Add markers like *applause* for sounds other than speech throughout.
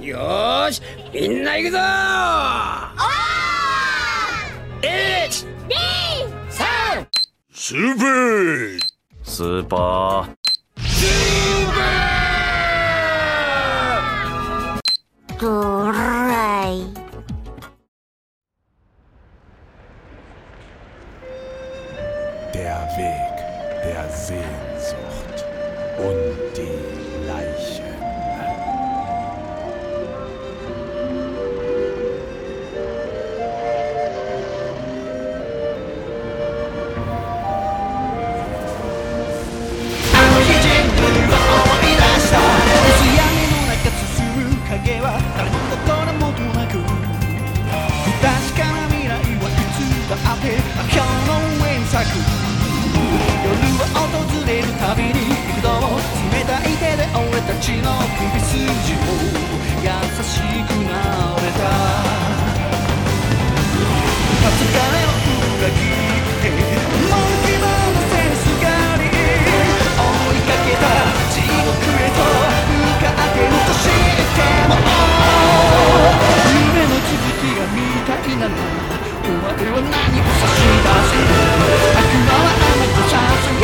よーしみんな行くぞ！ー！1 3スーパー。スーパーちの首筋を優しくなれた初彼を裏切って本気のせすがり追いかけた地獄へと向かってるとしても夢の続きが見たいならお前は何を差し出せ悪魔はあなたさすが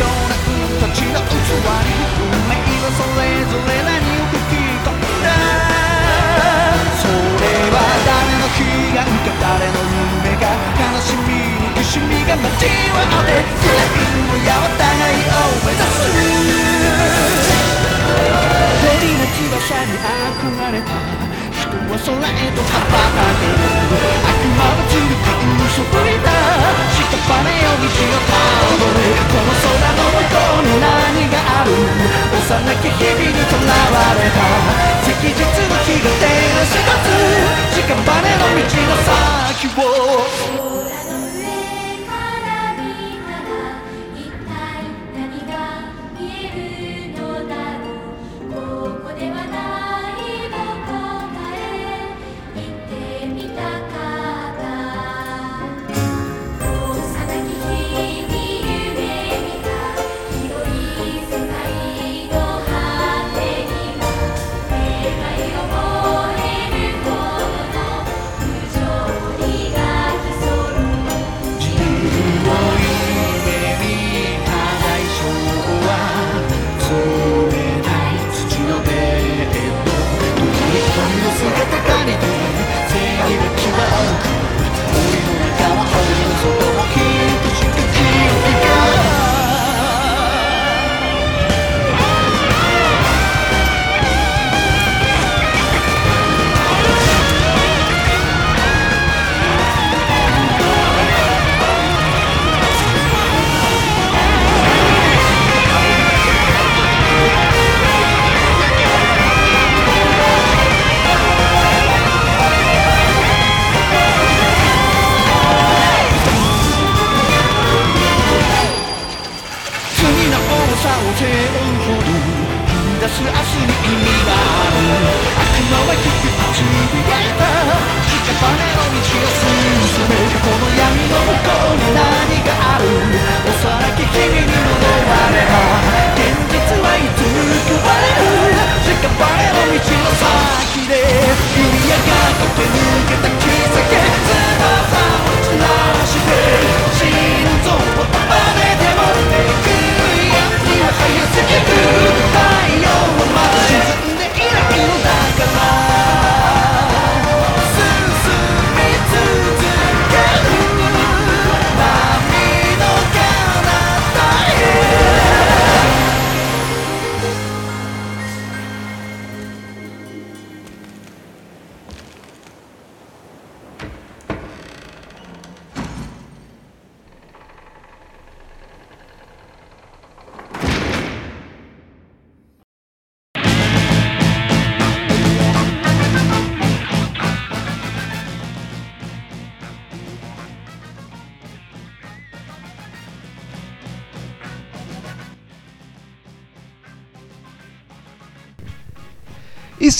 貴な君たちの器に運命はそれぞれ何を吹き込んだ？それは誰の悲願か誰の夢か悲しみに苦しみが待ちわって未来やお互いを目指す鳥の翼に憧れたは空へと羽ばたける悪魔は次に無所不りだ。下っ端よ道をたどるこの空の向こうに何がある幼き日々に囚われた赤日の日が照らし出す屍の道の先を。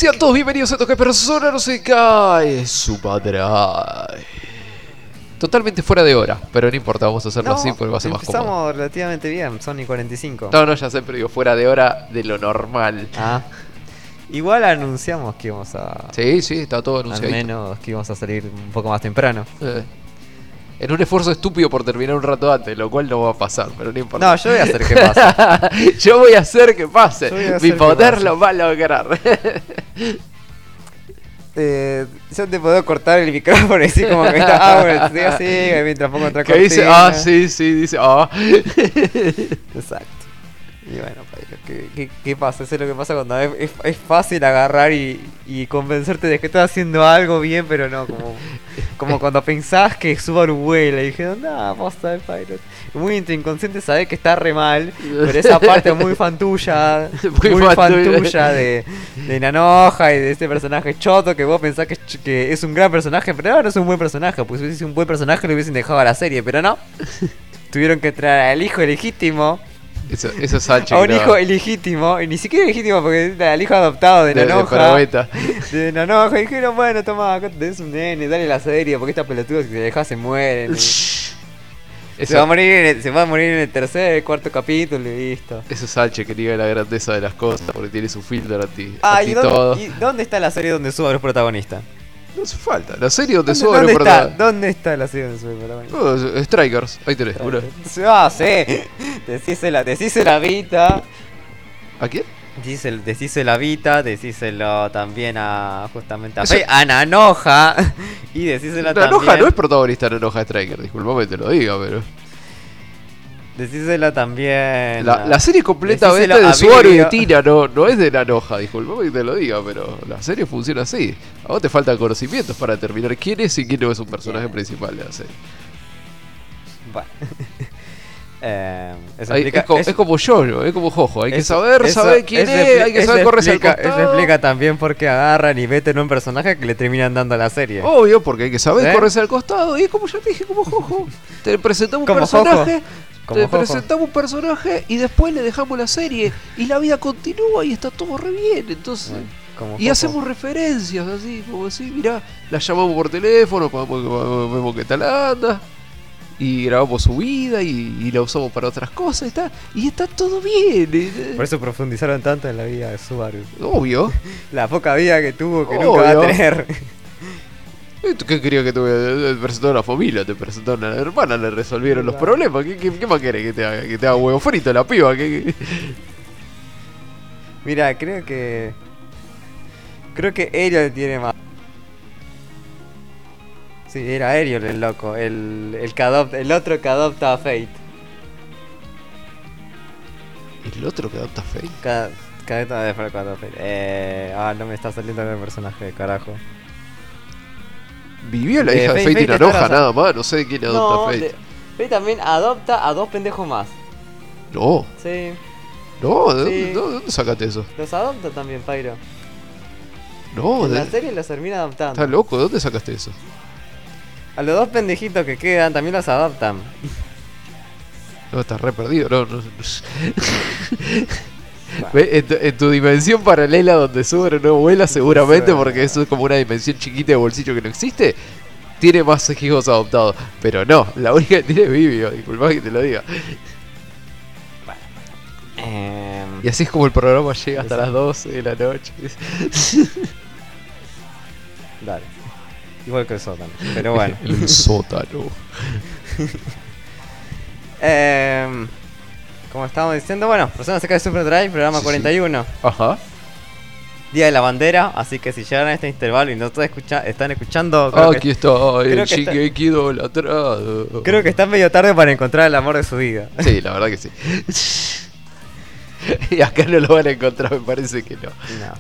Sean todos bienvenidos a esto que persona no se cae su madre. Ay. Totalmente fuera de hora, pero no importa, vamos a hacerlo así porque va a ser más empezamos cómodo. relativamente bien, son y 45. No, no, ya sé, pero digo fuera de hora de lo normal. Ah. Igual anunciamos que íbamos a. Sí, sí, está todo al anunciado. menos que íbamos a salir un poco más temprano. Eh. En un esfuerzo estúpido por terminar un rato antes, lo cual no va a pasar, pero no importa. No, yo voy a hacer que pase. *laughs* Yo voy a hacer que pase. Yo voy a hacer Mi que poder pase. lo va a lograr. *laughs* Eh, yo te puedo cortar el micrófono y decir como que está. Ah, bueno, estoy así mientras pongo otra que dice, ah, sí, sí, dice, ah. Exacto. Y bueno, Pairo, ¿qué, qué, qué pasa? Eso es lo que pasa cuando es, es- es fácil agarrar y, y convencerte de que estás haciendo algo bien, pero no, como, como *laughs* cuando pensás que Subaru vuela y dijeron, no, posta de Pyro. Muy inconsciente sabés que está re mal, pero esa parte muy fan tuya, *laughs* Muy muy, fan tuya. de, de Nanoja y de este personaje choto que vos pensás que, es ch- que es un gran personaje, pero no, no es un buen personaje, pues si hubiese sido un buen personaje lo hubiesen dejado a la serie, pero no. *laughs* Tuvieron que traer al hijo legítimo Eso, eso es Sánchez. a un que hijo ilegítimo, y ni siquiera ilegítimo porque el hijo adoptado de, de, de Nanoja. Paraveta. *laughs* De Nanoja, y dijeron, bueno, toma, acá tenés un nene, dale la serie, porque estas pelotudas si te dejas se mueren. y se, va a morir en el, se va a morir en el tercer, cuarto capítulo y listo. eso es Sánchez que niega la grandeza de las cosas porque tiene su filtro anti, Ah, anti ¿y todo. dónde, y dónde está la serie donde Subaru es protagonista? No hace falta. La serie donde ¿Dónde, Subaru dónde es está? ¿Dónde está la serie donde protagonista? Oh, Strikers, ahí tenés. una. Ah, sí. Decísela, decísela Vita. ¿A quién? Decíselo, decíselo a Vita, decíselo también a justamente a, Eso- Fe- a Nanoja *laughs* y decíselo también Nanoja no es protagonista de Nanoja Striker, disculpame que te lo diga, pero. Decíselo también La, la serie completamente decíselo de Subaru y de. Tina, no, no es de Nanoja, disculpame que te lo diga, pero la serie funciona así. A vos te faltan conocimientos para determinar quién es y quién no es un personaje Bien. principal de la serie. Bueno. *laughs* Eh, eso Hay- explica- es, co- eso- es como yo, es como Jojo, hay que saber, eso- saber quién es, hay que saber correrse al explica- Eso explica también por qué agarran y meten un personaje que le terminan dando a la serie. Obvio, porque hay que saber ¿Eh? correrse al costado. Y es como ya te dije, como Jojo. Te presentamos un Como personaje. Jojo. Como te Jojo. presentamos un personaje y después le dejamos la serie. Y la vida continúa y está todo re bien. Entonces. Bueno, como Y Jojo. hacemos referencias así, como así, mirá, la llamamos por teléfono, vemos qué tal anda, y grabamos su vida y, y la usamos para otras cosas, y está, y está todo bien. eh, Por eso profundizaron tanto en la vida de Subaru. Obvio. *laughs* La poca vida que tuvo que nunca va a tener. *laughs* Eh, ¿tú ¿Qué quería que te presentara a la familia? Te presentaron a la hermana, le resolvieron los problemas. ¿Qué, qué, qué más querés que te haga? Que te haga huevo frito la piba. ¿Qué? Mira, creo que. Creo que Ariel tiene más. Sí, era Ariel el loco, el, el, que adopta, el otro que adopta a Fate. El otro que adopta Faye. Cada, cada vez que adopta Fate. Eh, ah, no me está saliendo el personaje, carajo. Vivió la De hija de Fate y Fate está nada más. No sé de quién adopta Fate. de- Fate también adopta a dos pendejos más. No, Sí, no, ¿de, Sí. dónde, de dónde sacaste eso? los adopta también, Pyro. No, en de- la serie los termina adoptando. estás loco, ¿de dónde sacaste eso? A los dos pendejitos que quedan también los adoptan. No, estás re perdido, no, no. *laughs* En, tu, en tu dimensión paralela donde Subaru no vuela, seguramente, porque eso es como una dimensión chiquita de bolsillo que no existe, tiene más hijos adoptados. Pero no, la única que tiene es Vivio, disculpa que te lo diga. Em, Y así es como el programa llega hasta las 12 de la noche. *laughs* Dale. Igual que el sótano. Pero *laughs* bueno. El sótano. *laughs* Em, como estábamos diciendo, bueno, Persona Seca de Super Drive, programa Sí, sí. 41. Ajá. Día de la bandera, así que si llegan a este intervalo y no están, escucha están escuchando, creo, Aquí que, está el que está- idolatrado. creo que están medio tarde para encontrar el amor de su vida. Sí, la verdad que sí. *laughs* y acá no lo van a encontrar, me parece que no. No.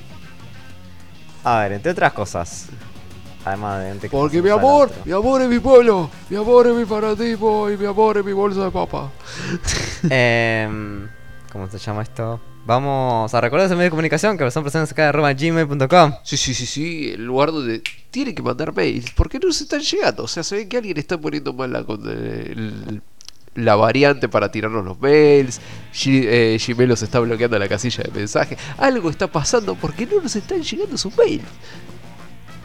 A ver, entre otras cosas. Además de que Porque mi amor, mi amor es mi pueblo, mi amor es mi fanatismo y mi amor es mi bolsa de papa. *laughs* Em, ¿Cómo se llama esto? Vamos a recordar ese medio de comunicación que son personas acá de gmail.com. Sí, sí, sí, sí, el lugar donde tiene que mandar mails. ¿Por qué no se están llegando? O sea, se ve que alguien está poniendo mal la con el, la variante para tirarnos los mails. G- eh, Gmail nos está bloqueando la casilla de mensaje. Algo está pasando porque no nos están llegando sus mails.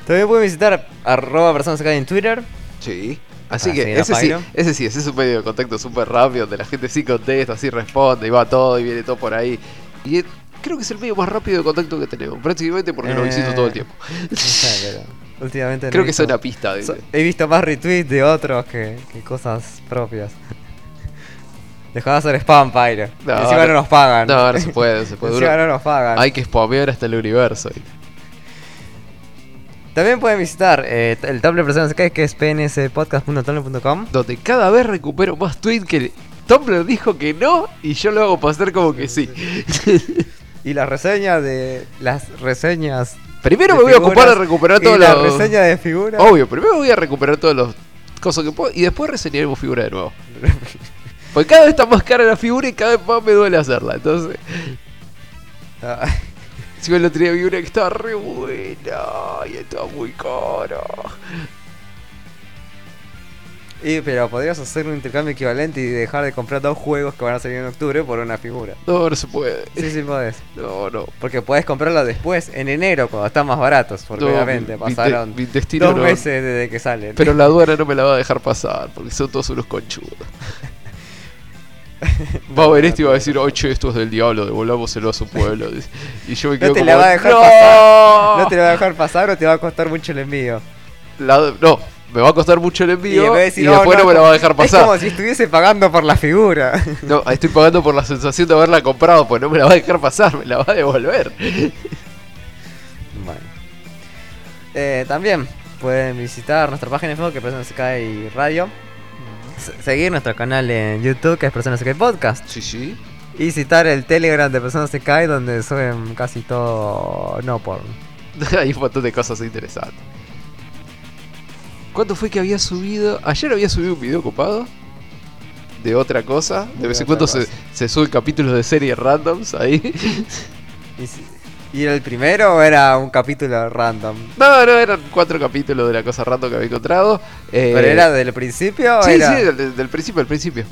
También pueden visitar arroba personas acá en Twitter. Sí. Así que sí, ese sí, ese sí, ese es un medio de contacto súper rápido donde la gente sí contesta, así responde y va todo y viene todo por ahí. Y eh, creo que es el medio más rápido de contacto que tenemos, prácticamente porque lo Eh, visito todo el tiempo. *laughs* Sé, pero últimamente Creo que es una pista. So- He visto más retweets de otros que, que cosas propias. Dejá de hacer spam, Pyro. No, Encima no, no- nos pagan. No, no se puede, no se puede. *laughs* Encima no nos pagan. Hay que spamear hasta el universo. También pueden visitar eh, el Tumblr de Personas que es pnspodcast.tumblr.com. Donde cada vez recupero más tweets que Tumblr dijo que no y yo lo hago pasar como que sí. *laughs* Y las reseñas de. Las reseñas. Primero de me voy a ocupar de recuperar y todos la reseña de figuras. Obvio, primero voy a recuperar todos los cosas que puedo y después reseñaremos figura de nuevo. *laughs* Porque cada vez está más cara la figura y cada vez más me duele hacerla. Entonces, Si me lo tenía figura que estaba re buena y estaba muy cara. y, pero podrías hacer un intercambio equivalente y dejar de comprar dos juegos que van a salir en octubre por una figura. No, no se puede. Sí, sí, podés. *laughs* No, no. Porque puedes comprarlo después, en enero, cuando están más baratos. Porque No, obviamente mi- pasaron mi dos no- meses desde que salen. Pero la *laughs* aduana no me la va a dejar pasar porque son todos unos conchudos. *laughs* Va a ver esto y va a decir, oye, esto es del diablo, devolvámoselo a su pueblo. Y yo me quedo no te como, la va a dejar "No". pasar. No te la va a dejar pasar o te va a costar mucho el envío. La- no, me va a costar mucho el envío en y, después no, me la va a dejar *laughs* Es pasar. como si estuviese pagando por la figura. *laughs* No, estoy pagando por la sensación de haberla comprado, pues no me la va a dejar pasar, me la va a devolver. Bueno. Eh, también pueden visitar nuestra página de Facebook que es Personas Sky Radio. Seguir nuestro canal en YouTube que es Personas Sky Podcast. Sí, sí. Y citar el Telegram de Personas Sky donde suben casi todo no porn. *laughs* Hay un montón de cosas interesantes. ¿Cuánto fue que había subido? Ayer había subido un video ocupado de otra cosa. De De vez en cuando se, se suben capítulos de series randoms ahí. *laughs* ¿Y, si- ¿Y era el primero o era un capítulo random? No, no, eran cuatro capítulos de la cosa random que había encontrado. Eh, ¿Pero era del principio Sí, era...? sí, del, del principio, del principio.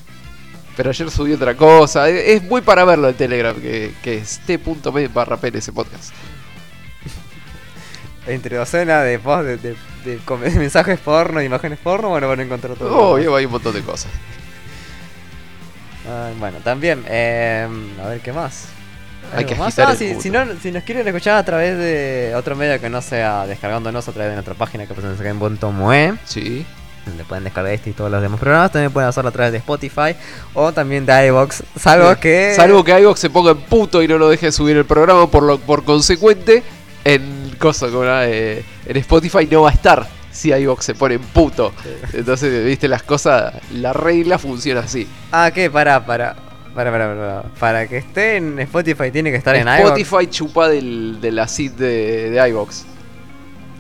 Pero ayer subí otra cosa. Es, muy para verlo en Telegram, que, que es t.me barra PNS podcast. *laughs* Entre docena de post de, de- mensajes porno, imágenes porno, bueno, van a encontrar todo. Oh, hay un montón de cosas. Bueno, también, eh, a ver qué más. Hay ¿Algo que más? agitar Ah, si, puto. si, no, si nos quieren escuchar a través de otro medio que no sea descargándonos a través de nuestra página que presenta en Bontomoe, Sí. donde pueden descargar este y todos los demás programas, también pueden hacerlo a través de Spotify o también de iVoox, salvo que... Salvo que iVox se ponga en puto y no lo deje subir el programa, por lo por consecuente, en cosa como era, eh, en Spotify no va a estar si iVox se pone en puto. Entonces, viste, las cosas, la regla funciona así. Ah, ¿qué? Para, para, para, para, para, para que esté en Spotify tiene que estar en iVoox. Spotify chupa del, de la seed de, de iVox.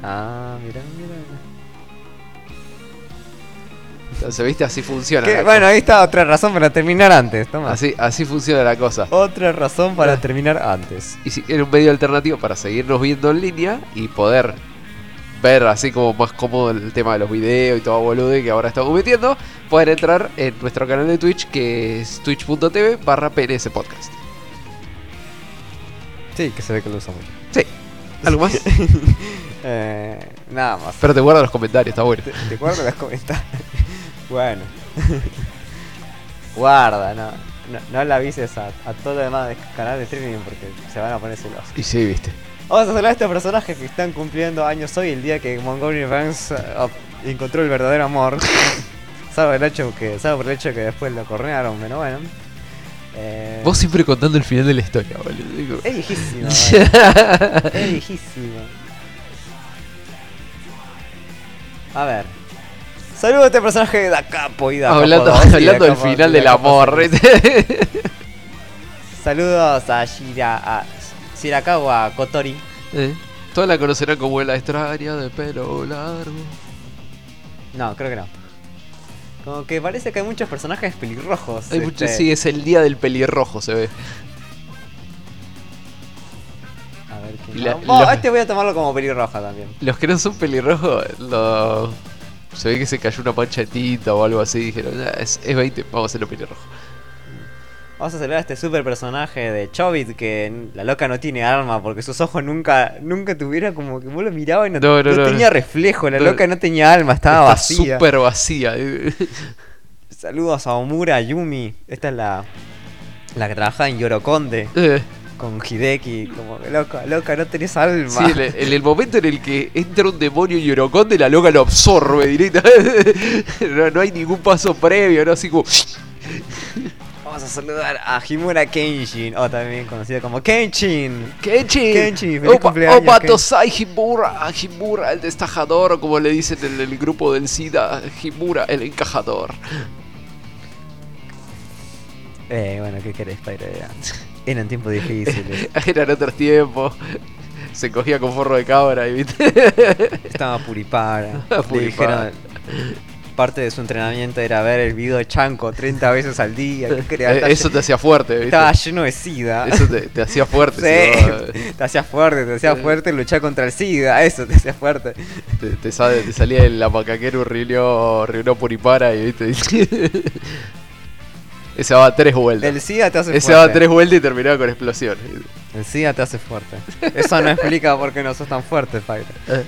Ah, mira, mira. Entonces, viste, así funciona. Bueno, ahí está otra razón para terminar antes. Toma. Así, así funciona la cosa. Otra razón para terminar antes. Y si era un medio alternativo para seguirnos viendo en línea y poder ver así como más cómodo el tema de los videos y todo bolude que ahora estamos metiendo, pueden entrar en nuestro canal de Twitch que es twitch.tv barra PNS Podcast. Sí, que se ve que lo usa mucho. Sí. ¿Algo más? *laughs* Eh, nada más. Pero te guarda los comentarios, está bueno. Te, te guardo los comentarios. *laughs* bueno. *laughs* Guarda, no, no. no la avises a, a todo lo demás de canal de streaming porque se van a poner celosos. Y sí, viste. Vamos a hablar de estos personajes que están cumpliendo años hoy, el día que Montgomery Burns eh, encontró el verdadero amor. *laughs* salvo el hecho que, salvo por el hecho que después lo cornearon, pero bueno. Eh, Vos siempre contando el final de la historia, boludo. Es viejísimo, vale. *laughs* es viejísimo. A ver. Saludos a este personaje de Da Capo y Da Capo hablando 2 y Da hablando del Capo- final del amor. 6. *laughs* Saludos a Shira, a Shirakawa Kotori. Eh, Todos la conocerán como la extraña de pelo largo. No, creo que no. Como que parece que hay muchos personajes pelirrojos. Hay mucho- este. sí, es el día del pelirrojo, se ve. A ver quién la-. Oh, los- este voy a tomarlo como pelirroja también. Los que no son pelirrojos, los. Se ve que se cayó una mancha de tinta o algo así. Dijeron, "Ah, es, es 20, vamos a hacerlo pelirrojo. Vamos a celebrar a este super personaje de Chobit que la loca no tiene arma porque sus ojos nunca nunca tuvieron como que vos lo mirabas y no, No, no, tenía reflejo. La loca no tenía alma, estaba vacía. súper vacía. *laughs* Saludos a Omura Yumi. Esta es la, la que trabaja en Yorokonde Eh, con Hideki. Como que loca, loca, no tenés alma. Sí, en el, en el momento en el que entra un demonio y Oroconde, la loca lo absorbe directamente. *laughs* No, no hay ningún paso previo, ¿no? Así como. Vamos a saludar a Himura Kenshin, o también conocido como Kenshin. Kenchi, Kenchi, feliz Opa, cumpleaños, Opa. Tosai Himura, Himura, el destajador, o como le dicen en el grupo del SIDA, Himura, el encajador. Eh, bueno, ¿qué querés, Pyro? Eran, tiempos difíciles. *laughs* Eran otros tiempos. Se cogía con forro de cabra y viste. Estaba Puripara. *laughs* Puripara. dijeron. Parte de su entrenamiento era ver el video de Chanco 30 veces al día. Eh, Eso te hacía fuerte, viste. Estaba lleno de sida. Eso te, te hacía fuerte. Sí, si no, *laughs* te hacía fuerte, te hacía fuerte luchar contra el SIDA, eso te hacía fuerte. te, te sale- te salía el Rilio, Rilio Puripara y viste. *laughs* Ese daba tres vueltas. El SIDA te hace Ese fuerte. tres vueltas y terminaba con explosión. El SIDA te hace fuerte. Eso no explica por qué no sos tan fuerte, Pyro. *laughs*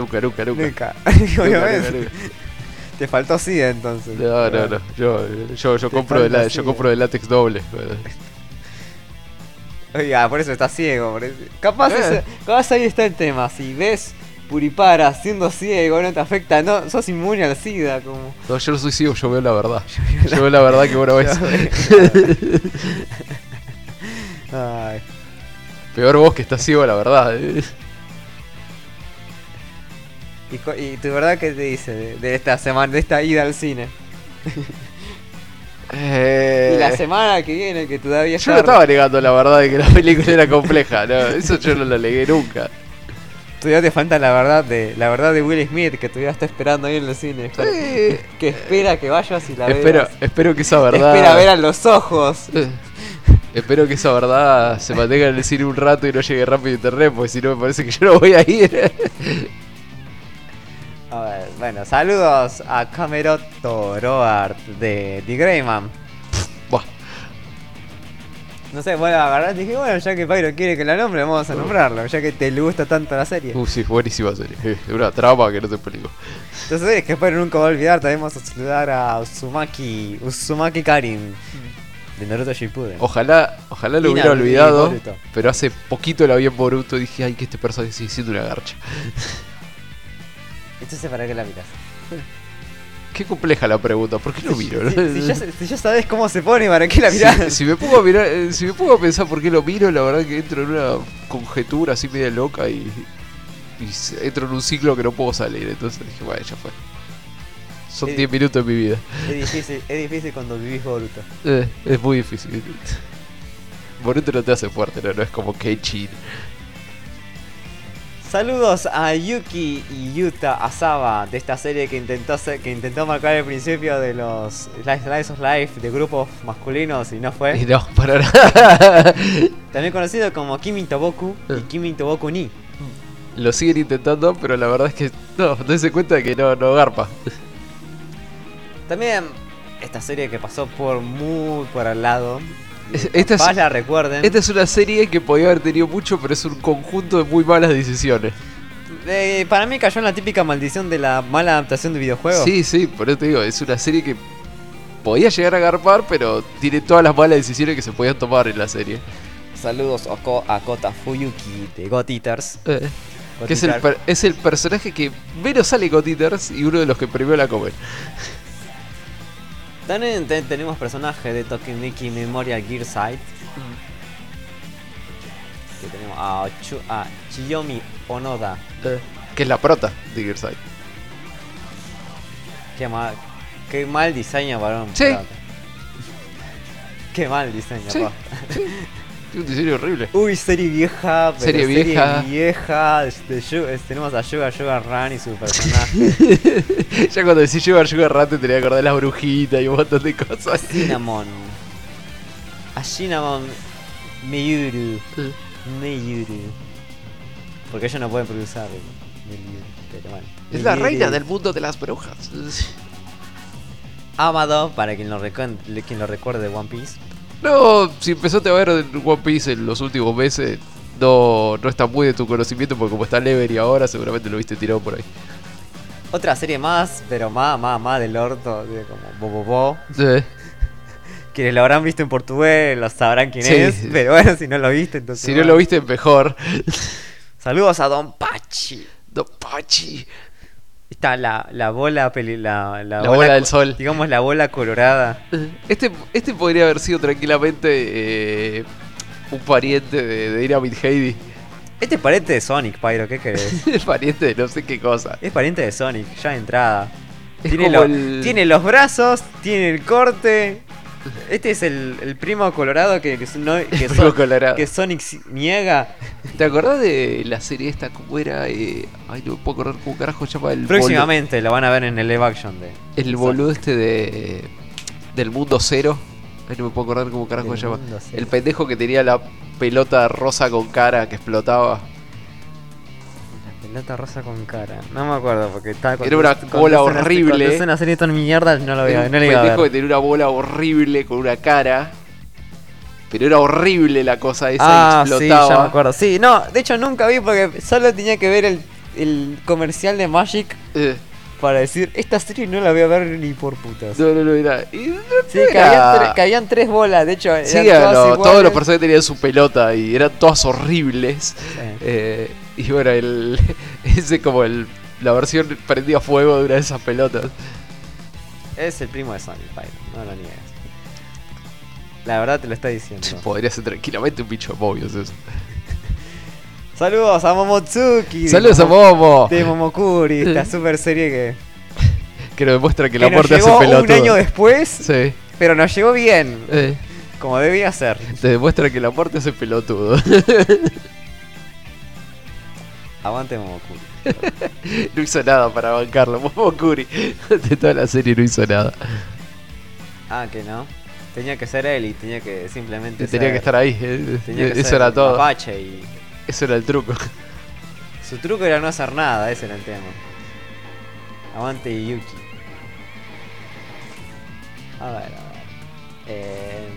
Nunca, nunca, nunca. Nunca. *laughs* Obviamente. nunca, nunca. Te faltó SIDA entonces. No, no, no. Yo, yo, yo, compro, de la- yo eh. compro de látex doble. Oiga, por eso estás ciego. por eso- Capaz, Eh. ese- capaz ahí está el tema. Si ves Puripara siendo ciego, no te afecta, no, sos inmune al SIDA. Como... No, yo no soy ciego, yo veo la verdad. *laughs* Yo veo la verdad *laughs* que vos no ves. Peor vos que estás ciego, la verdad. ¿Y, y tu verdad qué te dice de, de esta semana, de esta ida al cine? Eh, Y la semana que viene, que todavía Yo no estaba negando la verdad de que la película era compleja, no, eso yo no lo negué nunca. Todavía te falta la verdad de la verdad de Will Smith, que todavía está esperando ahí en el cine. Sí. Que espera que vayas y la Espero, veas. espero que esa verdad. Espera ver a los ojos. *laughs* Espero que esa verdad se mantenga en el cine un rato y no llegue rápido a internet, porque si no me parece que yo no voy a ir. A ver, bueno, saludos a Cameroto Roart de The Greyman. No sé, bueno, agarrar dije, bueno, ya que Pyro quiere que la nombre, vamos a nombrarlo, ya que te le gusta tanto la serie. uh, sí, buenísima serie. *laughs* Eh, Una trama que no te explico. Entonces es que Pyro nunca va a olvidar, también vamos a saludar a Uzumaki, Uzumaki Karin de Naruto Shippuden. Ojalá, ojalá lo Y hubiera olvidado, pero hace poquito lo vi en Boruto y dije, ay, que este personaje sigue siendo una garcha. *laughs* Entonces, ¿para qué la miras? Qué compleja la pregunta, ¿por qué lo miro? Si, si ya, *laughs* si ya sabes cómo se pone, ¿para qué la mirás? Si, me pongo a mirar, eh, si me pongo a pensar por qué lo miro, la verdad que entro en una conjetura así media loca y, y entro en un ciclo que no puedo salir. Entonces dije, bueno, ya fue. Son Eh, 10 minutos de mi vida. Es difícil, es difícil cuando vivís Boruto. Eh, es muy difícil. Boruto no te hace fuerte, no, no es como Keichin. Saludos a Yuki y Yuta Asaba de esta serie que intentó ser- que intentó marcar el principio de los Slice of Life de grupos masculinos y no Y fue. no, *laughs* para nada. También conocido como Kimi Toboku y Eh. Kimi Toboku Ni. Lo siguen intentando, pero la verdad es que no, dense cuenta de que no, no garpa. También esta serie que pasó por muy por al lado. Esta es, recuerden. esta es una serie que podía haber tenido mucho, pero es un conjunto de muy malas decisiones. Eh, para mí cayó en la típica maldición de la mala adaptación de videojuegos. Sí, sí, por eso te digo, es una serie que podía llegar a garpar, pero tiene todas las malas decisiones que se podían tomar en la serie. Saludos a, Ko- a Kota Fuyuki de God Eaters. Eh, que es el, es personaje que menos sale God Eaters y uno de los que primero la comen. También te- tenemos personajes de Tokimeki Memorial Gearside. Que tenemos a, Chiyomi Onoda. Que es la prota de Gearside. Qué mal, qué mal diseño para un Sí. *laughs* Qué mal diseño, Sí. *laughs* Tiene un diseño horrible. Uy, serie vieja, pero Serie serie vieja. vieja. de Yu- es- tenemos a Sugar Sugar Run y su personaje. *laughs* ya cuando decís Sugar Sugar Rat te tenía que acordar de las brujitas y un montón de cosas. Cinnamon. A Cinnamon Miyuru. Miyuru. Porque ellos no pueden producir Miyuru. pero bueno. Es la reina del mundo de las brujas. Amado, para quien lo, quien lo recuerde de One Piece. No, si empezaste a ver One Piece en los últimos meses, no, no está muy de tu conocimiento porque como está Lever y ahora seguramente lo viste tirado por ahí. Otra serie más, pero más, más, más del orto, de como Bobobo. Sí. *laughs* Quienes lo habrán visto en portugués lo sabrán quién Sí. es, pero bueno, si no lo viste, entonces. Si no lo viste, mejor. Saludos a Don Pachi. No, Pachi. Está la, la bola, peli- la, la, La bola del sol. Digamos la bola colorada. Este, este podría haber sido tranquilamente eh, un pariente de, de Dynamite Heidi. Este es pariente de Sonic, Pyro, ¿qué querés? *laughs* Es pariente de no sé qué cosa. es pariente de Sonic, ya de entrada. Es Tiene, como lo- el- tiene los brazos, tiene el corte. Este es el, el primo colorado que, que, no- que primo Son- colorado. que Sonic niega. ¿Te acordás de la serie esta? ¿Cómo era? Eh, ay, no me puedo acordar cómo carajo se llama el boludo- Próximamente lo van a ver en el live action de. El boludo este de. Del mundo cero. Ay, no me puedo acordar cómo carajo se llama. cero. El pendejo que tenía la pelota rosa con cara que explotaba. Pelota rosa con cara. No me acuerdo porque estaba Era una bola horrible. Es una serie tan mierda, no lo un no le iba a pendejo que ver. tenía una bola horrible con una cara. Pero era horrible la cosa esa Ah, y sí, ya me acuerdo. Sí, no, de hecho nunca vi porque solo tenía que ver el, el comercial de Magic Eh, para decir, esta serie no la voy a ver ni por putas. no, no, no, y no Sí, tre- caían tres bolas, de hecho, eran Sí, todas a todos los personajes tenían su pelota y eran todas horribles. Sí. Eh, y bueno, el, *laughs* ese como el, la versión prendía fuego de una de esas pelotas. Es el primo de Sonic, no lo niegues. La verdad te lo está diciendo. Podría ser tranquilamente un bicho de eso. Saludos a Momotsuki. de Saludos a Momo-. De Momokuri, esta super serie que, *laughs* Que nos demuestra que, que la muerte hace pelotudo. un año después, Sí. pero nos llegó bien, Eh, como debía ser. te demuestra que la muerte hace pelotudo. *laughs* Aguante Momokuri. *laughs* no hizo nada para bancarlo. Momokuri. De toda la serie no hizo nada. Ah, que no. Tenía que ser él y tenía que simplemente Tenía ser- que estar ahí. eh, tenía que Eso ser era todo. mapache y Eso era el truco. su truco era no hacer nada, ese era el tema. Aguante Yuki. A ver, a ver. Eh,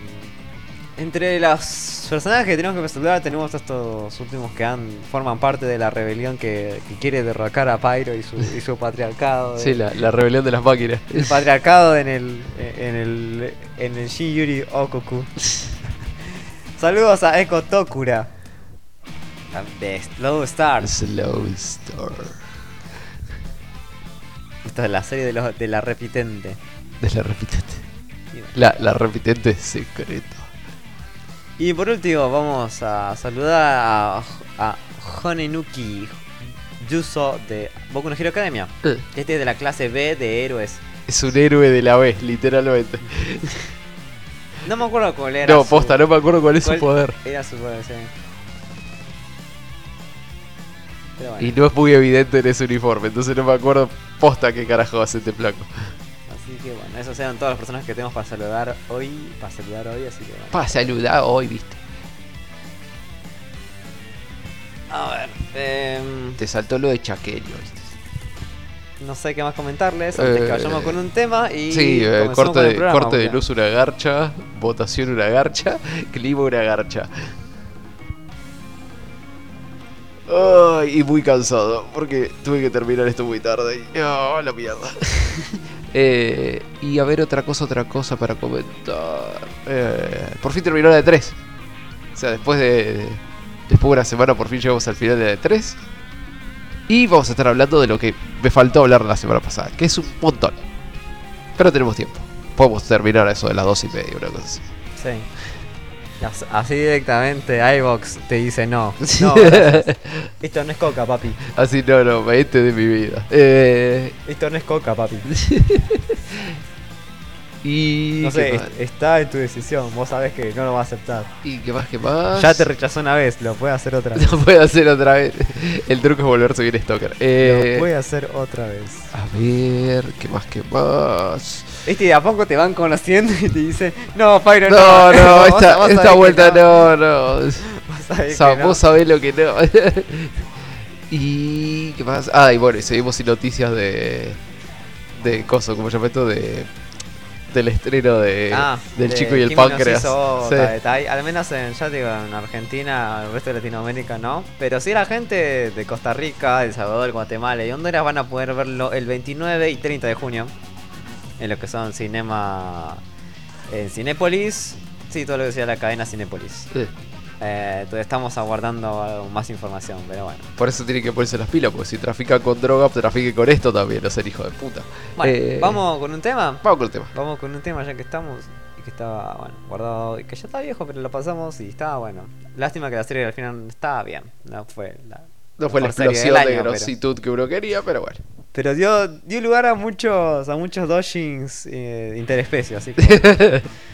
entre los personajes que tenemos que saludar tenemos estos últimos que han, forman parte de la rebelión que, que quiere derrocar a Pyro y su, y su *laughs* patriarcado. Sí, la, la rebelión de las máquinas. El patriarcado en el en el en el Shin Yuri Okoku. *laughs* Saludos a Eko Tokura. De Slow Stars. Slow Star. Esta es la serie de, de la repitente. De la repitente. La, la repitente secreto. Y por último vamos a saludar a, a Honenuki Yuso de Boku no Hero Academia. Eh, Este es de la clase B de héroes. Es un héroe de la B, literalmente. No me acuerdo cuál era. No, su- posta, no me acuerdo cuál es su poder. Era su poder, sí. Bueno. Y no es muy evidente en ese uniforme, entonces no me acuerdo posta qué carajo hace este flaco. Así que bueno, esos eran todas las personas que tenemos para saludar hoy. Para saludar hoy, así que bueno. Pa, saludar hoy, viste. A ver, em, Te saltó lo de Chaqueño, viste. no sé qué más comentarles antes que Eh, vayamos con un tema y. Sí, eh, corte, con el de, programa, corte de luz una garcha, votación una garcha, *laughs* clima una garcha. Ay, y muy cansado, porque tuve que terminar esto muy tarde y... ¡Oh, la mierda! *laughs* Eh, y a ver otra cosa, otra cosa para comentar. Eh, por fin terminó la de 3. O sea, después de... Después de una semana por fin llegamos al final de la de 3. Y vamos a estar hablando de lo que me faltó hablar la semana pasada, que es un montón. Pero tenemos tiempo. Podemos terminar a eso de las dos y media, una cosa así. Sí. As- Así directamente, iBox te dice no. *laughs* No, gracias. Esto no es coca, papi. Así no, no, me este de mi vida. Eh, Esto no es coca, papi. *laughs* y. No ¿qué sé, es- está en tu decisión. Vos sabés que no lo vas a aceptar. ¿Y qué más? ¿Qué más? Ya te rechazó una vez, lo puede hacer otra *laughs* vez. No puedo hacer otra vez. El truco es volverse bien stalker. Eh, Lo puede hacer otra vez. a ver, ¿qué más? ¿Qué más? Este de a poco te van conociendo y te dicen, no, Pyro, no. No, no, esta, vos esta vuelta no, no. Vos sabés Sa- no. Vos sabés lo que no. *laughs* y ¿qué más? Ah, y bueno, y seguimos sin noticias de. de Coso, como llama esto, de. Del estreno de. Ah, del de chico y el Kimi páncreas. Hizo Sí. Al menos en, ya digo, en Argentina, el resto de Latinoamérica no. Pero sí la gente de Costa Rica, El Salvador, Guatemala y Honduras van a poder verlo el 29 y 30 de junio. En lo que son cinema en Cinépolis. Sí, todo lo que sea la cadena Cinépolis. Sí. Eh, estamos aguardando más información, pero bueno. Por eso tiene que ponerse las pilas, porque si trafica con droga, trafique con esto también, no ser hijo de puta. Bueno, Eh, vamos con un tema. Vamos con el tema. Vamos con un tema ya que estamos y que estaba, bueno, guardado y que ya está viejo, pero lo pasamos y estaba bueno. Lástima que la serie al final estaba bien, no fue la No fue la explosión de pero- grositud que uno quería, pero bueno. Pero dio, dio lugar a muchos a muchos dojins eh, interespecies, así que *laughs*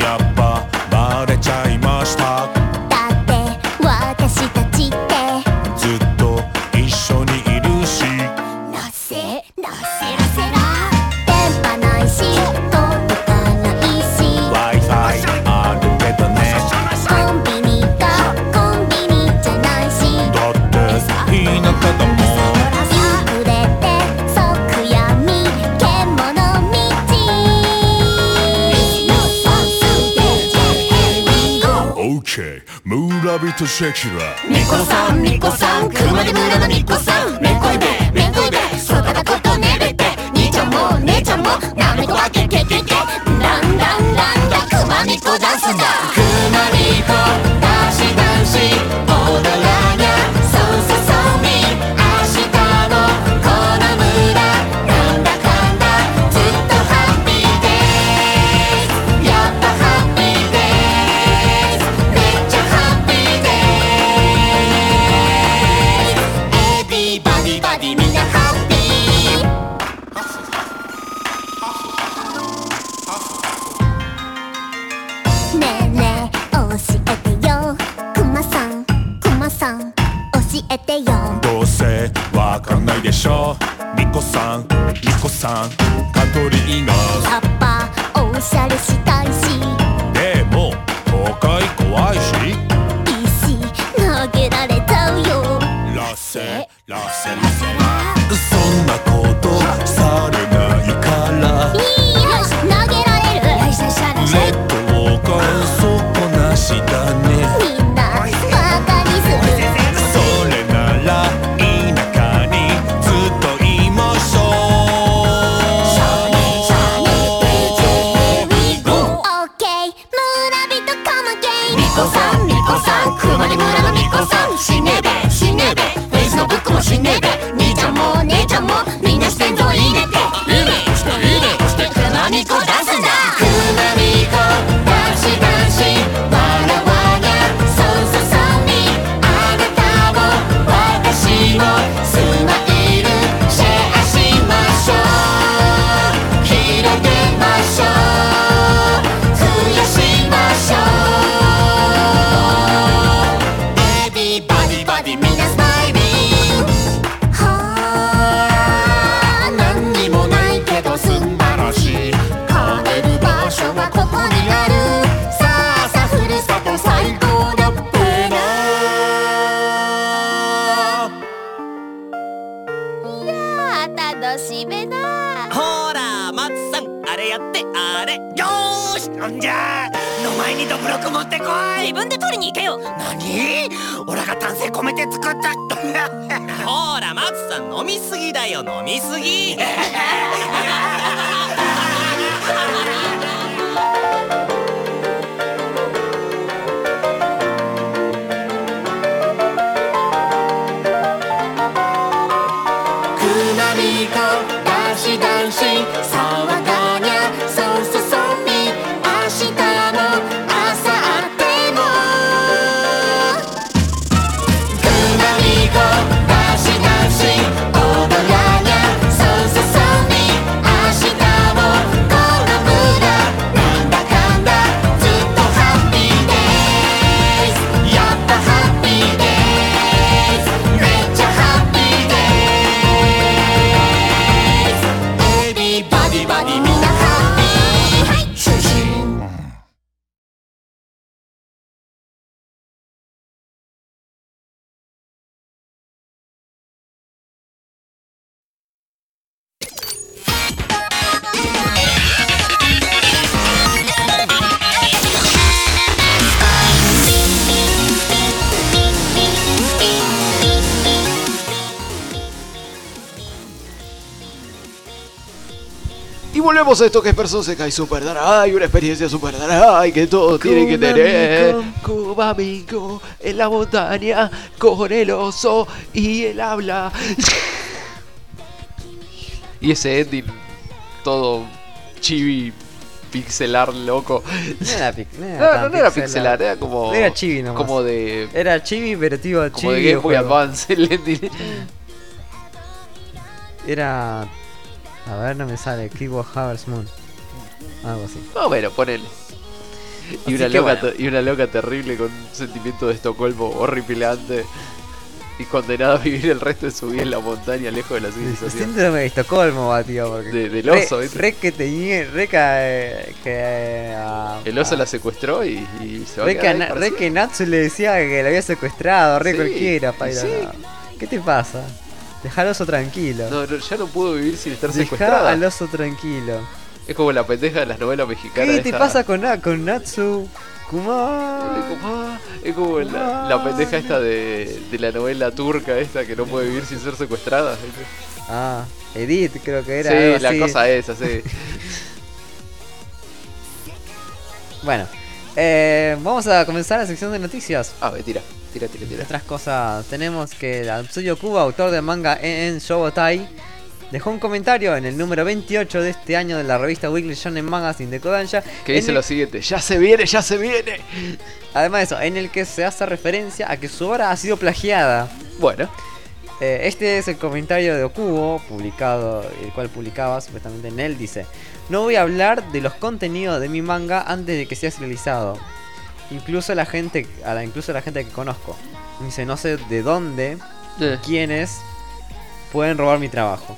やっぱバレちゃいましたラビットシェキラミコさんミコさん車で村のミコさん。めんこいべめんこいべそだなことねべて。兄ちゃんも姉ちゃんもなめこわけけけけ。ランランランラクマミコダンスだ。さんミコさんカトリーがやっぱおしゃれして Y a esto que es Persona Sekai Super Darai, una experiencia Super Darai que todos tienen que tener. Kumamiko en la montaña con el oso y el habla. y ese ending todo chibi pixelar loco. No era, pic- no era No, tan no, no era pixelar, era como. Era chibi nomás. Como de. Era chibi, pero tipo Como de chibi. Game Boy. Advance el ending. Era. A ver, no me sale. Keyboard Harvest Moon. Algo así. No, bueno, ponele. Y una, que loca, bueno. te- y una loca terrible con un sentimiento de Estocolmo horripilante. Y condenada a vivir el resto de su vida en la montaña, lejos de la civilización. Síndrome de Estocolmo, va, tío. Porque De- del re- oso, ¿viste? Re, que tenía. Re que. que ah, El oso ah, la secuestró y, y se va a Re que, quedar a Na- para re que Natsu le decía que lo había secuestrado, re Sí, cualquiera, Pyro, sí. ¿Qué te pasa? Deja al oso tranquilo. No, no, ya no pudo vivir sin estar Deja secuestrada. al oso tranquilo. Es como la pendeja de las novelas mexicanas. ¿Qué te esa- pasa con, con Natsu? Kuma. ah, es como la, la pendeja esta de, de la novela turca esta que no puede vivir sin ser secuestrada. Ah, Edith creo que era. sí, algo la así. cosa esa, sí. *laughs* Bueno, eh, vamos a comenzar la sección de noticias. A ver, tira, tira, tira, tira. Otras cosas, tenemos que Atsuyo Kuba, autor del manga en Shobotai, dejó un comentario en el número 28 de este año de la revista Weekly Shonen Magazine de Kodansha. Que dice el- lo siguiente, ya se viene, ya se viene. Además de eso, en el que se hace referencia a que su obra ha sido plagiada. Bueno, Eh, este es el comentario de Okubo, publicado, el cual publicaba supuestamente en él, dice, no voy a hablar de los contenidos de mi manga antes de que sea realizado. Incluso la gente, a la, incluso la gente que conozco. Dice, no sé de dónde, eh, quiénes pueden robar mi trabajo.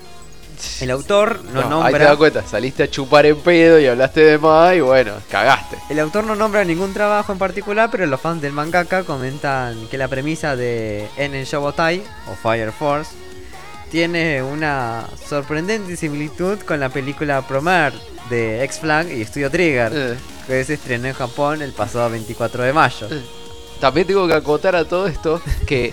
El autor no, no, ahí te das nombra. cuenta, saliste a chupar en pedo y hablaste de más y bueno, cagaste. El autor no nombra ningún trabajo en particular, pero los fans del mangaka comentan que la premisa de Enen Shobotai o Fire Force tiene una sorprendente similitud con la película Promer de X-Flag y Studio Trigger, Eh, que se estrenó en Japón el pasado 24 de mayo. Eh. También tengo que acotar a todo esto que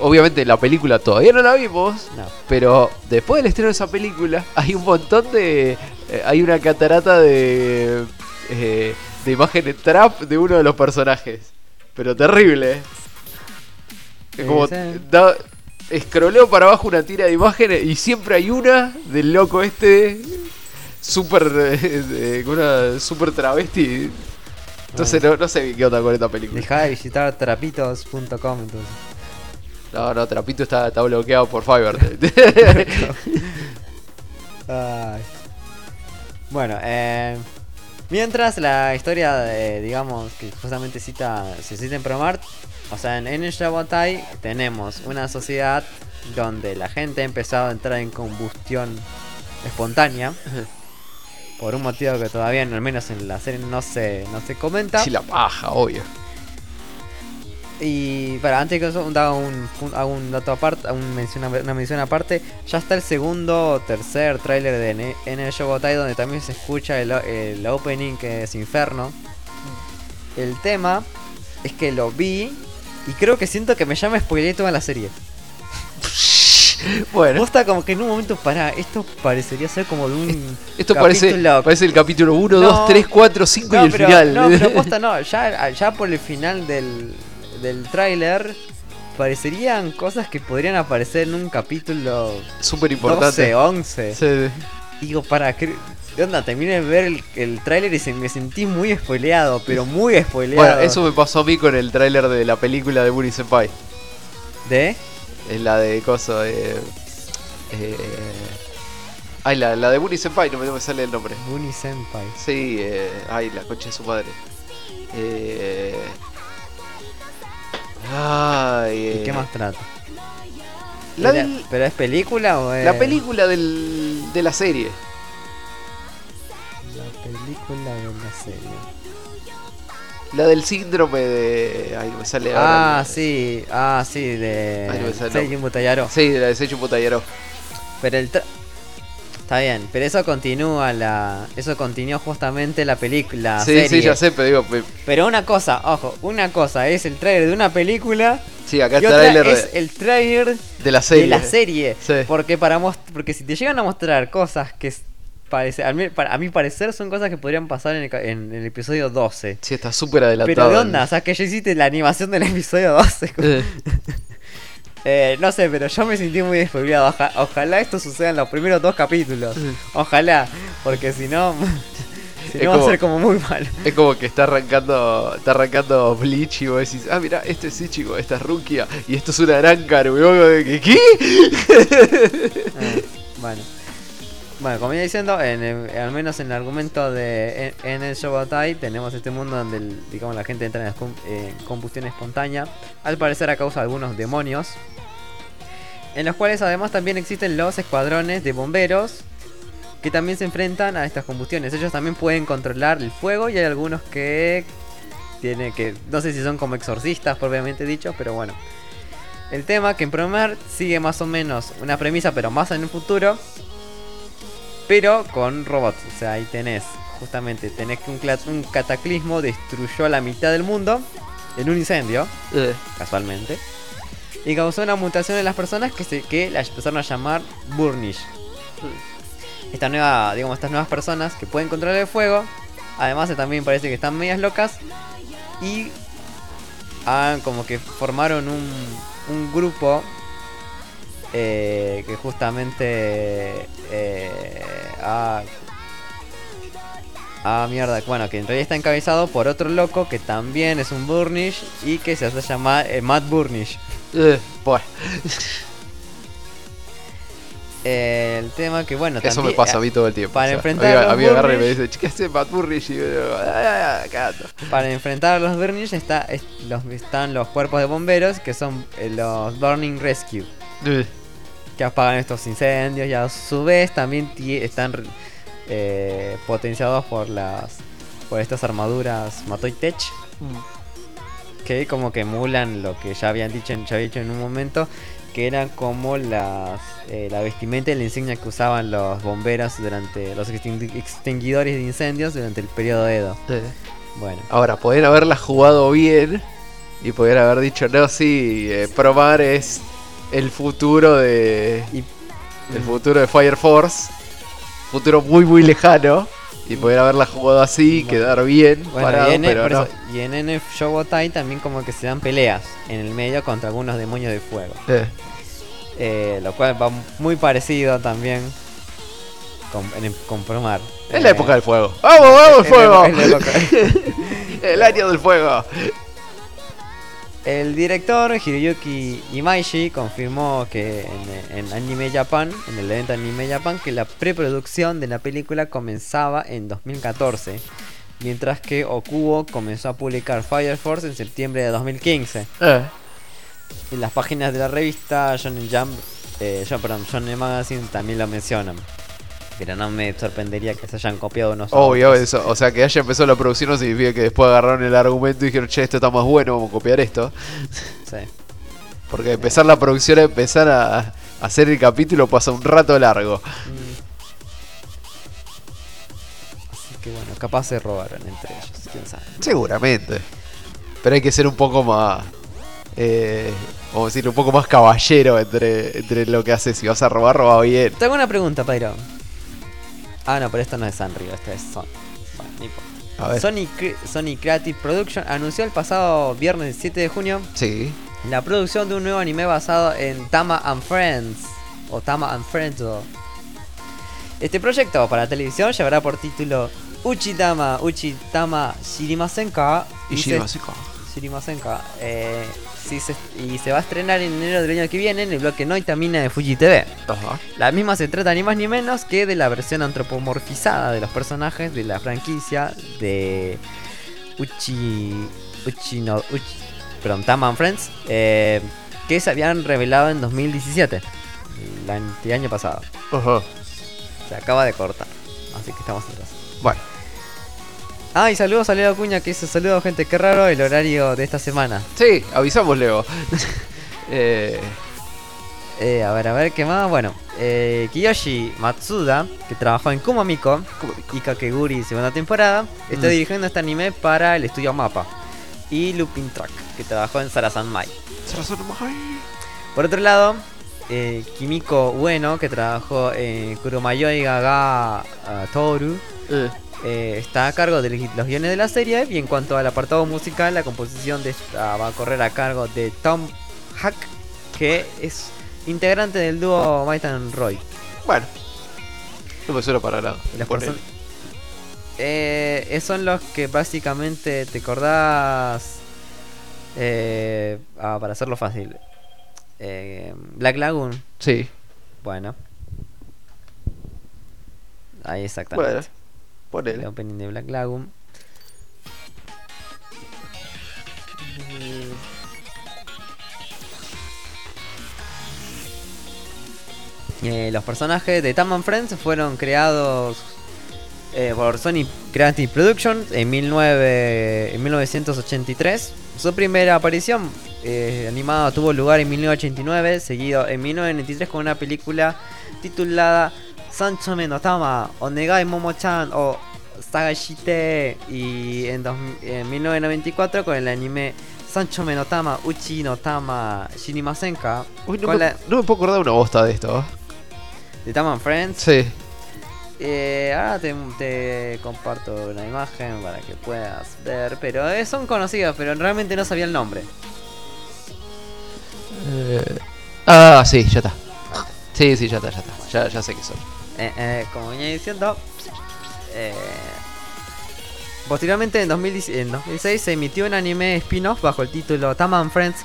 obviamente la película todavía no la vimos, No. pero después del estreno de esa película hay un montón de... eh, hay una catarata de... de imágenes trap de uno de los personajes. Pero terrible. Es como... Da, escroleo para abajo una tira de imágenes y siempre hay una del loco este super eh, de- una super travesti entonces no, no sé qué onda con esta película Deja de visitar trapitos.com entonces. no no Trapito está, está bloqueado por Fiverr *laughs* *laughs* Ay. Bueno, eh, mientras la historia, de, digamos, que justamente cita, se cita en Promart, o sea, en, en Shabotai tenemos una sociedad donde la gente ha empezado a entrar en combustión espontánea. Por un motivo que todavía, al menos en la serie, no se, no se comenta. sí la paja obvio Y para antes de que eso, hago un, un- hago un dato aparte, un mención, una mención aparte. Ya está el segundo o tercer tráiler de N- N Shogotai donde también se escucha el, el opening que es Inferno. El tema es que lo vi y creo que siento que me llama spoiler toda la serie. *laughs* *laughs* bueno Posta como que en un momento para esto parecería ser como de un *laughs* esto parece, parece el capítulo 1, No. 2, 3, 4, 5 y el pero, final no, pero *laughs* posta no, ya, ya por el final del, del tráiler parecerían cosas que podrían aparecer en un capítulo súper 12, importante 11. Sí. Digo, para que... ¿Qué onda? Terminé de ver el, el tráiler y se, me sentí muy spoileado, pero muy spoileado. bueno eso me pasó a mí con el tráiler de la película de Bunny Senpai ¿De? Es la de coso eh, eh, ay la, la de Bunny Senpai no me, no me sale el nombre Bunny Senpai. Sí, eh, ay, la concha de su madre. Eh, ay, ¿Y eh, qué más trata? La, ¿Pero- del- ¿Pero es película o es...? la película del, de la serie. La película de la serie. La del síndrome de. Ay, me sale Ah, ahora. sí, ah, sí, de... Ay, me sale Seijin Butayaro. Sí, de la de. Pero el tra- Está bien, pero eso continúa la... Eso continuó justamente la película. Sí, serie. sí, ya sé, pero digo. me- Pero una cosa, ojo, una cosa es el trailer de una película Sí, acá y está otra el es el trailer de la serie. de la serie. Sí. Porque para most- porque si te llegan a mostrar cosas que parece, a, mí, para, a mi parecer son cosas que podrían pasar en el, ca- en el episodio 12. Sí, está súper adelantado. Pero de onda, o sea, que ya hiciste la animación del episodio 12. Eh, *laughs* Eh, no sé, pero yo me sentí muy despoblado. Oja- ojalá esto suceda en los primeros dos capítulos. Ojalá, porque si no, *laughs* si va a ser como muy malo. es como que está arrancando está arrancando Bleach y vos decís, ah, mira, este es Ichigo, esta es Rukia y esto es una weón. ¿Qué? ¿Qué? Ah, bueno. Bueno, como iba diciendo, al menos en el argumento de en, en el Shogotai tenemos este mundo donde digamos la gente entra en, en combustión espontánea, al parecer a causa de algunos demonios, en los cuales además también existen los escuadrones de bomberos que también se enfrentan a estas combustiones. Ellos también pueden controlar el fuego y hay algunos que tienen que no sé si son como exorcistas propiamente dicho, pero bueno. El tema que en Promar sigue más o menos una premisa, pero más en el futuro. Pero con robots. O sea, ahí tenés, justamente, tenés que un, cataclismo destruyó la mitad del mundo en un incendio, Eh, casualmente. Y causó una mutación en las personas que, se, que las empezaron a llamar Burnish. Esta nueva, digamos, estas nuevas personas que pueden controlar el fuego. Además, también parece que están medias locas. Y han como que formaron un, un grupo eh, que justamente eh, ah, ah mierda bueno que en realidad está encabezado por otro loco que también es un Burnish y que se hace llamar eh, Matt Burnish eh, el tema que bueno eso me pasa a mí todo el tiempo. para o sea, enfrentar a a los mí, a mí agarra y me dice, ¿qué hace Matt Burnish? Y yo "Ah, ah, ah, ando". Para enfrentar a los Burnish está, es- los, están los cuerpos de bomberos que son los Burning Rescue. Que apagan estos incendios y a su vez también están eh, potenciados por las por estas armaduras Matoy Tech. Que como que emulan lo que ya habían dicho, en- ya había dicho en un momento. Que eran como las eh, la vestimenta y la insignia que usaban los bomberos durante los extingui- extinguidores de incendios durante el periodo Edo. Bueno. Ahora, podrían haberla jugado bien y podrían haber dicho, no, sí, eh, Promar es el futuro de. Y- el futuro de Fire Force. Futuro muy, muy lejano. Y podrían haberla jugado así, Bueno. quedar bien, Bueno, parado, y, en, pero no. eso- y en NF Shogotai también como que se dan peleas en el medio contra algunos demonios de fuego. Eh, Eh, lo cual va muy parecido también con, en el- con Promar. es la Eh, época del fuego. ¡Vamos, vamos, fuego! la época. *laughs* el año del fuego. El director Hiroyuki Imaishi confirmó que en, en Anime Japan, en el evento Anime Japan, que la preproducción de la película comenzaba en 2014, mientras que Okubo comenzó a publicar Fire Force en septiembre de 2015. Eh, En las páginas de la revista Shonen Jump, eh, yo, perdón, Shonen Magazine también lo mencionan. Pero no me sorprendería que se hayan copiado a obvio, eso. O sea, que haya empezado la producción no significa que después agarraron el argumento y dijeron, che, esto está más bueno, vamos a copiar esto. *laughs* Sí. Porque empezar la producción, empezar a, a hacer el capítulo pasa un rato largo. Mm. Así que bueno, capaz se robaron entre ellos, quién sabe. Seguramente. Pero hay que ser un poco más. Eh, vamos a decir, un poco más caballero entre, entre lo que haces. Si vas a robar, roba bien. Tengo una pregunta, Pyro. Ah, no, pero esto no es Sanrio, esto es Son. Bueno, no importa. Sony, Sony Creative Production anunció el pasado viernes 7 de junio Sí. la producción de un nuevo anime basado en Tama and Friends o Tama and Friends. Este proyecto para televisión llevará por título Uchitama Uchitama Shirimasenka Y se- Eh, sí se- y se va a estrenar en enero del año que viene en el bloque Noitamina de Fuji TV. Ajá. La misma se trata ni más ni menos que de la versión antropomorfizada de los personajes de la franquicia de Uchi. Uchi no. Uchi, perdón, Tama and Friends. eh, que se habían revelado en 2017. El año, pasado. Ajá. Se acaba de cortar. Así que estamos atrás. Bueno. Ah, y saludos a Leo Cuña que dice saludos gente, qué raro el horario de esta semana. Sí, avisamos, Leo. *laughs* eh, Eh, a ver, a ver, ¿qué más? Bueno, eh, Kiyoshi Matsuda, que trabajó en Kumamiko y Kakeguri segunda temporada, está Mm. dirigiendo este anime para el estudio Mapa. Y Lupin Track, que trabajó en Sarasan Mai. Por otro lado, eh, Kimiko Ueno, que trabajó en Kuromayoi Gaga ah, Toru. Eh, está a cargo de los guiones de la serie y en cuanto al apartado musical, la composición de esta va a correr a cargo de Tom Hack, que es integrante del dúo Might and Roy. bueno. No me suena para nada. Perso- Eh, esos son los que básicamente te acordás. eh, ah, para hacerlo fácil. Eh, Black Lagoon. Sí. Bueno. Ahí exactamente. Bueno. Ponele. El opening de Black Lagoon. Eh, los personajes de Tam and Friends fueron creados eh, por Sony Creative Productions en, 19 en 1983. Su primera aparición eh, animada tuvo lugar en 1989, seguido en 1993 con una película titulada Sancho Menotama, Onegai Momo-chan o Sagashite y en, dos- en 1994 con el anime Sancho Menotama Uchi no Tama Shinimasenka Uy, no, me, la- no me puedo acordar una bosta de esto. de Tam and Friends. Sí. Eh, ahora te, te comparto una imagen para que puedas ver, pero eh, son conocidas, pero realmente no sabía el nombre. Eh, ah, sí, ya está. Sí, sí, ya está, ya está. Ya, ya sé qué son. Eh, eh, como venía diciendo, eh, posteriormente en, 2010 en 2006 se emitió un anime spin-off bajo el título Tam and Friends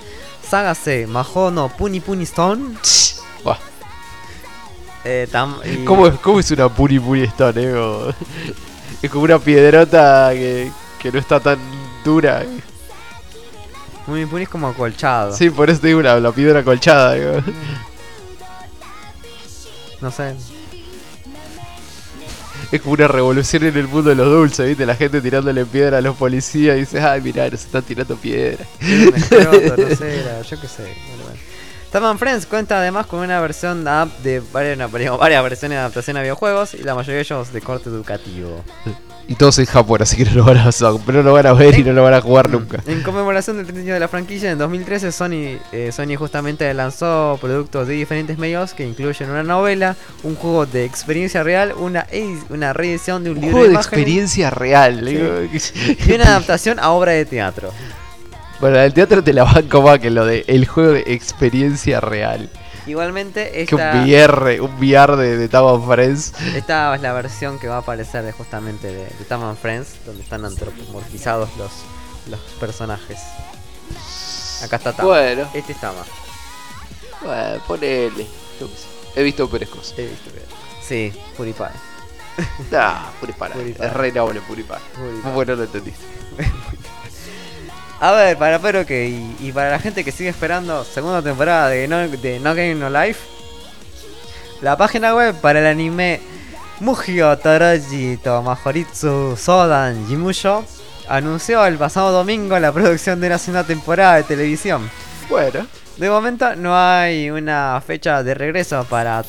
Saga C Maho no Puni Puni Stone. Eh, tam- y- ¿Cómo, es- ¿Cómo es una Puri Puri Stone, eh? Como- Es como una piedrota que, que no está tan dura. Puni Puni es como colchado. Sí, por eso te digo una, la piedra colchada. digo. No sé. Es como una revolución en el mundo de los dulces, ¿viste? La gente tirándole piedra a los policías y dices, ay, mirá, nos están tirando piedra. Era un *laughs* escroto, no sé, era- yo qué sé. Bueno, Friends cuenta además con una versión de varias versiones de adaptación a videojuegos y la mayoría de ellos de corte educativo. *laughs* Y todos en Japón, así que no lo van a, no lo van a ver y no lo van a jugar nunca. En conmemoración del 30 año de la franquicia, en 2013 Sony, eh, Sony justamente lanzó productos de diferentes medios que incluyen una novela, un juego de experiencia real, una, una reedición de un, Un libro juego de experiencia real. Sí. y una *laughs* adaptación a obra de teatro. Bueno, el teatro te la banco más que lo de el juego de experiencia real. Igualmente, Que un esta, VR, un VR de, de Tam and Friends. esta es la versión que va a aparecer de justamente de, de Tam and Friends, donde están antropomorfizados los, los personajes. Acá está Tama. Bueno, Este es Tama. bueno, ponele. Yo qué sé. He visto peores cosas. He visto que- Sí, PewDiePie. Nah, Puripara. *laughs* Puripara. Es re noble Puripara. Bueno lo entendiste. *laughs* A ver, para pero que y, y para la gente que sigue esperando segunda temporada de No, de no Game No Life, la página web para el anime Mujio Toroji Tomahoritsu Sodan Jimusho anunció el pasado domingo la producción de una segunda temporada de televisión. Bueno, De momento no hay una fecha de regreso para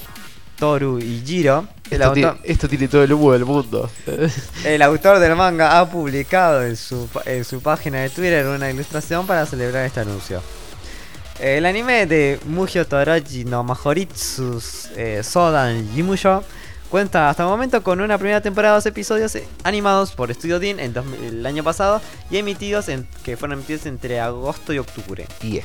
Toru y Jiro. El esto, tiene, autor, esto tiene todo el humo del mundo. *laughs* el autor del manga ha publicado en su, en su página de Twitter una ilustración para celebrar este anuncio. El anime de Mujio Toroji no Mahoritsu eh, Sodan Jimusho cuenta hasta el momento con una primera temporada de dos episodios animados por Studio Dean en el año pasado y emitidos en, que fueron emitidos entre agosto y octubre. Yeah.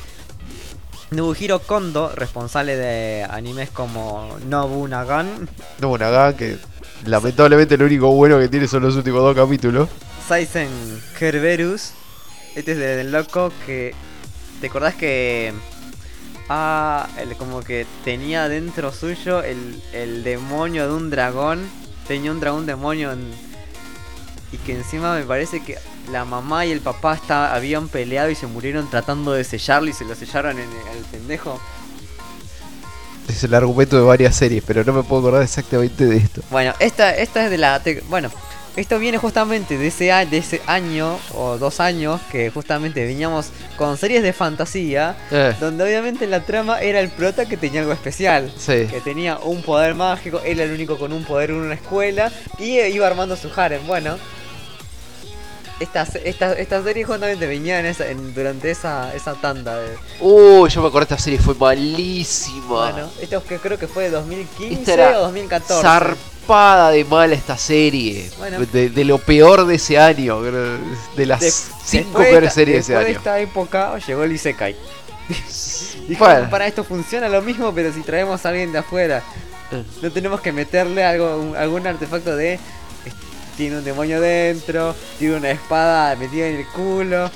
Nobuhiro Kondo, responsable de animes como Nobunagan, No, una gana que lamentablemente lo único bueno que tiene son los últimos dos capítulos. Saisen Kerberus. Este es del loco que. ¿Te acordás que.? Ah, el- como que tenía dentro suyo el, el demonio de un dragón. Tenía un dragón demonio. en- y que encima me parece que la mamá y el papá está, habían peleado y se murieron tratando de sellarlo y se lo sellaron en el, el pendejo. Es el argumento de varias series, pero no me puedo acordar exactamente de esto. Bueno, esta, esta es de la. bueno, esto viene justamente de ese, de ese año o dos años que justamente veníamos con series de fantasía. Eh, Donde obviamente la trama era el prota que tenía algo especial. sí. Que tenía un poder mágico, él era el único con un poder en una escuela y iba armando su harem. Bueno, esta, esta, esta serie justamente venía en esa, en- durante esa, esa tanda de... Uh, yo me acuerdo esta serie fue malísima. Bueno, esto que creo que fue de 2015 Esta era o 2014. zarpada de mala esta serie. Bueno. De, de lo peor de ese año. De las De- cinco peores esta- series de ese después de año. esta época llegó el Isekai. *laughs* Dijo, Bueno. para esto funciona lo mismo, pero si traemos a alguien de afuera, Eh. no tenemos que meterle algo, un- algún artefacto de... Tiene un demonio dentro, tiene una espada metida en el culo.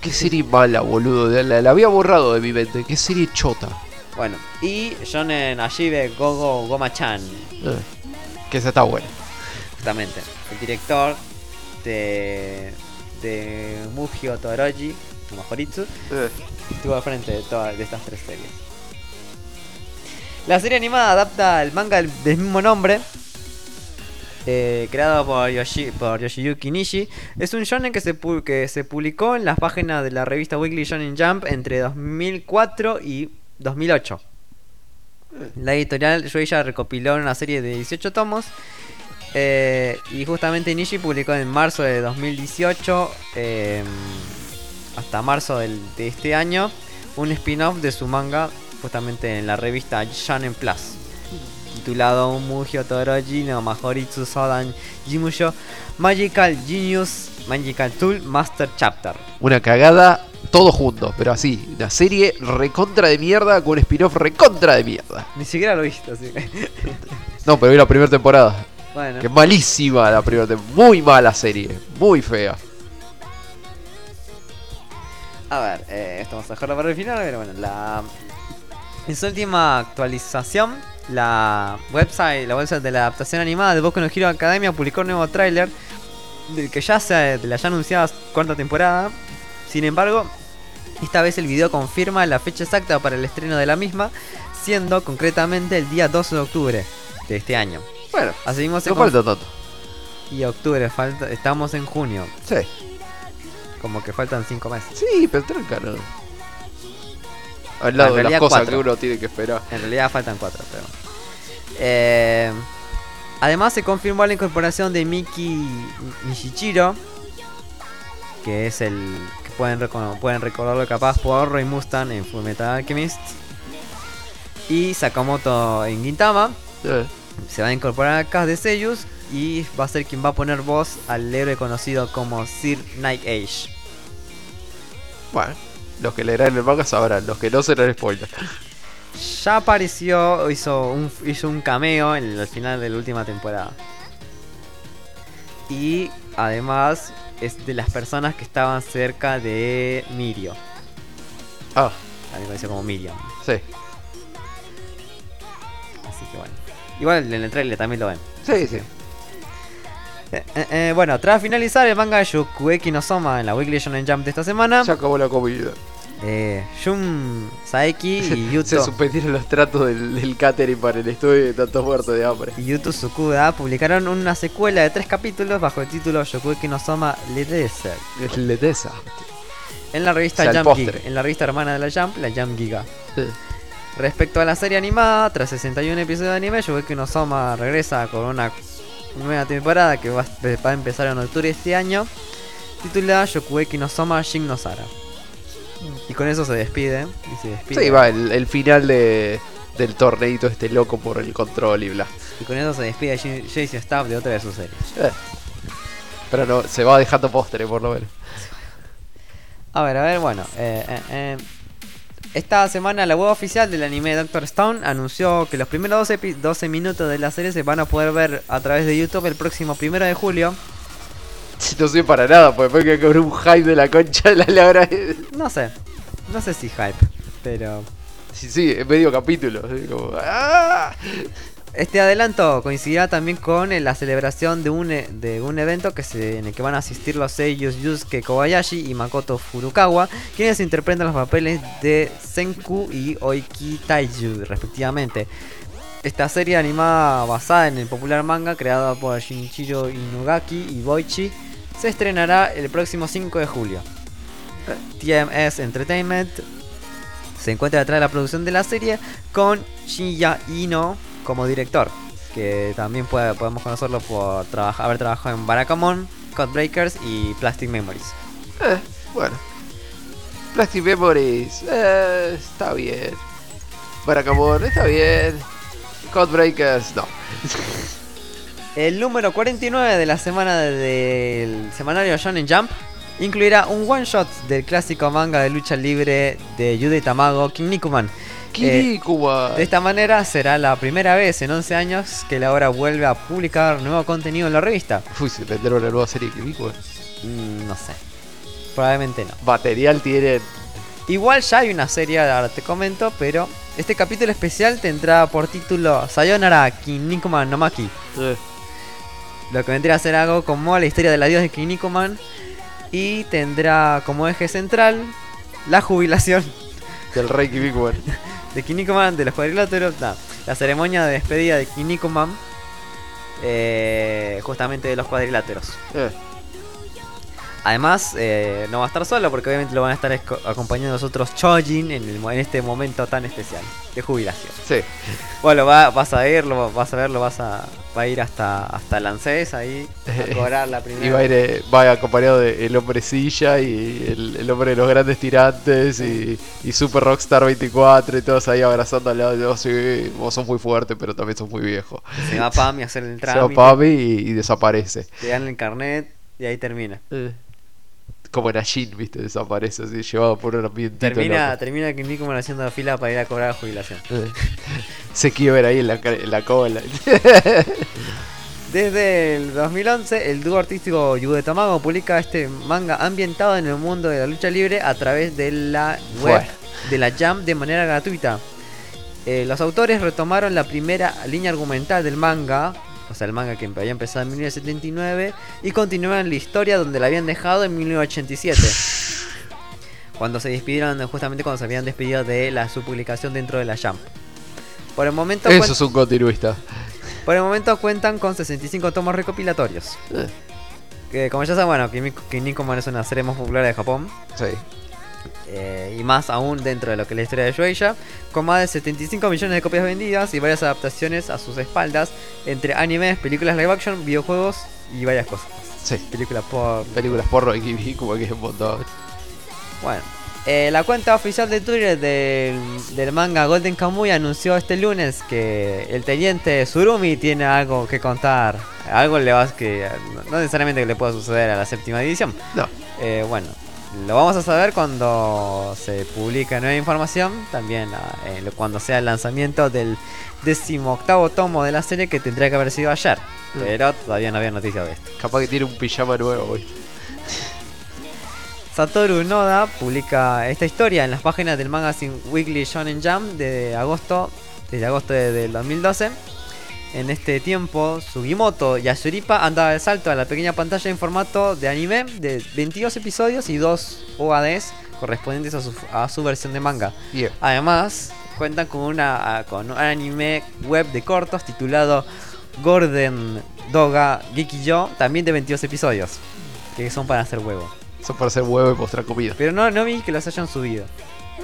Qué serie mala, boludo. La, la había borrado de mi mente. Qué serie chota. Bueno, y Shonen Ashibe Gogo Goma-chan, Eh, Que esa está buena. justamente, el director de, de Mugio Toroji, o Majoritsu, Eh, estuvo al frente de todas de estas tres series. La serie animada adapta el manga del mismo nombre, eh, creado por, Yoshi, por Yoshiyuki Nishi. Es un shonen que se, que se publicó en las páginas de la revista Weekly Shonen Jump entre 2004 y 2008. La editorial Shueisha recopiló una serie de 18 tomos. eh, y justamente Nishi publicó en marzo de 2018 eh, hasta marzo del- de este año un spin-off de su manga justamente en la revista Shonen Plus titulado Mugio Toroji no Majoritsu Sodan Jimusho Magical Genius Magical Tool Master Chapter una cagada, todo junto. Pero así, una serie recontra de mierda con un spin-off recontra de mierda. Ni siquiera lo he visto, así que... No, pero vi la primera temporada. Bueno, Que malísima la primera temporada. Muy mala serie. Muy fea. a ver, eh, esto vamos a dejarlo para el final, pero bueno, la... En su última actualización, la website, la website de la adaptación animada de Boku no Hero Academia publicó un nuevo tráiler del que ya se de la ya anunciada cuarta temporada. Sin embargo, esta vez el video confirma la fecha exacta para el estreno de la misma, siendo concretamente el día 12 de octubre de este año. Bueno, Asimismo se no falta tanto. y octubre falta, estamos en junio, Sí. como que faltan 5 meses. Sí, pero tranca, ¿no? Al lado de las cosas cuatro. que uno tiene que esperar. En realidad faltan 4, pero. Eh, además se confirmó la incorporación de Miki Nishichiro, que es el que pueden, pueden recordarlo capaz por Roy Mustang en Fullmetal Alchemist. Y Sakamoto en Gintama. Se va a incorporar al cast de Seiyus y va a ser quien va a poner voz al héroe conocido como Sir Night Age. Bueno, los que leerán el manga sabrán, los que no serán spoiler. Ya apareció, hizo un, hizo un cameo en el final de la última temporada. Y además es de las personas que estaban cerca de Mirio. Ah, También conoció como Miriam. sí. Así que bueno. Igual en el trailer también lo ven. Sí, sí. Eh, eh, eh, bueno, tras finalizar el manga de Shukueki no Soma en la Weekly Shonen Jump de esta semana, Se acabó la comida. eh, Jun Saeki y *laughs* Yuto. Se suspendieron los tratos del, del catering para el estudio de tanto muerto de hambre. y Yuto Tsukuda publicaron una secuela de tres capítulos bajo el título Shokueki no Soma Le Desert Es letesa. en la revista O sea, Jump. Giga, en la revista hermana de la Jump, la Jump Giga. Sí. Respecto a la serie animada, tras 61 episodios de anime, Shogeki no Soma regresa con una nueva temporada que va a empezar en octubre de este año, titulada Shokugeki no Soma Shin no Sara. Y con eso se despide. Y se despide. Sí, va, el, el final de, del torneito este loco por el control y bla. Y con eso se despide Jason Staff de otra de sus series. Eh. Pero no, se va dejando postre por lo menos. A ver, a ver, bueno. eh, eh, eh. Esta semana la web oficial del anime Doctor Stone anunció que los primeros 12, epi- 12 minutos de la serie se van a poder ver a través de YouTube el próximo primero de julio. No sé para nada, pues después que con un hype de la concha de la labra. *laughs* No sé, no sé si hype, pero Sí, sí, es medio capítulo. como, ¡ah! Este adelanto coincidirá también con eh, la celebración de un, e- de un evento en el que van a asistir los seiyus Yusuke Kobayashi y Makoto Furukawa, quienes interpretan los papeles de Senku y Oiki Taiju, respectivamente. Esta serie animada basada en el popular manga creado por Shinichiro Inugaki y Boichi se estrenará el próximo 5 de julio. TMS Entertainment se encuentra detrás de la producción de la serie con Shinya Ino como director, que también puede- podemos conocerlo por haber trabajado en Barakamon Codebreakers y Plastic Memories. Eh, bueno. Plastic Memories, eh, está bien. Barakamon, está bien. Codebreakers, no. *laughs* El número 49 de la semana del semanario Shonen Jump incluirá un one shot del clásico manga de lucha libre de Yude Tamago, Kinnikuman. Kirikuman. De esta manera será la primera vez en 11 años que la obra vuelve a publicar nuevo contenido en la revista. Uy, se vendieron una nueva serie de. Mm, no sé. Probablemente no. Material tienen. Igual ya hay una serie, ahora te comento, pero este capítulo especial tendrá por título Sayonara Kinnikuman no Maki. eh, Lo que vendría a ser algo como la historia del adiós de Kinnikuman. Y tendrá como eje central la jubilación del rey Kirikuman. *laughs* de Kinnikuman de los cuadriláteros. no, la ceremonia de despedida de Kinnikuman. eh, justamente de los cuadriláteros. Eh, Además, eh, no va a estar solo porque obviamente lo van a estar acompañando los otros Chojin en, el en este momento tan especial de jubilación. sí. Bueno, va- vas a verlo, vas a verlo, vas a, va a ir hasta, hasta Lancés ahí a cobrar la primera. Y va, a ir, eh, va acompañado de El Hombre Silla y el, el Hombre de los Grandes Tirantes y, y Super Rockstar 24 y todos ahí abrazando al lado. de vos, sí, vos sos muy fuerte, pero también sos muy viejo. Se va Pami a hacer el Se va trámite, Pami y, y desaparece. te dan el carnet y ahí termina. Eh, Como en Ajin, viste, desaparece así, llevado por un ambiente. Termina, termina que Nicoman haciendo la fila para ir a cobrar la jubilación. *laughs* Se quiebra ahí en la, en la cola. *laughs* Desde el 2011, el dúo artístico Yude Tamago publica este manga ambientado en el mundo de la lucha libre a través de la web Bueno. de la Jam de manera gratuita. Eh, los autores retomaron la primera línea argumental del manga, o sea, el manga que había empezado en 1979, y continúan la historia donde la habían dejado en 1987. Cuando se despidieron, justamente cuando se habían despedido de la, su publicación dentro de la Jam. Por el momento, Eso es un continuista. por el momento cuentan con 65 tomos recopilatorios. Eh, Que como ya saben, bueno, Kinnikuman es una serie más popular de Japón. sí. Eh, y más aún dentro de lo que es la historia de Shueisha. Con más de 75 millones de copias vendidas y varias adaptaciones a sus espaldas. Entre animes, películas live action, videojuegos y varias cosas. Sí. Películas por... Películas de Kimi, como que es un montón. Bueno. eh, la cuenta oficial de Twitter del, del manga Golden Kamuy anunció este lunes que el teniente Surumi tiene algo que contar. Algo le va que no necesariamente que le pueda suceder a la séptima edición. No. Eh, bueno, lo vamos a saber cuando se publique nueva información. También ah, eh, cuando sea el lanzamiento del decimoctavo tomo de la serie que tendría que haber sido ayer. Mm. Pero todavía no había noticia de esto. Capaz que tiene un pijama nuevo hoy. *laughs* Satoru Noda publica esta historia en las páginas del magazine Weekly Shonen Jump de agosto, desde agosto de- del 2012. En este tiempo, Sugimoto Yashuripa andaba de salto a la pequeña pantalla en formato de anime de 22 episodios y 2 OADs correspondientes a su, a su versión de manga. Además, cuentan con, una, con un anime web de cortos titulado Gordon Doga Gekiyo, también de 22 episodios, que son para hacer huevo. Son para hacer huevo y mostrar comida. Pero no, no vi que los hayan subido.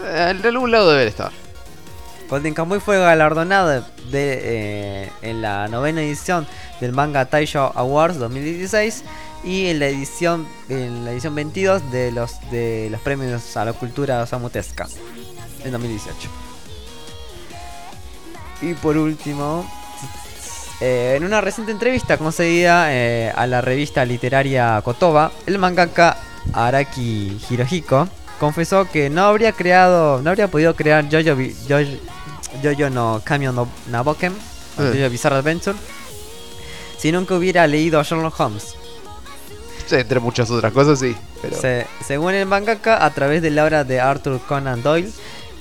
Eh, En algún lado deben estar. Golden Kamuy fue galardonado de, eh, en la novena edición del Manga Taisho Awards 2016 y en la edición en la edición 22 de los de los premios a la cultura samutesca en 2018. Y por último, eh, en una reciente entrevista concedida eh, a la revista literaria Kotoba, el mangaka Araki Hirohiko confesó que no habría creado, no habría podido crear Jojo, Jojo no Kamio no Naboken, o Eh. Bizarre Adventure, si nunca hubiera leído a Sherlock Holmes. Sí, entre muchas otras cosas, sí. Pero Se- según el mangaka, a través de la obra de Arthur Conan Doyle,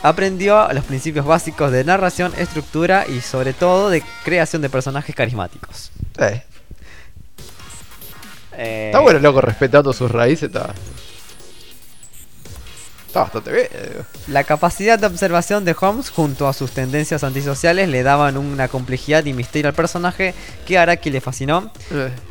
aprendió los principios básicos de narración, estructura y sobre todo de creación de personajes carismáticos. Eh, está bueno, loco, respetando sus raíces. Está, está bastante bien. digo. La capacidad de observación de Holmes junto a sus tendencias antisociales le daban una complejidad y misterio al personaje que a Araki le fascinó.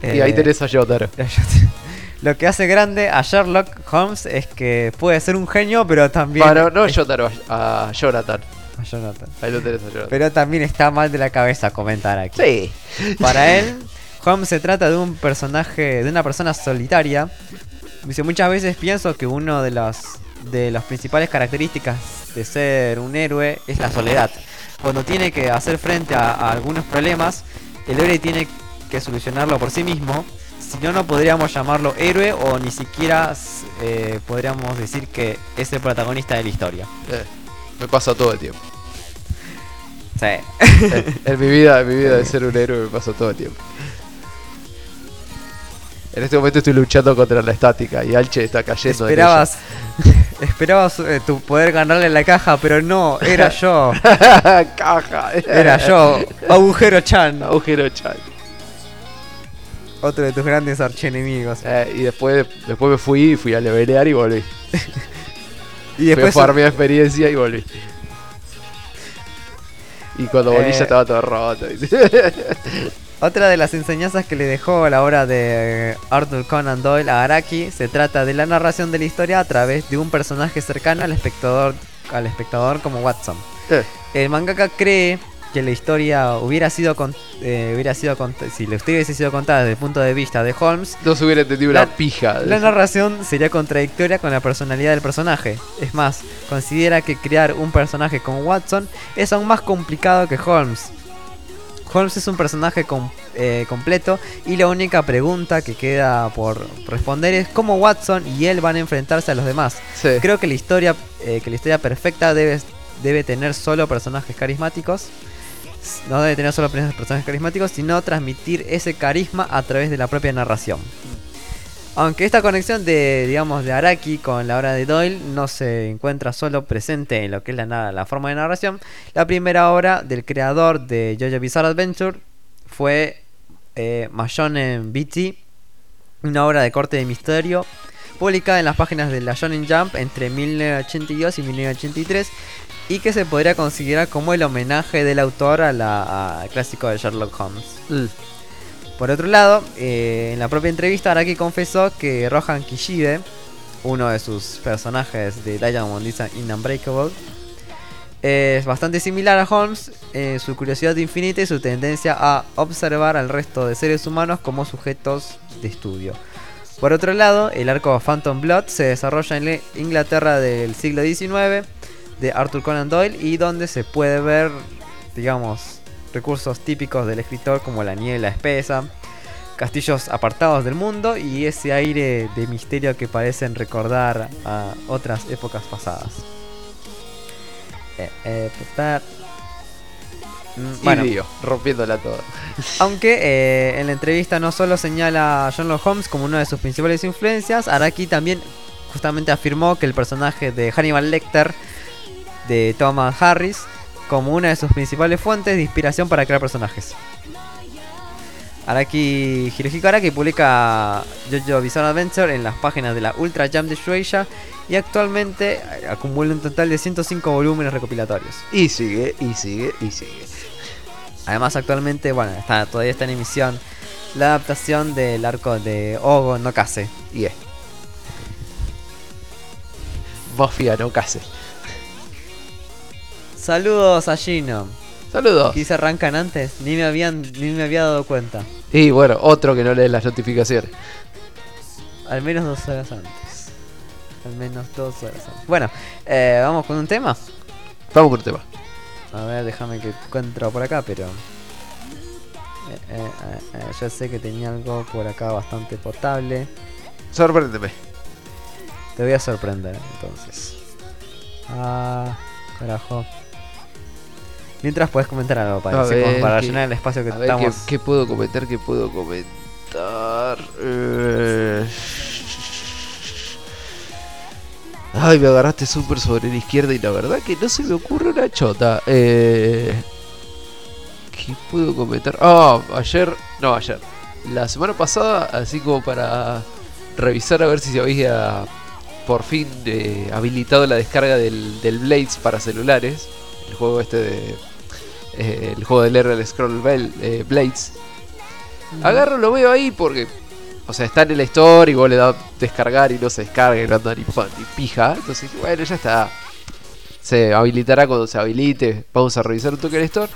Eh, y ahí Eh, tenés a Yotaro. *laughs* Lo que hace grande a Sherlock Holmes es que puede ser un genio, pero también... Bueno, no es- Yotaro, a Jonathan. a Jonathan. Ahí lo tenés a Jonathan. Pero también está mal de la cabeza, comenta Araki. Sí. Para *laughs* él, Holmes se trata de un personaje, de una persona solitaria. Dice, muchas veces pienso que una de las, de las principales características de ser un héroe es la soledad. Cuando tiene que hacer frente a, a algunos problemas, el héroe tiene que solucionarlo por sí mismo. Si no, no podríamos llamarlo héroe o ni siquiera eh, podríamos decir que es el protagonista de la historia. Eh, me pasa todo el tiempo. Sí. Eh, *laughs* en mi vida, en mi vida de ser un héroe me pasa todo el tiempo. En este momento estoy luchando contra la estática y Alche está cayendo. en Esperabas, esperabas eh, tu poder ganarle la caja, pero no, era *laughs* yo. Caja. Era yo, Agujero Chan, Agujero chan. otro de tus grandes archienemigos. Eh, y después, después me fui, fui a levelear y volví. *laughs* Y Fui a después farmear experiencia y volví. Y cuando volví Eh. ya estaba todo roto. *laughs* Otra de las enseñanzas que le dejó la obra de Arthur Conan Doyle a Araki se trata de la narración de la historia a través de un personaje cercano al espectador, al espectador como Watson. Eh, El mangaka cree que la historia hubiera sido con, eh, hubiera sido si la historia hubiese sido contada desde el punto de vista de Holmes, no se hubiera entendido La- una pija. la narración sería contradictoria con la personalidad del personaje. Es más, considera que crear un personaje como Watson es aún más complicado que Holmes. Holmes es un personaje com- eh, completo y la única pregunta que queda por responder es cómo Watson y él van a enfrentarse a los demás. Sí. Creo que la historia, eh, que la historia perfecta debe, debe tener solo personajes carismáticos. No debe tener solo pers- personajes carismáticos, sino transmitir ese carisma a través de la propia narración. Aunque esta conexión de, digamos, de Araki con la obra de Doyle no se encuentra solo presente en lo que es la, la forma de narración, la primera obra del creador de JoJo Bizarre Adventure fue eh, Mashonen BT, una obra de corte de misterio publicada en las páginas de la Shonen Jump entre 1982 y 1983 y que se podría considerar como el homenaje del autor a la- al clásico de Sherlock Holmes. Mm. Por otro lado, eh, en la propia entrevista Araki confesó que Rohan Kishibe, uno de sus personajes de Diamond is Unbreakable, es bastante similar a Holmes, en su curiosidad infinita y su tendencia a observar al resto de seres humanos como sujetos de estudio. Por otro lado, el arco Phantom Blood se desarrolla en la Inglaterra del siglo XIX de Arthur Conan Doyle y donde se puede ver, digamos, recursos típicos del escritor como la niebla espesa, castillos apartados del mundo y ese aire de misterio que parecen recordar a otras épocas pasadas. Eh, eh. Mm, Y Bueno, rompiéndola toda. aunque eh, en la entrevista no solo señala a Locke Holmes como una de sus principales influencias, Araki también justamente afirmó que el personaje de Hannibal Lecter de Thomas Harris como una de sus principales fuentes de inspiración para crear personajes. Araki Hirohiko Araki publica JoJo Bizarre Adventure en las páginas de la Ultra Jump de Shueisha y actualmente eh, acumula un total de 105 volúmenes recopilatorios. Y sigue, y sigue, y sigue. Además, actualmente, bueno, está, todavía está en emisión la adaptación del arco de Ogo no Kase. Y es. Mafia no case. Saludos a Gino. Saludos. Que se arrancan antes, ni me habían ni me había dado cuenta. Y bueno, otro que no lee las notificaciones. Al menos dos horas antes. Al menos dos horas antes. Bueno, eh, vamos con un tema. Vamos con el tema. A ver, déjame que encuentro por acá, pero. Eh, eh, eh, eh, yo sé que tenía algo por acá bastante potable. Sorpréndeme. Te voy a sorprender entonces. Ah, carajo. Mientras puedes comentar algo, para, para ¿qué- llenar el espacio que ver, ¿qué, estamos. qué puedo comentar? ¿Qué puedo comentar? Eh, Ay, me agarraste súper sobre la izquierda y la verdad que no se me ocurre una chota. Eh... ¿Qué puedo comentar? Ah, ayer... No, ayer. La semana pasada, así como para revisar a ver si se había por fin eh, habilitado la descarga del, del Blades para celulares. El juego este de... eh, el juego del R Scroll Bell, eh, Blades. Agarro, lo veo ahí porque... O sea, está en la store y vos le das descargar y no se descarga y no anda ni, pija. Entonces, bueno, ya está. Se habilitará cuando se habilite. Vamos a revisar un toque el store.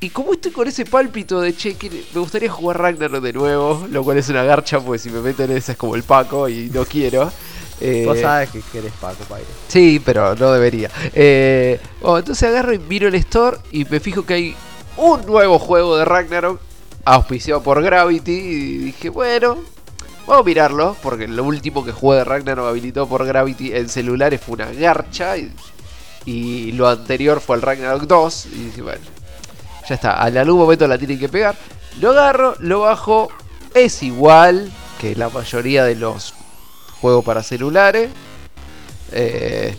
Y como estoy con ese pálpito de che, me gustaría jugar Ragnarok de nuevo, lo cual es una garcha, pues si me meten en esa es como el Paco y no quiero. Eh, Vos sabes que, que eres Paco, Paire. Sí, pero no debería. Eh, bueno, entonces agarro y miro el store y me fijo que hay un nuevo juego de Ragnarok auspiciado por Gravity y dije, bueno, vamos a mirarlo porque lo último que jugué de Ragnarok habilitado por Gravity en celulares fue una garcha y, y lo anterior fue el Ragnarok 2 y dije, bueno, ya está, en algún momento la tienen que pegar. Lo agarro, lo bajo, es igual que la mayoría de los juegos para celulares. Eh,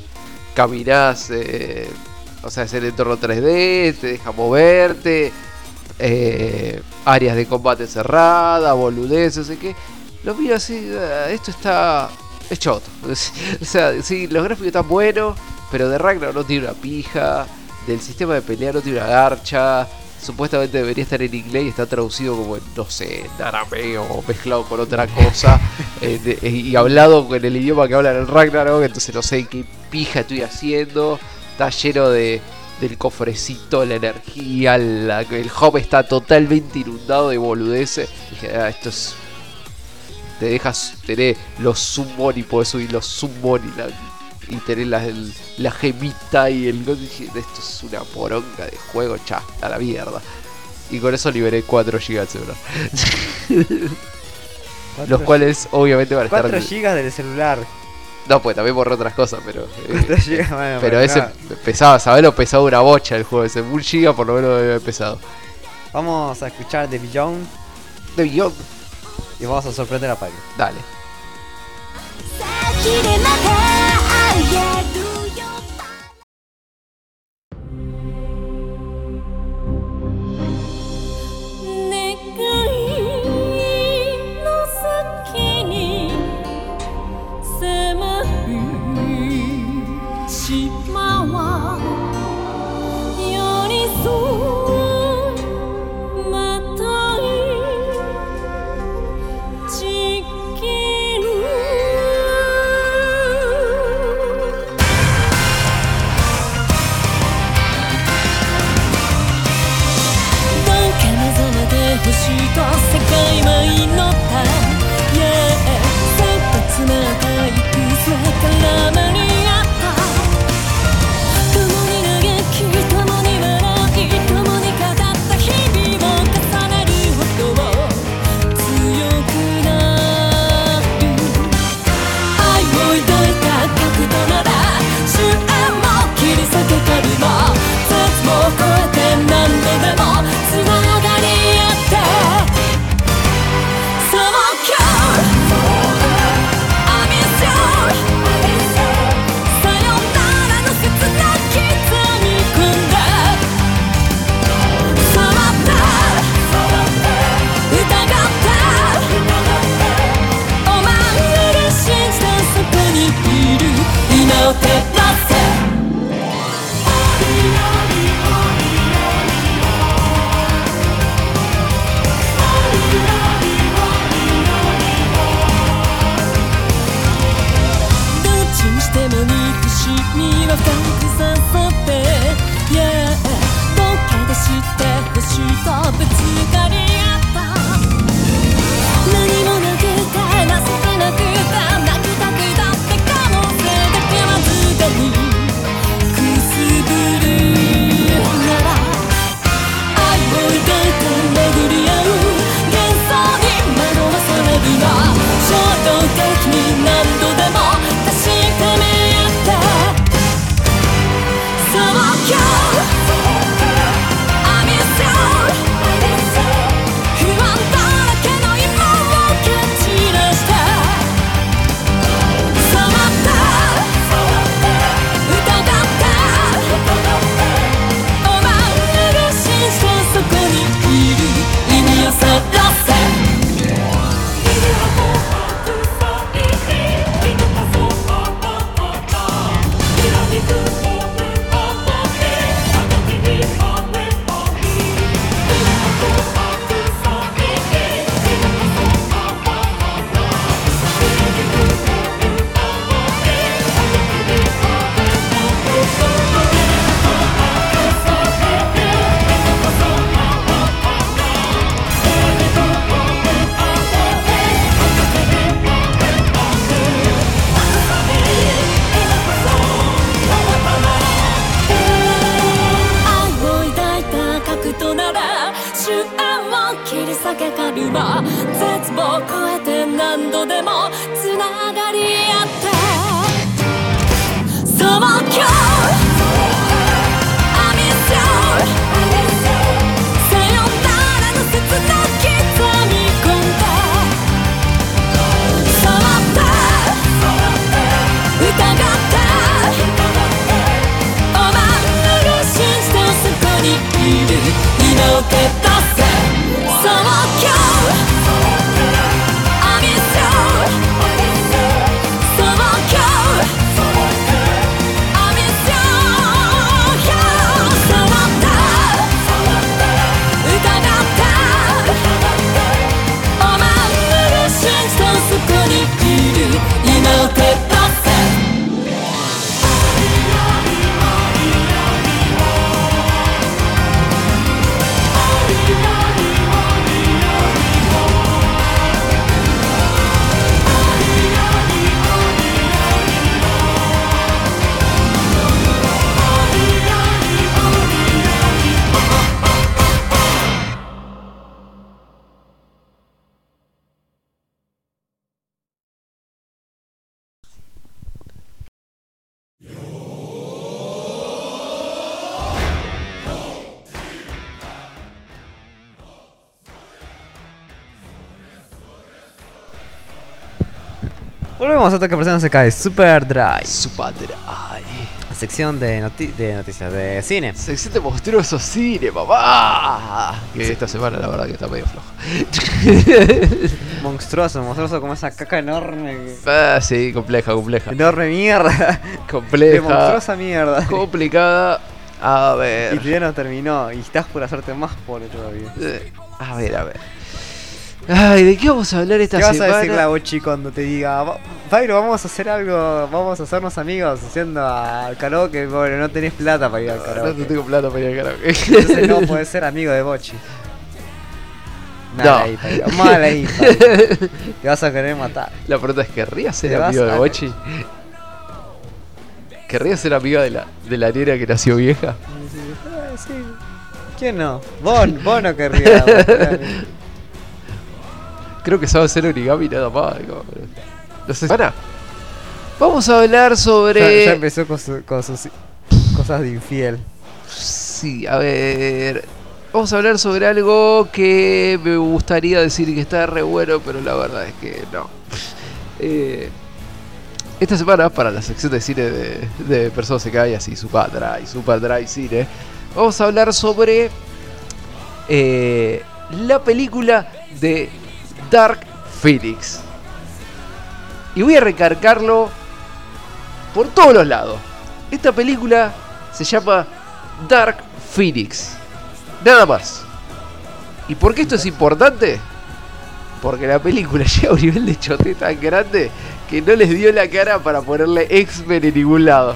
caminás, eh, o sea, es el entorno 3D, te deja moverte, eh, áreas de combate cerrada, boludez, no sé qué. Lo miro así, ah, esto está. es choto. *laughs* o sea, sí, los gráficos están buenos, pero de Ragnar no tiene una pija, del sistema de pelea no tiene una garcha. Supuestamente debería estar en inglés y está traducido como en, no sé, en arameo o mezclado con otra cosa. *laughs* eh, de- eh, y hablado con el idioma que hablan en Ragnarok, entonces no sé qué pija estoy haciendo. Está lleno de del cofrecito, la energía, la- el hub está totalmente inundado de boludeces. Dije, ah, esto es. Te dejas tener los summon y podés subir los summon y, la, y tener la, el- la gemita y el. Dije, esto es una poronga de juego, cha, a la mierda. Y con eso liberé 4 GB de celular. Los cuales obviamente van a estar. 4 GB del celular. No, pues también borré otras cosas, pero. eh, 4 GB, bueno, pero ese nada. pesaba, ¿sabes? Lo pesaba una bocha el juego ese. Un giga por lo menos debe haber pesado. Vamos a escuchar The Beyond De Beyond, y vamos a sorprender a Paire. dale. って星とぶつ Volvemos a otra que persona se cae. Super Drive. Su padre. Ay. Sección de, noti- de noticias de cine. Se siente monstruoso cine, papá. Que esta semana la verdad que está medio flojo. *laughs* Monstruoso, monstruoso como esa caca enorme. Ah, sí, compleja, compleja. Enorme mierda. De Compleja. monstruosa mierda. Complicada. A Y ver. todavía no terminó. Y estás por hacerte más pobre todavía. Eh, A ver, a ver. Ay, ¿de qué vamos a hablar esta ¿Qué vas semana? a decirle a Bochi cuando te diga, "Va- Pairo, vamos a hacer algo, vamos a hacernos amigos haciendo al karaoke, pobre, no tenés plata para ir al No, no karaoke. tengo plata para ir al karaoke. Entonces no *laughs* puedes ser amigo de Bochi. Mal No. ahí, Pairo, mal ahí, Pairo. *laughs* Te vas a querer matar. La pregunta es, ¿querría Te ser amigo de a- Bochi? ¿Querría ser amiga de la, de la nena que nació vieja? Ah, sí. ¿Quién no? Vos, vos no querrías. *laughs* Creo que sabe hacer origami nada más. No sé. Ana, vamos a hablar sobre... Ya, ya empezó con, su- con sus cosas de infiel. Sí, a ver. Vamos a hablar sobre algo que me gustaría decir que está re bueno, pero la verdad es que no. Eh, esta semana, para la sección de cine de, de Personas se cae así, Super Dry, Super Dry Cine, vamos a hablar sobre eh, la película de Dark Phoenix. Y voy a recargarlo por todos los lados. Esta película se llama Dark Phoenix. Nada más. ¿Y por qué esto es importante? Porque la película *laughs* llega a un nivel de chote tan grande que no les dio la cara para ponerle X-Men en ningún lado.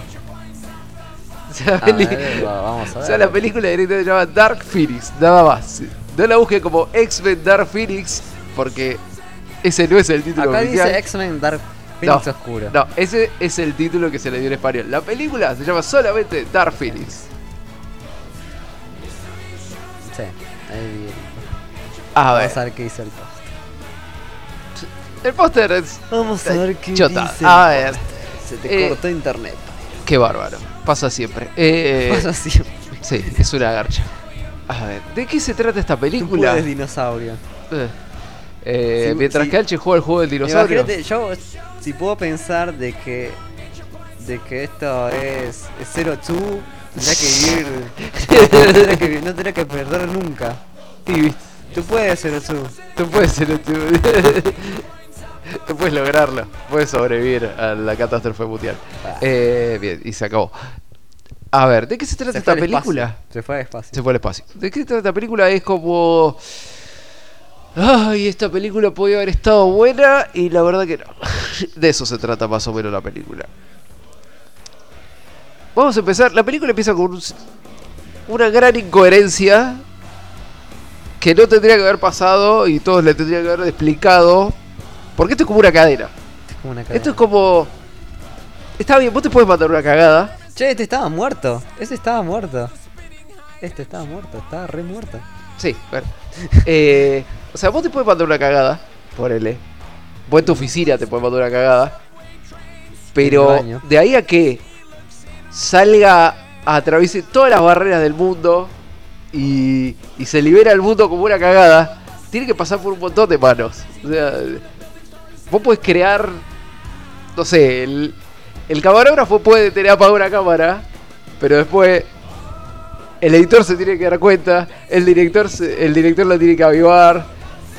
O sea, la, A peli- ver, va- vamos a o sea, la película directamente se llama Dark Phoenix, nada más. No la busque como X-Men Dark Phoenix porque ese no es el título Acá oficial. dice X-Men Dark Phoenix No, Oscuro. No, ese es el título que se le dio en español. La película se llama solamente Dark Phoenix. Sí, ahí. A ver, Vamos a ver qué dice el post. el póster es Vamos a ver qué chota. A ver, Se te Eh, cortó internet. qué bárbaro. Pasa siempre. Eh, Pasa siempre. Sí, es una garcha. A ver, ¿de qué se trata esta Tú película? puedes dinosaurio. Eh, eh, mientras sí. que Alche juega el juego del dinosaurio. Yo si puedo pensar de que de que esto es, es Zero Two, tendría que vivir, *laughs* no tendría que, no perder nunca. Y Tú puedes Zero Two. tú puedes ser tú. *laughs* Tú puedes lograrlo. Puedes sobrevivir a la catástrofe mundial. Ah. Eh, bien, y se acabó. A ver, ¿de qué se trata Se esta película? Se fue al espacio. Se fue al espacio. ¿De qué se trata esta película? Es como. Ay, esta película podía haber estado buena y la verdad que no. *laughs* De eso se trata más o menos la película. Vamos a empezar. La película empieza con un- una gran incoherencia que no tendría que haber pasado y todos le tendrían que haber explicado. Porque esto es como una cadena. Es como una Esto es como. Está bien, vos te puedes mandar una cagada. Che, este estaba muerto. Ese estaba muerto. Este estaba muerto, estaba re muerto. Sí, bueno. *laughs* Eh, o sea, vos te puedes mandar una cagada, ponele. Vos en tu oficina te puedes mandar una cagada. Pero de ahí a que salga, atraviese todas las barreras del mundo y, y se libera el mundo como una cagada, tiene que pasar por un montón de manos. O sea, vos podés crear, no sé, el, el camarógrafo puede tener apagada una cámara, pero después el editor se tiene que dar cuenta, el director, se- el director lo tiene que avivar,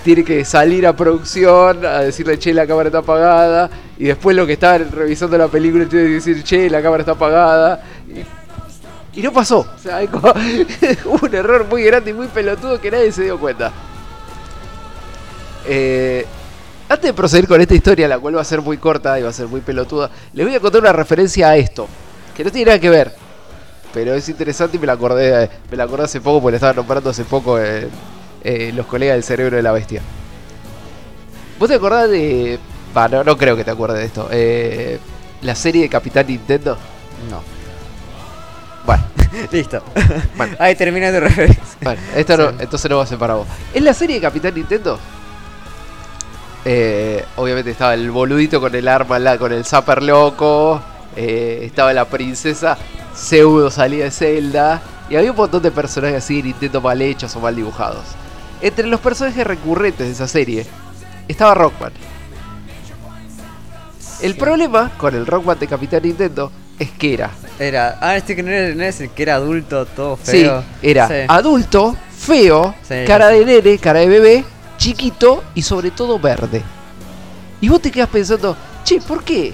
tiene que salir a producción a decirle, che, la cámara está apagada, y después lo que está revisando la película tiene que decir, che, la cámara está apagada. Y, no pasó. O sea, *laughs* hubo un error muy grande y muy pelotudo que nadie se dio cuenta. Eh, antes de proceder con esta historia, la cual va a ser muy corta y va a ser muy pelotuda, les voy a contar una referencia a esto, que no tiene nada que ver, pero es interesante y me la acordé, me la acordé hace poco porque la estaba nombrando hace poco en, eh, los colegas del cerebro de la bestia. ¿Vos te acordás de... No, no creo que te acuerdes de esto. eh, la serie de Capitán Nintendo. No. Bueno, *laughs* Listo. *laughs* Bueno. Ahí termina tu referencia. Bueno, esto no, Sí. entonces no va a ser para vos. En la serie de Capitán Nintendo, eh, obviamente estaba el boludito con el arma, la- con el zapper loco, eh, estaba la princesa pseudo salida de Zelda, y había un montón de personajes así de Nintendo mal hechos o mal dibujados. Entre los personajes recurrentes de esa serie estaba Rockman. El problema con el Rockman de Capitán Nintendo es que era Era. Ah, este que no era, es el que era adulto, todo Sí, feo. era Sí. adulto, feo, Sí, cara de nene, cara de bebé, chiquito y sobre todo verde. Y vos te quedas pensando, che, ¿por qué?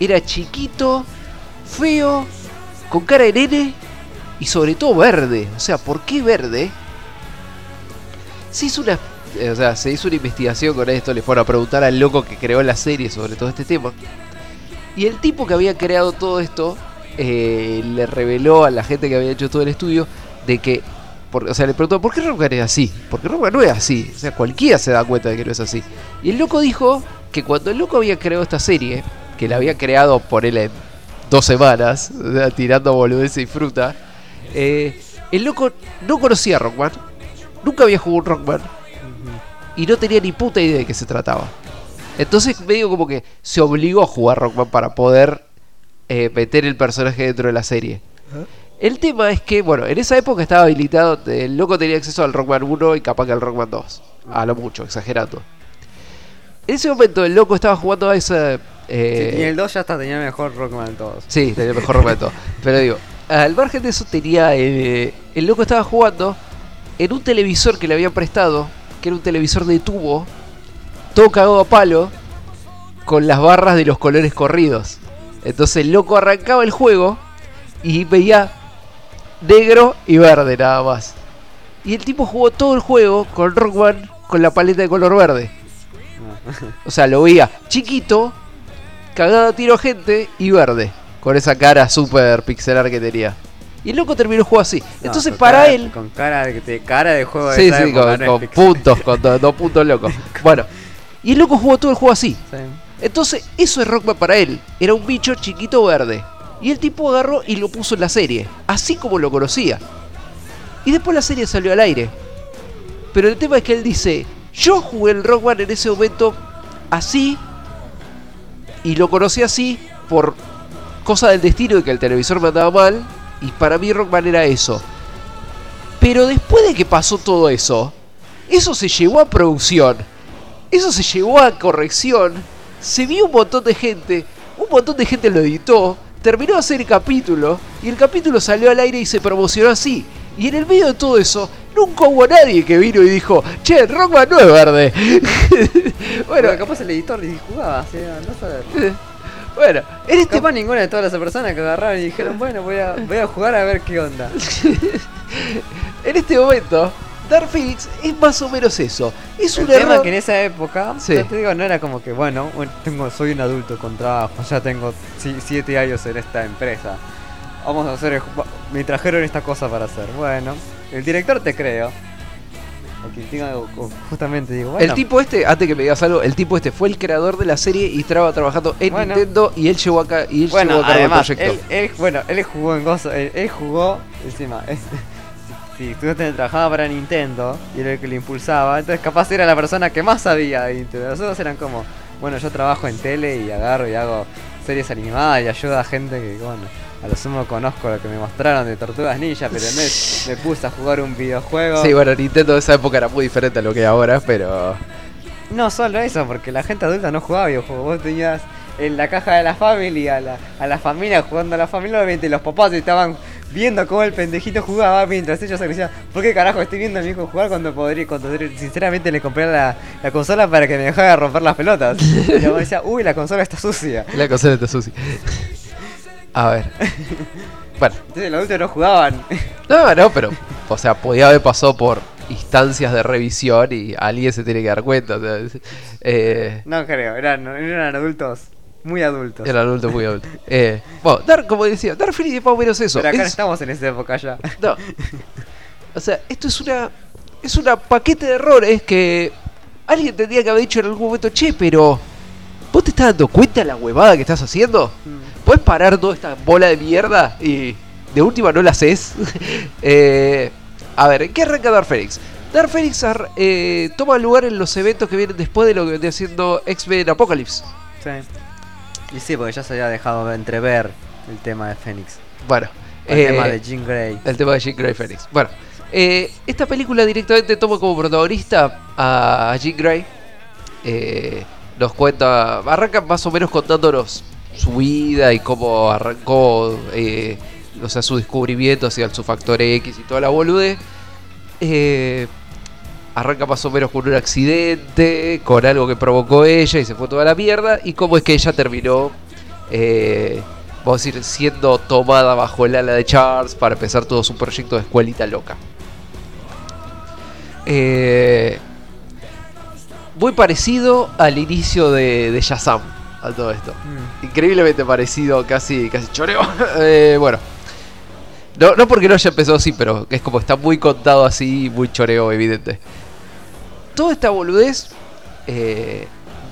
Era chiquito, feo, con cara de nene y sobre todo verde. O sea, ¿por qué verde? Se hizo una, eh, o sea, se hizo una investigación con esto, le fueron a preguntar al loco que creó la serie sobre todo este tema. Y el tipo que había creado todo esto eh, le reveló a la gente que había hecho todo el estudio de que, por- o sea, le preguntó, ¿por qué Rockman es así? Porque Rockman no es así. O sea, cualquiera se da cuenta de que no es así. Y el loco dijo que cuando el loco había creado esta serie, que la había creado por él en dos semanas, *laughs* tirando boludeces y fruta, eh, el loco no conocía a Rockman, nunca había jugado un Rockman y no tenía ni puta idea de qué se trataba. Entonces medio como que se obligó a jugar Rockman para poder eh, meter el personaje dentro de la serie. El tema es que, bueno, en esa época estaba habilitado, el loco tenía acceso al Rockman 1 y capaz que al Rockman 2. A lo mucho, exagerando. En ese momento el loco estaba jugando a esa... eh, y el 2 ya hasta tenía mejor Rockman de todos. Sí, tenía el mejor Rockman de todos. Pero digo, al margen de eso tenía... eh, el loco estaba jugando en un televisor que le habían prestado, que era un televisor de tubo, todo cagado a palo, con las barras de los colores corridos. Entonces el loco arrancaba el juego y veía negro y verde nada más. Y el tipo jugó todo el juego con Rockman con la paleta de color verde. O sea, lo veía chiquito, cagado a tiro gente y verde. Con esa cara super pixelar que tenía. Y el loco terminó el juego así. No, Entonces para cara- él... Con cara de, de cara de juego de Sí, esa sí, época, con, puntos, con do- dos puntos locos. *laughs* Bueno, y el loco jugó todo el juego así. Sí. Entonces, eso es Rockman para él. Era un bicho chiquito verde. Y el tipo agarró y lo puso en la serie. Así como lo conocía. Y después la serie salió al aire. Pero el tema es que él dice, yo jugué el Rockman en ese momento así. Y lo conocí así por cosa del destino de que el televisor me andaba mal. Y para mí Rockman era eso. Pero después de que pasó todo eso, eso se llevó a producción. Eso se llevó a corrección. Se vio un montón de gente. Un montón de gente lo editó. Terminó de hacer el capítulo. Y el capítulo salió al aire y se promocionó así. Y en el medio de todo eso, nunca hubo nadie que vino y dijo, che, Rockman no es verde. *laughs* bueno, Bueno, capaz el editor le jugaba, o sea, no saber. *laughs* bueno, en este Capaz ninguna de todas las personas que agarraron y dijeron, bueno, voy a, voy a jugar a ver qué onda. *laughs* en este momento, Dark Phoenix es más o menos eso. Es El un tema error. que en esa época, Sí. te digo, no era como que, bueno, tengo, soy un adulto con trabajo, ya tengo 7 años en esta empresa. Vamos a hacer, el me trajeron esta cosa para hacer. Bueno, el director te creo. O quien tenga, o- o justamente digo, bueno, El tipo este, antes que me digas algo, el tipo este fue el creador de la serie y estaba trabajando en Bueno. Nintendo y él llevó acá y él bueno, llevó a el además, proyecto. él, él- bueno, él jugó en Gozo, él, él jugó, encima, *laughs* si tú trabajaba para Nintendo y era el que lo impulsaba, entonces capaz era la persona que más sabía de Nintendo. Los otros eran como, bueno, yo trabajo en tele y agarro y hago series animadas y ayudo a gente que, bueno, a lo sumo conozco lo que me mostraron de Tortugas Ninja, pero no es, me puse a jugar un videojuego. Sí, bueno, Nintendo de esa época era muy diferente a lo que es ahora, pero. No solo eso, porque la gente adulta no jugaba videojuegos. Vos tenías en la caja de la familia a la, a la familia jugando a la familia, obviamente los papás estaban viendo cómo el pendejito jugaba mientras ellos se decían, ¿por qué carajo estoy viendo a mi hijo jugar cuando podría, cuando sinceramente le compré la, la consola para que me dejara romper las pelotas? Y mamá decía, uy, la consola está sucia. La consola está sucia. A ver. *laughs* Bueno. Entonces los adultos no jugaban. No, no, pero. O sea, podía haber pasado por instancias de revisión y alguien se tiene que dar cuenta. o sea, eh, No creo, eran, eran adultos muy adultos. Era adulto muy adulto. Eh, bueno, Dar, como decía, Dark Phoenix es más o menos eso. Pero acá no Es- estamos en esa época ya. no. O sea, esto es una. Es una paquete de errores que. Alguien tendría que haber dicho en algún momento, che, pero. ¿Vos te estás dando cuenta de la huevada que estás haciendo? ¿Puedes parar toda esta bola de mierda? Y de última no la haces. *laughs* Eh, a ver, ¿en qué arranca Dark Phoenix? Dark Phoenix ar- eh, toma lugar en los eventos que vienen después de lo que vendría haciendo X-Men Apocalypse. Sí. Y sí, porque ya se había dejado entrever el tema de Fénix. Bueno, El eh, tema de Jean Grey. El tema de Jean Grey Phoenix. Bueno, eh, esta película directamente toma como protagonista a Jean Grey. Eh, nos cuenta, arranca más o menos contándonos su vida y cómo arrancó, eh, o sea, su descubrimiento hacia su factor X y toda la bolude. Eh, arranca más o menos con un accidente, con algo que provocó ella y se fue toda la mierda. Y cómo es que ella terminó, eh, vamos a decir, siendo tomada bajo el ala de Charles para empezar todo su proyecto de escuelita loca. Eh, muy parecido al inicio de, de Shazam, a todo esto. Mm. Increíblemente parecido, casi, casi choreo. *laughs* Eh, bueno. No, no porque no haya empezado así, pero es como está muy contado así, muy choreo evidente. Toda esta boludez eh,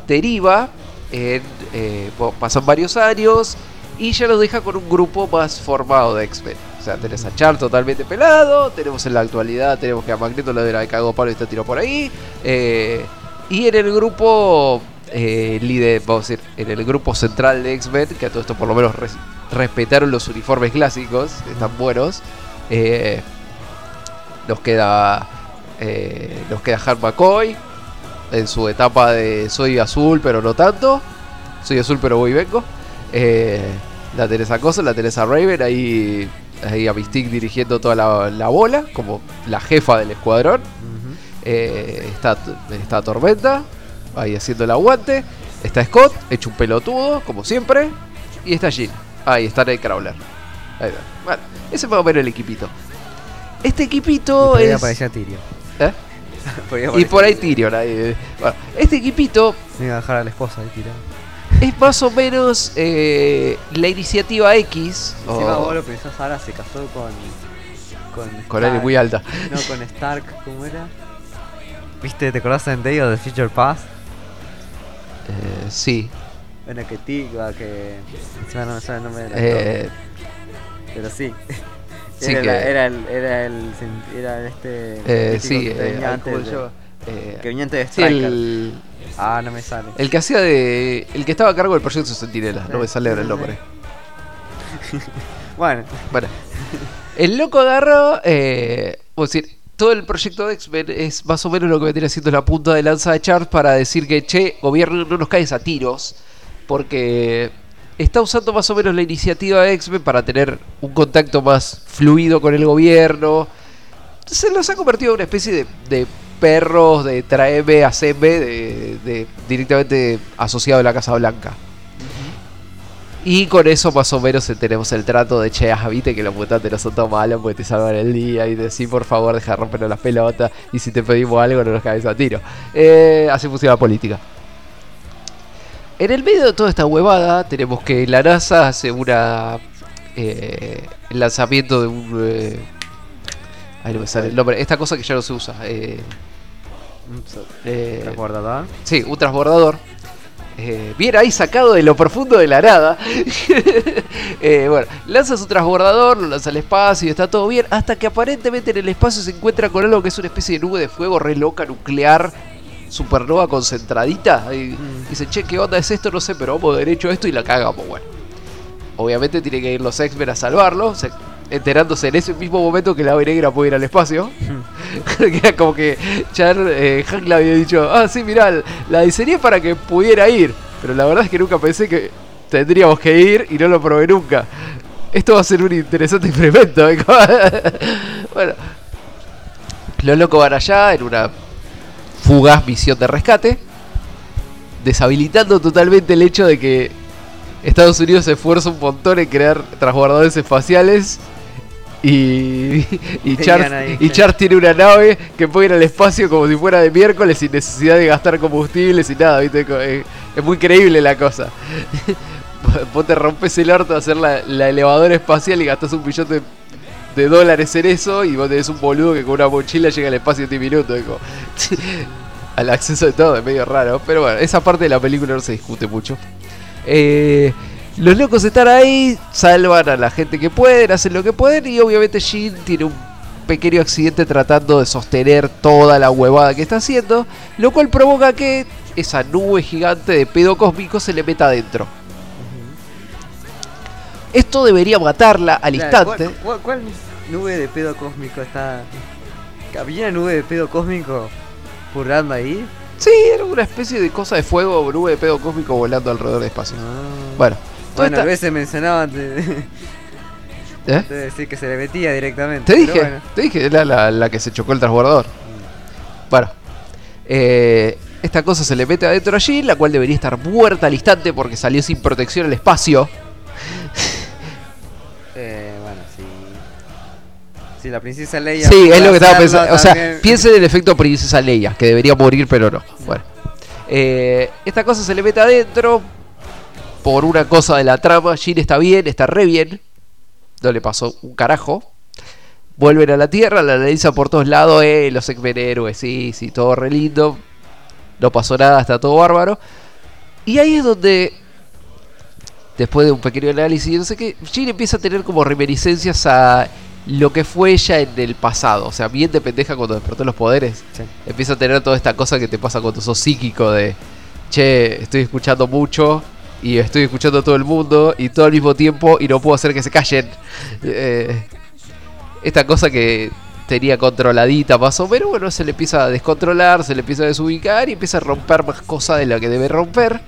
deriva en... eh, pasan varios años y ya nos deja con un grupo más formado de X-Men. O sea, tenés a Char totalmente pelado, tenemos en la actualidad, tenemos que a Magneto lo de la de cago palo y está tiro por ahí. eh, y en el grupo eh, líder, vamos a decir, en el grupo central de X-Men, que a todo esto por lo menos res- respetaron los uniformes clásicos, están buenos. eh, nos queda eh, nos queda Han McCoy en su etapa de soy azul pero no tanto. Soy azul pero voy y vengo. Eh, la tenés a Cosa, la tenés a Raven ahí, ahí a Mystique dirigiendo toda la, la bola, como la jefa del escuadrón. Eh, está, está Tormenta, ahí haciendo el aguante. Está Scott, hecho un pelotudo, como siempre. Y está Jean, ahí está Nightcrawler. Ahí está. Bueno, ese es más o menos el equipito. Este Y equipito ahí es. aparecía Tyrion. ¿Eh? *laughs* Y por ahí Tyrion. ahí. Bueno, este equipito Me iba a dejar a la esposa ahí tirada. es más o menos eh, la iniciativa X. o- Encima vos lo pensás, ahora se casó con. Con, con Stark. muy alta. No, con Stark, ¿cómo era? ¿Viste? ¿Te acordás en Day of the Future Past? Eh, sí. Bueno, que Tigua, que. No me sale el nombre del Eh, Pero sí. *laughs* sí era, que- la- era el. Era el. Era este. eh, sí, que eh, venía ay, antes ¿cómo se de-? Eh, Que venía antes de Striker. el, Ah, no me sale. el que hacía de. El que estaba a cargo del proyecto Sentinela. No me sale ahora el nombre. *laughs* Bueno, Bueno, el loco agarró, eh, vamos a decir, todo el proyecto de X-Men es más o menos lo que vendría siendo la punta de lanza de Charles para decir que, che, gobierno, no nos caes a tiros, porque está usando más o menos la iniciativa de X-Men para tener un contacto más fluido con el gobierno. Se los ha convertido en una especie de, perros de traeme, haceme, de directamente asociado a la Casa Blanca. Y con eso más o menos tenemos el trato de che, viste que los mutantes no son tan malos porque te salvan el día y decís por favor deja de rompernos las pelotas y si te pedimos algo no nos caes a tiro. Eh, así funciona la política. En el medio de toda esta huevada tenemos que la NASA hace una eh, el lanzamiento de un eh, ay no me sale el nombre esta cosa que ya no se usa eh, eh, transbordador. Sí, un transbordador. Eh, bien ahí sacado de lo profundo de la nada. *laughs* Eh, bueno, lanza su transbordador, lo lanza al espacio y está todo bien. Hasta que aparentemente en el espacio se encuentra con algo que es una especie de nube de fuego re loca, nuclear, supernova concentradita. Y dice, che, ¿qué onda es esto? No sé, pero vamos derecho a esto y la cagamos, bueno. Obviamente tiene que ir los X-Men a salvarlo, se- enterándose en ese mismo momento que la ave negra puede ir al espacio. *laughs* que era como que Char, eh, Hank le había dicho, ah, sí, mirá, la diseñé para que pudiera ir. Pero la verdad es que nunca pensé que tendríamos que ir y no lo probé nunca. Esto va a ser un interesante experimento. ¿eh? *laughs* bueno, los locos van allá en una fugaz misión de rescate, deshabilitando totalmente el hecho de que Estados Unidos se esfuerza un montón en crear transbordadores espaciales y, *laughs* y, Char, ahí. y Char tiene una nave que puede ir al espacio como si fuera de miércoles sin necesidad de gastar combustibles y nada, ¿viste? Co- Es, muy creíble la cosa. *laughs* Vos te rompes el orto a hacer la, la elevadora espacial y gastás un billón de, de dólares en eso y vos tenés un boludo que con una mochila llega al espacio en 10 minutos. como- *laughs* al acceso de todo, es medio raro. Pero bueno, esa parte de la película no se discute mucho. Eh, los locos están ahí, salvan a la gente que pueden, hacen lo que pueden y obviamente Jean tiene un pequeño accidente tratando de sostener toda la huevada que está haciendo, lo cual provoca que esa nube gigante de pedo cósmico se le meta adentro. Esto debería matarla al Claro, instante. ¿cuál, cuál, cuál nube de pedo cósmico está? ¿Había nube de pedo cósmico purgando ahí? Sí, era una especie de cosa de fuego, nube de pedo cósmico volando alrededor del espacio. Bueno, toda Bueno, esta- a veces mencionaban de, *laughs* ¿Eh? de decir que se le metía directamente. Te dije, bueno. te dije, era la, la que se chocó el transbordador. Bueno, eh, esta cosa se le mete adentro allí, la cual debería estar muerta al instante porque salió sin protección al espacio. *laughs* Eh, bueno, sí. Sí, la princesa Leia. Sí, es lo que estaba pensando. O sea, piensen en el efecto Princesa Leia, que debería morir, pero no. Bueno, Eh, esta cosa se le mete adentro por una cosa de la trama. Jean está bien, está re bien. No le pasó un carajo. Vuelven a la Tierra, la analizan por todos lados. Eh, los héroes, sí, sí, todo re lindo. No pasó nada, está todo bárbaro. Y ahí es donde, después de un pequeño análisis, no sé qué, Jean empieza a tener como reminiscencias a lo que fue ella en el pasado. O sea, bien de pendeja cuando despertó los poderes. Sí. Empieza a tener toda esta cosa que te pasa cuando sos psíquico de, che, estoy escuchando mucho y estoy escuchando a todo el mundo y todo al mismo tiempo y no puedo hacer que se callen. Eh, esta cosa que tenía controladita más o menos, bueno, se le empieza a descontrolar, se le empieza a desubicar y empieza a romper más cosas de lo que debe romper.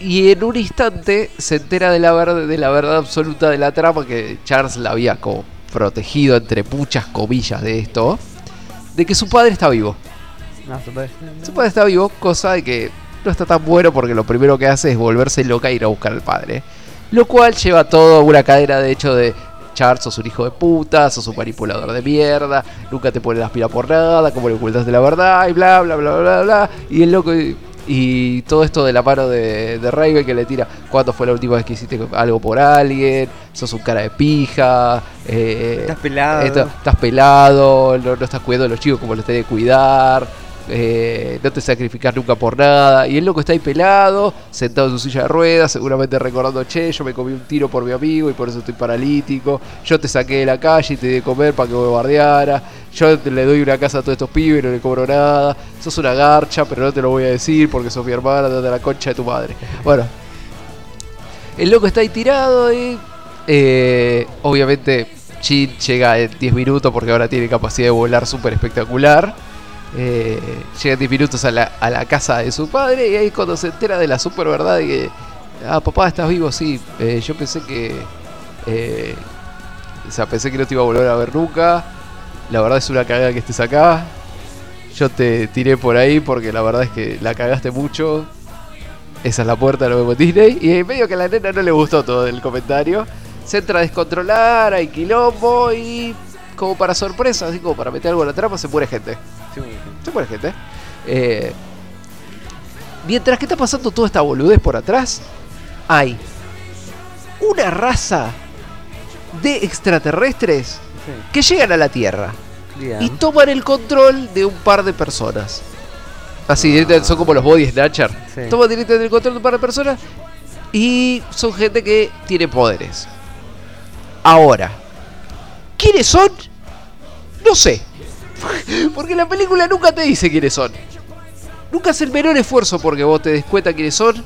Y en un instante se entera de la, ver- de la verdad absoluta de la trama que Charles la había como protegido entre muchas comillas de esto, de que su padre está vivo. No, Su padre está vivo, cosa de que no está tan bueno porque lo primero que hace es volverse loca e ir a buscar al padre. Lo cual lleva todo una cadena de hecho de Charles, sos un hijo de puta, sos un manipulador de mierda, nunca te pones las pilas por nada, como le ocultaste la verdad, y bla bla bla bla bla. Y el loco y, y todo esto de la mano de, de Raven que le tira, ¿cuándo fue la última vez que hiciste algo por alguien? Sos un cara de pija, eh, Estás pelado. esto- estás pelado, no, no estás cuidando a los chicos como los tenés que cuidar, eh, no te sacrificas nunca por nada. Y el loco está ahí pelado, sentado en su silla de ruedas, seguramente recordando, che, yo me comí un tiro por mi amigo y por eso estoy paralítico. Yo te saqué de la calle y te di de comer para que me guardiara. Yo le doy una casa a todos estos pibes y no le cobro nada. Sos una garcha, pero no te lo voy a decir porque sos mi hermana, de la concha de tu madre. Bueno, el loco está ahí tirado y eh, obviamente Jin llega en 10 minutos porque ahora tiene capacidad de volar súper espectacular. Eh, llega en 10 minutos a la, a la casa de su padre y ahí cuando se entera de la super verdad de que, ah, papá, estás vivo, sí, eh, yo pensé que, eh, o sea, pensé que no te iba a volver a ver nunca. La verdad es una cagada que estés acá. Yo te tiré por ahí porque la verdad es que la cagaste mucho. Esa es la puerta, lo vemos Disney. Y en medio que a la nena no le gustó todo el comentario. Se entra a descontrolar, hay quilombo y como para sorpresa, así como para meter algo en la trama, se muere gente. Sí, muere gente. Eh, mientras que está pasando toda esta boludez por atrás, hay una raza de extraterrestres Sí, que llegan a la Tierra bien. y toman el control de un par de personas. Así, directamente son como los body snatcher. Sí. Toman directamente el control de un par de personas y son gente que tiene poderes. Ahora, ¿quiénes son? No sé. *laughs* Porque la película nunca te dice quiénes son. Nunca hace el menor esfuerzo porque vos te des cuenta quiénes son.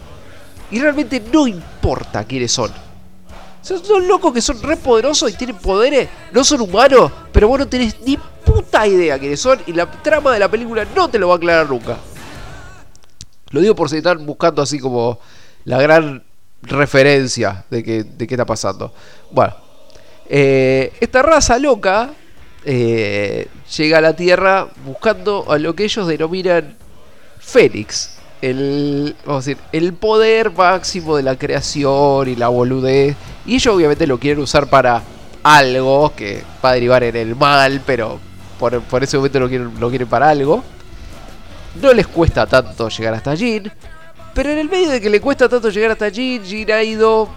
Y realmente no importa quiénes son. Son, son locos que son re poderosos y tienen poderes. No son humanos, pero vos no tenés ni puta idea quiénes son. Y la trama de la película no te lo va a aclarar nunca. Lo digo por si están buscando así como la gran referencia de, que, de qué está pasando. Bueno, eh, esta raza loca eh, llega a la Tierra buscando a lo que ellos denominan Fénix. El, vamos a decir, el poder máximo de la creación y la boludez. Y ellos obviamente lo quieren usar para algo que va a derivar en el mal, pero por, por ese momento lo quieren, lo quieren para algo. No les cuesta tanto llegar hasta Jin. Pero en el medio de que le cuesta tanto llegar hasta Jin, Jin ha ido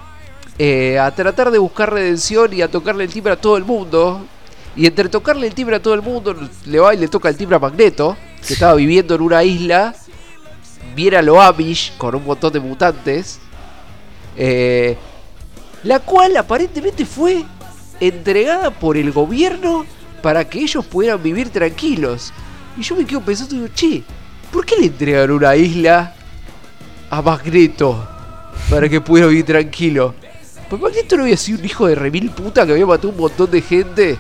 eh, a tratar de buscar redención y a tocarle el timbre a todo el mundo. Y entre tocarle el timbre a todo el mundo, le va y le toca el timbre a Magneto, que estaba viviendo en una isla, viene a lo Amish con un montón de mutantes. eh, la cual aparentemente fue entregada por el gobierno para que ellos pudieran vivir tranquilos. Y yo me quedo pensando, digo, che, ¿por qué le entregaron una isla a Magneto para que pudiera vivir tranquilo? Pues Magneto no había sido un hijo de remil puta que había matado un montón de gente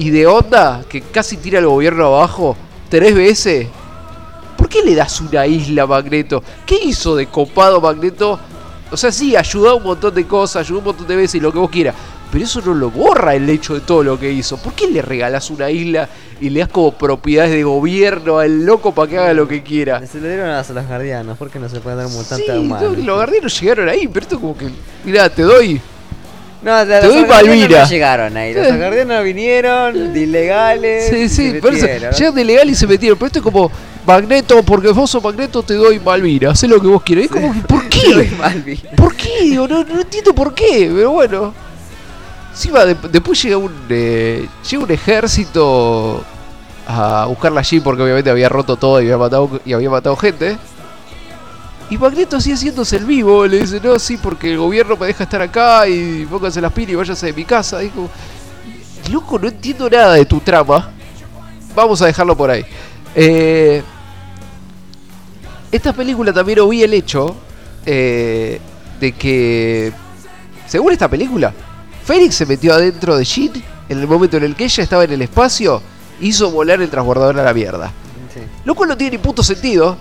y de onda que casi tira al gobierno abajo tres veces. ¿Por qué le das una isla a Magneto? ¿Qué hizo de copado Magneto? O sea, sí, ayudó un montón de cosas, ayudó un montón de veces y lo que vos quieras. Pero eso no lo borra el hecho de todo lo que hizo. ¿Por qué le regalás una isla y le das como propiedades de gobierno al loco para que haga lo que quiera? Se le dieron a los guardianos, porque no se puede dar un mutante Sí, a no, los guardianes llegaron ahí, pero esto como que... Mirá, te doy... No, Te doy Malvina. no llegaron ahí. Los guardianos vinieron de ilegales. Sí, sí, metieron. llegan de legal y se metieron. Pero esto es como Magneto, porque vos sos Magneto, te doy Malvina. Haz lo que vos quieras. Es como, que, ¿por *laughs* qué? ¿Por qué? Digo, no, no entiendo por qué, pero bueno. Encima, de- después llega un, eh, llega un ejército a buscarla allí porque obviamente había roto todo y había matado, y había matado gente. Y Magneto sigue haciéndose el vivo, le dice, no, sí, porque el gobierno me deja estar acá y pónganse las pilas y váyanse de mi casa. Dijo, loco, no entiendo nada de tu trama. Vamos a dejarlo por ahí. Eh, esta película también oí el hecho eh, de que, según esta película, Félix se metió adentro de Jean en el momento en el que ella estaba en el espacio, hizo volar el transbordador a la mierda. Sí. Lo cual no tiene ni puto sentido,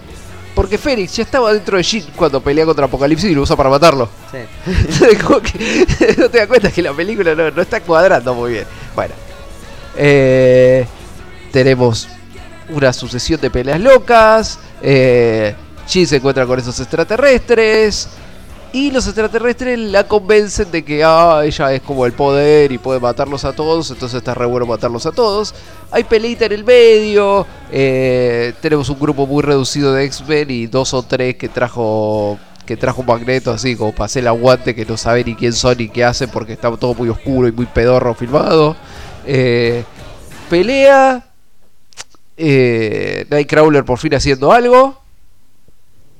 porque Félix ya estaba dentro de Jean cuando pelea contra Apocalipsis y lo usa para matarlo. Sí. Entonces, como que *laughs* no te das cuenta que la película no, no está cuadrando muy bien. Bueno, eh, tenemos una sucesión de peleas locas. Eh, Jean se encuentra con esos extraterrestres. Y los extraterrestres la convencen de que ah, ella es como el poder y puede matarlos a todos, entonces está re bueno matarlos a todos. Hay peleita en el medio, eh, tenemos un grupo muy reducido de X-Men y dos o tres que trajo que trajo Magneto así como hacer el aguante que no sabe ni quién son ni qué hacen porque está todo muy oscuro y muy pedorro filmado. Eh, pelea, eh, Nightcrawler por fin haciendo algo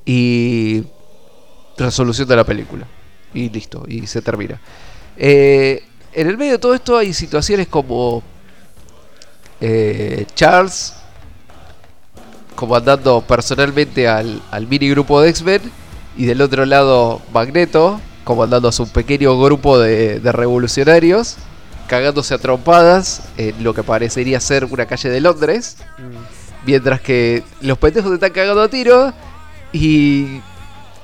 y resolución de la película. Y listo, y se termina. Eh, en el medio de todo esto hay situaciones como eh, Charles comandando personalmente al, al mini grupo de X-Men y del otro lado Magneto comandando a su pequeño grupo de, de revolucionarios cagándose a trompadas en lo que parecería ser una calle de Londres Mm. mientras que los pendejos se están cagando a tiro y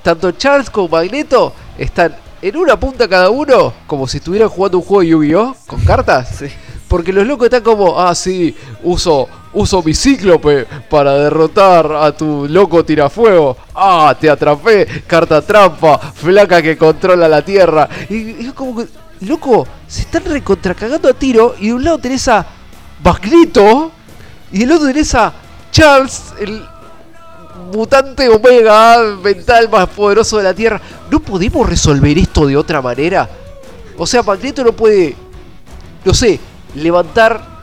tanto Charles como Magneto están en una punta cada uno como si estuvieran jugando un juego de Yu-Gi-Oh con cartas. Sí. Porque los locos están como, ah, sí, uso, uso mi cíclope para derrotar a tu loco tirafuego. Ah, te atrapé, carta trampa, flaca que controla la tierra. Y, es como que, loco, se están recontracagando a tiro y de un lado tenés a Magneto y del otro tenés a Charles, el mutante omega mental más poderoso de la Tierra. ¿No podemos resolver esto de otra manera? O sea, Magneto no puede, no sé, levantar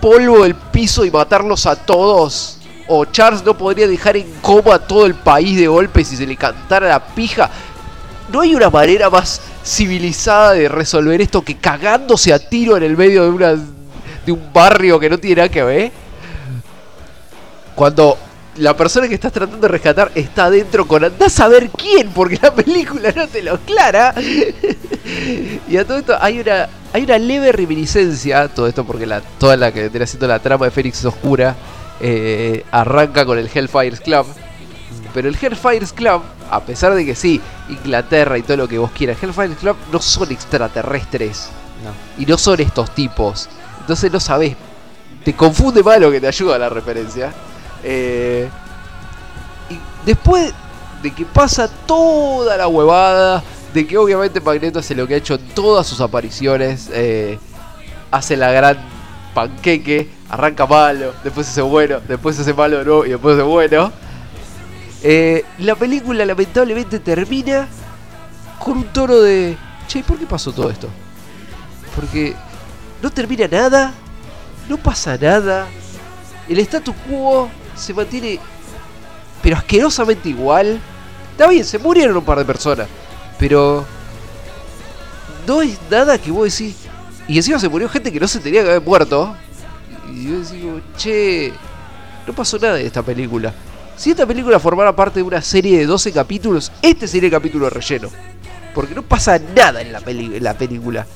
polvo del piso y matarlos a todos O Charles no podría dejar en coma a todo el país de golpe si se le cantara la pija. No hay una manera más civilizada de resolver esto que cagándose a tiro en el medio de una de un barrio que no tiene nada que ver. Cuando la persona que estás tratando de rescatar está adentro con andás a ver quién, porque la película no te lo aclara. y a todo esto hay una hay una leve reminiscencia, todo esto porque la, toda la que vendría siendo la trama de Fénix es oscura, eh, arranca con el Hellfire Club. Pero el Hellfire Club, a pesar de que sí, Inglaterra y todo lo que vos quieras, Hellfire Club no son extraterrestres. No. Y no son estos tipos. Entonces no sabés. Te confunde más lo que te ayuda a la referencia. Eh, y después de que pasa toda la huevada, de que obviamente Magneto hace lo que ha hecho en todas sus apariciones, eh, hace la gran panqueque, arranca malo, después hace bueno, después hace malo de nuevo y después hace bueno. Eh, la película lamentablemente termina con un tono de... Che, ¿por qué pasó todo esto? Porque no termina nada, no pasa nada, el status quo se mantiene pero asquerosamente igual. Está bien, se murieron un par de personas, pero no es nada que vos decís. Y encima se murió gente que no se tenía que haber muerto. Y yo digo, che, no pasó nada en esta película. Si esta película formara parte de una serie de 12 capítulos, este sería el capítulo de relleno. Porque no pasa nada en la, peli- en la película.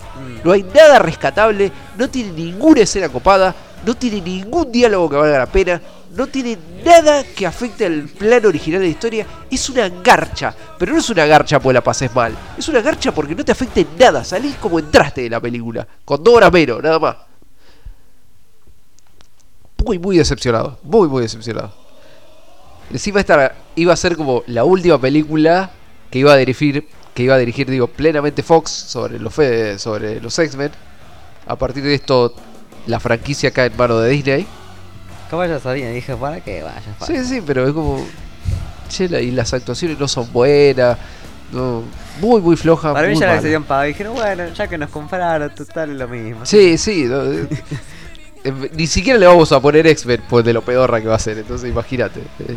No hay nada rescatable, no tiene ninguna escena copada, no tiene ningún diálogo que valga la pena, no tiene nada que afecte al plano original de la historia. Es una garcha, pero no es una garcha porque la pases mal. Es una garcha porque no te afecta nada. Salís como entraste de la película, con dos horas menos, nada más. Muy, muy decepcionado, muy, muy decepcionado. Encima iba a ser como la última película que iba a dirigir, que iba a dirigir, digo, plenamente Fox sobre los sobre los X-Men. A partir de esto, la franquicia cae en manos de Disney. Como ya sabía, dije, ¿para qué vaya? para- Sí, sí, pero es como. Che, la- y las actuaciones no son buenas. No, muy, muy floja. Para mí ya les dio pago. Dijeron, bueno, ya que nos compraron, total es lo mismo. Sí, sí. no, eh, eh, ni siquiera le vamos a poner X-Men pues de lo pedorra que va a ser. Entonces, imagínate. eh.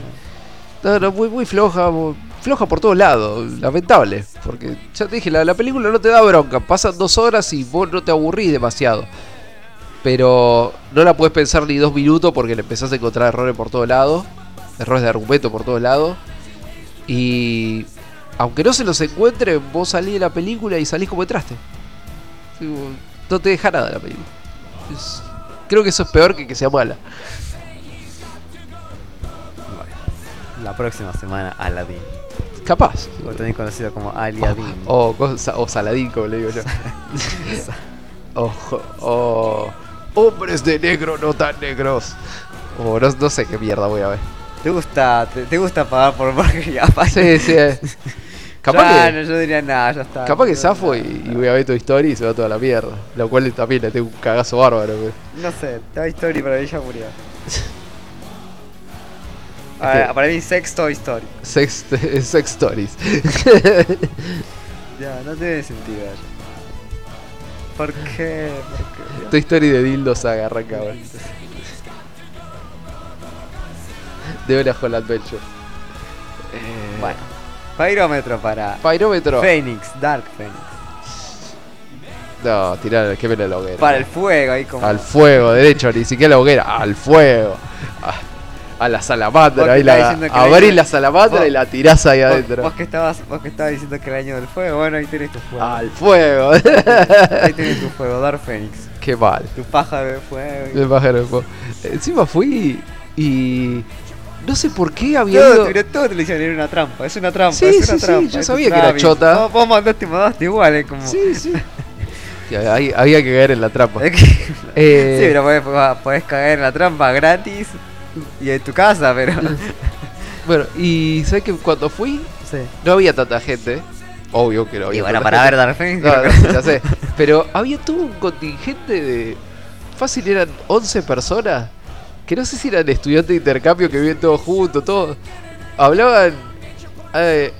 No, no, muy, muy floja. muy- floja por todos lados. Lamentable. Porque ya te dije, la, la película no te da bronca. Pasan dos horas y vos no te aburrís demasiado. Pero no la puedes pensar ni dos minutos porque le empezás a encontrar errores por todos lados. Errores de argumento por todos lados. Y aunque no se los encuentre, vos salís de la película y salís como entraste. No te deja nada la película. Es- creo que eso es peor que que sea mala. La próxima semana, Aladdin. Capaz. O también conocido como Aliadin. O, cosa- o Saladín, como le digo yo. *laughs* Ojo, o hombres de negro no tan negros. O no, no sé qué mierda voy a ver. ¿Te gusta, te, te gusta pagar por porquería? *laughs* Sí, sí. eh. Capaz que, no, yo diría nada, ya está. capaz que zafo y, y voy a ver tu historia y se va toda la mierda. Lo cual también le tengo un cagazo bárbaro. pero- No sé, Toy Story para mí ya murió. *laughs* para mí Sex Toy Story. Sex, *laughs* sex stories. Ya, no tiene sentido ya. ¿Por qué? ¿Por qué? tu historia de dildo saga arranca ahora. De una Hall Adventure. Eh, Bueno, Pyrómetro para Pyrómetro. Phoenix, Dark Phoenix. No, tirar, que me la hoguera. Para el fuego ahí como. Al fuego, derecho, ni siquiera la hoguera, al fuego. A, a la salamandra, ahí la, abrís la- la salamandra y la tirás ahí Vos, adentro. vos que estabas, vos que estabas diciendo que el año del fuego, bueno ahí tenés tu fuego. Al fuego. Ahí tenés tu fuego, Dark Phoenix. Qué mal. Tu pájaro de fuego. El pájaro de fuego. Encima fui y. No sé por qué había Todo, ido. pero todo te lo hicieron, era una trampa, es una trampa, Sí, es una sí, sí, trampa. yo sabía que era chota. Vos, vos mandaste, mandaste igual, es como. Sí, sí. *laughs* Hay- había que caer en la trampa. Eh, Sí, pero podés, podés caer en la trampa gratis y en tu casa, pero. *laughs* Bueno, y sabes que cuando fui sí. no había tanta gente. Obvio que no había Y bueno, tanta para gente. ver Phoenix. No, ya sé. Pero había todo un contingente de. Fácil eran 11 personas. Que no sé si eran estudiantes de intercambio que viven todos juntos, todos. Hablaban. eh,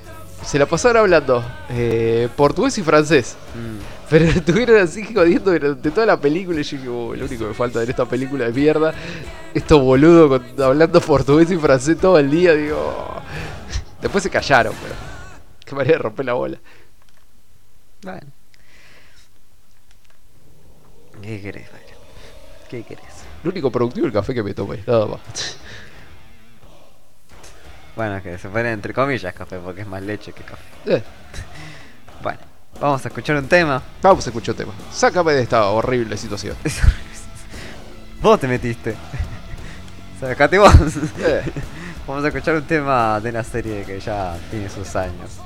se la pasaron hablando eh, portugués y francés. Mm. Pero estuvieron así jodiendo durante toda la película. Y yo dije, "Oh, lo único que me falta en esta película de mierda estos boludos con- hablando portugués y francés todo el día, digo. Después se callaron, pero. Que manera de romper la bola. Bueno. ¿Qué querés, Byron? ¿Qué querés? Lo único productivo es el café que me tomé, nada más. *laughs* Bueno, es que se pone entre comillas café porque es más leche que café. Eh, *laughs* Bueno, vamos a escuchar un tema. vamos a escuchar un tema. Sácame de esta horrible situación. *laughs* Vos te metiste. Sacate vos. *laughs* Vamos a escuchar un tema de una serie que ya tiene sus años.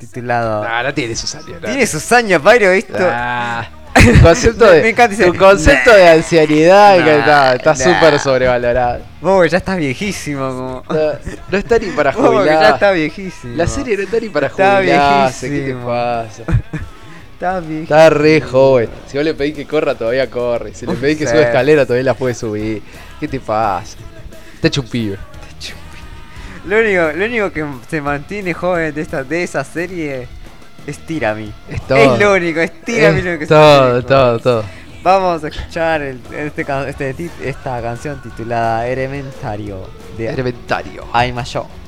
Titulado. nah, no tiene sus años. nah. Tiene sus años, Byron, ¿visto? Ah, *laughs* concepto Me de, encanta ese- tu concepto de ancianidad que está está nah. súper sobrevalorado. Vos ya estás viejísimo, como. No, no está ni para Vos que ya jubilar. está viejísimo. La serie no está ni para Está jubilarse. ¿Qué te viejísimo. pasa? *laughs* Está viejísimo. Está re joven. Si vos le pedís que corra, todavía corre. Si le pedís que suba escalera, todavía la puede subir. ¿Qué te pasa? Está hecho un pibe. Lo único, lo único que se mantiene joven de esta de esa serie es Tirami. Es todo. Es lo único, es Tirami lo que Es se todo, mantiene todo, joven. todo. Vamos a escuchar el- este, este esta canción titulada Elementario de Elementario. Aima Show.「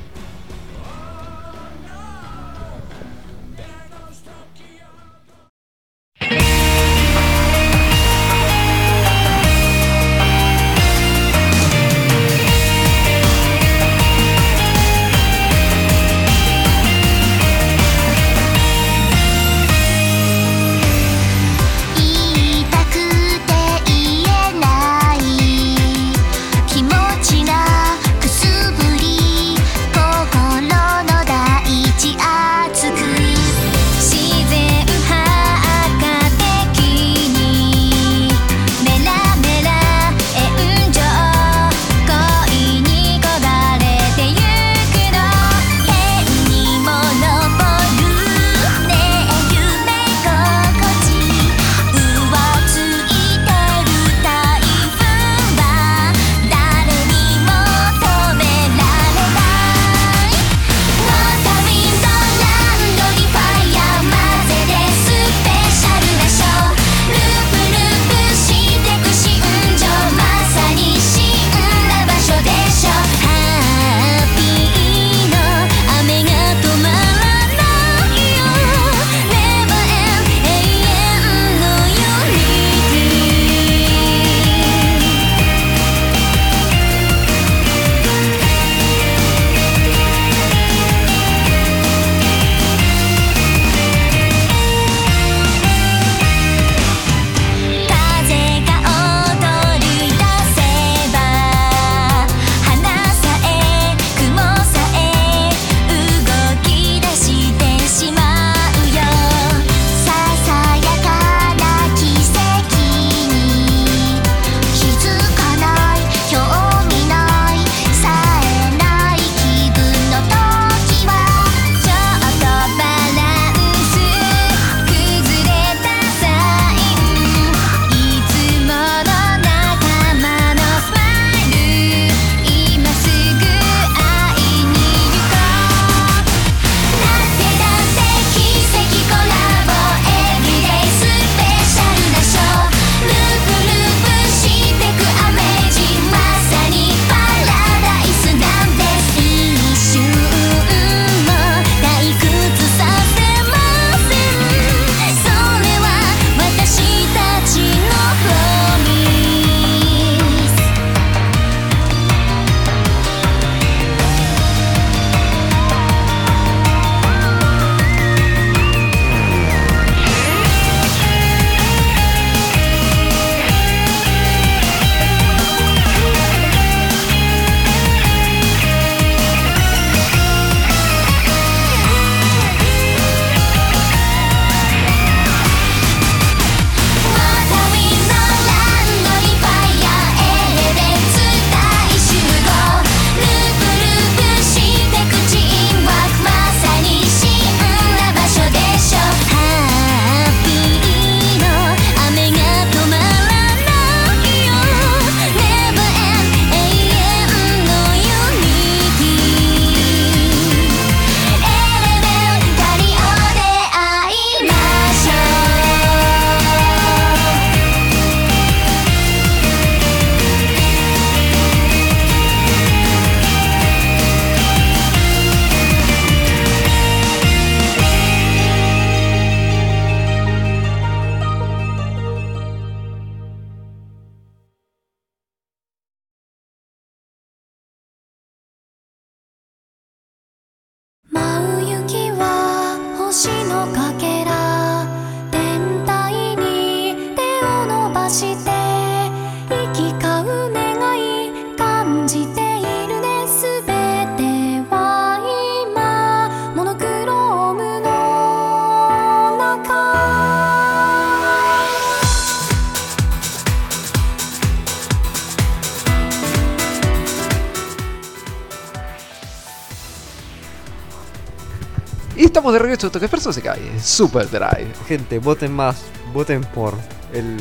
Esto que Persona se cae. Super Drive. Gente, voten más, voten por el,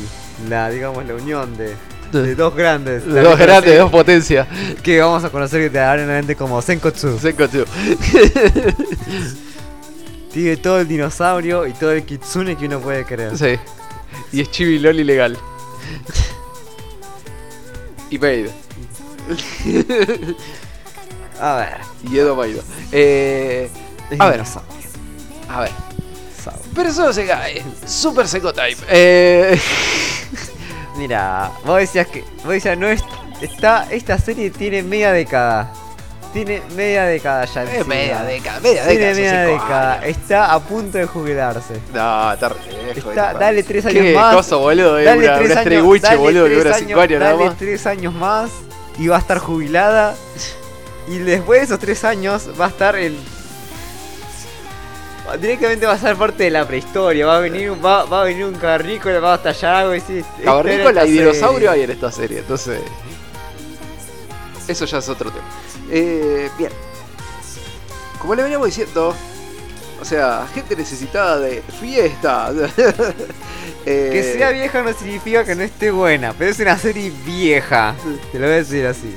la, digamos, la unión de, de dos grandes. De dos grandes, de dos potencias. Que vamos a conocer realmente como Senkotsu. Senkotsu. *laughs* Tiene todo el dinosaurio y todo el kitsune que uno puede querer. Sí. Y es Chibi LOL ilegal. y Maid. A ver. Y Edo Maido. Eh, a ver. dinosaurio. A ver. Sao. Persona se cae. Super Seco Time. Eh, *laughs* Mira, vos decías que. Vos decías, no es. Está, esta serie tiene media década. Tiene media década ya. es encima. media década. Media Tiene década. son media cinco década. años. Está a punto de jubilarse. No, está re lejos, dale tres Qué años más. cosa, boludo. eh, Dale una, tres una años, boludo, que dura 5 años nada dale tres años más y va a estar jubilada. *laughs* Y después de esos tres años va a estar el. Directamente va a ser parte de la prehistoria. Va a venir, va, va a venir un cavernícola, va a estallar algo y decir. "Esta era Cavernícola y dinosaurio serie". hay en esta serie, entonces. Eso ya es otro tema. Eh, bien. Como le veníamos diciendo, o sea, gente necesitada de fiesta. *laughs* Eh, Que sea vieja no significa que no esté buena, pero es una serie vieja. Te lo voy a decir así.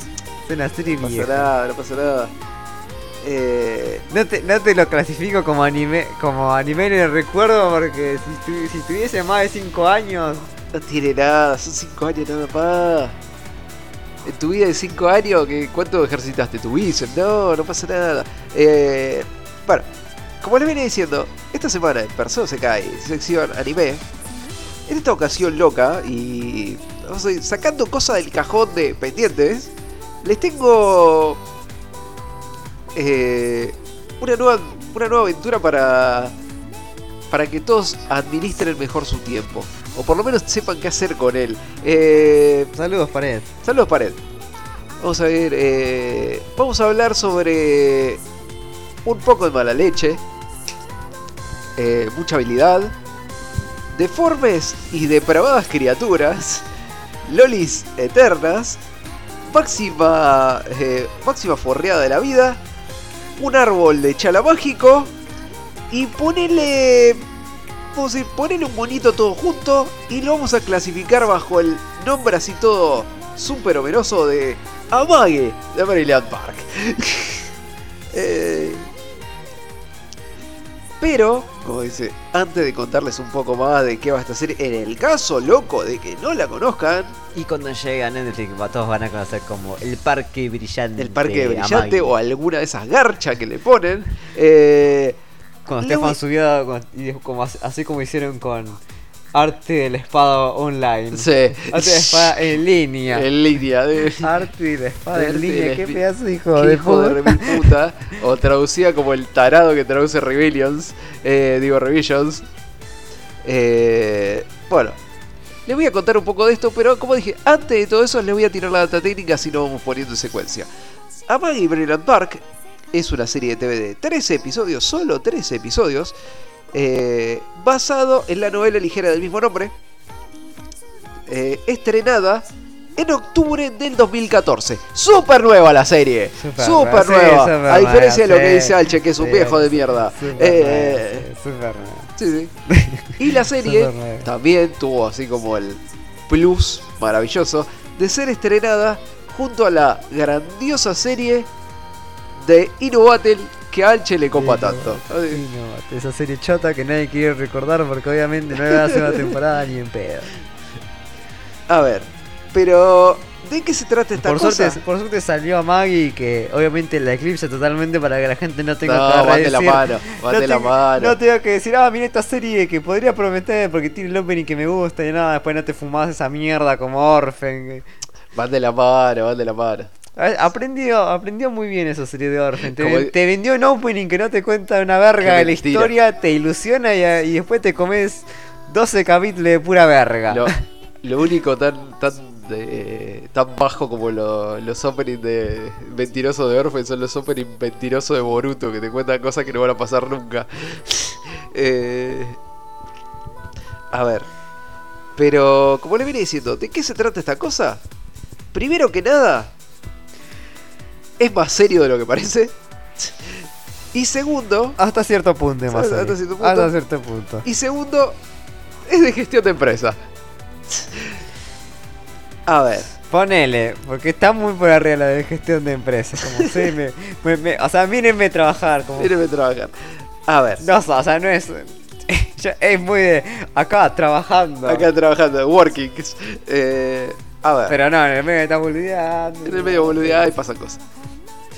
Es una serie No pasa vieja. nada, no pasa nada. Eh, No te, no te lo clasifico como anime como anime en el recuerdo porque si, tu- si tuviese más de 5 años no tiene nada, son 5 años nada más. En tu vida de 5 años, ¿qué- ¿cuánto ejercitaste tu bíceps? No, no pasa nada. Eh, bueno, como les venía diciendo, esta semana en Persona se cae, sección anime. En esta ocasión loca y vamos a sacando cosas del cajón de pendientes, les tengo eh, una, nueva, una nueva aventura para, para que todos administren mejor su tiempo. O por lo menos sepan qué hacer con él. Eh, saludos pared Saludos, Pared. Vamos a ver. eh, vamos a hablar sobre un poco de mala leche, eh, mucha habilidad, deformes y depravadas criaturas, lolis eternas, máxima, máxima forreada de la vida, un árbol de chala mágico y ponele. Vamos a ponele un monito todo junto y lo vamos a clasificar bajo el nombre así todo súper omeroso de Amague de Maryland Park. *laughs* Eh, pero, como dice, antes de contarles un poco más de qué va esta serie, en el caso loco de que no la conozcan, y cuando llegue a Netflix todos van a conocer como el parque brillante el Parque Brillante o alguna de esas garchas que le ponen, eh, cuando le voy- Stefan subió como, así como hicieron con Arte de la Espada Online se, Arte de la Espada en línea en línea de... Arte de la Espada en línea la qué espi- pedazo de hijo Qué de hijo de puta. remil puta. *laughs* O traducida como el tarado que traduce Rebellions. eh, digo, Revisions. Eh, bueno, les voy a contar un poco de esto, pero como dije, antes de todo eso les voy a tirar la data técnica si no vamos poniendo en secuencia. Amagi Brilliant Park es una serie de TV de 13 episodios, solo 13 episodios, eh, basado en la novela ligera del mismo nombre, eh, estrenada en octubre del 2014. Súper nueva la serie. Súper nueva, sí, nueva. súper a diferencia de lo que dice Alche, que es un Sí, viejo de mierda. Súper Eh, nueva, sí. *laughs* Y la serie también tuvo así como el plus maravilloso de ser estrenada junto a la grandiosa serie de Battle que a Alche le copa Sí, no, tanto. sí, no, esa serie chota que nadie quiere recordar porque obviamente no va a hacer una temporada ni en pedo. A ver, pero ¿de qué se trata esta Por cosa? suerte, por suerte salió a Maggie que obviamente la eclipse totalmente para que la gente no tenga no, que bate la mano, bate *laughs* no la mano. No tengo que decir, ah, mira esta serie que podría prometer porque tiene el opening que me gusta y nada, después no te fumás esa mierda como Orphan. Bate la mano, bate la mano. Aprendió, aprendió muy bien esa serie de Orphan. Te, vendió un opening que no te cuenta una verga de la historia, te ilusiona y, y después te comes 12 capítulos de pura verga. Lo, *laughs* lo único tan tan tan bajo como lo- los openings de mentirosos de Orphan son los openings mentirosos de Boruto que te cuentan cosas que no van a pasar nunca. *laughs* Eh, a ver. Pero, como le vine diciendo, ¿de qué se trata esta cosa? Primero que nada, es más serio de lo que parece. Y segundo, Hasta cierto punto, más Hasta cierto punto. Hasta cierto punto. y segundo, es de gestión de empresa. A ver, Ponele, porque está muy por arriba la de gestión de empresas. Como, sí, *laughs* me, me- me- o sea, mírenme trabajar. Como, mírenme trabajar. A ver, no, o sea, no es. *laughs* es muy de. Acá, trabajando. acá trabajando, working. Eh, a ver, Pero no, en el medio está boludeando. en el medio boludeada y pasan cosas.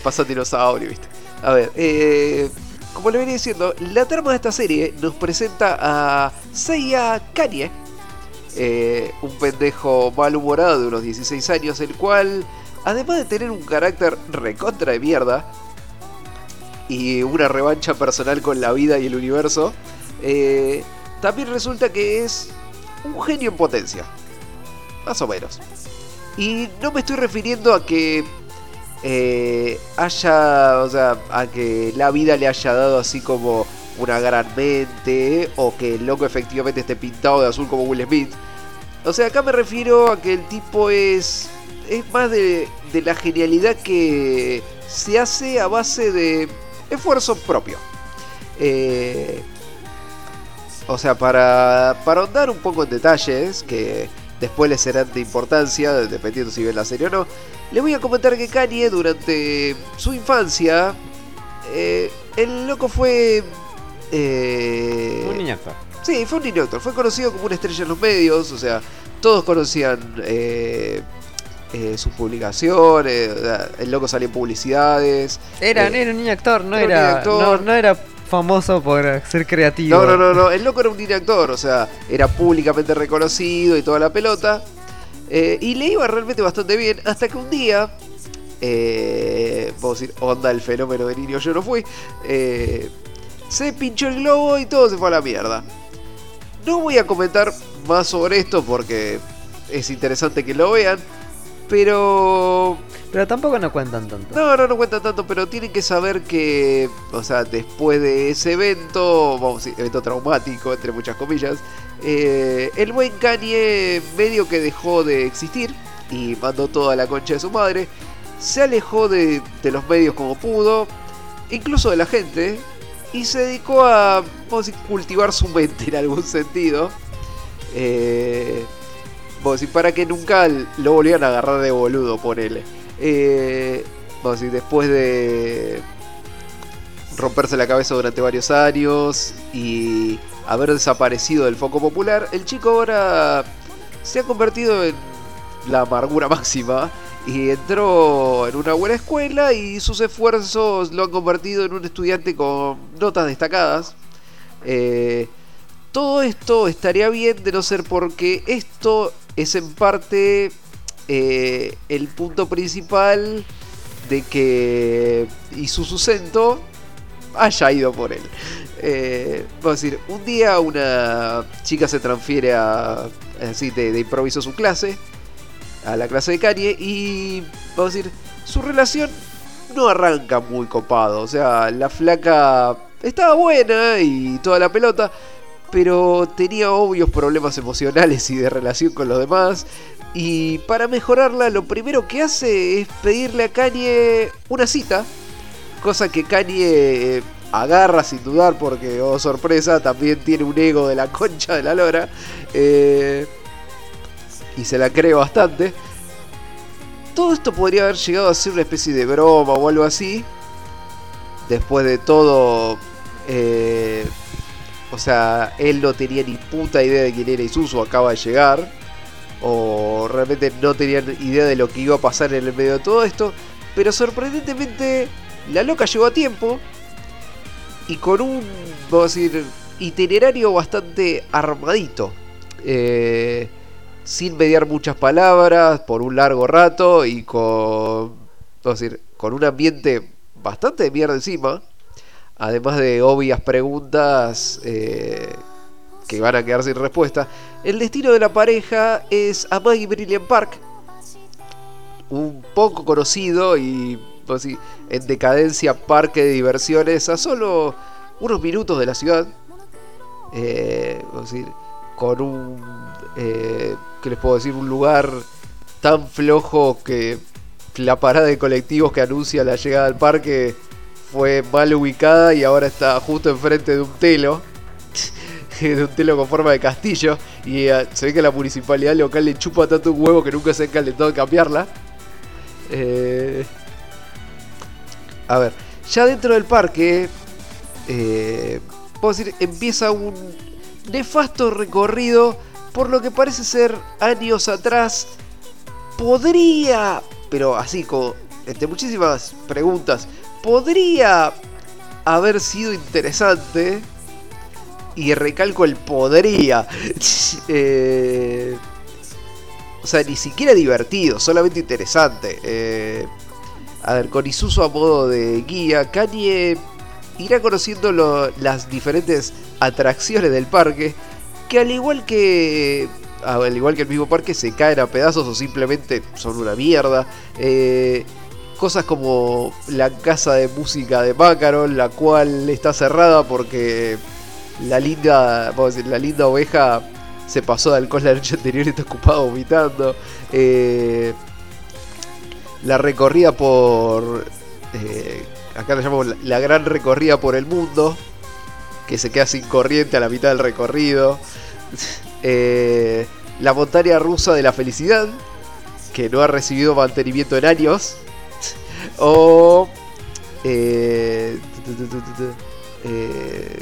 Pasa dinosaurio, viste. A ver, eh, como le venía diciendo, la trama de esta serie nos presenta a Seiya Kanye, eh, un pendejo malhumorado de unos 16 años, el cual, además de tener un carácter recontra de mierda y una revancha personal con la vida y el universo, eh, también resulta que es un genio en potencia. Más o menos. Y no me estoy refiriendo a que eh, haya, o sea, a que la vida le haya dado así como una gran mente o que el loco efectivamente esté pintado de azul como Will Smith. O sea, acá me refiero a que el tipo es es más de, de la genialidad que se hace a base de esfuerzo propio. Eh, o sea, para, para ahondar un poco en detalles, que después les serán de importancia, dependiendo si ven la serie o no, les voy a comentar que Kanye durante su infancia, eh, el loco fue... eh, Un niño actor. Sí, fue un niño actor. Fue conocido como una estrella en los medios. O sea, todos conocían eh, eh, sus publicaciones. El loco salía en publicidades. Era, Eh, era un niño actor, no era un era. niño actor. No, no era famoso por ser creativo. No, no, no, no. El loco era un niño actor. O sea, era públicamente reconocido y toda la pelota. Eh, y le iba realmente bastante bien. Hasta que un día. Eh, vamos decir, onda el fenómeno de niño, yo no fui. eh, se pinchó el globo y todo se fue a la mierda. No voy a comentar más sobre esto porque es interesante que lo vean. Pero Pero tampoco no cuentan tanto. no, no, no cuenta tanto, pero tienen que saber que, o sea, después de ese evento, vamos evento traumático, entre muchas comillas, eh, el buen Kanye medio que dejó de existir y mandó toda la concha de su madre, se alejó de, de los medios como pudo, incluso de la gente, y se dedicó a, vamos a decir, cultivar su mente en algún sentido. Eh, a decir, para que nunca lo volvieran a agarrar de boludo, ponele. Eh, a decir, después de romperse la cabeza durante varios años y haber desaparecido del foco popular, el chico ahora se ha convertido en la amargura *laughs* máxima y entró en una buena escuela y sus esfuerzos lo han convertido en un estudiante con notas destacadas. Eh, todo esto estaría bien de no ser porque esto es en parte eh, el punto principal de que y su sustento haya ido por él. Eh, vamos a decir, un día una chica se transfiere a así de, de improviso a su clase, a la clase de Kanye y vamos a decir, su relación no arranca muy copado, o sea, la flaca estaba buena y toda la pelota, pero tenía obvios problemas emocionales y de relación con los demás. Y para mejorarla, lo primero que hace es pedirle a Kanye una cita. Cosa que Kanye eh, agarra sin dudar, porque, oh sorpresa, también tiene un ego de la concha de la lora. Eh, y se la cree bastante. Todo esto podría haber llegado a ser una especie de broma o algo así. Después de todo, eh, o sea, él no tenía ni puta idea de quién era Isuzu, acaba de llegar. O realmente no tenían idea de lo que iba a pasar en el medio de todo esto. Pero sorprendentemente, la loca llegó a tiempo. Y con un, vamos a decir, itinerario bastante armadito. Eh, sin mediar muchas palabras, por un largo rato y con, vamos a decir, con un ambiente bastante de mierda encima. Además de obvias preguntas eh, que van a quedar sin respuesta. El destino de la pareja es a Maggie Brilliant Park. Un poco conocido y vamos a decir, en decadencia parque de diversiones a solo unos minutos de la ciudad. Eh, decir, con un... Eh, ¿Qué les puedo decir? Un lugar tan flojo que la parada de colectivos que anuncia la llegada al parque fue mal ubicada y ahora está justo enfrente de un telo. de un telo con forma de castillo. Y eh, se ve que la municipalidad local le chupa tanto un huevo que nunca se ha calentado de cambiarla. Eh, a ver, ya dentro del parque, eh, puedo decir, empieza un nefasto recorrido por lo que parece ser años atrás. Podría, pero así como entre muchísimas preguntas, podría haber sido interesante. Y recalco el podría. *laughs* Eh, o sea, ni siquiera divertido, solamente interesante. Eh, a ver, con Isuzu a modo de guía, Kanye irá conociendo las diferentes atracciones del parque, que al igual que al igual que el mismo parque se caen a pedazos o simplemente son una mierda. Eh, cosas como la casa de música de Macaron, la cual está cerrada porque la linda, vamos a decir, la linda oveja se pasó de alcohol la noche anterior y está ocupada vomitando. Eh, la recorrida por. eh, acá la llamamos la, gran recorrida por el mundo. Que se queda sin corriente a la mitad del recorrido. *laughs* Eh, la montaña rusa de la felicidad. Que no ha recibido mantenimiento en años. O. eh, eh,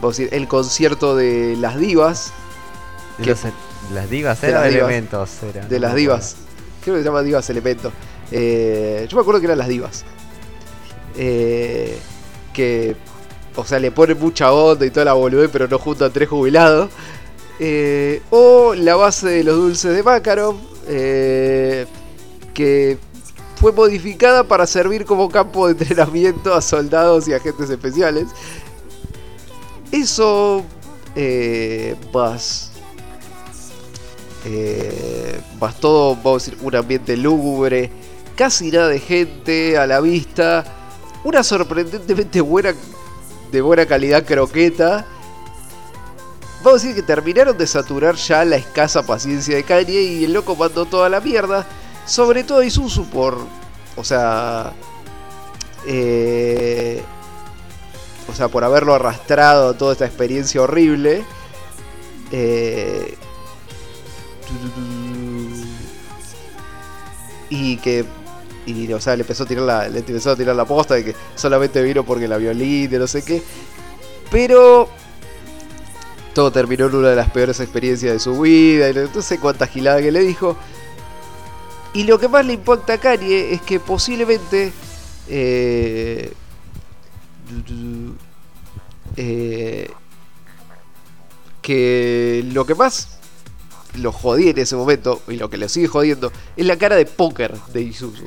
vamos a decir, el concierto de las divas. De las divas De eran las divas. elementos. De no las divas. Creo que se llama Divas Elemento. Eh, yo me acuerdo que eran las divas. Que, o sea, le ponen mucha onda y toda la boludez, pero no juntan tres jubilados. Eh, o la base de los dulces de Macaron. eh, que fue modificada para servir como campo de entrenamiento a soldados y agentes especiales. Eso eh, más eh, más todo, vamos a decir, un ambiente lúgubre, casi nada de gente a la vista, una sorprendentemente buena, de buena calidad croqueta. Vamos a decir que terminaron de saturar ya la escasa paciencia de Kanye y el loco mandó toda la mierda, sobre todo Isuzu por, o sea, eh, o sea, por haberlo arrastrado a toda esta experiencia horrible. Eh, y que y o sea le empezó a tirar la le empezó a tirar la posta de que solamente vino porque la violín no sé qué pero todo terminó en una de las peores experiencias de su vida y no sé cuánta gilada que le dijo y lo que más le impacta a Kanye es que posiblemente eh, eh, que lo que más lo jodí en ese momento, y lo que le sigue jodiendo, es la cara de póker de Isuzu.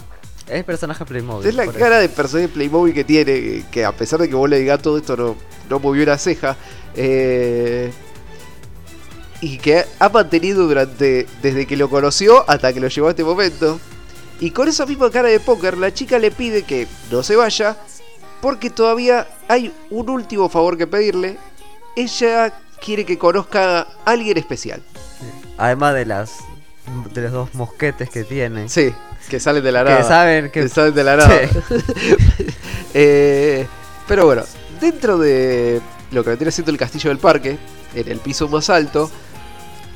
Es personaje Playmobil. Es la cara de personaje Playmobil que tiene, que a pesar de que vos le digas todo esto, no, no movió una ceja. eh, y que ha mantenido durante, desde que lo conoció hasta que lo llevó a este momento. Y con esa misma cara de póker, la chica le pide que no se vaya, porque todavía hay un último favor que pedirle. Ella quiere que conozca a alguien especial. Además de las de los dos mosquetes que tiene. Sí, que salen de la nada. que saben que que salen de la nada. Sí. *laughs* Eh, pero bueno, dentro de lo que vendría siendo el castillo del parque, en el piso más alto,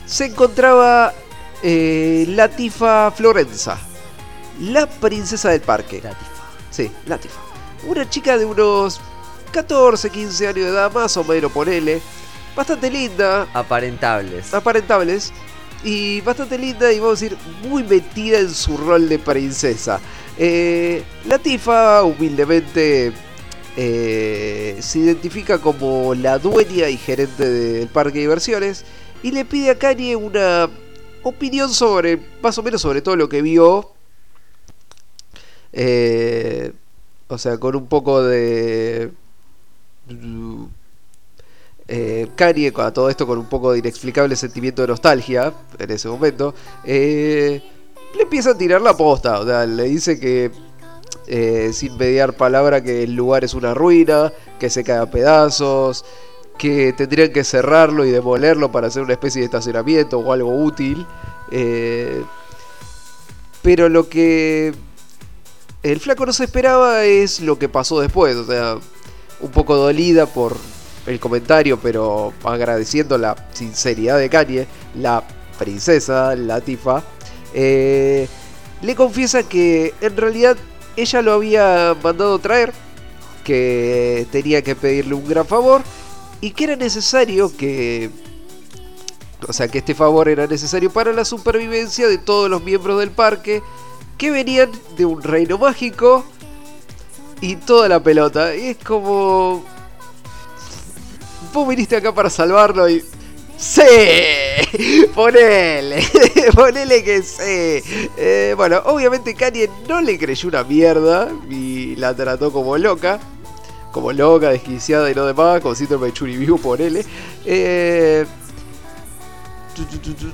se encontraba eh, Latifa Florenza, la princesa del parque. Sí, Latifa. Una chica de unos 14, 15 años de edad, más o menos, ponele. Bastante linda, aparentables. aparentables y bastante linda y vamos a decir muy metida en su rol de princesa. Eh, Latifa humildemente eh, se identifica como la dueña y gerente del parque de diversiones y le pide a Kanye una opinión sobre, más o menos sobre todo lo que vio. Eh, o sea, con un poco de... Eh, Kanye, a todo esto con un poco de inexplicable sentimiento de nostalgia en ese momento, eh, le empieza a tirar la posta. O sea, le dice que sin mediar palabra que el lugar es una ruina, que se cae a pedazos, que tendrían que cerrarlo y demolerlo para hacer una especie de estacionamiento o algo útil. Eh, pero lo que el flaco no se esperaba es lo que pasó después, o sea, un poco dolida por el comentario, pero agradeciendo la sinceridad de Kanye, la princesa Latifa, eh, le confiesa que en realidad ella lo había mandado traer, que tenía que pedirle un gran favor y que era necesario que... O sea, que este favor era necesario para la supervivencia de todos los miembros del parque que venían de un reino mágico y toda la pelota. Y es como... Vos viniste acá para salvarlo y... ¡Sí! *laughs* Ponele, *laughs* ponele que sí. Eh, bueno, obviamente Kanye no le creyó una mierda y la trató como loca. Como loca, desquiciada y lo demás, con síndrome de Churibiu, ponele. Eh,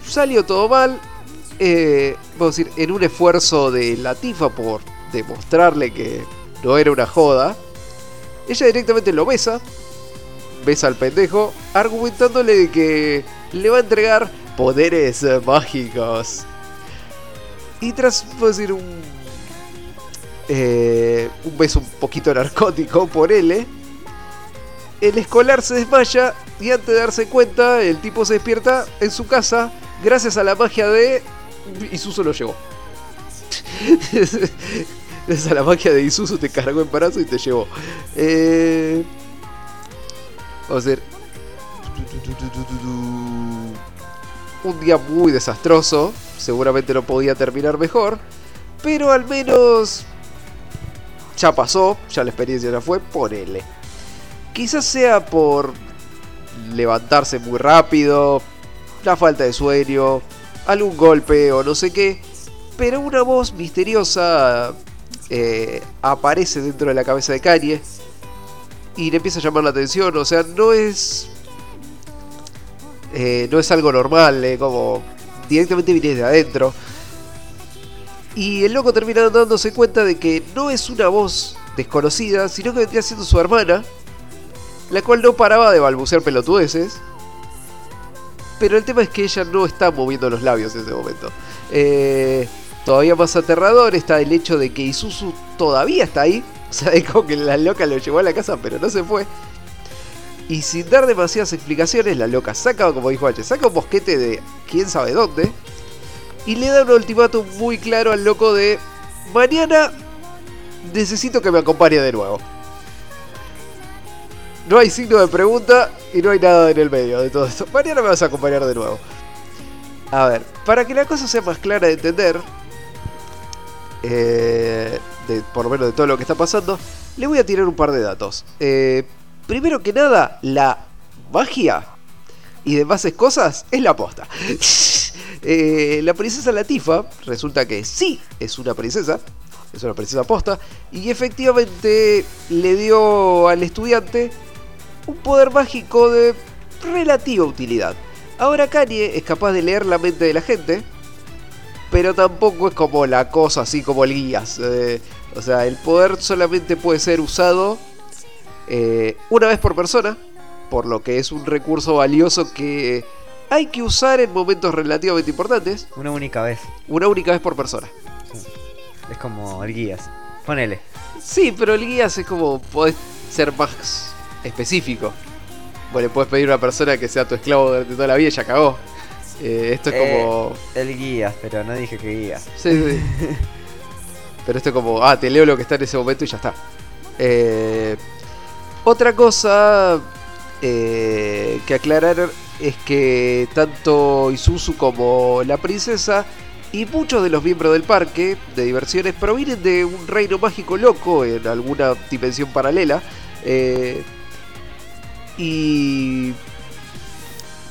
salió todo mal. Eh, vamos a decir, en un esfuerzo de Latifa por demostrarle que no era una joda, ella directamente lo besa, besa al pendejo, argumentándole de que le va a entregar poderes mágicos. Y tras, vamos a decir, un, eh, un beso un poquito narcótico por él, el escolar se desmaya y antes de darse cuenta, el tipo se despierta en su casa gracias a la magia de Isuzu lo llevó. *laughs* Gracias a la magia de Isuzu te cargó en brazos y te llevó. Eh, vamos a ver. Un día muy desastroso. Seguramente no podía terminar mejor. Pero al menos ya pasó. Ya la experiencia ya fue. Ponele. Quizás sea por levantarse muy rápido. La falta de sueño algún golpe o no sé qué, pero una voz misteriosa eh, aparece dentro de la cabeza de Kanye y le empieza a llamar la atención, o sea, no es... Eh, no es algo normal, eh, como directamente viene de adentro. Y el loco termina dándose cuenta de que no es una voz desconocida, sino que vendría siendo su hermana, la cual no paraba de balbucear pelotudeces pero el tema es que ella no está moviendo los labios en ese momento. Eh, todavía más aterrador está el hecho de que Isuzu todavía está ahí. O sea, es como que la loca lo llevó a la casa, pero no se fue. Y sin dar demasiadas explicaciones, la loca saca, como dijo H, saca un mosquete de quién sabe dónde. Y le da un ultimátum muy claro al loco de... Mañana necesito que me acompañe de nuevo. No hay signo de pregunta y no hay nada en el medio de todo esto. Mañana me vas a acompañar de nuevo. A ver, para que la cosa sea más clara de entender, eh, por lo menos de todo lo que está pasando, le voy a tirar un par de datos. Eh, primero que nada, la magia y demás cosas es la posta. *laughs* eh, la princesa Latifa resulta que sí es una princesa, es una princesa posta, y efectivamente le dio al estudiante un poder mágico de relativa utilidad. Ahora Kanye es capaz de leer la mente de la gente, pero tampoco es como la cosa así como el guías. Eh, o sea, el poder solamente puede ser usado eh, una vez por persona, por lo que es un recurso valioso que hay que usar en momentos relativamente importantes. Una única vez. Una única vez por persona. Es como el guías. Ponele. Sí, pero el guías es como podés ser más específico. Bueno, le puedes pedir a una persona que sea tu esclavo durante toda la vida y ya cagó. Eh, esto es Eh, como. El guías, pero no dije que guías. Sí, sí. *laughs* Pero esto es como, ah, te leo lo que está en ese momento y ya está. Eh, otra cosa eh, que aclarar es que tanto Isuzu como la princesa y muchos de los miembros del parque de diversiones provienen de un reino mágico loco en alguna dimensión paralela. eh, y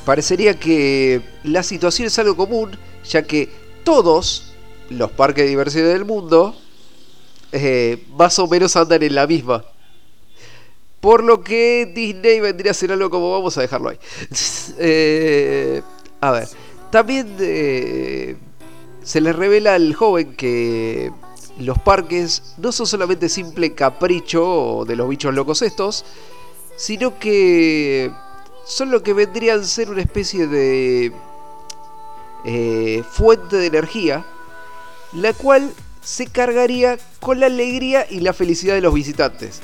parecería que la situación es algo común, ya que todos los parques de diversiones del mundo eh, más o menos andan en la misma. Por lo que Disney vendría a ser algo como vamos a dejarlo ahí. *laughs* Eh, a ver, también eh, se le revela al joven que los parques no son solamente simple capricho de los bichos locos estos, sino que son lo que vendrían a ser una especie de eh, fuente de energía, la cual se cargaría con la alegría y la felicidad de los visitantes.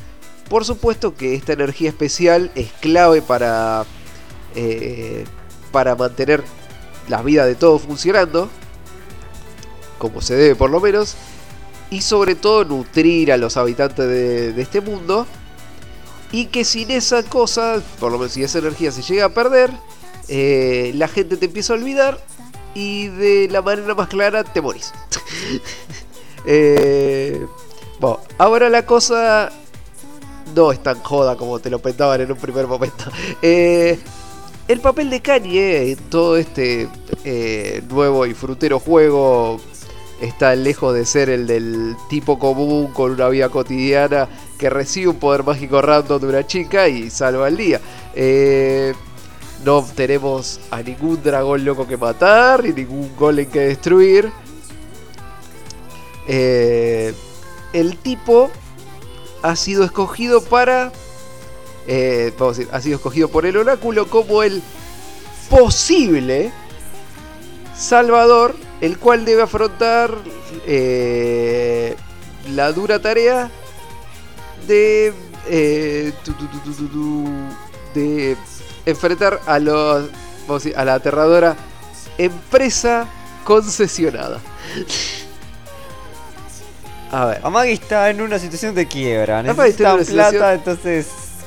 Por supuesto que esta energía especial es clave para, eh, para mantener la vida de todos funcionando, como se debe por lo menos, y sobre todo nutrir a los habitantes de, este mundo, y que sin esa cosa, por lo menos si esa energía se llega a perder, eh, la gente te empieza a olvidar y de la manera más clara te morís. *laughs* Eh, bueno, ahora la cosa no es tan joda como te lo pensaban en un primer momento. Eh, el papel de Kanye en todo este eh, nuevo y frutero juego está lejos de ser el del tipo común con una vida cotidiana que recibe un poder mágico random de una chica y salva el día. Eh, no tenemos a ningún dragón loco que matar, ni ningún golem que destruir. Eh, el tipo ha sido escogido para. eh, vamos a decir, ha sido escogido por el oráculo como el posible Salvador, el cual debe afrontar eh, la dura tarea de, eh, de enfrentar a, los, vamos a, decir, a la aterradora empresa concesionada. A ver. Amagi está en una situación de quiebra. Amagi está en Necesita plata, situación- entonces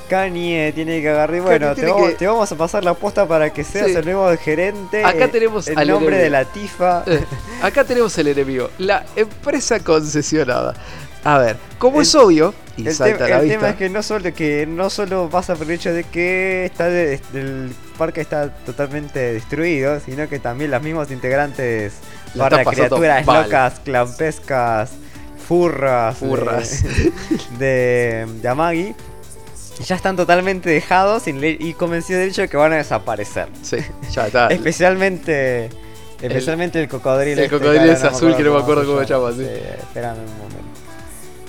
Kanye tiene que agarrar. y Bueno, te vamos, que- te vamos a pasar la posta para que seas Sí. el nuevo gerente. Acá tenemos el al nombre enemigo. de la tifa. *laughs* Eh, Acá tenemos el enemigo, la empresa concesionada. A ver, como El- es obvio, y El, salta te- la el vista. tema es que no solo que no solo pasa por el hecho de que está de- el parque está totalmente destruido, sino que también los mismos integrantes pasando criaturas mal. locas, clampescas, furras, de- Furras. *laughs* de, Yamagi ya están totalmente dejados y convencidos del hecho de que van a desaparecer. Sí, ya está. Especialmente Especialmente el, cocodrilo. el este, cocodrilo que es azul, que no me acuerdo cómo se llama, sí. Espérame un momento.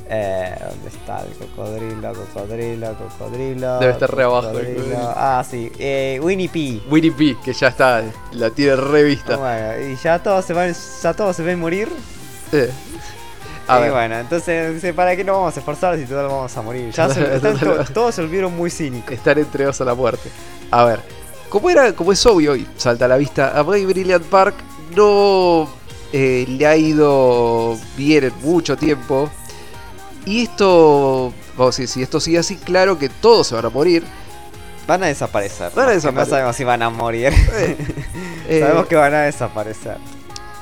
Eh, ¿Dónde está el cocodrilo? Cocodrilo, cocodrilo. Debe estar re abajo el cocodrilo. cocodrilo. Ah, sí. Eh, Winnie P. Winnie P, que ya está, la tiene revista. Bueno, y ya todos se van, ya todos se ven morir. Eh. A y ver, bueno, entonces, dice, ¿para qué nos vamos a esforzar si todos vamos a morir? Ya *laughs* se- están to- todos se volvieron muy cínicos. están entregados a la muerte. A ver, como, era, como es obvio y salta a la vista, a Brilliant Park no eh, le ha ido bien en mucho tiempo. Y esto, vamos a decir, si esto sigue así, claro que todos se van a morir. Van a desaparecer. Van a desaparecer. No sabemos si van a morir. Eh, *laughs* sabemos que van a desaparecer.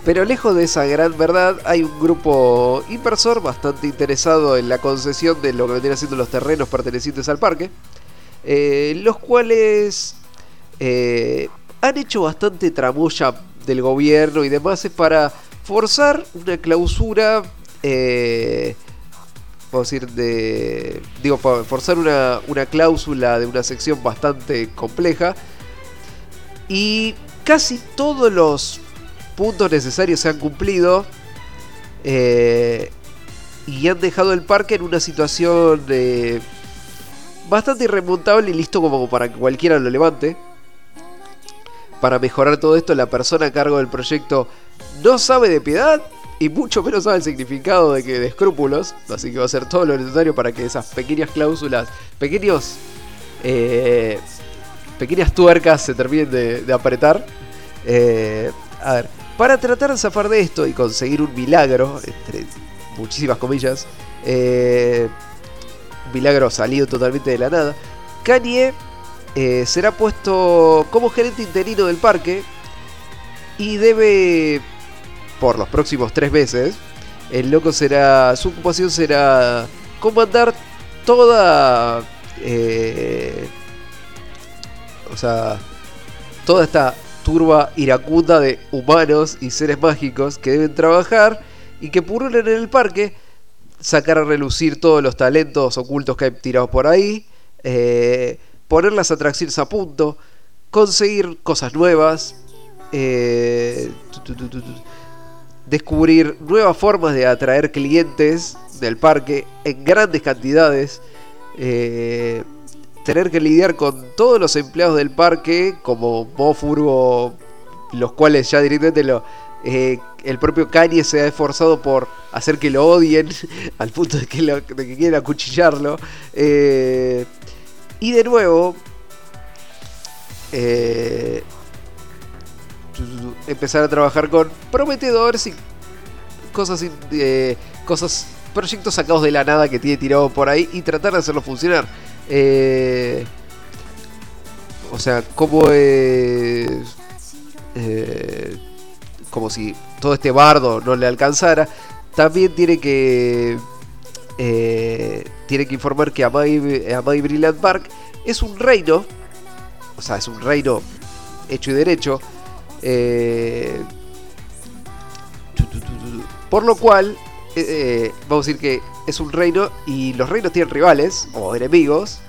Pero lejos de esa gran verdad, hay un grupo inversor bastante interesado en la concesión de lo que vendrían siendo los terrenos pertenecientes al parque, eh, los cuales eh, han hecho bastante tramoya del gobierno y demás para forzar una clausura, eh, vamos a decir, de, digo, forzar una, una cláusula de una sección bastante compleja. Y casi todos los puntos necesarios se han cumplido eh, y han dejado el parque en una situación eh, bastante irremontable y listo como para que cualquiera lo levante. Para mejorar todo esto, la persona a cargo del proyecto no sabe de piedad y mucho menos sabe el significado de que de escrúpulos. Así que va a hacer todo lo necesario para que esas pequeñas cláusulas, pequeños, eh, pequeñas tuercas se terminen de, apretar. A ver, para tratar de zafar de esto y conseguir un milagro, entre muchísimas comillas, eh, un milagro salido totalmente de la nada, Kanye eh, será puesto como gerente interino del parque y debe, por los próximos tres meses, el loco será, su ocupación será comandar toda, eh, o sea, toda esta turba iracunda de humanos y seres mágicos que deben trabajar y que pululan en el parque, sacar a relucir todos los talentos ocultos que hay tirados por ahí, eh, poner las atracciones a punto, conseguir cosas nuevas, eh, descubrir nuevas formas de atraer clientes del parque en grandes cantidades, eh, tener que lidiar con todos los empleados del parque como Mofurgo, los cuales ya directamente lo, Eh, el propio Kanye se ha esforzado por hacer que lo odien *laughs* al punto de que, lo- de que quieren acuchillarlo. Eh, y de nuevo, eh, empezar a trabajar con prometedores y cosas, cosas, proyectos sacados de la nada que tiene tirado por ahí y tratar de hacerlo funcionar. Eh, o sea, como es, eh, como si todo este bardo no le alcanzara, también tiene que eh, tiene que informar que Amai, Amai Brilliant Park es un reino, o sea, es un reino hecho y derecho, eh, por lo cual, eh, eh, vamos a decir que es un reino y los reinos tienen rivales o enemigos.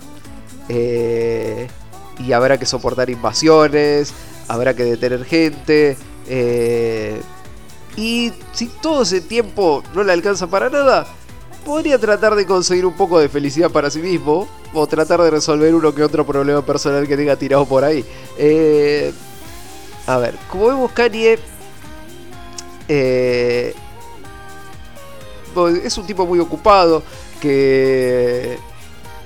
eh, y habrá que soportar invasiones, habrá que detener gente. eh, y si todo ese tiempo no le alcanza para nada, podría tratar de conseguir un poco de felicidad para sí mismo. O tratar de resolver uno que otro problema personal que tenga tirado por ahí. Eh, a ver, como vemos Kanye... eh, es un tipo muy ocupado que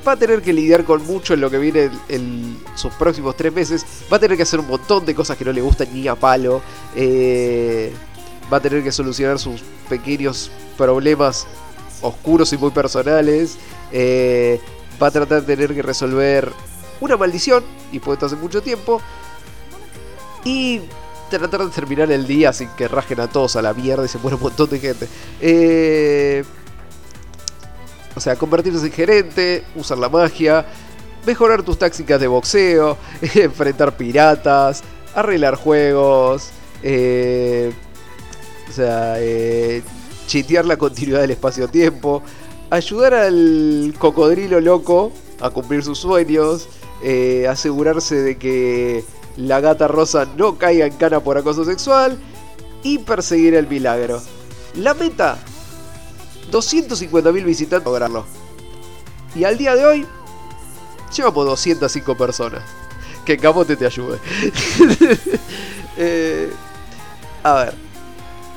va a tener que lidiar con mucho en lo que viene en, sus próximos tres meses. Va a tener que hacer un montón de cosas que no le gustan ni a palo. Eh, va a tener que solucionar sus pequeños problemas oscuros y muy personales. Eh, va a tratar de tener que resolver una maldición y puesto hace mucho tiempo. Y tratar de terminar el día sin que rajen a todos a la mierda y se muera un montón de gente. Eh, o sea, convertirse en gerente, usar la magia, mejorar tus tácticas de boxeo, *laughs* enfrentar piratas, arreglar juegos, eh, o sea, eh, chitear la continuidad del espacio-tiempo, ayudar al cocodrilo loco a cumplir sus sueños, eh, asegurarse de que la gata rosa no caiga en cana por acoso sexual y perseguir el milagro. La meta 250.000 visitantes lograrlo. Y al día de hoy, llevamos 205 personas. Que Capote te ayude. *laughs* Eh, a ver.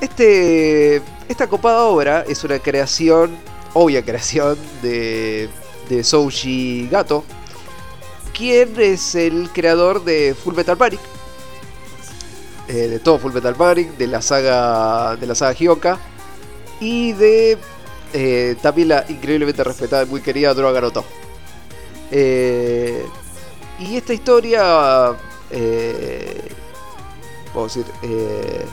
Este, esta copada obra es una creación, obvia creación, de, de Souji Gato. Quien es el creador de Full Metal Panic. Eh, de todo Full Metal Panic, de la saga, de la saga Hyoka. Y de eh, también la increíblemente respetada y muy querida Droga Naruto. Eh, y esta historia, eh, vamos a decir, eh,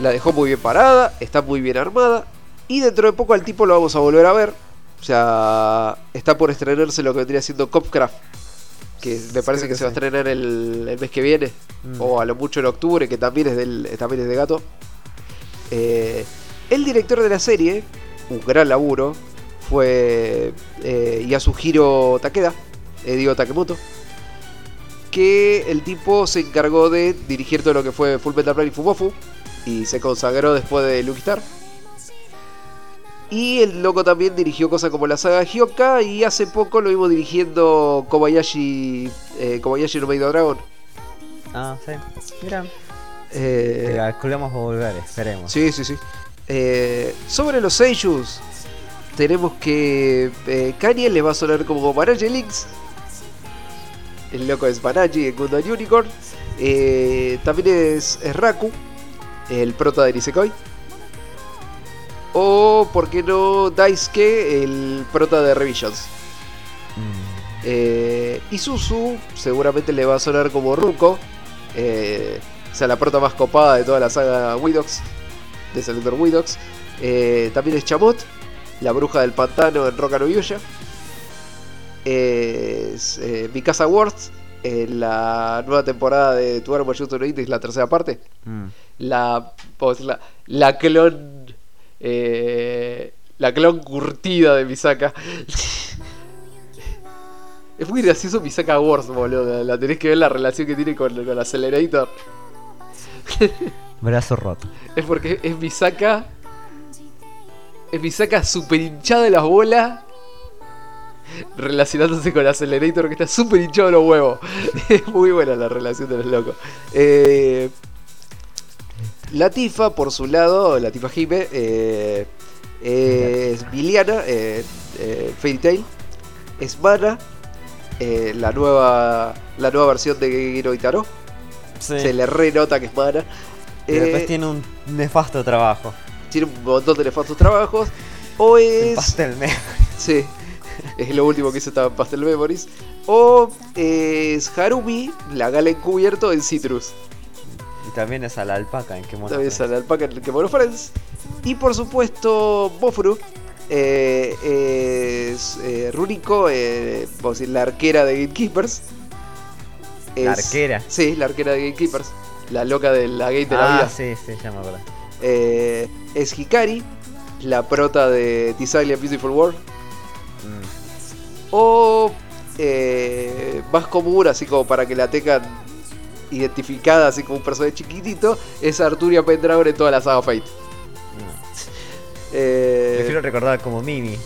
la dejó muy bien parada, está muy bien armada. Y dentro de poco al tipo lo vamos a volver a ver. O sea, está por estrenarse lo que vendría siendo Copcraft. Que me parece que se va a estrenar el, el mes que viene. Mm. O a lo mucho en octubre, que también es, del, también es de gato. Eh, el director de la serie, un gran laburo, fue eh, Yasuhiro Takeda, eh, digo Takemoto. Que el tipo se encargó de dirigir todo lo que fue Full Metal Panic Fumofu. Y se consagró después de Lucky Star. Y el loco también dirigió cosas como la saga Hyoka. Y hace poco lo vimos dirigiendo Kobayashi, eh, Kobayashi no Made a Dragon. Ah, sí. Mira. Eh, Te calculamos volver, esperemos. Sí, sí, sí. Eh, sobre los Seiyus, tenemos que eh, Kanye le va a sonar como Banaji Links. El loco es Banaji en Gundam Unicorn. Eh, también es, es Raku, el prota de Nisekoi. O, ¿por qué no, Daisuke, el prota de Revisions? Mm, Eh, Isuzu seguramente le va a sonar como Ruko. eh, o sea, la prota más copada de toda la saga Widox. De Selector Widox. Eh, también es Chamot, la bruja del pantano en Roca no Yuya. Es eh, Mikasa Worth en la nueva temporada de Tuaro Mayuto no Index, la tercera parte. mm. La, decir, la, la clon. Eh, la clon curtida de Misaka. *laughs* Es muy gracioso Misaka Wars, boludo. La tenés que ver la relación que tiene con, con Accelerator. Brazo roto. Es porque es Misaka. Es Misaka super hinchada de las bolas. Relacionándose con Accelerator que está super hinchado de los huevos. *laughs* Es muy buena la relación de los locos. Eh, Latifa, por su lado, Latifa Hime, eh, es Viliana, eh, eh, Fairy Tail, es Mana, eh, la, nueva, la nueva versión de Gero Itaro. Sí. Se le renota que es Mana. Y después Eh, tiene un nefasto trabajo. tiene un montón de nefastos trabajos. O es. Pastel Me. Sí, es lo último que hizo estaba en Pastel Memories. O es Harumi, la gala encubierto en Citrus. También es a la alpaca en que mono. También sale alpaca en Kemono Friends. Y por supuesto, Bofuru. eh, es eh, Ruriko, eh, vamos a decir, la arquera de Gatekeepers. La Es- arquera. Sí, la arquera de Gatekeepers. La loca de la gate de la Ah, vida. sí, sí, ya me acuerdo. Eh, es Hikari, la prota de Tisailia Beautiful World. Mm. O eh, más común, así como para que la tengan identificada, así como un personaje chiquitito, es Arturia Pendragon en toda la saga Fate. No. Eh, Prefiero recordar como Mimi.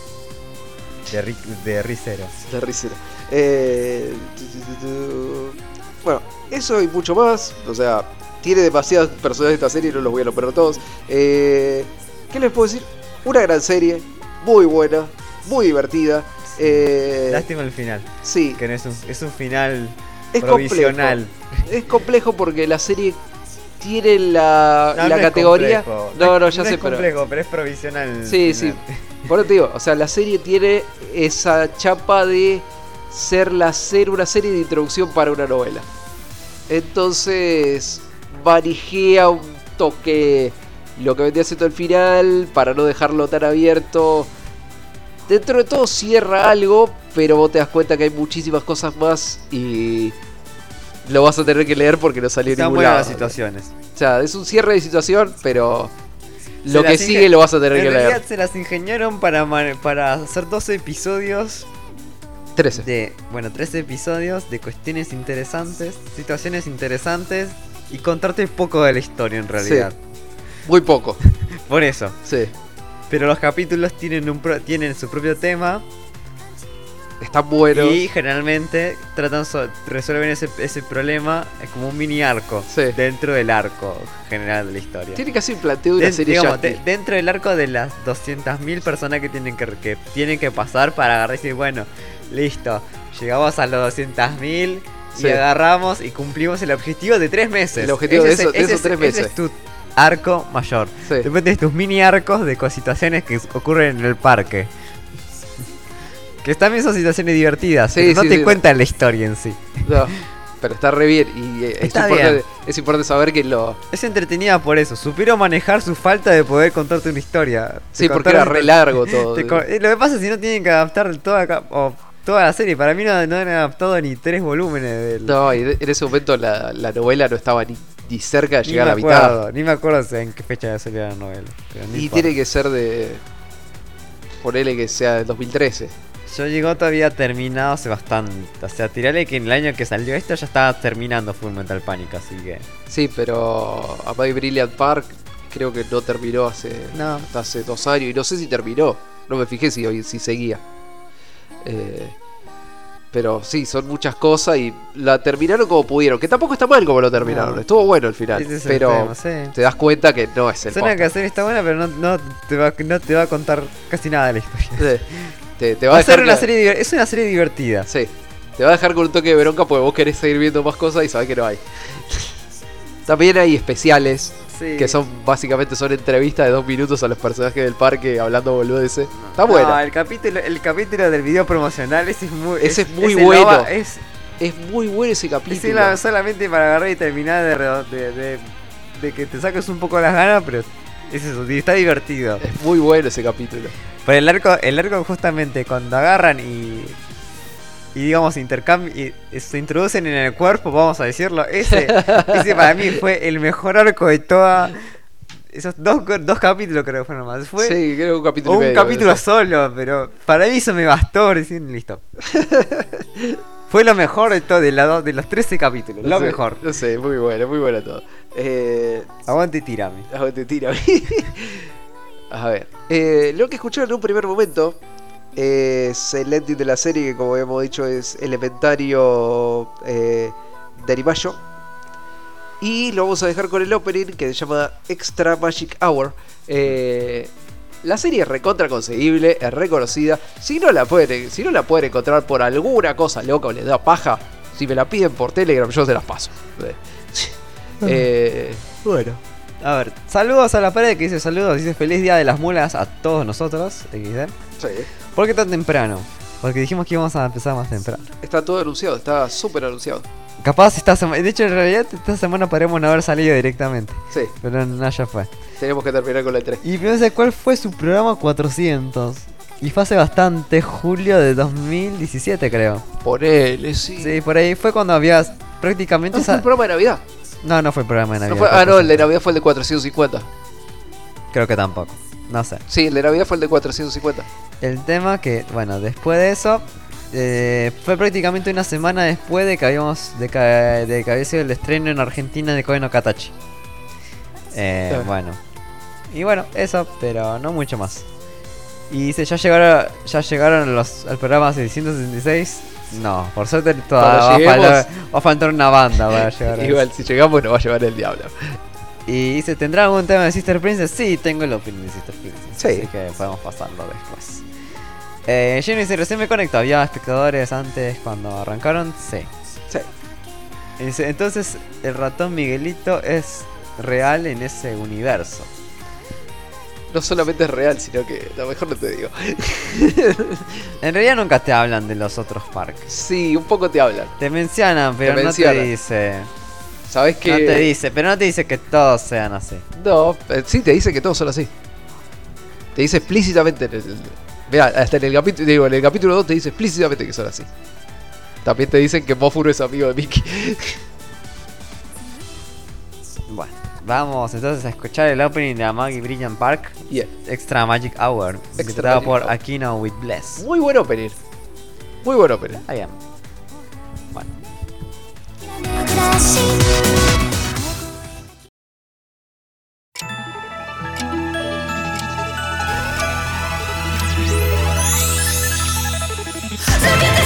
De, Ri de Ricero. Eh. Bueno, eso y mucho más. O sea, tiene demasiados personajes esta serie, no los voy a nombrar todos. Eh, ¿Qué les puedo decir? Una gran serie, muy buena, muy divertida. Eh, Lástima el final. sí, Que no es un, es un final es provisional. complejo. Es complejo porque la serie tiene la, No, la no categoría. No, no, ya sé, es pero. complejo, pero es provisional. Sí, sí. Por eso te digo, o sea, la serie tiene esa chapa de ser la ser una serie de introducción para una novela. Entonces, manijea un toque lo que vendría siendo el final para no dejarlo tan abierto. Dentro de todo cierra algo, pero vos te das cuenta que hay muchísimas cosas más y lo vas a tener que leer porque no salió Están ningún lado. las situaciones. O sea, es un cierre de situación, pero Se lo que sigue lo vas a tener En que leer. realidad se las ingeniaron para, para hacer 12 episodios 13. de, bueno, 13 episodios de cuestiones interesantes, situaciones interesantes y contarte poco de la historia en realidad. Muy poco. *laughs* Por eso. Sí. Pero los capítulos tienen, un pro- tienen su propio tema Están buenos. y generalmente tratan so- resuelven ese, ese problema es como un mini arco Sí. dentro del arco general de la historia. Tiene casi un planteo de una serie digamos, de- dentro del arco de las 200.000 personas que tienen que, que tienen que pasar para agarrar y decir, bueno, listo, llegamos a los 200.000 Sí. y agarramos y cumplimos el objetivo de tres meses. El objetivo de es- eso- de ese esos es- tres ese meses. es tu arco mayor. Sí. Después tenés tus mini arcos de situaciones que ocurren en el parque. Que también son situaciones divertidas, Sí, pero no sí, te sí. cuentan la historia en sí. No, pero está re bien. Y eh, es, Está importante, bien. es importante saber que lo. Es entretenida por eso. Supieron manejar su falta de poder contarte una historia. Sí, Te porque era re largo *laughs* todo. te eh, lo que pasa es que no tienen que adaptar toda, o toda la serie. Para mí no, no han adaptado ni tres volúmenes del. No, y de- en ese momento la, la novela no estaba ni, cerca de llegar a la mitad. Ni me acuerdo en qué fecha salió la novela. Y importa. tiene que ser de. Ponele que sea de 2013. Yo llegó todavía terminado hace bastante. O sea, tirale que en el año que salió esto ya estaba terminando Full Metal Panic, así que. Sí, pero A My Brilliant Park creo que no terminó hace. No. hasta hace dos años. Y no sé si terminó. No me fijé si, si seguía. Eh, pero sí, son muchas cosas y la terminaron como pudieron. Que tampoco está mal como lo terminaron. No. Estuvo bueno el final. Es pero tema, sí. te das cuenta que no es el Suena que serie está buena, pero no, no, te va, no te va a contar casi nada de la historia. Sí. *laughs* Te, te va Va a ser una serie es una serie divertida. Sí. Te va a dejar con un toque de bronca porque vos querés seguir viendo más cosas y sabés que no hay. También hay especiales Sí. que son básicamente son entrevistas de dos minutos a los personajes del parque hablando boludeces. Está No, buena. el capítulo, el capítulo del video promocional ese es muy, Ese es muy el bueno. Es, Es muy bueno ese es capítulo. la- solamente para agarrar y terminar de, de, de- de que te saques un poco las ganas, pero es eso, está divertido. Es muy bueno ese capítulo. Pero el arco, el arco justamente cuando agarran y. Y digamos, intercambio, y se introducen en el cuerpo, vamos a decirlo. Ese, *laughs* ese para mí fue el mejor arco de toda. Esos dos, dos capítulos creo que fueron más. Fue sí, creo que un capítulo. un medio, capítulo solo, pero para mí eso me bastó. Decir, listo. *laughs* fue lo mejor de todo, de, la de los 13 capítulos. Lo sé, mejor. No sé, muy bueno, muy bueno todo. Eh, Aguante y tirame. a ver, te tira. a ver. eh, lo que escucharon en un primer momento es el ending de la serie, que como habíamos dicho es Elementario eh. Y lo vamos a dejar con el opening que se llama Extra Magic Hour. Eh, la serie es recontra conseguible, es reconocida. Si no la pueden, si no la pueden encontrar por alguna cosa loca o les da paja, si me la piden por Telegram, yo se las paso. *laughs* Eh, Bueno. A ver, saludos a la pared que dice saludos, dice feliz día de las mulas a todos nosotros, XD. sí, ¿Por qué tan temprano? Porque dijimos que íbamos a empezar más temprano. está todo anunciado, está súper anunciado. Capaz esta semana, de hecho en realidad esta semana podríamos no haber salido directamente. Sí, Pero no, ya fue. tenemos que terminar con la 3. Y piensa cuál fue su programa 400. Y fue hace bastante, julio de 2017 creo. Ponele, sí. Sí, por ahí fue cuando había prácticamente... ¿No fue el programa de Navidad? No, no fue el programa de No Navidad. fue- ah, no, el de 400. Navidad fue el de 450. Creo que tampoco. No sé. Sí, el de Navidad fue el de 450. El tema que, bueno, después de eso, eh, fue prácticamente una semana después de que habíamos, de que, de que había sido el estreno en Argentina de Koe no Katachi. Eh. Bueno. Y bueno, eso, pero no mucho más. Y dice, ¿ya llegaron, ya llegaron los, al programa 666? No, por suerte todavía va, a lleguemos- faltar, va a faltar una banda para *laughs* llegar a. Igual, si llegamos nos va a llevar el diablo. Y dice, ¿tendrá algún tema de Sister Princess? Sí, tengo el opening de Sister Princess. Sí. Así que podemos pasarlo después. Eh, Jenny dice, recién me conecto. ¿Había espectadores antes cuando arrancaron? Sí. Sí. Dice, entonces el ratón Miguelito es real en ese universo. No solamente es real, sino que lo mejor no te digo. *laughs* En realidad nunca te hablan de los otros parques. Sí, un poco te hablan. Te mencionan, pero no mencionan. te dice. ¿Sabes que No te dice, pero no te dice que todos sean así. No, eh, sí, te dice que todos son así. Te dice explícitamente en el. Mira, hasta en el capítulo. Digo, en el capítulo 2 te dice explícitamente que son así. También te dicen que Mofuro es amigo de Mickey. *laughs* Bueno, vamos entonces a escuchar el opening de Amagi Brilliant Park. Bien. Extra Magic Hour, Extra por Hour. Aquino with Bless. Muy buen opening. Muy buen opening. I am. Bueno, 続けて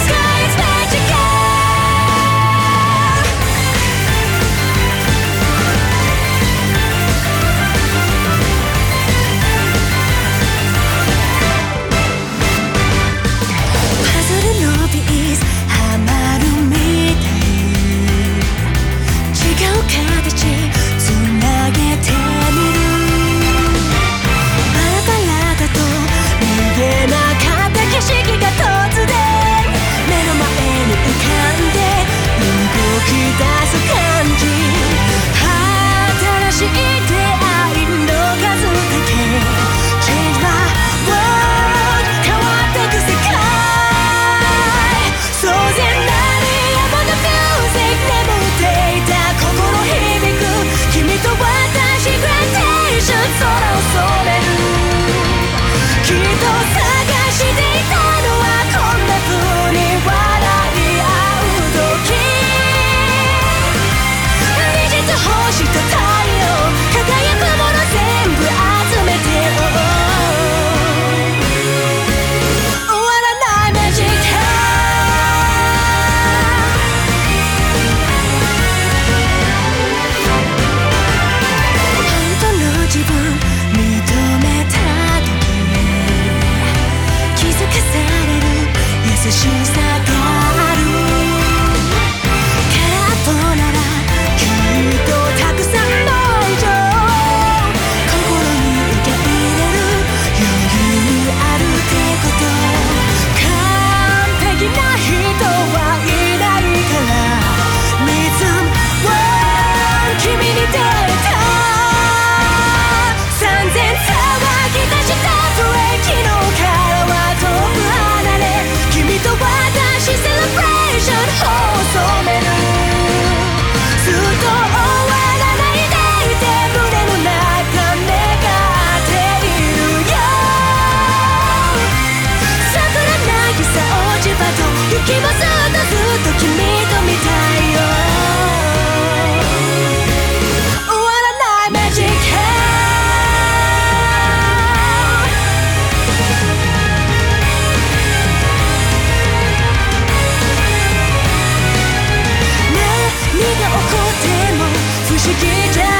何が起こっても不思 思議じゃな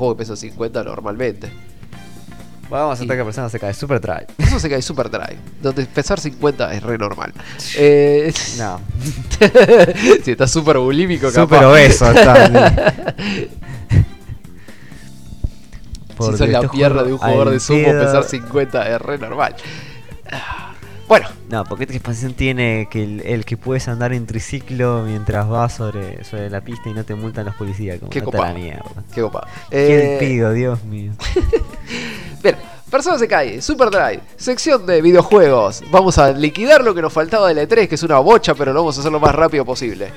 Hay juegos que pesan 50 normalmente. Vamos a aceptar que la persona se cae super dry. Eso se cae super dry. Donde pesar 50 es re normal. *laughs* Eh, No. *laughs* si estás súper bulímico, capaz. Super obeso está. *laughs* Si sos la pierna de un jugador de sumo, pesar 50 es re normal. Bueno, No, porque esta expansión tiene que el, el que puedes andar en triciclo mientras vas sobre, sobre la pista y no te multan los policías. Como Qué andate a la mierda. qué copa. ¿Qué Eh, pido, Dios mío? *laughs* Bien, Persona se cae, Super Drive, sección de videojuegos. Vamos a liquidar lo que nos faltaba del E3, que es una bocha, pero lo vamos a hacer lo más rápido posible.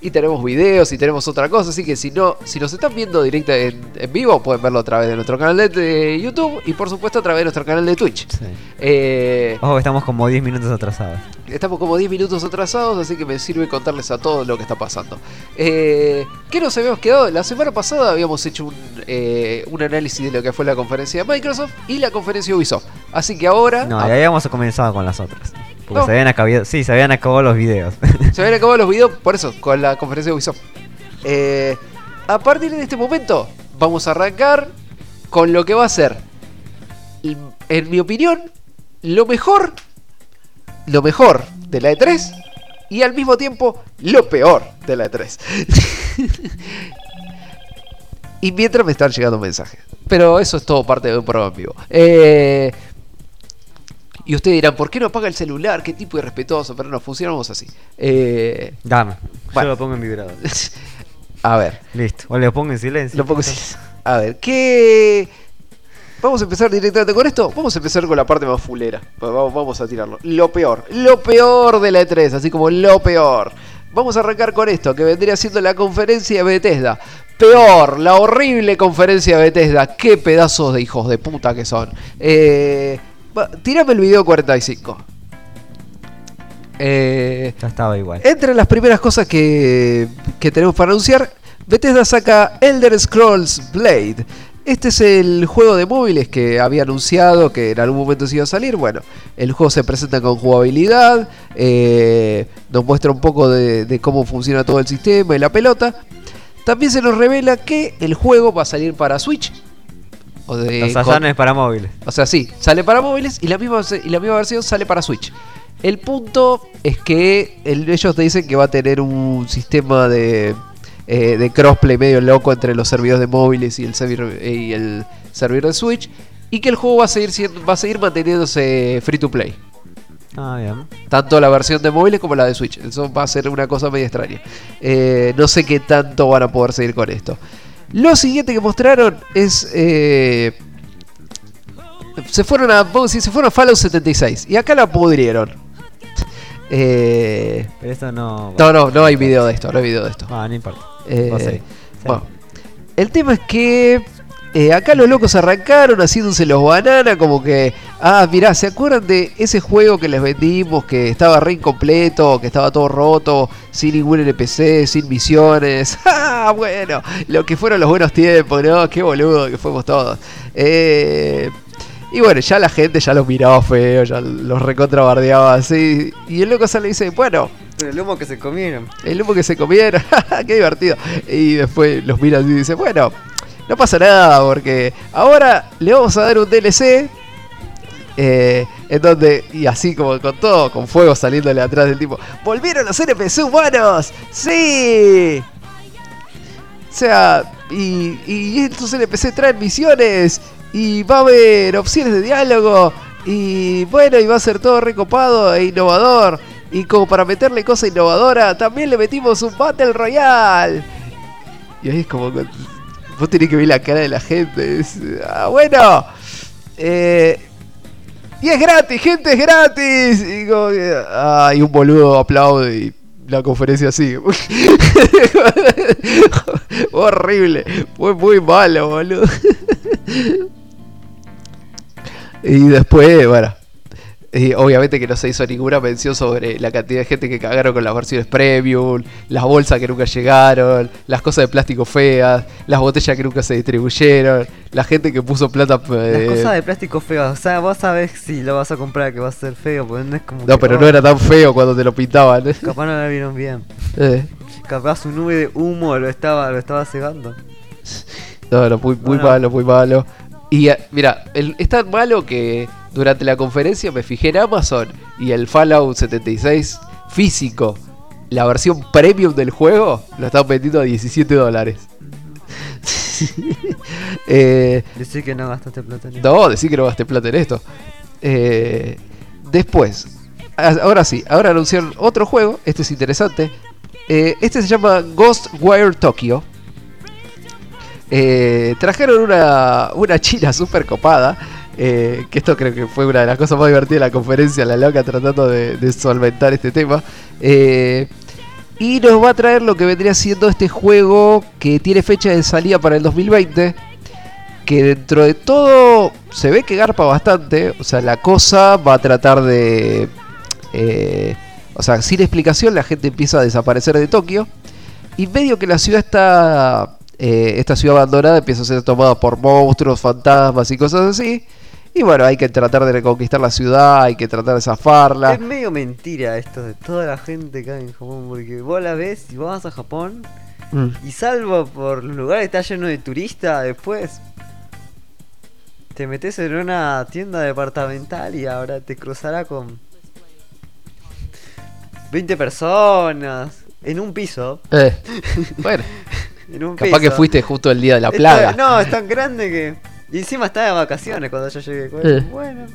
Y tenemos videos y tenemos otra cosa, así que si no, si nos están viendo directa en, en vivo, pueden verlo a través de nuestro canal de, de YouTube y por supuesto a través de nuestro canal de Twitch. Sí. Eh, Ojo, estamos como 10 minutos atrasados. Estamos como 10 minutos atrasados, así que me sirve contarles a todos lo que está pasando. Eh, ¿Qué nos habíamos quedado? La semana pasada habíamos hecho un, eh, un análisis de lo que fue la conferencia de Microsoft y la conferencia de Ubisoft. Así que ahora No, y ahí habíamos comenzado con las otras. Porque se habían acabado. Sí, se habían acabado los videos. *laughs* se habían acabado los videos, por eso, con la conferencia de Ubisoft. Eh, a partir de este momento, vamos a arrancar con lo que va a ser, en mi opinión, lo mejor, lo mejor de la E3 y al mismo tiempo lo peor de la E3. *laughs* y mientras me están llegando mensajes. Pero eso es todo parte de un programa en vivo. Eh, y ustedes dirán, ¿por qué no apaga el celular? ¿Qué tipo irrespetuoso? Pero no, funcionamos así. Eh, Dame. Bueno. Yo lo pongo en vibrador. *laughs* a ver, Listo. O le pongo en silencio. lo pongo así. A ver, ¿qué...? Vamos a empezar directamente con esto. Vamos a empezar con la parte más fulera. Va- Vamos, vamos a tirarlo. Lo peor. Lo peor de la E3. Así como lo peor. Vamos a arrancar con esto, que vendría siendo la conferencia de Bethesda. Peor, la horrible conferencia de Bethesda. Qué pedazos de hijos de puta que son. Eh, tirame el video 45. Eh, Ya estaba igual. entre las primeras cosas que, que tenemos para anunciar, Bethesda saca Elder Scrolls Blade. Este es el juego de móviles que había anunciado que en algún momento se iba a salir. Bueno, el juego se presenta con jugabilidad, eh, nos muestra un poco de, de cómo funciona todo el sistema y la pelota. También se nos revela que el juego va a salir para Switch. O, de- Los para móviles. o sea, sí, sale para móviles y la misma, y la misma versión sale para Switch. El punto es que el- ellos te dicen que va a tener un sistema de, eh, de crossplay medio loco entre los servidores de móviles y el, servidor, y el servidor de Switch. Y que el juego va a seguir, siendo- va a seguir manteniéndose free to play. Ah, bien. Tanto la versión de móviles como la de Switch. Eso va a ser una cosa medio extraña. Eh, no sé qué tanto van a poder seguir con esto. Lo siguiente que mostraron es. eh, se fueron a. se fueron a Fallout 76. Y acá la pudrieron. *laughs* Eh, Pero esto no. no, no, no hay video de esto, no hay video de esto. Ah, no importa. Eh, bueno, el tema es que eh, acá los locos arrancaron haciéndose los banana, como que, ah, mirá, ¿se acuerdan de ese juego que les vendimos que estaba re incompleto, que estaba todo roto, sin ningún NPC, sin misiones? *laughs* ¡Ah, bueno! Lo que fueron los buenos tiempos, ¿no? Qué boludo que fuimos todos. Eh, y bueno, ya la gente ya los miraba feo, ya los recontrabardeaba así. Y el loco sale y dice, bueno, el humo que se comieron. el humo que se comieron, *laughs* qué divertido. Y después los mira así y dice, bueno, no pasa nada porque ahora le vamos a dar un DLC. eh, en donde, y así como con todo, con fuego saliéndole atrás del tipo, ¡Volvieron los NPC humanos! ¡Sí! O sea, y, y estos NPC traen misiones, y va a haber opciones de diálogo, y bueno, y va a ser todo recopado e innovador. Y como para meterle cosa innovadora, también le metimos un Battle Royale. Y ahí es como. Vos tenés que ver la cara de la gente. ah, bueno. Eh, y es gratis, gente, es gratis. Y, como ah, un boludo aplaude y la conferencia sigue. *laughs* Horrible. Fue muy malo, boludo. *laughs* y después, bueno. Y obviamente que no se hizo ninguna mención sobre la cantidad de gente que cagaron con las versiones premium, las bolsas que nunca llegaron, las cosas de plástico feas, las botellas que nunca se distribuyeron, la gente que puso plata. Las eh, cosas de plástico feo. O sea, vos sabés si lo vas a comprar que va a ser feo. Porque no es como. No, que, pero oh, no era tan feo cuando te lo pintaban. ¿eh? *laughs* Capaz no la vieron bien. Eh, Capaz su nube de humo lo estaba, lo estaba cegando. No, no, muy, muy Bueno. malo, muy malo. Y eh, mira, el- es tan malo que durante la conferencia me fijé en Amazon y el Fallout 76 físico, la versión premium del juego, lo están vendiendo a 17 dólares. *laughs* eh, Decir que no gastaste plata en eso. no, decir que no gasté plata en esto. Eh, después, a- ahora sí, ahora anunciaron otro juego, este es interesante. Eh, este se llama Ghostwire Tokyo. Eh, trajeron una, una china super copada. Eh, que esto creo que fue una de las cosas más divertidas de la conferencia, la loca tratando de, solventar este tema. Eh, y nos va a traer lo que vendría siendo este juego que tiene fecha de salida para el 2020. Que dentro de todo se ve que garpa bastante. O sea, la cosa va a tratar de... eh, o sea, sin explicación la gente empieza a desaparecer de Tokio. Y medio que la ciudad está... esta ciudad abandonada empieza a ser tomada por monstruos, fantasmas y cosas así. Y bueno, hay que tratar de reconquistar la ciudad, hay que tratar de zafarla. Es medio mentira esto de toda la gente que hay en Japón. Porque vos la ves y vos vas a Japón. Mm. Y salvo por los lugares está lleno de turistas, después te metes en una tienda departamental y ahora te cruzará con 20 personas en un piso. Eh, *laughs* bueno, En un capaz que piso. fuiste justo el día de la plaga. no, es tan grande que. Y encima está de vacaciones cuando yo llegué. Eh. Bueno.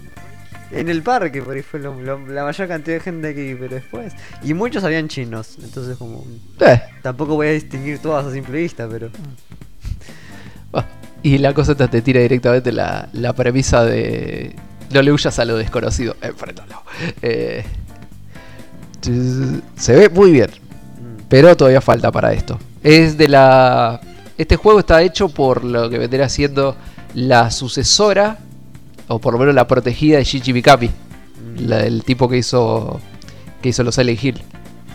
En el parque, por ahí fue lo- lo- la mayor cantidad de gente que vi, pero después. Y muchos habían chinos, entonces como. Eh, Tampoco voy a distinguir todas a simple vista, pero. bah. Y la cosa te tira directamente la, la premisa de no le huyas a lo desconocido, enfréntalo. Eh, se ve muy bien, mm, pero todavía falta para esto. Es de la. Este juego está hecho por lo que vendría siendo la sucesora, o por lo menos la protegida de Shinji Mikami, mm. del tipo que hizo que hizo los Silent Hill.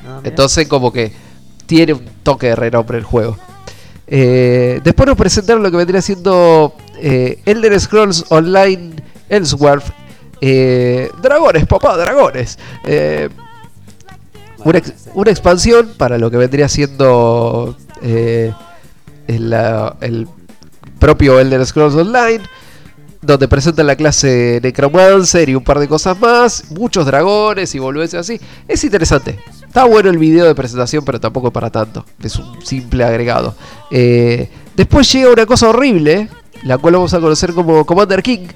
Ah. Entonces como que tiene un toque de renombre el juego. Eh, después nos presentaron lo que vendría siendo eh, Elder Scrolls Online Elsewhere. Eh, dragones, papá, dragones. Una, ex- una expansión para lo que vendría siendo el, el propio Elder Scrolls Online, donde presentan la clase Necromancer y un par de cosas más, muchos dragones y volverse así. Es interesante. Está bueno el video de presentación, pero tampoco para tanto. Es un simple agregado. Eh, después llega una cosa horrible, la cual vamos a conocer como Commander King.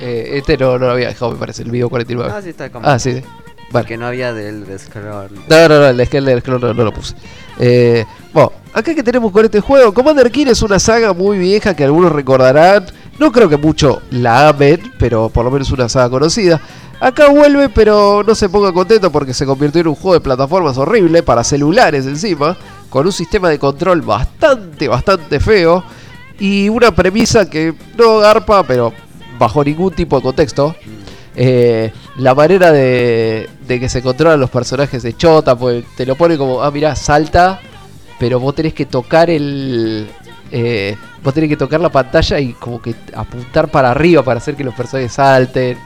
Eh, este no, no lo había dejado, me parece, el video 49. Ah, sí, está como. Ah, sí. Vale. Que no había del Scroll. No, no, no, el del Scroll no, no lo puse. Eh, bueno, acá que tenemos con este juego, Commander King es una saga muy vieja que algunos recordarán No creo que mucho la amen, pero por lo menos una saga conocida. Acá vuelve, pero no se ponga contento porque se convirtió en un juego de plataformas horrible para celulares encima, con un sistema de control bastante, bastante feo y una premisa que no garpa, pero bajo ningún tipo de contexto. Eh, la manera de, de que se controlan los personajes de Chota, pues te lo pone como, ah, mirá, salta, pero vos tenés que tocar el. eh, vos tenés que tocar la pantalla y como que apuntar para arriba para hacer que los personajes salten.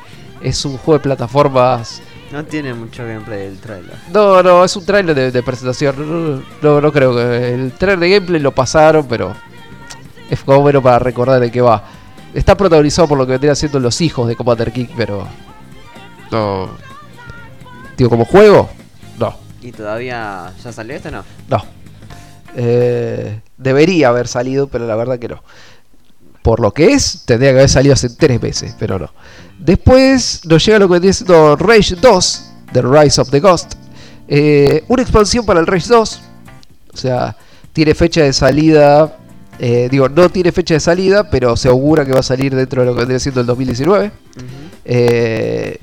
Es un juego de plataformas. No tiene mucho gameplay el trailer. No, no, es un trailer de, de presentación. No, no, no, no creo que. El trailer de gameplay lo pasaron, pero. Es como bueno para recordar de qué va. Está protagonizado por lo que vendrían siendo los hijos de Commander King, pero. No. Digo, como juego, no. ¿Y todavía ya salió este o no? No. Eh, debería haber salido, pero la verdad que no. Por lo que es, tendría que haber salido hace tres meses, pero no. Después nos llega lo que vendría siendo Rage 2, The Rise of the Ghost. Eh, una expansión para el Rage 2. O sea, tiene fecha de salida. Eh, digo, no tiene fecha de salida, pero se augura que va a salir dentro de lo que vendría siendo el 2019. Eh,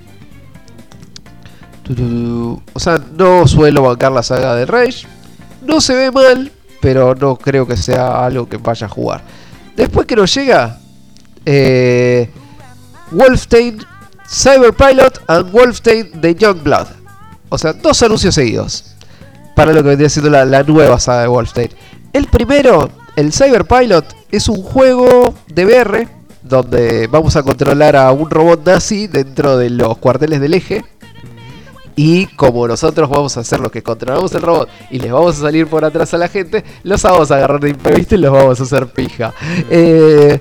tu, tu, tu. o sea, no suelo bancar la saga de Rage. No se ve mal, pero no creo que sea algo que vaya a jugar. Después que nos llega eh, Wolfenstein Cyberpilot and Wolfenstein The Youngblood. O sea, dos anuncios seguidos. Para lo que vendría siendo la, la nueva saga de Wolfenstein. El primero, el Cyberpilot, es un juego de VR donde vamos a controlar a un robot nazi dentro de los cuarteles del eje. Y como nosotros vamos a ser los que controlamos el robot y les vamos a salir por atrás a la gente, los vamos a agarrar de imprevisto y los vamos a hacer pija. Eh,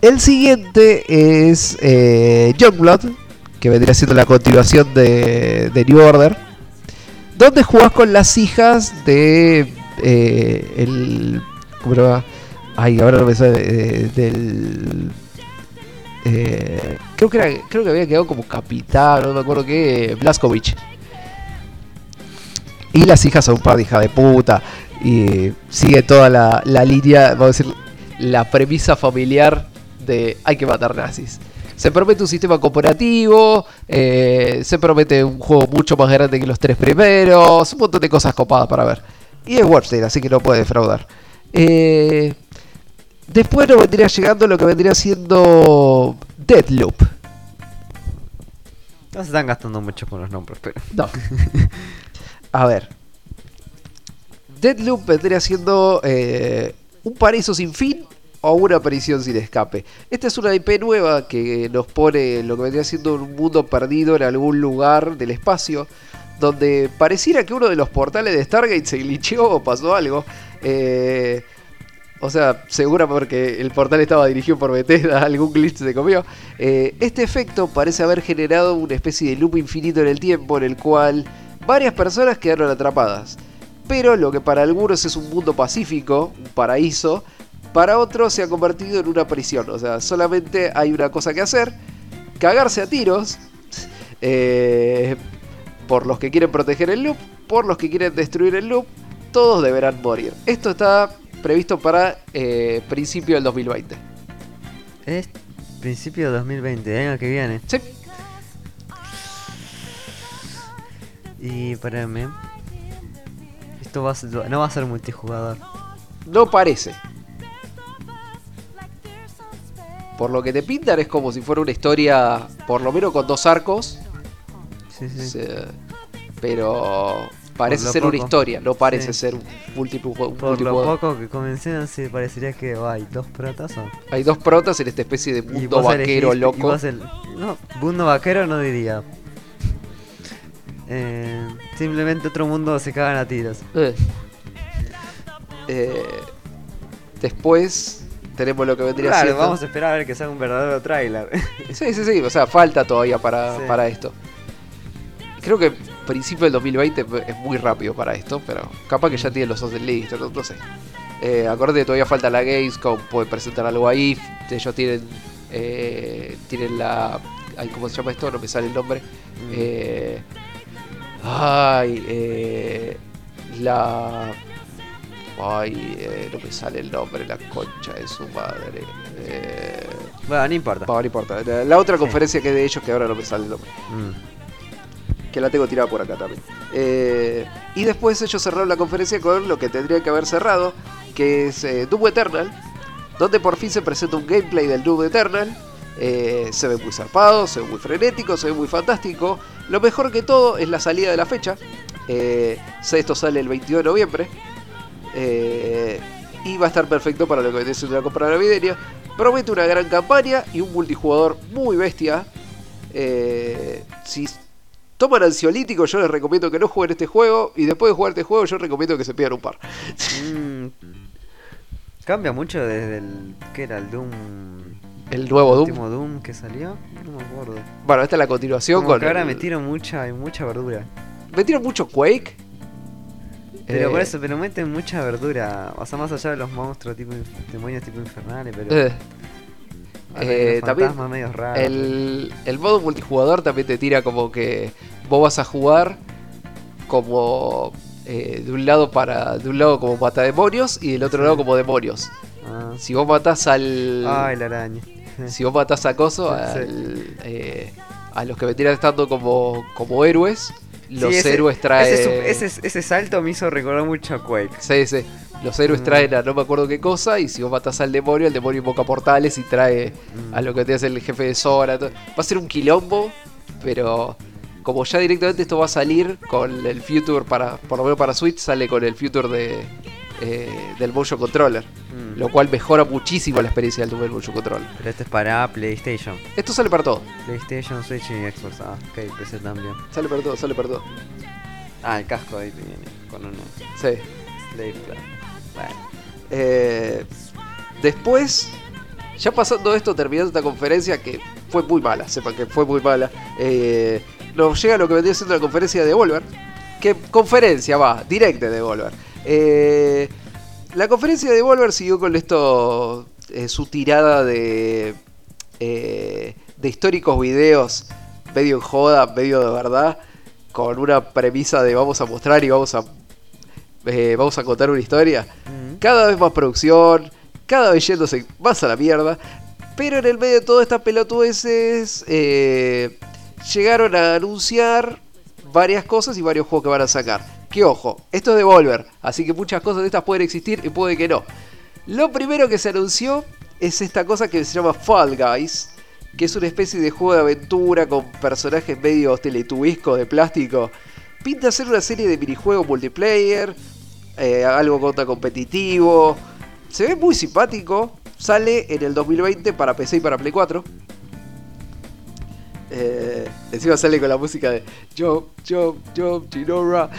el siguiente es eh, Youngblood, que vendría siendo la continuación de, de New Order, donde jugás con las hijas de eh, el Ay, ahora no me sale eh, del eh, creo que era, creo que había quedado como capitán, no me acuerdo qué, Blaskovic. Y las hijas son un par de hijas de puta. Y sigue toda la, la línea, vamos a decir, la premisa familiar de hay que matar nazis. Se promete un sistema cooperativo, eh, se promete un juego mucho más grande que los tres primeros, un montón de cosas copadas para ver. Y es Wolfenstein, así que no puede defraudar. Eh, después nos vendría llegando lo que vendría siendo Deadloop. No se están gastando mucho con los nombres, pero. No. A ver. Deadloop vendría siendo eh, un paraíso sin fin o una aparición sin escape. Esta es una IP nueva que nos pone lo que vendría siendo un mundo perdido en algún lugar del espacio. Donde pareciera que uno de los portales de Stargate se glitcheó o pasó algo. Eh, o sea, segura porque el portal estaba dirigido por Bethesda, *laughs* algún glitch se comió. Eh, este efecto parece haber generado una especie de loop infinito en el tiempo en el cual varias personas quedaron atrapadas. Pero lo que para algunos es un mundo pacífico, un paraíso, para otros se ha convertido en una prisión. O sea, solamente hay una cosa que hacer, cagarse a tiros. *laughs* eh, por los que quieren proteger el loop, por los que quieren destruir el loop, todos deberán morir. Esto está previsto para eh, principio del 2020. Es principio de 2020, el año que viene. Sí, Y. Esto va a ser- no va a ser multijugador. no parece. Por lo que te pintan es como si fuera una historia, por lo menos con dos arcos, Sí, sí. se- pero parece lo ser una historia, no parece Sí. ser un múltiplo Por lo multijugador. poco que comencé, sí, parecería que oh, hay dos protas. o- Hay dos protas en esta especie de mundo vaquero elegís- loco. el- no, mundo vaquero no diría. Eh, simplemente otro mundo se cagan a tiros. Eh. Eh, después tenemos lo que vendría Claro, siendo. vamos a esperar a ver que sea un verdadero tráiler. Sí, sí, sí, o sea, falta todavía para, Sí. para esto. Creo que principio del 2020 es muy rápido para esto, pero capaz que ya tienen los ojos listos, no, no sé. Eh, acordate que todavía falta la Gamescom, pueden presentar algo ahí. Ellos tienen eh, tienen la. Ay, ¿Cómo se llama esto? No me sale el nombre. Eh, ay, eh, la. Ay, no me sale el nombre, la concha de su madre. Bueno, no importa. No, no importa. La, la otra conferencia que es de ellos, que ahora no me sale el nombre. Mm. Que la tengo tirada por acá también. Eh, y después ellos cerraron la conferencia con lo que tendría que haber cerrado, que es eh, Doom Eternal, donde por fin se presenta un gameplay del Doom Eternal. Eh, se ve muy zarpado, se ve muy frenético, se ve muy fantástico. Lo mejor que todo es la salida de la fecha. Esto sale el 22 de noviembre. Y va a estar perfecto para lo que es una compra navideña. Promete una gran campaña y un multijugador muy bestia. Eh, toman ansiolítico, yo les recomiendo que no jueguen este juego. Y después de jugar este juego, yo recomiendo que se pidan un par. Mm. Cambia mucho desde el. ¿Qué era? El Doom. El nuevo el Doom. último Doom que salió. No me acuerdo. Bueno, esta es la continuación Como con. que ahora el- metieron mucha, mucha verdura. metieron mucho Quake. Pero Eh, por eso, pero meten mucha verdura. O sea, más allá de los monstruos, tipo demonios tipo infernales, pero. eh, eh, también medios raros. El, el modo multijugador también te tira como que vos vas a jugar como eh, de un lado para de un lado como mata demonios y del otro lado como demonios. Ah. Si vos matás al Ay, la araña. *laughs* si vos matás a Coso, sí. eh, a los que vendrían estando como, como héroes, los Sí, ese- héroes traen Ese, ese, ese salto me hizo recordar mucho a Quake. Sí, sí. Los héroes Mm. traen a no me acuerdo qué cosa y si vos matás al demonio, el demonio invoca portales y trae Mm. a lo que te hace el jefe de Sora. Va a ser un quilombo, pero como ya directamente esto va a salir con el Future para, por lo menos para Switch, sale con el Future de, eh, del Motion Controller. Mm. Lo cual mejora muchísimo la experiencia del Motion Controller. Pero este es para PlayStation. Esto sale para todo. PlayStation, Switch y Xbox. Ah, ok, PC también. Sale para todo, sale para todo. Ah, el casco ahí viene con una Sí. Slave Club. Bueno. Eh, después, ya pasando esto, terminando esta conferencia que fue muy mala, sepan que fue muy mala, eh, nos llega lo que vendría siendo la conferencia de Devolver. ¿Qué conferencia va? Directa de Devolver. Eh, la conferencia de Devolver siguió con esto, su tirada de, de históricos videos, medio en joda, medio de verdad, con una premisa de vamos a mostrar y vamos a, eh, vamos a contar una historia Mm. cada vez más producción, cada vez yéndose más a la mierda. Pero en el medio de todas estas pelotudeces, eh, llegaron a anunciar varias cosas y varios juegos que van a sacar. Que ojo, esto es Devolver, así que muchas cosas de estas pueden existir y puede que no. Lo primero que se anunció es esta cosa que se llama Fall Guys, que es una especie de juego de aventura con personajes medio teletubiscos de plástico. Pinta ser una serie de minijuegos multiplayer, eh, algo contra competitivo. Se ve muy simpático. Sale en el 2020 para PC y para Play 4. Eh, encima sale con la música de Jump, Jump, Jump, Chinora.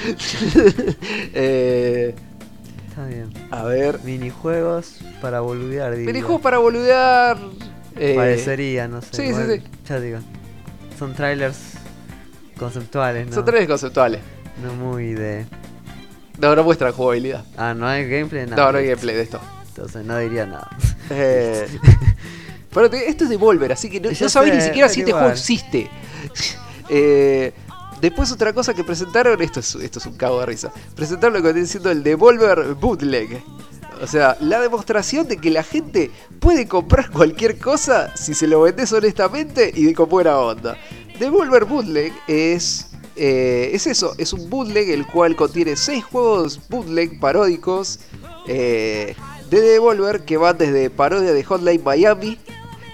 Eh, *laughs* Está bien. a ver. Minijuegos para boludear, diría. Minijuegos para boludear. eh, Parecería, no sé. sí, sí, sí. Ya digo. Son trailers conceptuales, ¿no? Son trailers conceptuales. No muy de. No, no muestran jugabilidad. Ah, no hay gameplay, No, nada. no hay gameplay de esto. Entonces no diría nada. Eh, pero te- esto es Devolver, así que no, no sabés ni siquiera si este juego existe. Eh, después otra cosa que presentaron, esto es, esto es un cago de risa. Presentaron lo que viene siendo el Devolver Bootleg. O sea, la demostración de que la gente puede comprar cualquier cosa si se lo vendes honestamente y con buena onda. Devolver Bootleg es, eh, es eso, es un bootleg el cual contiene 6 juegos bootleg paródicos eh, de Devolver que van desde parodia de Hotline Miami,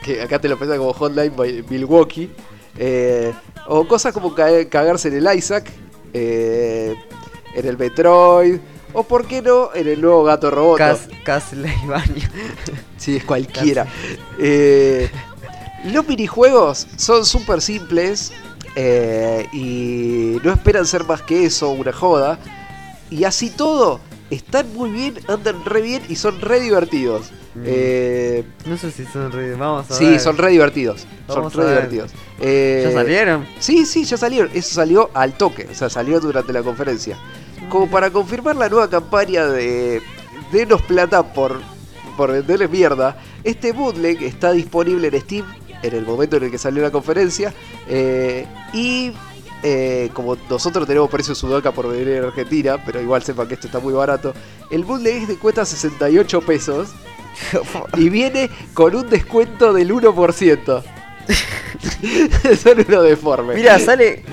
que acá te lo pensás como Hotline Mi- Milwaukee, eh, o cosas como ca- cagarse en el Isaac, en el Metroid, o por qué no, en el nuevo gato robot. Cas Castlevania. *laughs* Sí, es cualquiera. Los minijuegos son súper simples eh, y no esperan ser más que eso, una joda. Y así todo, están muy bien, andan re bien y son re divertidos. Mm. Eh, No sé si son re... Vamos a sí, ver. son re divertidos. Vamos son re ver. divertidos. Eh, ¿Ya salieron? Sí, sí, ya salieron. Eso salió al toque, o sea, salió durante la conferencia. Como para confirmar la nueva campaña de Denos Plata por, por venderles mierda, este bootleg está disponible en Steam en el momento en el que salió la conferencia. eh, y eh, como nosotros tenemos precio sudaca por venir en Argentina, pero igual sepan que esto está muy barato, el bootleg este cuesta 68 pesos. *laughs* y viene con un descuento del 1%. *laughs* Son uno deforme. Mira, sale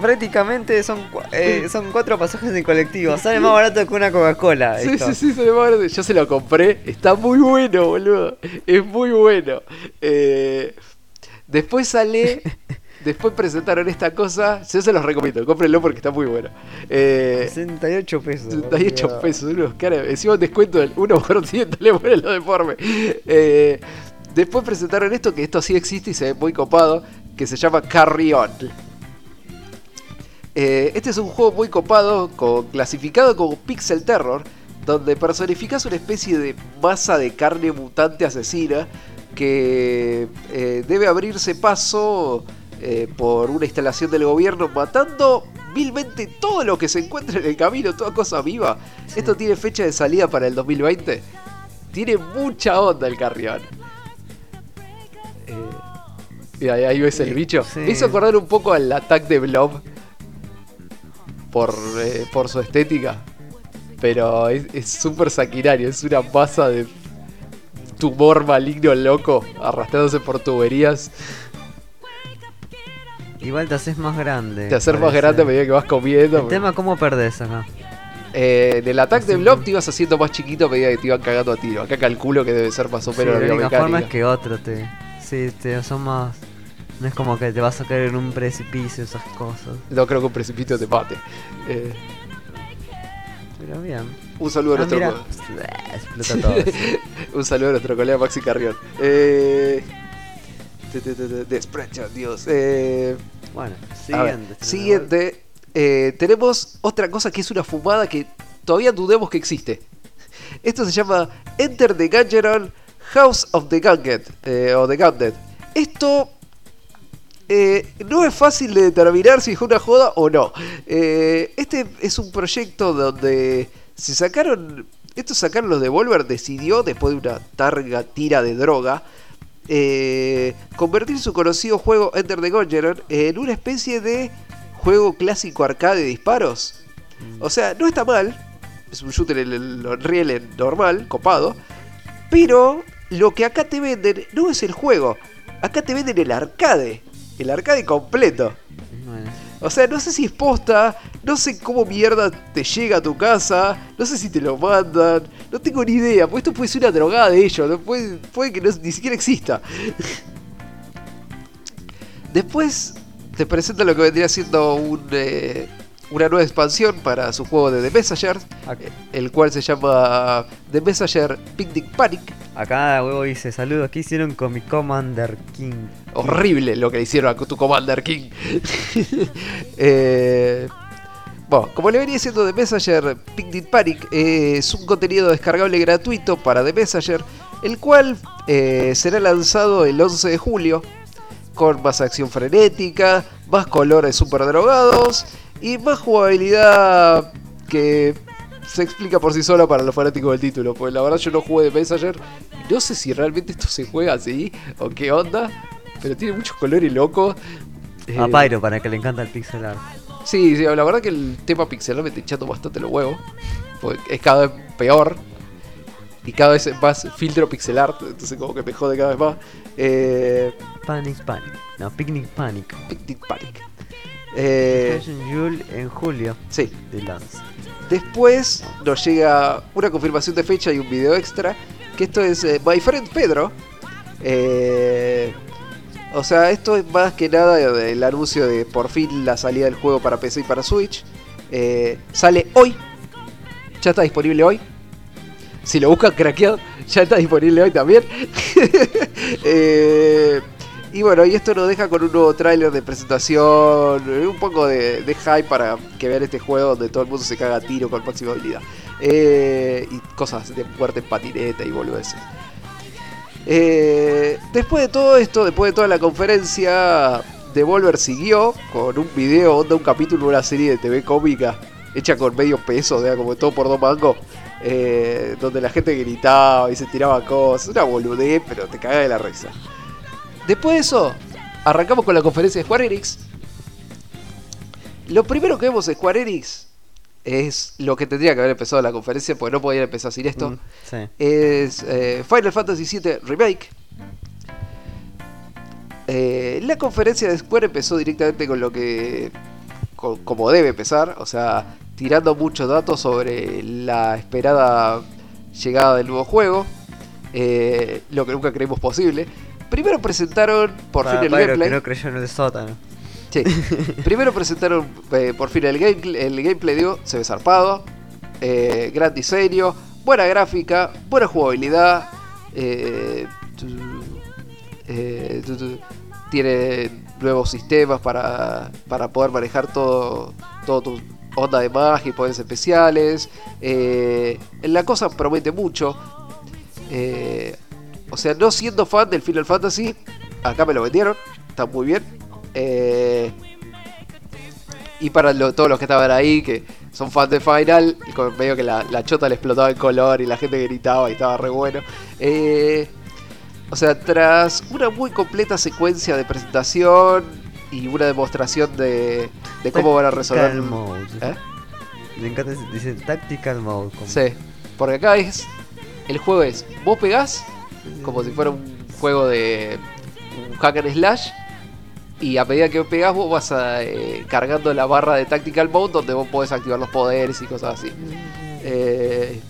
prácticamente son, eh, son cuatro pasajes en colectivo. Sale más barato que una Coca-Cola. Sí, sí, sí, va a ver- Yo se lo compré. Está muy bueno, boludo. Es muy bueno. Eh, después sale. *laughs* Después presentaron esta cosa. Yo se los recomiendo. Cómprenlo porque está muy bueno. Eh, 68 pesos. 68 boludo. pesos, unos caras. Encima un descuento del 1% le ponen lo deforme. Eh, después presentaron esto, que esto sí existe y se ve muy copado, que se llama Carry On. Eh, este es un juego muy copado, con- clasificado como Pixel Terror, donde personificas una especie de masa de carne mutante asesina que eh, debe abrirse paso eh, por una instalación del gobierno matando vilmente todo lo que se encuentra en el camino, toda cosa viva. Esto tiene fecha de salida para el 2020. Tiene mucha onda el carrión. Eh, y ahí, ahí ves el bicho. sí. Me hizo acordar un poco al ataque de Blob por, eh, por su estética. Pero es es súper sanguinario, es una masa de tumor maligno loco arrastrándose por tuberías. Igual te haces más grande. Te hacer más grande a medida que vas comiendo. El tema, ¿cómo perdés acá? Eh, en el ataque de Blob te ibas haciendo más chiquito a medida que te iban cagando a tiro. Acá calculo que debe ser más o Sí, menos la la única forma es que otro te. Sí, te son más. No es como que te vas a caer en un precipicio, esas cosas. No creo que un precipito te mate. Eh, Bien. un saludo a Ah, nuestro *laughs* Explota todo. *laughs* Un saludo a nuestro colega Maxi Carrión. Eh, Desprecio, Dios. Eh, Bueno, siguiente. siguiente. eh, tenemos otra cosa que es una fumada que todavía dudemos que existe. Esto se llama Enter the Gungeon House of the Gungeon. eh, o the Gungeon. Esto eh, no es fácil de determinar si es una joda o no. Eh, este es un proyecto donde se sacaron. Esto sacaron los Devolver, decidió, después de una targa tira de droga, eh, convertir su conocido juego Enter the Gungeon en una especie de juego clásico arcade de disparos. O sea, no está mal. Es un shooter en el normal, copado. Pero lo que acá te venden no es el juego. Acá te venden el arcade. El arcade completo. Bueno, O sea, no sé si es posta, no sé cómo mierda te llega a tu casa, no sé si te lo mandan, no tengo ni idea, porque esto puede ser una drogada de ellos, ¿no? puede, puede que no- ni siquiera exista. Después te presenta lo que vendría siendo un, eh, una nueva expansión para su juego de The Messenger, Ac- el cual se llama The Messenger Picnic Panic. Acá huevo dice saludos, ¿qué hicieron con mi Commander King? Horrible lo que hicieron a tu Commander King. *laughs* Eh, bueno, como le venía diciendo The Messenger, Picnic Panic es un contenido descargable gratuito para The Messenger, el cual eh, será lanzado el 11 de julio con más acción frenética, más colores super drogados y más jugabilidad que se explica por sí sola para los fanáticos del título. Porque la verdad yo no jugué de Messenger no sé si realmente esto se juega así o qué onda, pero tiene muchos colores locos. A Eh, Pyro, para que le encanta el pixel art. Sí, sí, la verdad que el tema pixelar me está echando bastante los huevos. Porque es cada vez peor. Y cada vez más filtro pixel art. Entonces como que me jode cada vez más. Eh, Panic Panic. No, Picnic Panic. Picnic Panic. Eh, en julio sí. de Lance. Después nos llega una confirmación de fecha y un video extra. Que esto es eh, My Friend Pedro. Eh, o sea, esto es más que nada el anuncio de por fin la salida del juego para PC y para Switch. Eh, sale hoy. Ya está disponible hoy. Si lo buscan craqueado, ya está disponible hoy también. *laughs* Eh, y bueno, y esto nos deja con un nuevo tráiler de presentación, eh, un poco de, hype para que vean este juego donde todo el mundo se caga a tiro con máxima habilidad. Eh, y cosas de muerte en patineta y boludeces. Eh, después de todo esto, después de toda la conferencia, Devolver siguió con un video, onda un capítulo de una serie de TV cómica hecha con medio peso, sea, como todo por dos mangos, eh, donde la gente gritaba y se tiraba cosas, una boludez, pero te caga de la risa. Después de eso, arrancamos con la conferencia de Square Enix. Lo primero que vemos de Square Enix es lo que tendría que haber empezado la conferencia, porque no podía empezar sin esto. Mm, sí. Es eh, Final Fantasy VII Remake. Eh, la conferencia de Square empezó directamente con lo que. con- como debe empezar, o sea, tirando muchos datos sobre la esperada llegada del nuevo juego. eh, lo que nunca creímos posible. Primero presentaron por Para fin el gameplay. que no creyó en el sótano. Sí. *laughs* Primero presentaron eh, por fin el, game, el gameplay, digo, se ve zarpado. eh, gran diseño, buena gráfica, buena jugabilidad. eh, tiene nuevos sistemas para, para poder manejar todo, todo tu onda de magia y poderes especiales. la cosa promete mucho. o sea, no siendo fan del Final Fantasy, acá me lo vendieron, está muy bien. Eh, y para lo- todos los que estaban ahí, que son fans de Final, y medio que la, la chota le explotaba el color y la gente gritaba y estaba re bueno. Eh, o sea, tras una muy completa secuencia de presentación y una demostración de, de cómo van a resolver. Mode. ¿Eh? Me encanta, dice Tactical Mode. como- Sí, porque acá es. El juego es. Vos pegás como si fuera un juego de. Un hack and slash. Y a medida que pegás, vos vas eh, cargando la barra de Tactical Mode donde vos podés activar los poderes y cosas así. Eh,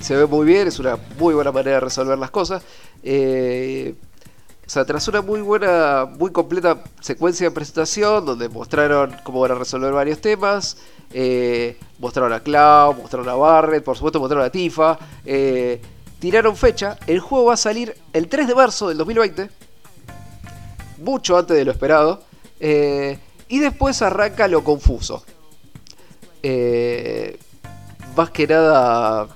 se ve muy bien, es una muy buena manera de resolver las cosas. Eh, o sea, tras una muy buena, muy completa secuencia de presentación donde mostraron cómo van a resolver varios temas, eh, mostraron a Cloud, mostraron a Barret, por supuesto mostraron a Tifa, tiraron fecha, el juego va a salir el 3 de marzo del 2020, mucho antes de lo esperado, eh, y después arranca lo confuso. Eh, más que nada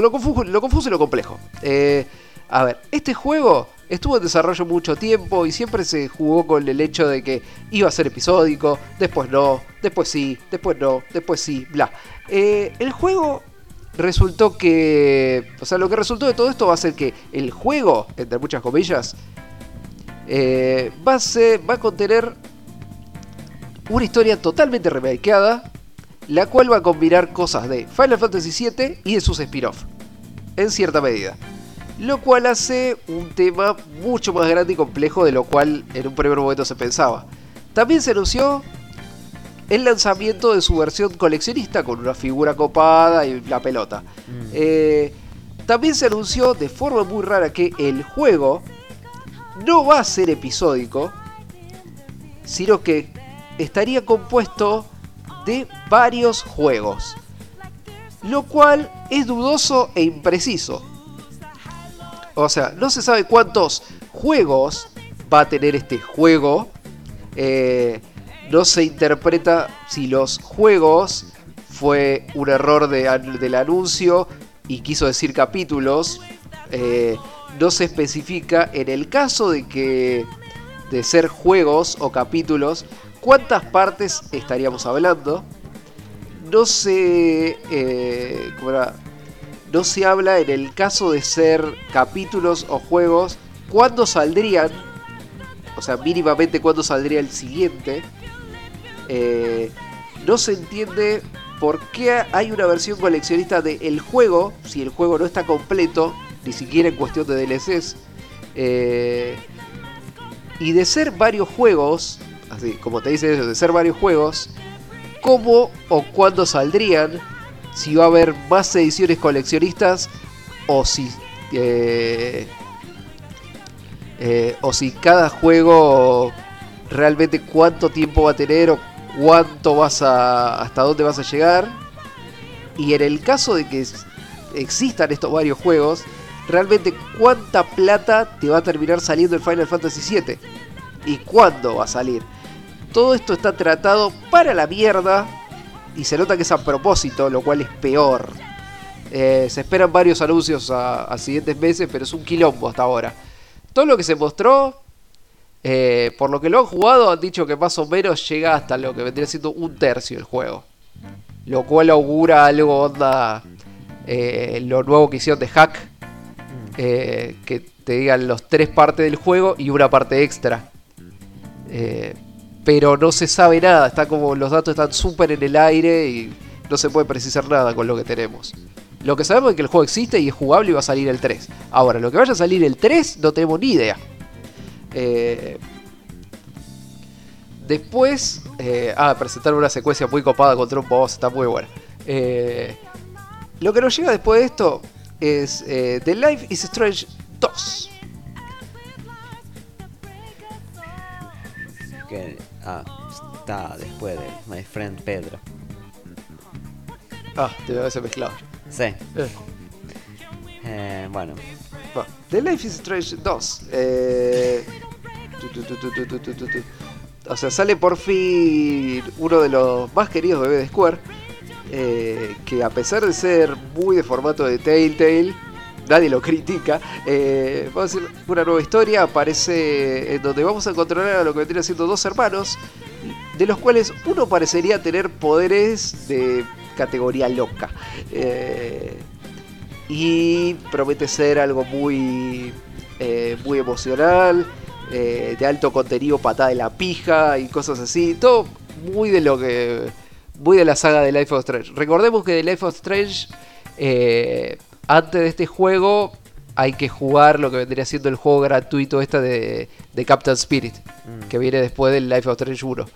lo confuso, lo confuso y lo complejo. Eh, a ver, este juego estuvo en desarrollo mucho tiempo y siempre se jugó con el hecho de que iba a ser episódico, después no, después sí, después no, después sí, bla. Eh, el juego resultó que, o sea, lo que resultó de todo esto va a ser que el juego, entre muchas comillas, eh, va, a ser, va a contener una historia totalmente remakeada, la cual va a combinar cosas de Final Fantasy VII y de sus spin-off, en cierta medida. Lo cual hace un tema mucho más grande y complejo de lo cual en un primer momento se pensaba. También se anunció el lanzamiento de su versión coleccionista con una figura copada y la pelota. Mm. Eh, también se anunció de forma muy rara que el juego no va a ser episódico, sino que estaría compuesto de varios juegos. Lo cual es dudoso e impreciso. O sea, no se sabe cuántos juegos va a tener este juego. Eh, no se interpreta si los juegos fue un error de del anuncio y quiso decir capítulos. Eh, no se especifica en el caso de que de ser juegos o capítulos cuántas partes estaríamos hablando. No se eh, no se habla en el caso de ser capítulos o juegos cuándo saldrían, o sea, mínimamente cuándo saldría el siguiente. Eh, no se entiende por qué hay una versión coleccionista del juego si el juego no está completo, ni siquiera en cuestión de DLCs. Eh, y de ser varios juegos, así como te dice eso, de ser varios juegos, cómo o cuándo saldrían, si va a haber más ediciones coleccionistas o si eh, eh, o si cada juego realmente cuánto tiempo va a tener o cuánto vas a hasta dónde vas a llegar y en el caso de que existan estos varios juegos realmente cuánta plata te va a terminar saliendo el Final Fantasy VII y cuándo va a salir todo esto está tratado para la mierda y se nota que es a propósito, lo cual es peor. Eh, se esperan varios anuncios a, siguientes meses, pero es un quilombo hasta ahora. Todo lo que se mostró, eh, por lo que lo han jugado, han dicho que más o menos llega hasta lo que vendría siendo un tercio del juego. Lo cual augura algo onda eh, lo nuevo que hicieron de Hack. Eh, que te digan los tres partes del juego y una parte extra. Eh, pero no se sabe nada, está como los datos están súper en el aire y no se puede precisar nada con lo que tenemos. Lo que sabemos es que el juego existe y es jugable y va a salir el 3. Ahora, lo que vaya a salir el 3 no tenemos ni idea. Eh, después, ah, presentaron una secuencia muy copada contra un boss, está muy buena. Lo que nos llega después de esto es The Life is Strange 2. Que, ah, está después de My Friend Pedro. Ah, te lo hacer mezclado. Sí. Eh. Bueno. The Life is Strange 2. O sea, sale por fin uno de los más queridos bebés de Square eh, que a pesar de ser muy de formato de Telltale, nadie lo critica. eh, vamos a decir, una nueva historia aparece en donde vamos a controlar a lo que vendrían siendo dos hermanos, de los cuales uno parecería tener poderes de categoría loca. Eh, y promete ser algo muy, eh, muy emocional, de alto contenido, patada de la pija y cosas así. Todo muy de lo que. Muy de la saga de Life of Strange. Recordemos que de Life of Strange, eh, antes de este juego, hay que jugar lo que vendría siendo el juego gratuito este de, de Captain Spirit, Mm. que viene después del Life of Strange 1.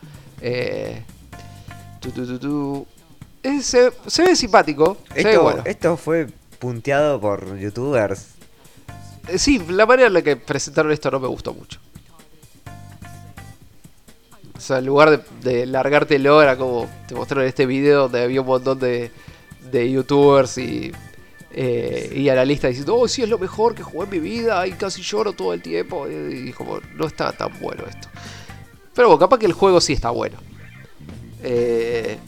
Eh, tu, tu, tu, tu. Eh, se, se ve simpático. se ve esto, bueno. esto fue punteado por youtubers. Sí, la manera en la que presentaron esto no me gustó mucho. O sea, en lugar de, de largártelo, era como te mostraron este video donde había un montón de, de youtubers y, eh, y analistas diciendo, oh, sí, es lo mejor que jugué en mi vida y casi lloro todo el tiempo. Y, y como, no está tan bueno esto. Pero bueno, capaz que el juego sí está bueno. Eh,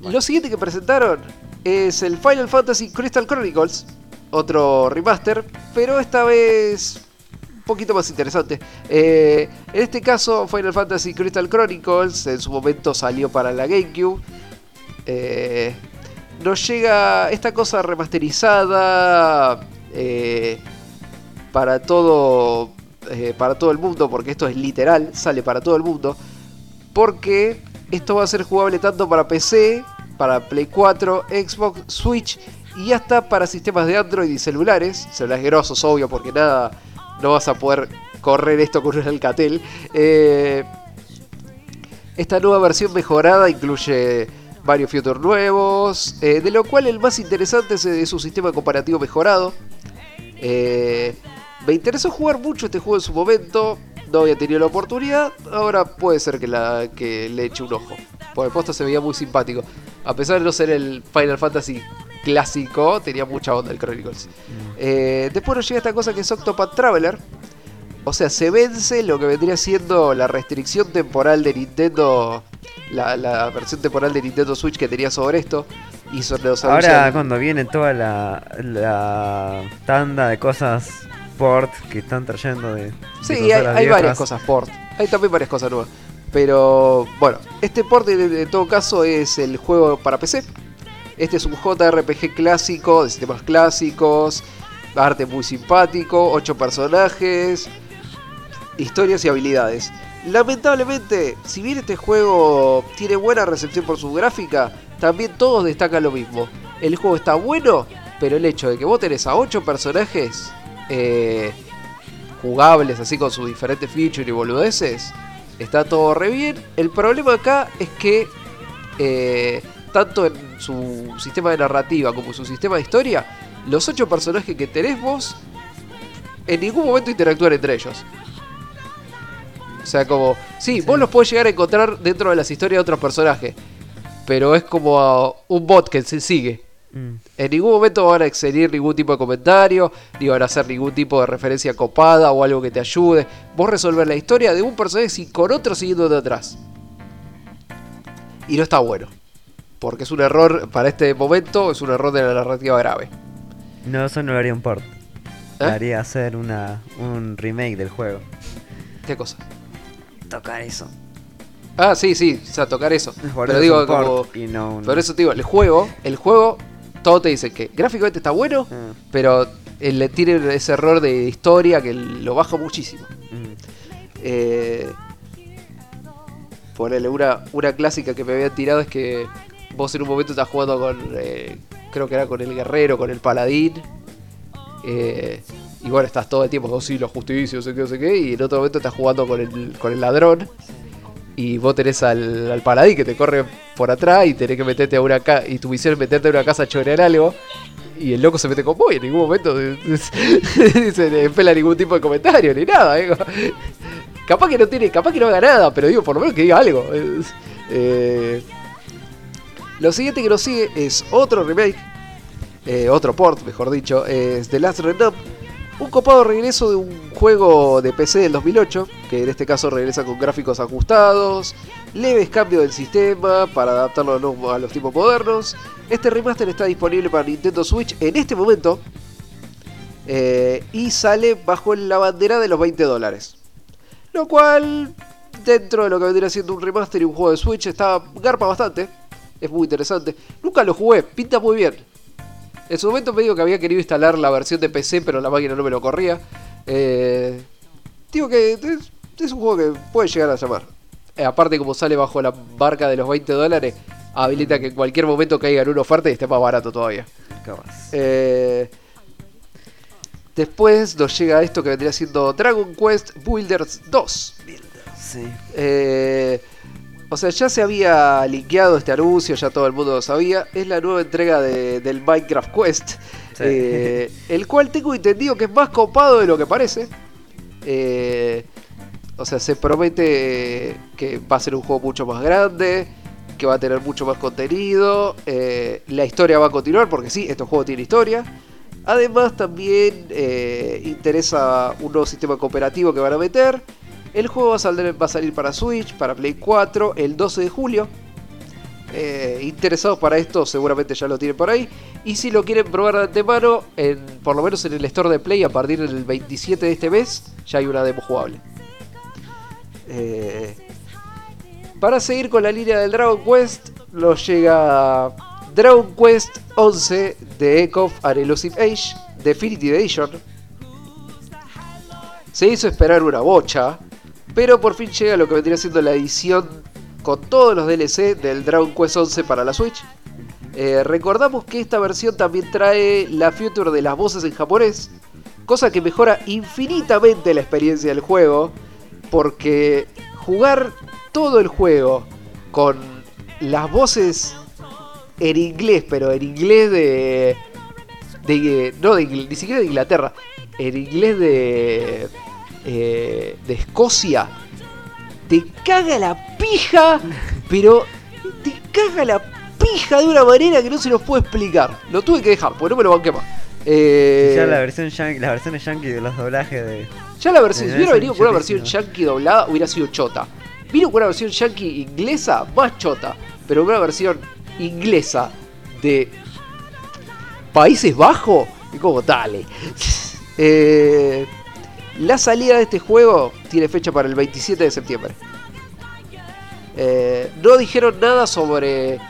Lo siguiente que presentaron es el Final Fantasy Crystal Chronicles, otro remaster, pero esta vez poquito más interesante. Eh, en este caso, Final Fantasy Crystal Chronicles en su momento salió para la GameCube. Eh, nos llega esta cosa remasterizada eh, para todo para todo el mundo, porque esto es literal, sale para todo el mundo, porque esto va a ser jugable tanto para PC, para Play 4, Xbox, Switch y hasta para sistemas de Android y celulares, celulares grosos, obvio, porque nada, no vas a poder correr esto con un Alcatel. Eh, esta nueva versión mejorada incluye varios features nuevos, eh, de lo cual el más interesante es, eh, su sistema comparativo mejorado. Eh, me interesó jugar mucho este juego en su momento, no había tenido la oportunidad, ahora puede ser que, que le eche un ojo. Porque posta se veía muy simpático. A pesar de no ser el Final Fantasy clásico, tenía mucha onda el Chronicles. Eh, después nos llega esta cosa que es Octopath Traveler. O sea, se vence lo que vendría siendo la restricción temporal de Nintendo, la, la versión temporal de Nintendo Switch que tenía sobre esto. Y sobre los Ahora cuando viene toda la, la tanda de cosas port que están trayendo de... de Sí, hay, varias cosas port. Hay también varias cosas nuevas. Pero bueno, este port en, en todo caso es el juego para PC. Este es un JRPG clásico, de sistemas clásicos, arte muy simpático, 8 personajes, historias y habilidades. Lamentablemente, si bien este juego tiene buena recepción por su gráfica, también todos destacan lo mismo. El juego está bueno, pero el hecho de que vos tenés a 8 personajes eh, jugables, así con sus diferentes features y boludeces, está todo re bien. El problema acá es que eh, tanto en su sistema de narrativa como en su sistema de historia, los 8 personajes que tenés vos en ningún momento interactúan entre ellos. O sea, como, sí, vos los podés llegar a encontrar dentro de las historias de otros personajes, pero es como un bot que se sigue. Mm. En ningún momento van a excedir ningún tipo de comentario, ni van a hacer ningún tipo de referencia copada o algo que te ayude. Vos resolver la historia de un personaje sin con otro siguiendo de atrás. Y no está bueno. Porque es un error, para este momento, es un error de la narrativa grave. No, eso no lo haría un port. ¿Eh? Haría hacer una, un remake del juego. ¿Qué cosa? Tocar eso. Ah, sí, sí, o sea, tocar eso. Por Pero eso digo, como. no un- Por eso te digo, el juego, el juego, todo te dice que gráficamente está bueno, Ah, pero él tiene ese error de historia que lo baja muchísimo. mm. Eh, Ponele, una, una clásica que me habían tirado es que vos en un momento estás jugando con, eh, creo que era con el guerrero, con el paladín. eh, y bueno, estás todo el tiempo, oh, sí, la justicia, no sé qué, no sé qué. Y en otro momento estás jugando con el, con el ladrón. Y vos tenés al, al paladín que te corre por atrás y tenés que meterte a una casa. Y tu misión es meterte a una casa a chorear algo. Y el loco se mete con vos y en ningún momento se le pela ningún tipo de comentario ni nada. Capaz que no tiene, capaz que no haga nada, pero digo, por lo menos que diga algo. Eh, lo siguiente que nos sigue es otro remake, eh, otro port, mejor dicho, es The Last Redemption. Un copado regreso de un juego de PC del 2008, que en este caso regresa con gráficos ajustados, leves cambios del sistema para adaptarlo a los, a tiempos modernos. Este remaster está disponible para Nintendo Switch en este momento eh, y sale bajo la bandera de los 20 dólares. Lo cual, dentro de lo que vendría siendo un remaster y un juego de Switch, está garpa bastante. Es muy interesante. Nunca lo jugué, pinta muy bien. En su momento me dijo que había querido instalar la versión de PC, pero la máquina no me lo corría. Eh, digo que es, es un juego que puede llegar a llamar. Eh, aparte, como sale bajo la barca de los 20 dólares, habilita que en cualquier momento caiga en una oferta y esté más barato todavía. Eh, después nos llega esto que vendría siendo Dragon Quest Builders 2. Sí. Eh, o sea, ya se había linkeado este anuncio, ya todo el mundo lo sabía. Es la nueva entrega de- del Minecraft Quest. Sí. eh, el cual tengo entendido que es más copado de lo que parece. Eh, o sea, se promete que va a ser un juego mucho más grande, que va a tener mucho más contenido. eh, la historia va a continuar, porque sí, este juego tiene historia. Además, también interesa un nuevo sistema cooperativo que van a meter. El juego va a, salir, para Switch, para Play 4, el 12 de julio. Eh, interesados para esto seguramente ya lo tienen por ahí. Y si lo quieren probar de antemano, en, por lo menos en el store de Play a partir del 27 de este mes, ya hay una demo jugable. Eh, para seguir con la línea del Dragon Quest, nos llega Dragon Quest 11 de Echo of an Elusive Age Definitive Edition. Se hizo esperar una bocha, pero por fin llega lo que vendría siendo la edición con todos los DLC del Dragon Quest 11 para la Switch. Eh, recordamos que esta versión también trae la feature de las voces en japonés, cosa que mejora infinitamente la experiencia del juego, porque jugar todo el juego con las voces en inglés, pero en inglés de. de no, de, ni siquiera de Inglaterra, en inglés de. Eh, de Escocia, te caga la pija, pero te caga la pija de una manera que no se los puedo explicar. Lo tuve que dejar, porque no me lo banqué más. Eh, Ya la versión yankee, las versiones yankee de los doblajes de. ya la versión, si hubiera venido con una versión yankee doblada, hubiera sido chota. Vino con una versión yankee inglesa, más chota. Pero una versión inglesa de Países Bajos, y como dale. *laughs* Eh, la salida de este juego tiene fecha para el 27 de septiembre. Eh, no dijeron nada sobre,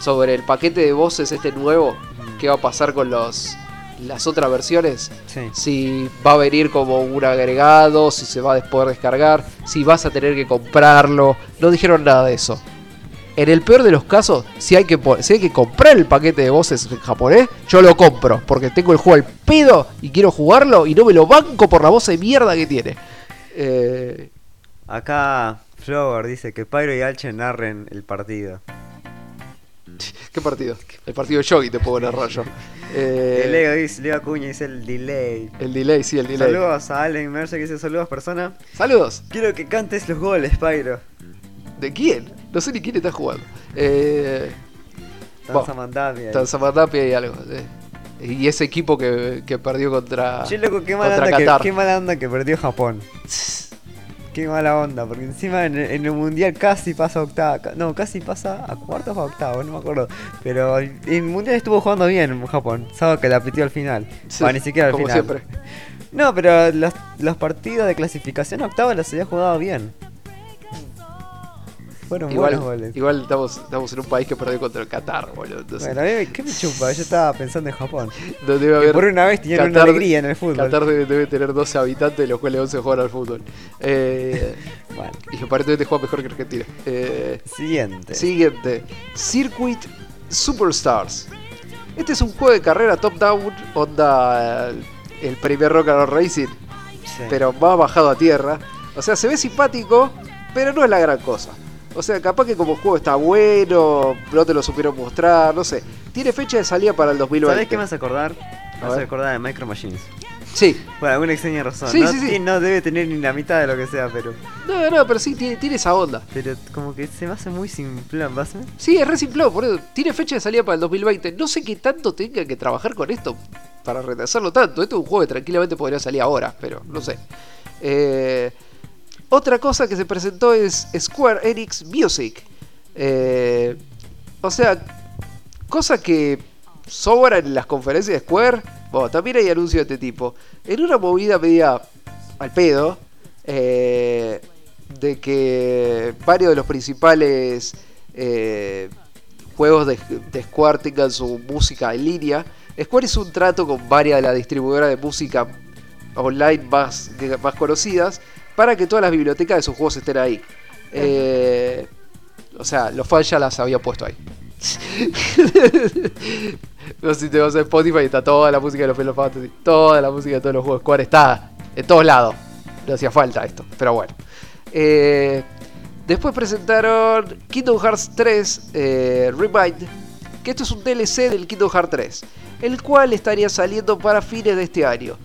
sobre el paquete de voces este nuevo. ¿Qué va a pasar con los, las otras versiones? Sí. si va a venir como un agregado, si se va a poder descargar, si vas a tener que comprarlo. No dijeron nada de eso. En el peor de los casos, si hay que, si hay que comprar el paquete de voces en japonés, yo lo compro. Porque tengo el juego al pedo y quiero jugarlo y no me lo banco por la voz de mierda que tiene. Eh, Acá Flower dice que Pyro y Alche narren el partido. *laughs* ¿Qué partido? El partido de Yogi te puedo narrar yo. *laughs* Eh, El Leo dice, Leo Acuña dice el delay. el delay, sí, el delay. Saludos a Allen Mercer que dice saludos persona. Saludos. Quiero que cantes los goles, Pyro. ¿De quién? No sé ni quién está jugando. Eh, Mandamia. Tanzamatapia y algo. eh. Y ese equipo que, que perdió contra. Che, loco, qué mala, onda que, Qatar. qué mala onda que perdió Japón. Qué mala onda, porque encima en, el- en el mundial casi pasa a octava. No, casi pasa a cuartos o a octavos, no me acuerdo. Pero en el mundial estuvo jugando bien en Japón. Sabe que la pitió al final. Sí, ni siquiera al como final. siempre. No, pero los, los partidos de clasificación a octava los había jugado bien. Fueron Igual, buenos goles. igual estamos, estamos en un país que perdió contra el Qatar, boludo. Entonces, Bueno, ¿qué me chupa? Yo estaba pensando en Japón. *laughs* haber. por una vez tenían una Qatar- alegría en el fútbol. Qatar debe, debe tener 12 habitantes, de los cuales 11 juegan al fútbol. *laughs* Eh, Bueno, Y aparentemente juega mejor que Argentina. Eh, siguiente. Siguiente, Circuit Superstars. Este es un juego de carrera top-down, onda eh, el primer Rock and Roll Racing, Sí. pero más bajado a tierra. O sea, se ve simpático, pero no es la gran cosa. O sea, capaz que como juego está bueno, no te lo supieron mostrar, no sé. Tiene fecha de salida para el 2020. ¿Sabes qué me vas a acordar? Me vas a acordar de Micro Machines. Sí. Por alguna extraña razón. Sí, no, sí, sí. no debe tener ni la mitad de lo que sea, pero. No, no, pero sí, tiene, tiene esa onda. Pero como que se me hace muy simple. ¿vas? Sí, es re simplón, por eso. Tiene fecha de salida para el 2020. No sé qué tanto tenga que trabajar con esto para retrasarlo tanto. Esto es un juego que tranquilamente podría salir ahora, pero no sé. Eh, otra cosa que se presentó es Square Enix Music. Eh, o sea, cosa que sobra en las conferencias de Square. Bueno, también hay anuncios de este tipo. En una movida media al pedo. eh, de que varios de los principales eh, juegos de, Square tengan su música en línea. Square hizo un trato con varias de las distribuidoras de música online más conocidas para que todas las bibliotecas de sus juegos estén ahí. Eh, o sea, los fans ya las había puesto ahí. *laughs* no sé si te vas a Spotify está toda la música de los Final Fantasy. Toda la música de todos los juegos. Square está en todos lados. No hacía falta esto, pero bueno. Eh, después presentaron Kingdom Hearts 3 eh, Rebind, que esto es un DLC del Kingdom Hearts 3, el cual estaría saliendo para fines de este año.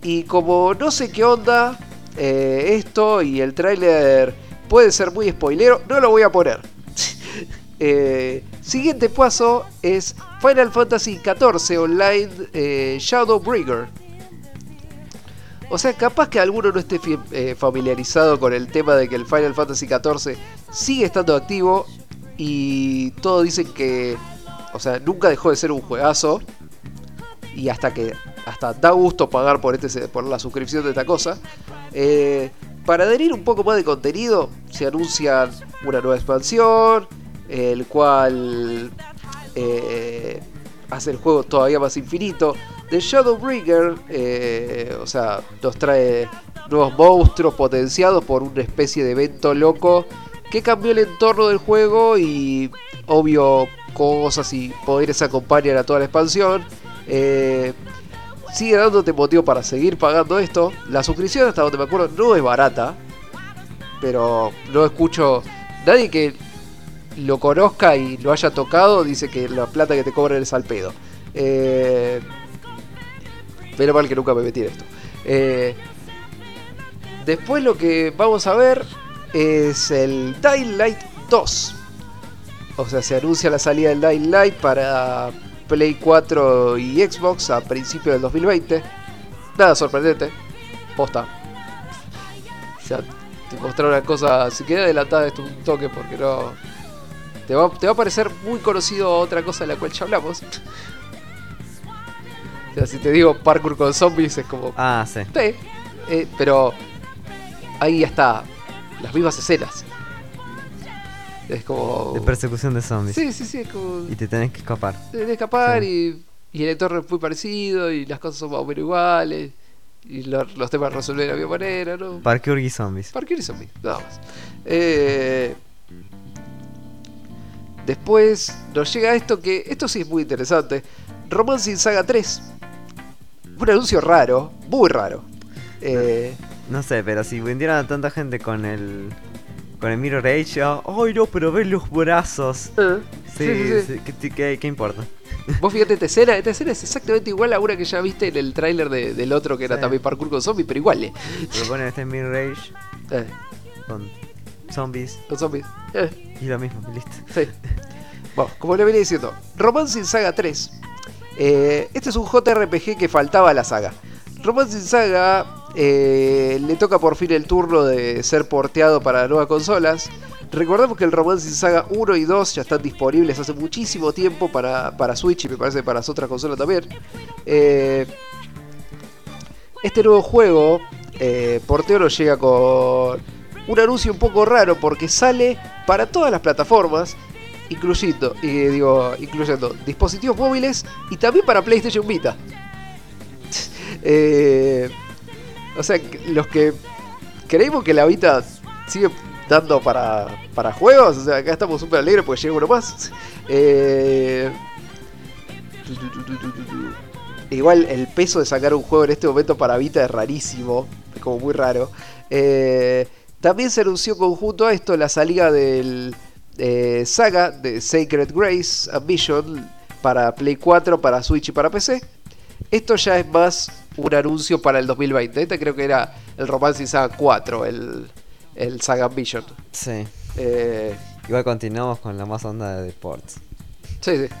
Y como no sé qué onda eh, esto y el tráiler puede ser muy spoilero, no lo voy a poner. *laughs* Eh, siguiente paso es Final Fantasy XIV Online eh, Shadowbringers. O sea, capaz que alguno no esté eh, familiarizado con el tema de que el Final Fantasy XIV sigue estando activo y todos dicen que, o sea, nunca dejó de ser un juegazo y hasta que hasta da gusto pagar por este por la suscripción de esta cosa. Eh, para adherir un poco más de contenido, se anuncian una nueva expansión, el cual eh, hace el juego todavía más infinito. The Shadowbringer, eh, o sea, nos trae nuevos monstruos potenciados por una especie de evento loco que cambió el entorno del juego y, obvio, cosas y poderes acompañan a toda la expansión. Eh, sigue dándote motivo para seguir pagando esto. La suscripción, hasta donde me acuerdo, no es barata. Pero no escucho nadie que lo conozca y lo haya tocado. Dice que la plata que te cobran es al pedo. Eh, pero mal que nunca me metí en esto. Eh, después lo que vamos a ver es el Dying Light 2. O sea, se anuncia la salida del Dying Light para Play 4 y Xbox a principios del 2020. Nada sorprendente. Posta. O sea, te mostraron una cosa. Si queda adelantada esto un toque porque no. Te va, te va a parecer muy conocido otra cosa de la cual ya hablamos. O sea, si te digo parkour con zombies es como. Ah, sí. Sí, eh, pero ahí ya está. Las mismas escenas. Es como. De persecución de zombies. Sí, sí, sí, es como. Y te tenés que escapar. de de escapar Sí. y, y el entorno es muy parecido y las cosas son más o menos iguales. Y lo- los temas resuelven de la misma manera, ¿no? Parkour y zombies. Parkour y zombie, nada más. Eh, después nos llega esto que. Esto sí es muy interesante. Romancing Saga 3. Un anuncio raro, muy raro. Eh, No sé, pero si vendieran a tanta gente con el. Con el Mirror Age, ay no, pero ves los brazos. eh, Sí, sí, sí, sí. ¿qué, qué- importa? Vos fíjate esta escena, esta escena es exactamente igual a una que ya viste en el tráiler de- del otro que era también parkour con zombies, pero igual, eh. Pero ponen este Mirror Age Eh, con zombies los zombies. Eh. y lo mismo, listo. Sí. Bueno, como le venía diciendo, Romancing Saga 3. Eh, este es un JRPG que faltaba a la saga. Romancing Saga eh, le toca por fin el turno de ser porteado para nuevas consolas. Recordemos que el Romancing Saga 1 y 2 ya están disponibles hace muchísimo tiempo para, para Switch y me parece para las otras consolas también. Eh, este nuevo juego, eh, porteo nos llega con un anuncio un poco raro porque sale para todas las plataformas, incluyendo, digo, incluyendo dispositivos móviles y también para PlayStation Vita. Eh, o sea, los que creímos que la Vita sigue dando para, para juegos. O sea, acá estamos súper alegres porque llega uno más. Eh. Igual el peso de sacar un juego en este momento para Vita es rarísimo, es como muy raro. Eh, también se anunció conjunto a esto la salida del eh, saga de Sacred Grace Ambition para Play 4, para Switch y para PC. Esto ya es más un anuncio para el 2020. Este creo que era el Romance Saga 4, el, el Saga Ambition. Sí. Eh, Igual continuamos con la más onda de deportes. Sí, sí. *laughs*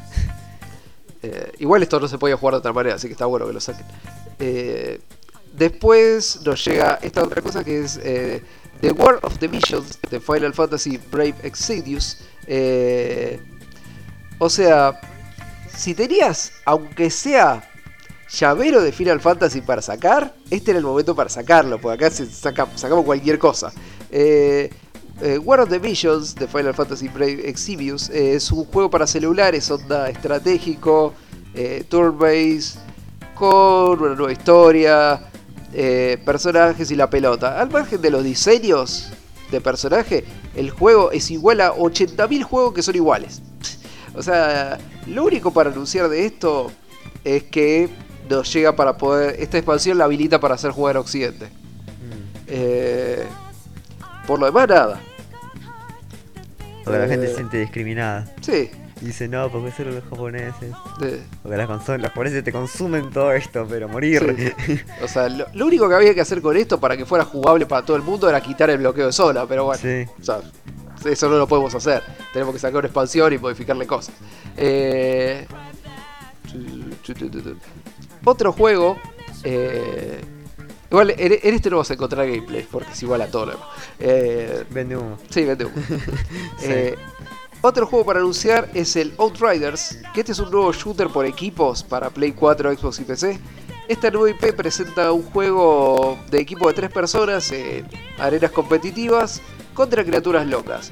Eh, igual esto no se podía jugar de otra manera, así que está bueno que lo saquen. Eh, después nos llega esta otra cosa que es The War of the Visions de Final Fantasy Brave Exvius. Eh, o sea, si tenías, aunque sea llavero de Final Fantasy para sacar, este era el momento para sacarlo, porque acá sacamos cualquier cosa. Eh, eh, War of the Visions de Final Fantasy Brave Exvius eh, es un juego para celulares, onda estratégico, eh, turn-based, con una nueva historia, personajes y la pelota. Al margen de los diseños de personaje, el juego es igual a 80.000 juegos que son iguales. *laughs* O sea, lo único para anunciar de esto es que nos llega para poder. Esta expansión la habilita para hacer jugar en Occidente. Eh, por lo demás, nada. Porque la gente Eh, se siente discriminada. Sí. Y dice, no, porque solo los japoneses. eh, Porque las consolas, los japoneses te consumen todo esto, pero morir. *laughs* O sea, lo, lo único que había que hacer con esto para que fuera jugable para todo el mundo era quitar el bloqueo de zona, pero bueno, Sí. o sea, eso no lo podemos hacer. Tenemos que sacar una expansión y modificarle cosas. Eh, otro juego. eh, igual en, en este no vas a encontrar gameplay, porque es igual a todo lo demás. Eh, Vende humo. Sí, vende uno. *laughs* Eh, otro juego para anunciar es el Outriders, que este es un nuevo shooter por equipos para Play 4, Xbox y PC. Esta nueva IP presenta un juego de equipo de tres personas en arenas competitivas contra criaturas locas.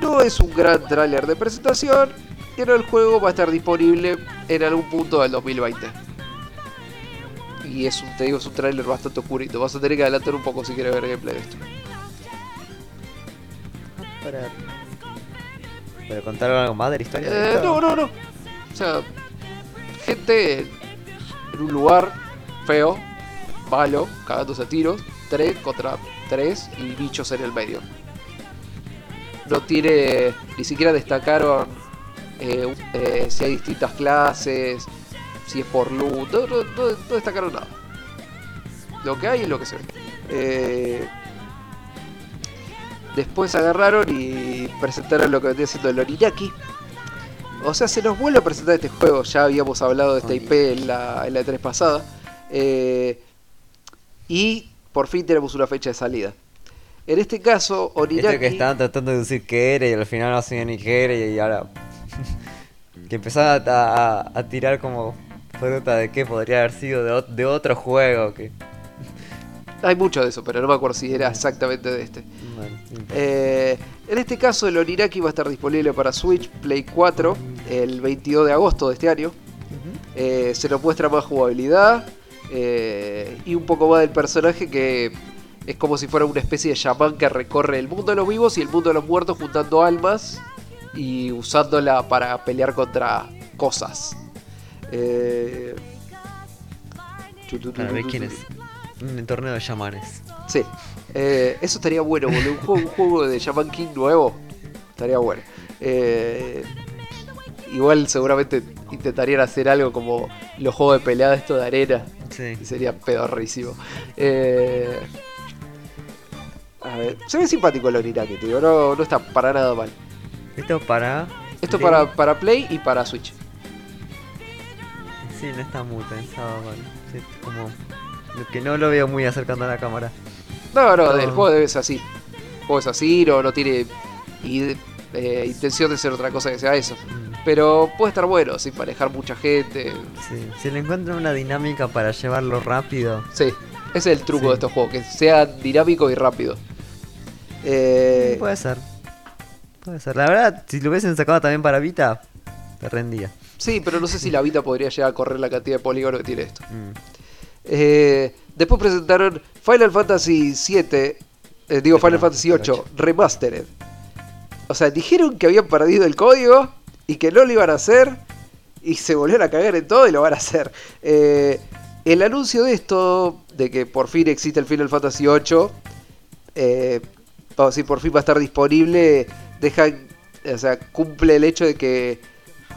No es un gran tráiler de presentación, pero el juego va a estar disponible en algún punto del 2020. Y es un, te digo, es un tráiler bastante oscurito. Vas a tener que adelantar un poco si quieres ver gameplay de esto. Para... ¿Para contar algo más de la historia? de Eh, esto? no, no, no. O sea, gente en un lugar feo, malo, cagándose a tiros, tres contra tres y bichos en el medio. No tiene, ni siquiera destacaron eh, eh, si hay distintas clases, si es por loot, no, no- no- no destacaron nada. Lo que hay es lo que se ve. Eh, después agarraron y presentaron lo que vendría siendo el Oninaki. O sea, se nos vuelve a presentar este juego. Ya habíamos hablado de esta IP en la, en la 3 pasada. Eh, y por fin tenemos una fecha de salida. En este caso, Oninaki. Esto que estaban tratando de decir que era y al final no sabían ni qué era y ahora... *laughs* que empezaban a, a- a tirar como fruta de qué podría haber sido de, ot- de otro juego que... *laughs* Hay mucho de eso, pero no me acuerdo si era exactamente de este. Bueno. Eh, en este caso, el Oninaki va a estar disponible para Switch, Play 4, el 22 de agosto de este año. Eh, se nos muestra más jugabilidad eh, y un poco más del personaje que es como si fuera una especie de chamán que recorre el mundo de los vivos y el mundo de los muertos juntando almas y usándola para pelear contra cosas. Eh, Para ver quién es. Un torneo de chamanes. Sí, eh, eso estaría bueno, boludo. Un juego, un juego de Shaman King nuevo estaría bueno. Eh, igual seguramente intentarían hacer algo como los juegos de pelea de esto de arena. Sí. Sería pedorrísimo. Eh, a ver, se ve simpático el Oninaki, digo, no, no está para nada mal. Esto para... Esto para, para Play y para Switch. Sí, no está muy pensado, bueno. Sí, como... lo Que no lo veo muy acercando a la cámara. No, no, No. el juego debe ser así. El juego es así, no, no tiene eh, intención de ser otra cosa que sea eso. Mm, Pero puede estar bueno, sin manejar mucha gente. Sí. Si le encuentran una dinámica para llevarlo rápido... Sí, ese es el truco Sí. de estos juegos, que sea dinámico y rápido. Eh, Puede ser. Puede ser. La verdad, si lo hubiesen sacado también para Vita, te rendía. Sí, pero no sé si la Vita podría llegar a correr la cantidad de polígonos que tiene esto. Mm. Eh, después presentaron Final Fantasy VII eh, digo Final no, Fantasy el 8 ocho. Remastered. O sea, dijeron que habían perdido el código y que no lo iban a hacer y se volvieron a cagar en todo y lo van a hacer. Eh, el anuncio de esto, de que por fin existe el Final Fantasy 8, eh, vamos a decir, por fin va a estar disponible, deja, o sea, cumple el hecho de que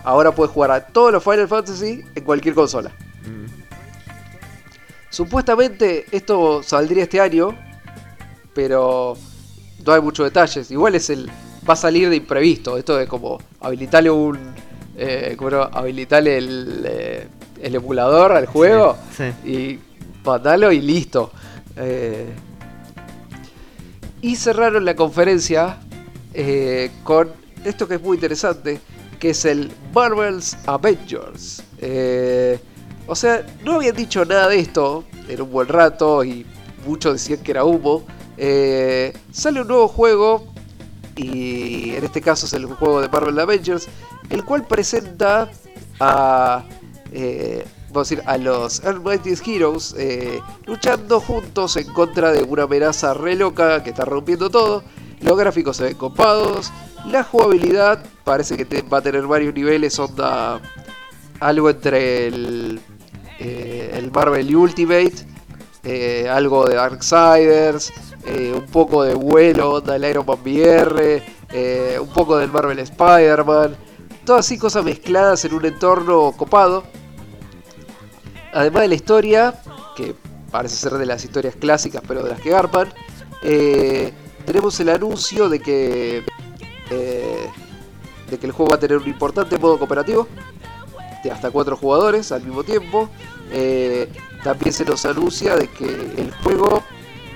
ahora puedes jugar a todos los Final Fantasy en cualquier consola. Mm. Supuestamente esto saldría este año, pero no hay muchos detalles. Igual es el va a salir de imprevisto. Esto es como habilitarle un eh, ¿cómo era? habilitarle el, eh, el emulador al juego Sí, y mandalo y listo. Eh, y cerraron la conferencia eh, con esto que es muy interesante, que es el Marvel's Avengers. Eh, o sea, no habían dicho nada de esto en un buen rato y muchos decían que era humo. Eh, sale un nuevo juego y en este caso es el juego de Marvel Avengers, el cual presenta a, eh, vamos a decir, a los Mightiest Heroes luchando juntos en contra de una amenaza re loca que está rompiendo todo. Los gráficos se ven copados, la jugabilidad parece que va a tener varios niveles, onda algo entre el, eh, el Marvel Ultimate, eh, algo de Darksiders, eh, un poco de vuelo, onda el Iron Man VR, eh, un poco del Marvel Spider-Man, todas así cosas mezcladas en un entorno copado. Además de la historia, que parece ser de las historias clásicas, pero de las que garpan, eh, tenemos el anuncio de que, eh, de que el juego va a tener un importante modo cooperativo de hasta cuatro jugadores al mismo tiempo. Eh, también se nos anuncia de que el juego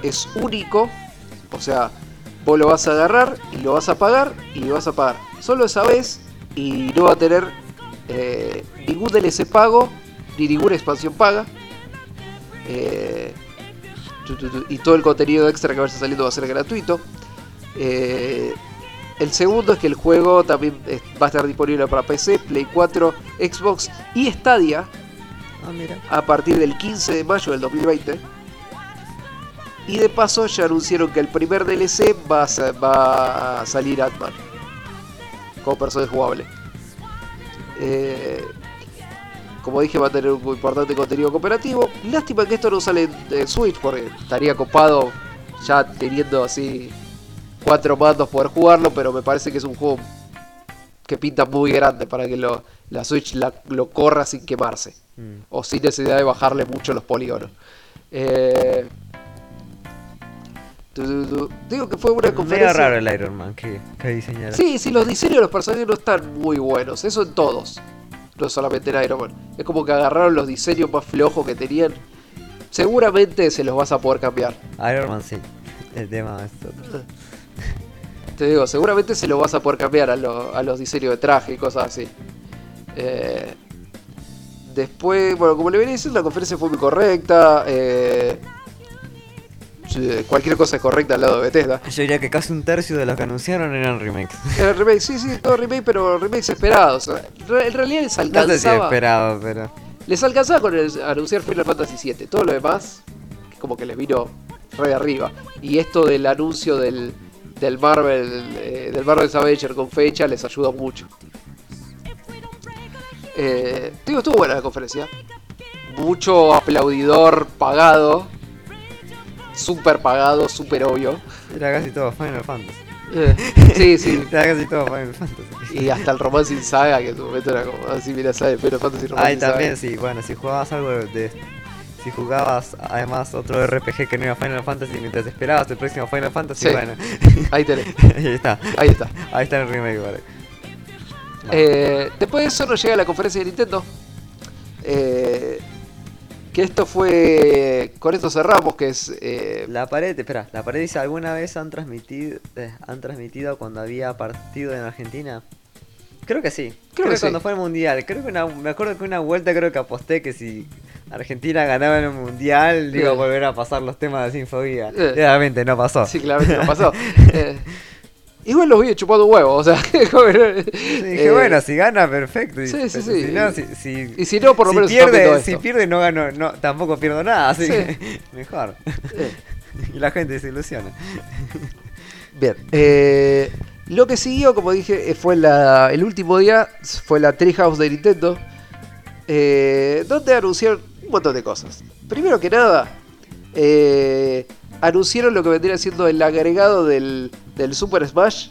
es único, o sea, vos lo vas a agarrar y lo vas a pagar y lo vas a pagar solo esa vez y no va a tener eh, ningún DLC pago ni ninguna expansión paga. Eh, y todo el contenido extra que vaya saliendo va a ser gratuito. El segundo es que el juego también va a estar disponible para PC, Play 4, Xbox y Stadia Ah, mira. a partir del 15 de mayo del 2020. Y de paso ya anunciaron que el primer DLC va a, va a salir Ant-Man como personaje jugable. Eh, como dije, va a tener un muy importante contenido cooperativo. Lástima que esto no sale en Switch porque estaría copado ya teniendo así cuatro mandos poder jugarlo, pero me parece que es un juego que pinta muy grande para que lo- la Switch la- lo corra sin quemarse Mm. o sin necesidad de bajarle mucho los polígonos. Eh, tu, tu, tu. Digo que fue una Medio conferencia. raro el Iron Man que, que diseñaron. Sí, sí, los diseños de los personajes no están muy buenos. Eso en todos. No solamente en Iron Man. Es como que agarraron los diseños más flojos que tenían. Seguramente se los vas a poder cambiar. Iron Man sí. El tema es otro. *laughs* Te digo, seguramente se los vas a poder cambiar a, lo- a los diseños de traje y cosas así. Eh, después, bueno, como le venía diciendo, la conferencia fue muy correcta. eh, cualquier cosa es correcta al lado de Bethesda. Yo diría que casi un tercio de los que anunciaron eran remakes. *laughs* El remake, sí, sí, todo remake, pero remakes esperados. En realidad les No sé si alcanzaba. esperado, pero. Les alcanzaba con el- anunciar Final Fantasy VII. Todo lo demás, como que les vino re de arriba. Y esto del anuncio del, del Marvel, eh, del Marvel Avenger con fecha les ayuda mucho. Eh, digo, estuvo buena la conferencia. Mucho aplaudidor pagado. Super pagado, super obvio. Era casi todo Final Fantasy. Eh, sí, sí. *laughs* Era casi todo Final Fantasy. Y hasta el Romance in Saga, que en su momento era como así, mira, sabe, Final Fantasy Romance Saga. también, sí, bueno, si jugabas algo de, de- Si jugabas además otro RPG que no era Final Fantasy mientras esperabas el próximo Final Fantasy, Sí. bueno. Ahí tenés, *laughs* ahí está. ahí está. Ahí está el remake, vale. Eh, después de eso nos llega la conferencia de Nintendo. Eh, que esto fue. Con esto cerramos, que es. eh, La pared, espera, la pared dice, ¿alguna vez han transmitido, eh, han transmitido cuando había partido en Argentina? Creo que sí. Creo, que que, sí. cuando fue el mundial. Creo que una, me acuerdo que una vuelta creo que aposté que si Argentina ganaba en el mundial iba a Eh. volver a pasar los temas de Sinfobía. Eh. Realmente no pasó. sí, claramente no pasó. *laughs* Eh, igual los vi chupando huevo, o sea. *laughs* dije, eh, bueno, si gana, perfecto. y- sí, sí, sí. Si no, si, si- Y si no, por lo menos pierde, esto. si pierde no gano, no, tampoco pierdo nada, así Sí. que *laughs* mejor. y la gente se ilusiona. Bien. eh, lo que siguió, como dije, eh, fue la, el último día, fue la Treehouse de Nintendo, eh, donde anunciaron un montón de cosas. Primero que nada, eh, anunciaron lo que vendría siendo el agregado del, del Super Smash,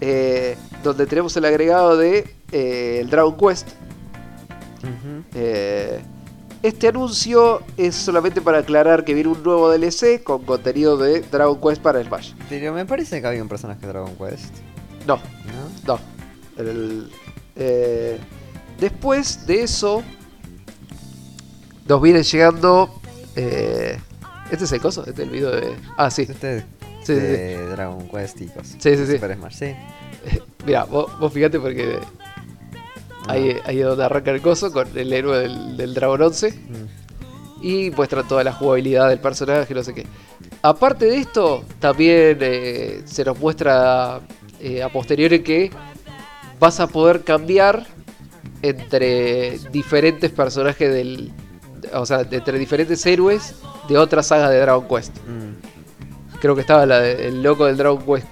eh, donde tenemos el agregado de eh, el Dragon Quest. Eh, este anuncio es solamente para aclarar que viene un nuevo DLC con contenido de Dragon Quest para Smash. Pero me parece que había un personaje de Dragon Quest, No, ¿no? no. El- eh, después de eso, nos viene llegando. eh, este es el coso, este es el video de. Ah, sí. Este es Sí, sí, sí. de Dragon Quest y cosas. Sí, sí, sí. Super Smash, sí. *laughs* Mira, vos, vos fíjate porque Ah. ahí, ahí es donde arranca el coso con el héroe del, del Dragon 11 Mm. y muestra toda la jugabilidad del personaje, no sé qué. Aparte de esto, también eh, se nos muestra eh, a posteriori que vas a poder cambiar entre diferentes personajes del. O sea, entre diferentes héroes de otra saga de Dragon Quest. Mm. Creo que estaba la de- el loco del Dragon Quest.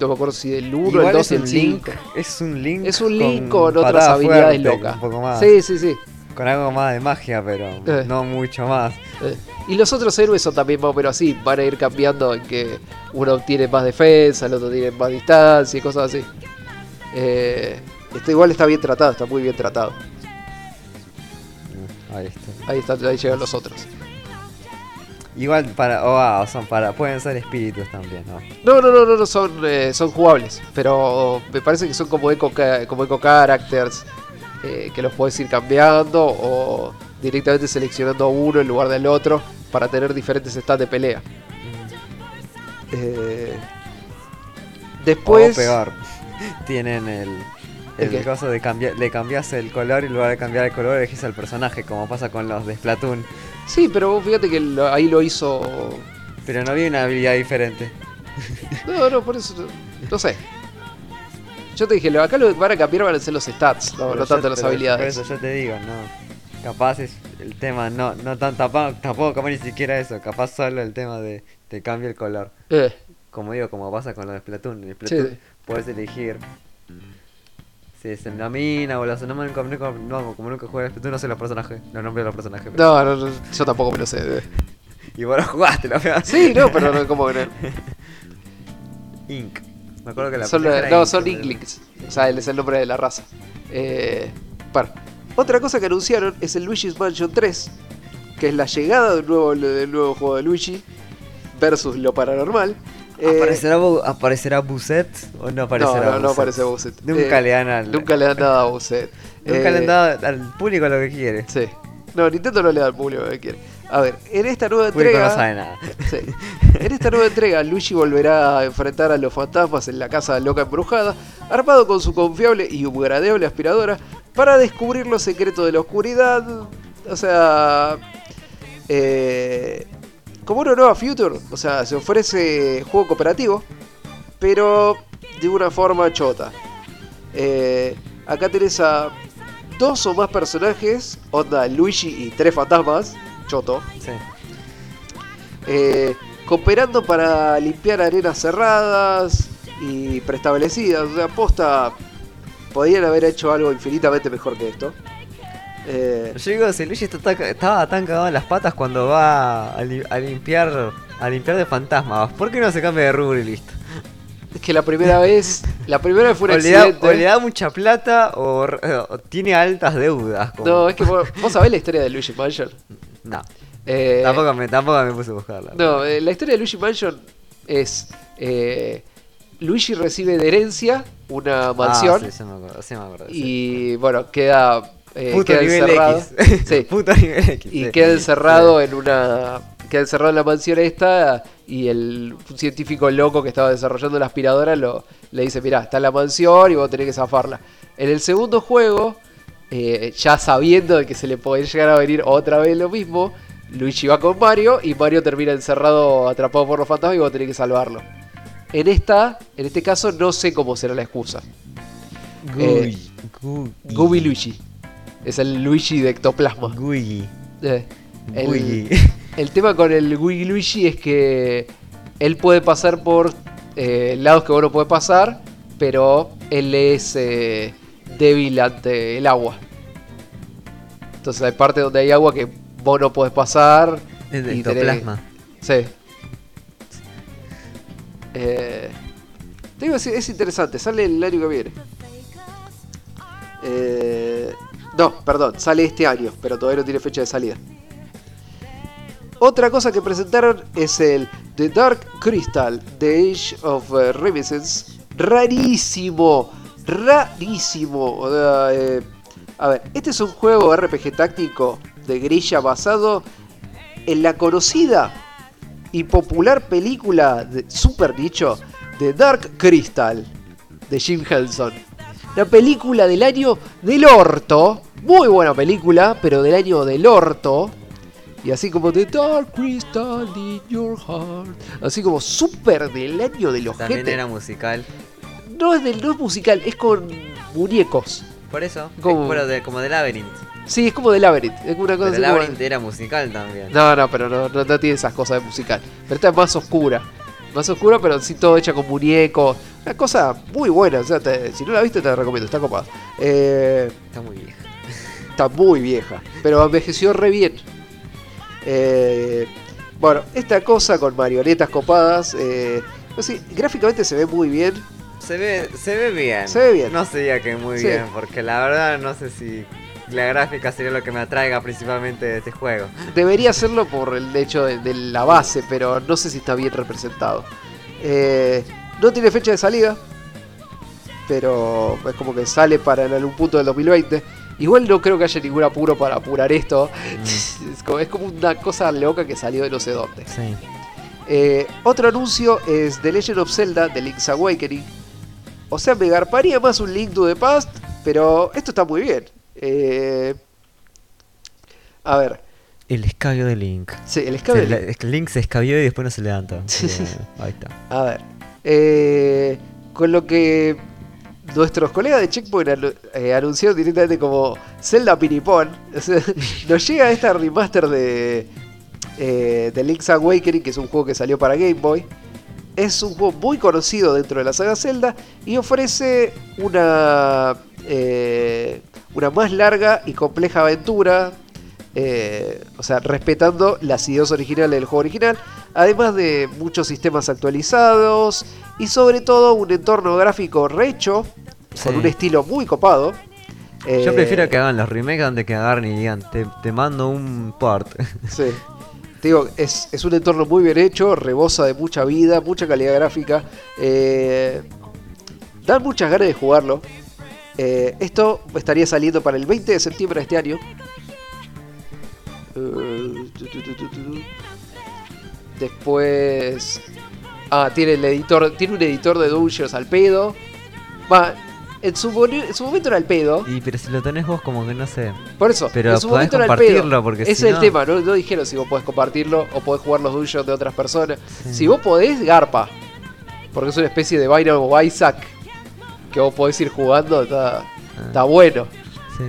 No me acuerdo si del 1, el Igual 2 es y el un 5. link. Es un link. Es un link con, con otras habilidades fuerte, locas. Un poco más. Sí, sí, sí. Con algo más de magia, pero Eh. no mucho más. Eh, Y los otros héroes son también más o menos así. Van a ir cambiando en que uno tiene más defensa, el otro tiene más distancia y cosas así. Eh, esto igual está bien tratado, está muy bien tratado. Ahí está. Ahí, está, ahí llegan los otros. Igual para. Oh, ah, son para. Pueden ser espíritus también, ¿no? No, no, no, no, no, son, eh, son jugables. Pero me parece que son como eco, como eco characters. eh, que los puedes ir cambiando o directamente seleccionando uno en lugar del otro para tener diferentes stats de pelea. Eh, después. O peor. *laughs* Tienen el. ¿El El caso de cambiar, le cambias el color y en lugar de cambiar el color elegís al personaje, como pasa con los de Splatoon. Sí, pero vos fíjate que lo- ahí lo hizo. Pero no había una habilidad diferente. No, no, por eso. No, sé. Yo te dije, lo- acá lo que van a cambiar van a ser los stats, no, no yo- tanto las habilidades. Por eso yo te digo, no. Capaz es el tema, no, no tan tampoco, tampoco capaz ni siquiera eso, capaz solo el tema de te cambia el color. Eh, Como digo, como pasa con los de Splatoon. En Splatoon Sí. puedes elegir si es en la mina o la zona. No, nunca- nunca- no, como nunca jugué Splatoon, no sé los personajes, los nombres de los personajes. pero- no, no, no, yo tampoco me lo sé. eh. *laughs* Y vos lo jugaste, la verdad. Sí, no, pero no, como que no. *laughs* Ink. Me acuerdo que la Son, era no, son Inklings. O sea, él es el nombre de la raza. Eh, bueno, otra cosa que anunciaron es el Luigi's Mansion 3, que es la llegada del nuevo, del nuevo juego de Luigi versus lo paranormal. Eh, ¿Aparecerá, ¿Aparecerá Buset o no no, aparecerá no, no Bowsette? aparece Bowsette. Nunca Eh, le dan al. Nunca le dan nada a Bowsette. nunca Eh, le han dado al público lo que quiere. Sí. No, Nintendo no le da al público lo que quiere. A ver, en esta nueva entrega. no sabe nada. Sí. En esta nueva entrega, Luigi volverá a enfrentar a los fantasmas en la casa loca embrujada, armado con su confiable y upgradeable aspiradora, para descubrir los secretos de la oscuridad. O sea. eh, como una nueva Future, o sea, se ofrece juego cooperativo, pero de una forma chota. Eh, acá tenés a dos o más personajes, onda Luigi y tres fantasmas, choto, Sí. eh, cooperando para limpiar arenas cerradas y preestablecidas. O sea, posta, podrían haber hecho algo infinitamente mejor que esto. Eh, Yo digo, si Luigi está estaba tan cagado en las patas cuando va a, li- a limpiar a limpiar de fantasmas, ¿por qué no se cambia de rubro y listo? es que la primera vez, la primera vez fue un O le, da, o le da mucha plata o, tiene altas deudas. como- No, es que vos, vos sabés la historia de Luigi Mansion. No, Eh, tampoco, me, tampoco me puse a buscarla. No, eh, la historia de Luigi Mansion es. Luigi recibe de herencia una mansión Ah, sí, sí me acuerdo, sí me acuerdo, y bueno, queda, eh, Puto queda nivel encerrado. X. *laughs* Sí, Puto nivel X. y sí. queda encerrado en una. Queda encerrado en la mansión esta y el un científico loco que estaba desarrollando la aspiradora lo, le dice, mirá, está en la mansión y vos tenés que zafarla. En el segundo juego, eh, ya sabiendo de que se le puede llegar a venir otra vez lo mismo, Luigi va con Mario y Mario termina encerrado, atrapado por los fantasmas y vos tenés que salvarlo. En esta, en este caso, no sé cómo será la excusa. Gui. Gubi Luigi. Es el Luigi de ectoplasma. Gui. Eh, el- *laughs* el tema con el Wii Luigi es que él puede pasar por eh, lados que vos no podés pasar, pero él es eh, débil ante el agua. Entonces hay partes donde hay agua que vos no podés pasar. Es de tenés- ectoplasma. Sí. Eh, te digo, es, es interesante, sale el año que viene. Eh, no, perdón, sale este año, pero todavía no tiene fecha de salida. Otra cosa que presentaron es el The Dark Crystal, The Age of Reminiscence. Rarísimo, rarísimo. Eh, a ver, este es un juego RPG táctico de grilla basado en la conocida y popular película de super nicho The Dark Crystal de Jim Henson. La película del año del orto. Muy buena película, pero del año del orto. Y así como The Dark Crystal in your heart. Así como super del año del También ojete. era musical. No es del no es musical, es con muñecos. Por eso, ¿Cómo? es- de- como de Labyrinth. Sí, es como de Labyrinth. Es una cosa Pero como- Labyrinth era musical también. No, no, pero no, no, no tiene esas cosas de musical. Pero esta es más oscura. Más oscura, pero sí todo hecha con muñecos. Una cosa muy buena. O sea, te- si no la viste, te la recomiendo. Está copada. Eh, Está muy vieja. Está muy vieja. Pero envejeció re bien. Eh, bueno, esta cosa con marionetas copadas. Eh, no sé, gráficamente se ve muy bien. Se ve, se ve bien. Se ve bien. No sería que muy Sí. bien, porque la verdad no sé si la gráfica sería lo que me atraiga principalmente de este juego. Debería hacerlo por el hecho de, de la base, pero no sé si está bien representado. Eh, no tiene fecha de salida, pero es como que sale para en algún punto del 2020. Igual no creo que haya ningún apuro para apurar esto. *laughs* Es, como, es como una cosa loca que salió de no sé dónde. Sí. Eh, otro anuncio es The Legend of Zelda, The Link's Awakening. O sea, me garparía más un Link to the Past, pero esto está muy bien. Eh, a ver, El escabio de Link. sí, el Se escape la- es que Link se escabió y después no se levanta. *laughs* Ahí está. A ver, eh, con lo que nuestros colegas de Checkpoint eh, anunciaron directamente como Zelda Pinipón, *laughs* nos llega esta remaster de, eh, de Link's Awakening, que es un juego que salió para Game Boy. Es un juego muy conocido dentro de la saga Zelda y ofrece una, eh, una más larga y compleja aventura. Eh, o sea, respetando las ideas originales del juego original, además de muchos sistemas actualizados y sobre todo un entorno gráfico recho, con un estilo muy copado. Yo Eh, prefiero que hagan los remakes antes que agarren y digan, te, te mando un port. *laughs* Sí. Te digo, es, es un entorno muy bien hecho, rebosa de mucha vida, mucha calidad gráfica. Eh, dan muchas ganas de jugarlo. Esto estaría saliendo para el 20 de septiembre de este año. Después. Ah, tiene el editor. Tiene un editor de Dungeons al pedo. Va. En su, en su momento era al pedo. y pero si lo tenés vos como que no sé. Por eso, Pero en su podés momento era el compartirlo, pedo. porque Ese si es el tema, no, no dijeron si vos podés compartirlo o podés jugar los dungeons de otras personas. Sí. Si vos podés, garpa. Porque es una especie de Binding of Isaac que vos podés ir jugando, está, está bueno. Sí.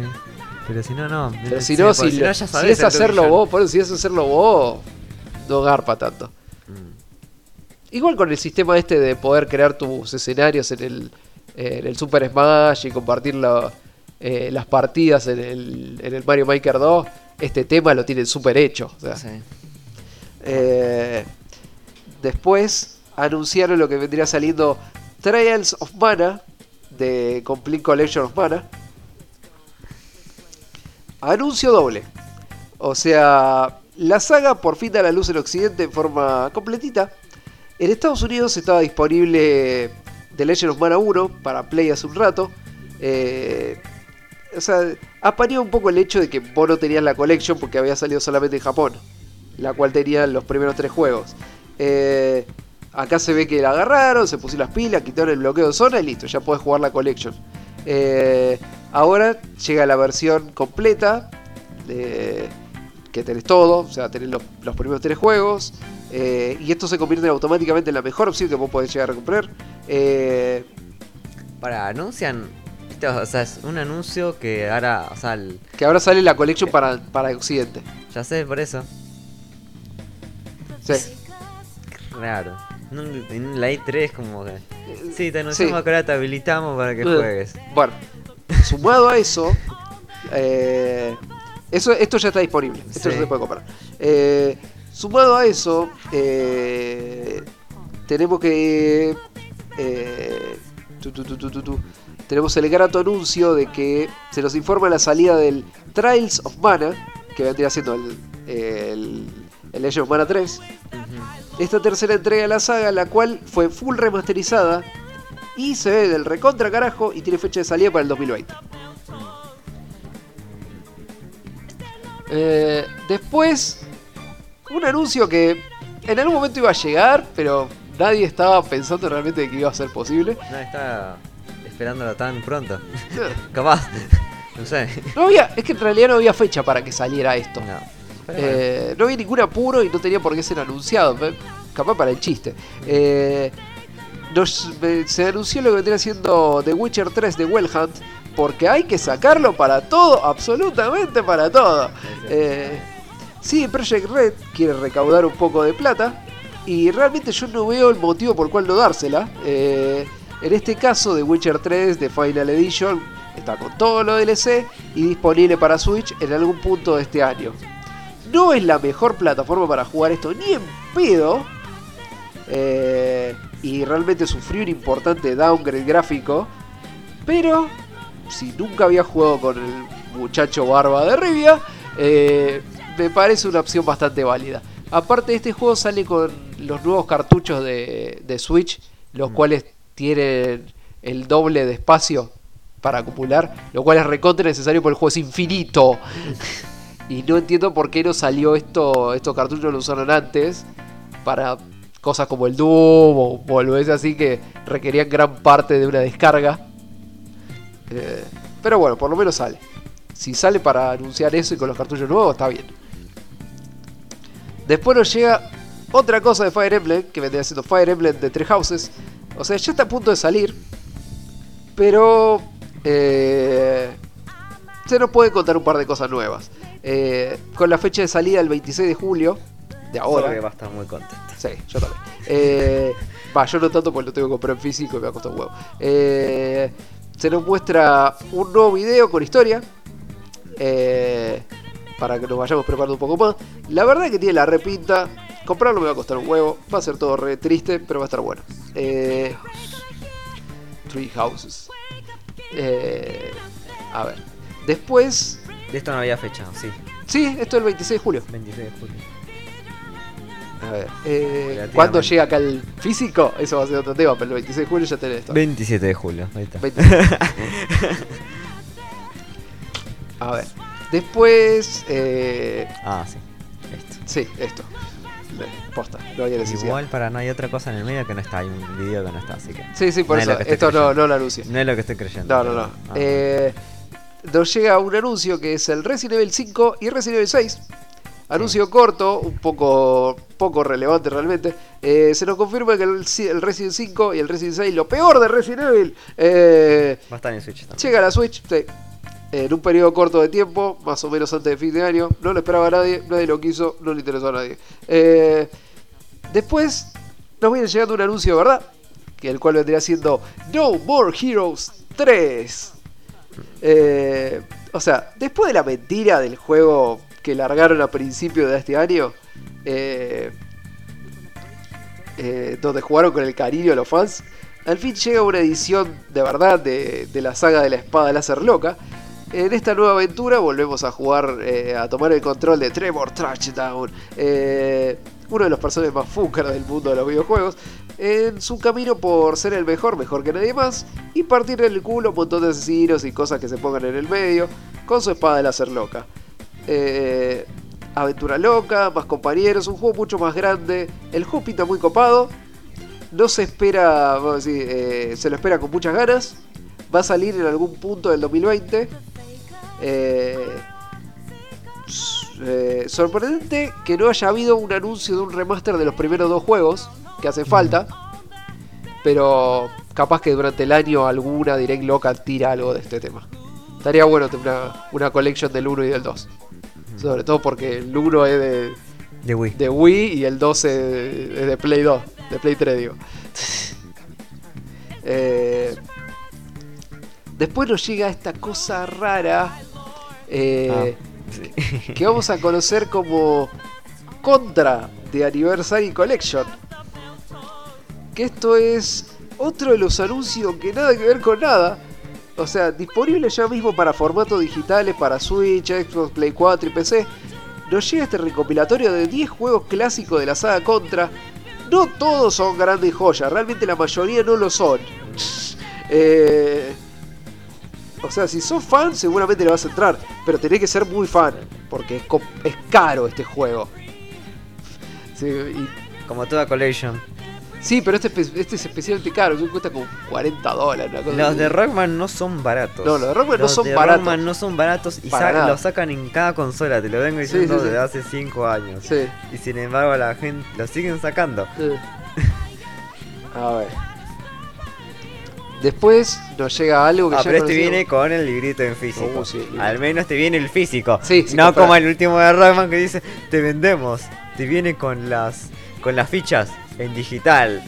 Pero si no, no. Pero si no, si, lo- ya si es hacerlo vos, por eso, si es hacerlo vos, no garpa tanto. Mm. Igual con el sistema este de poder crear tus escenarios en el, eh, en el Super Smash y compartir la- eh, las partidas en el, en el Mario Maker 2, este tema lo tienen súper hecho. o sea, Sí. eh, después anunciaron lo que vendría saliendo Trials of Mana de Complete Collection of Mana. Anuncio doble. O sea, la saga por fin da la luz en Occidente en forma completita. En Estados Unidos estaba disponible The Legend of Mana 1 para Play hace un rato. Eh, o sea, apañó un poco el hecho de que vos no tenías la collection porque había salido solamente en Japón, la cual tenía los primeros tres juegos. Eh, acá se ve que la agarraron, se pusieron las pilas, quitaron el bloqueo de zona y listo, ya podés jugar la collection. Eh, ahora llega la versión completa, que tenés todo, o sea, tenés los, los primeros tres juegos, eh, y esto se convierte automáticamente en la mejor opción que vos podés llegar a comprar. Eh, Para, anuncian. o sea, es un anuncio que ahora. O sea, el- que ahora sale la collection para, para Occidente. ya sé, por eso. Sí. Raro. En la E3 como que... Sí, te anunciamos que ahora te habilitamos para que juegues. Bueno, sumado a eso, eh, eso esto ya está disponible. Esto Sí. ya se puede comprar. Eh, sumado a eso, eh, tenemos que. tu, tu, tu, tu, tu, tu. tenemos el grato anuncio de que se nos informa la salida del Trials of Mana, que vendría siendo el, el, el Legend of Mana 3. Esta tercera entrega de la saga, la cual fue full remasterizada y se ve del recontra carajo y tiene fecha de salida para el 2020. Eh, después, un anuncio que en algún momento iba a llegar, pero nadie estaba pensando realmente que iba a ser posible. No estaba esperándola tan pronto. *laughs* Capaz. No sé. No había, es que en realidad no había fecha para que saliera esto. No. Eh, no había ningún apuro y no tenía por qué ser anunciado. Capaz para el chiste. Eh, eh, se anunció lo que vendría siendo The Witcher 3 de Well Hunt. Porque hay que sacarlo para todo, absolutamente para todo. Eh, sí, Project Red quiere recaudar un poco de plata. Y realmente yo no veo el motivo por cual no dársela. En este caso, The Witcher 3 de Final Edition está con todo lo DLC y disponible para Switch en algún punto de este año. No es la mejor plataforma para jugar esto, ni en pedo. Eh, y realmente sufrió un importante downgrade gráfico. Pero si nunca había jugado con el muchacho barba de Rivia, eh, me parece una opción bastante válida. Aparte este juego sale con los nuevos cartuchos de, de Switch, los cuales tienen el doble de espacio para acumular, lo cual es recontra necesario porque el juego es infinito. *laughs* Y no entiendo por qué no salió esto, estos cartuchos lo usaron antes para cosas como el Doom o volvés así que requerían gran parte de una descarga. Eh, pero bueno, por lo menos sale. Si sale para anunciar eso y con los cartuchos nuevos, está bien. Después nos llega otra cosa de Fire Emblem, que vendría siendo Fire Emblem de Three Houses. O sea, ya está a punto de salir. Pero eh, se nos puede contar un par de cosas nuevas. Eh, con la fecha de salida el 26 de julio, de ahora. Solo que va a estar muy contento. Sí, yo también. Eh, Va, yo no tanto porque lo tengo que comprar en físico y me ha costado un huevo. Eh, se nos muestra un nuevo video con historia. para que nos vayamos preparando un poco más. La verdad es que tiene la repinta. Comprarlo me va a costar un huevo. Va a ser todo re triste, pero va a estar bueno. Three Houses. A ver. Después. De esto no había fecha, sí. Sí, esto es el 26 de julio. 26 de julio. A ver. Eh. ¿Cuándo llega acá el físico? Eso va a ser otro tema, pero el 26 de julio ya tenés esto. 27 de julio, ahí está. 26. A ver. Después. Eh, Ah, sí. Esto. sí, esto. Posta, no había necesidad. Igual para no hay otra cosa en el medio que no está, hay un video que no está, así que. Sí, sí, por no eso. lo Esto no, creyendo. no lo anuncia. No es lo que estoy creyendo. No, no, no. Ah, Eh, nos llega un anuncio que es el Resident Evil 5 y Resident Evil 6. Anuncio corto, un poco, poco relevante realmente. Eh, se nos confirma que el, el Resident 5 y el Resident 6, lo peor de Resident Evil, eh, Va a estar en Switch también. llega a la Switch sí, en un periodo corto de tiempo, más o menos antes de fin de año. No lo esperaba nadie, nadie lo quiso, no le interesó a nadie. Eh, después nos viene llegando un anuncio, ¿verdad? Que el cual vendría siendo No More Heroes 3. Eh, o sea, después de la mentira del juego que largaron a principio de este año, eh, eh, donde jugaron con el cariño de los fans, al fin llega una edición de verdad de, la saga de la espada láser loca. En esta nueva aventura volvemos a jugar, a tomar el control de Trevor Touchdown, eh, uno de los personajes más fúcaros del mundo de los videojuegos, en su camino por ser el mejor, mejor que nadie más, y partir el culo un montón de asesinos y cosas que se pongan en el medio, con su espada de láser loca. Eh, aventura loca, más compañeros, un juego mucho más grande, el juego pinta muy copado, no se espera, vamos a decir, eh, se lo espera con muchas ganas. Va a salir en algún punto del 2020. Eh, eh, sorprendente que no haya habido un anuncio de un remaster de los primeros dos juegos que hace falta. Pero capaz que durante el año alguna Direct Local tira algo de este tema. Estaría bueno tener una, una collection del 1 y del 2. Sobre todo porque el 1 es de, De Wii. de Wii y el 12 de, de Play 2, de Play 3 digo. *laughs* Eh, después nos llega esta cosa rara eh, *laughs* que vamos a conocer como Contra de Anniversary Collection. Que esto es otro de los anuncios que nada que ver con nada. O sea, disponible ya mismo para formatos digitales para Switch, Xbox, Play 4 y PC. Nos llega este recopilatorio de 10 juegos clásicos de la saga Contra. No todos son grandes joyas, realmente la mayoría no lo son. *laughs* Eh, o sea, si sos fan, seguramente le vas a entrar. Pero tenés que ser muy fan. Porque es, es caro este juego. Sí, y- Como toda collection. sí, pero este, este es especialmente caro. que Cuesta como 40 dólares. una cosa Los así. de Rockman no son baratos. No, los de Rockman no Los son de baratos. Rockman no son baratos y sa- los sacan en cada consola, te lo vengo diciendo sí, sí. desde hace 5 años. Sí. Y sin embargo la gente lo siguen sacando. *laughs* A ver. Después nos llega algo que Ah, ya pero este viene con el librito en físico. Oh, sí, libro. Al menos te viene el físico. Sí, sí, no comprar. como el último de Rockman que dice, te vendemos. Te viene con las con las fichas en digital.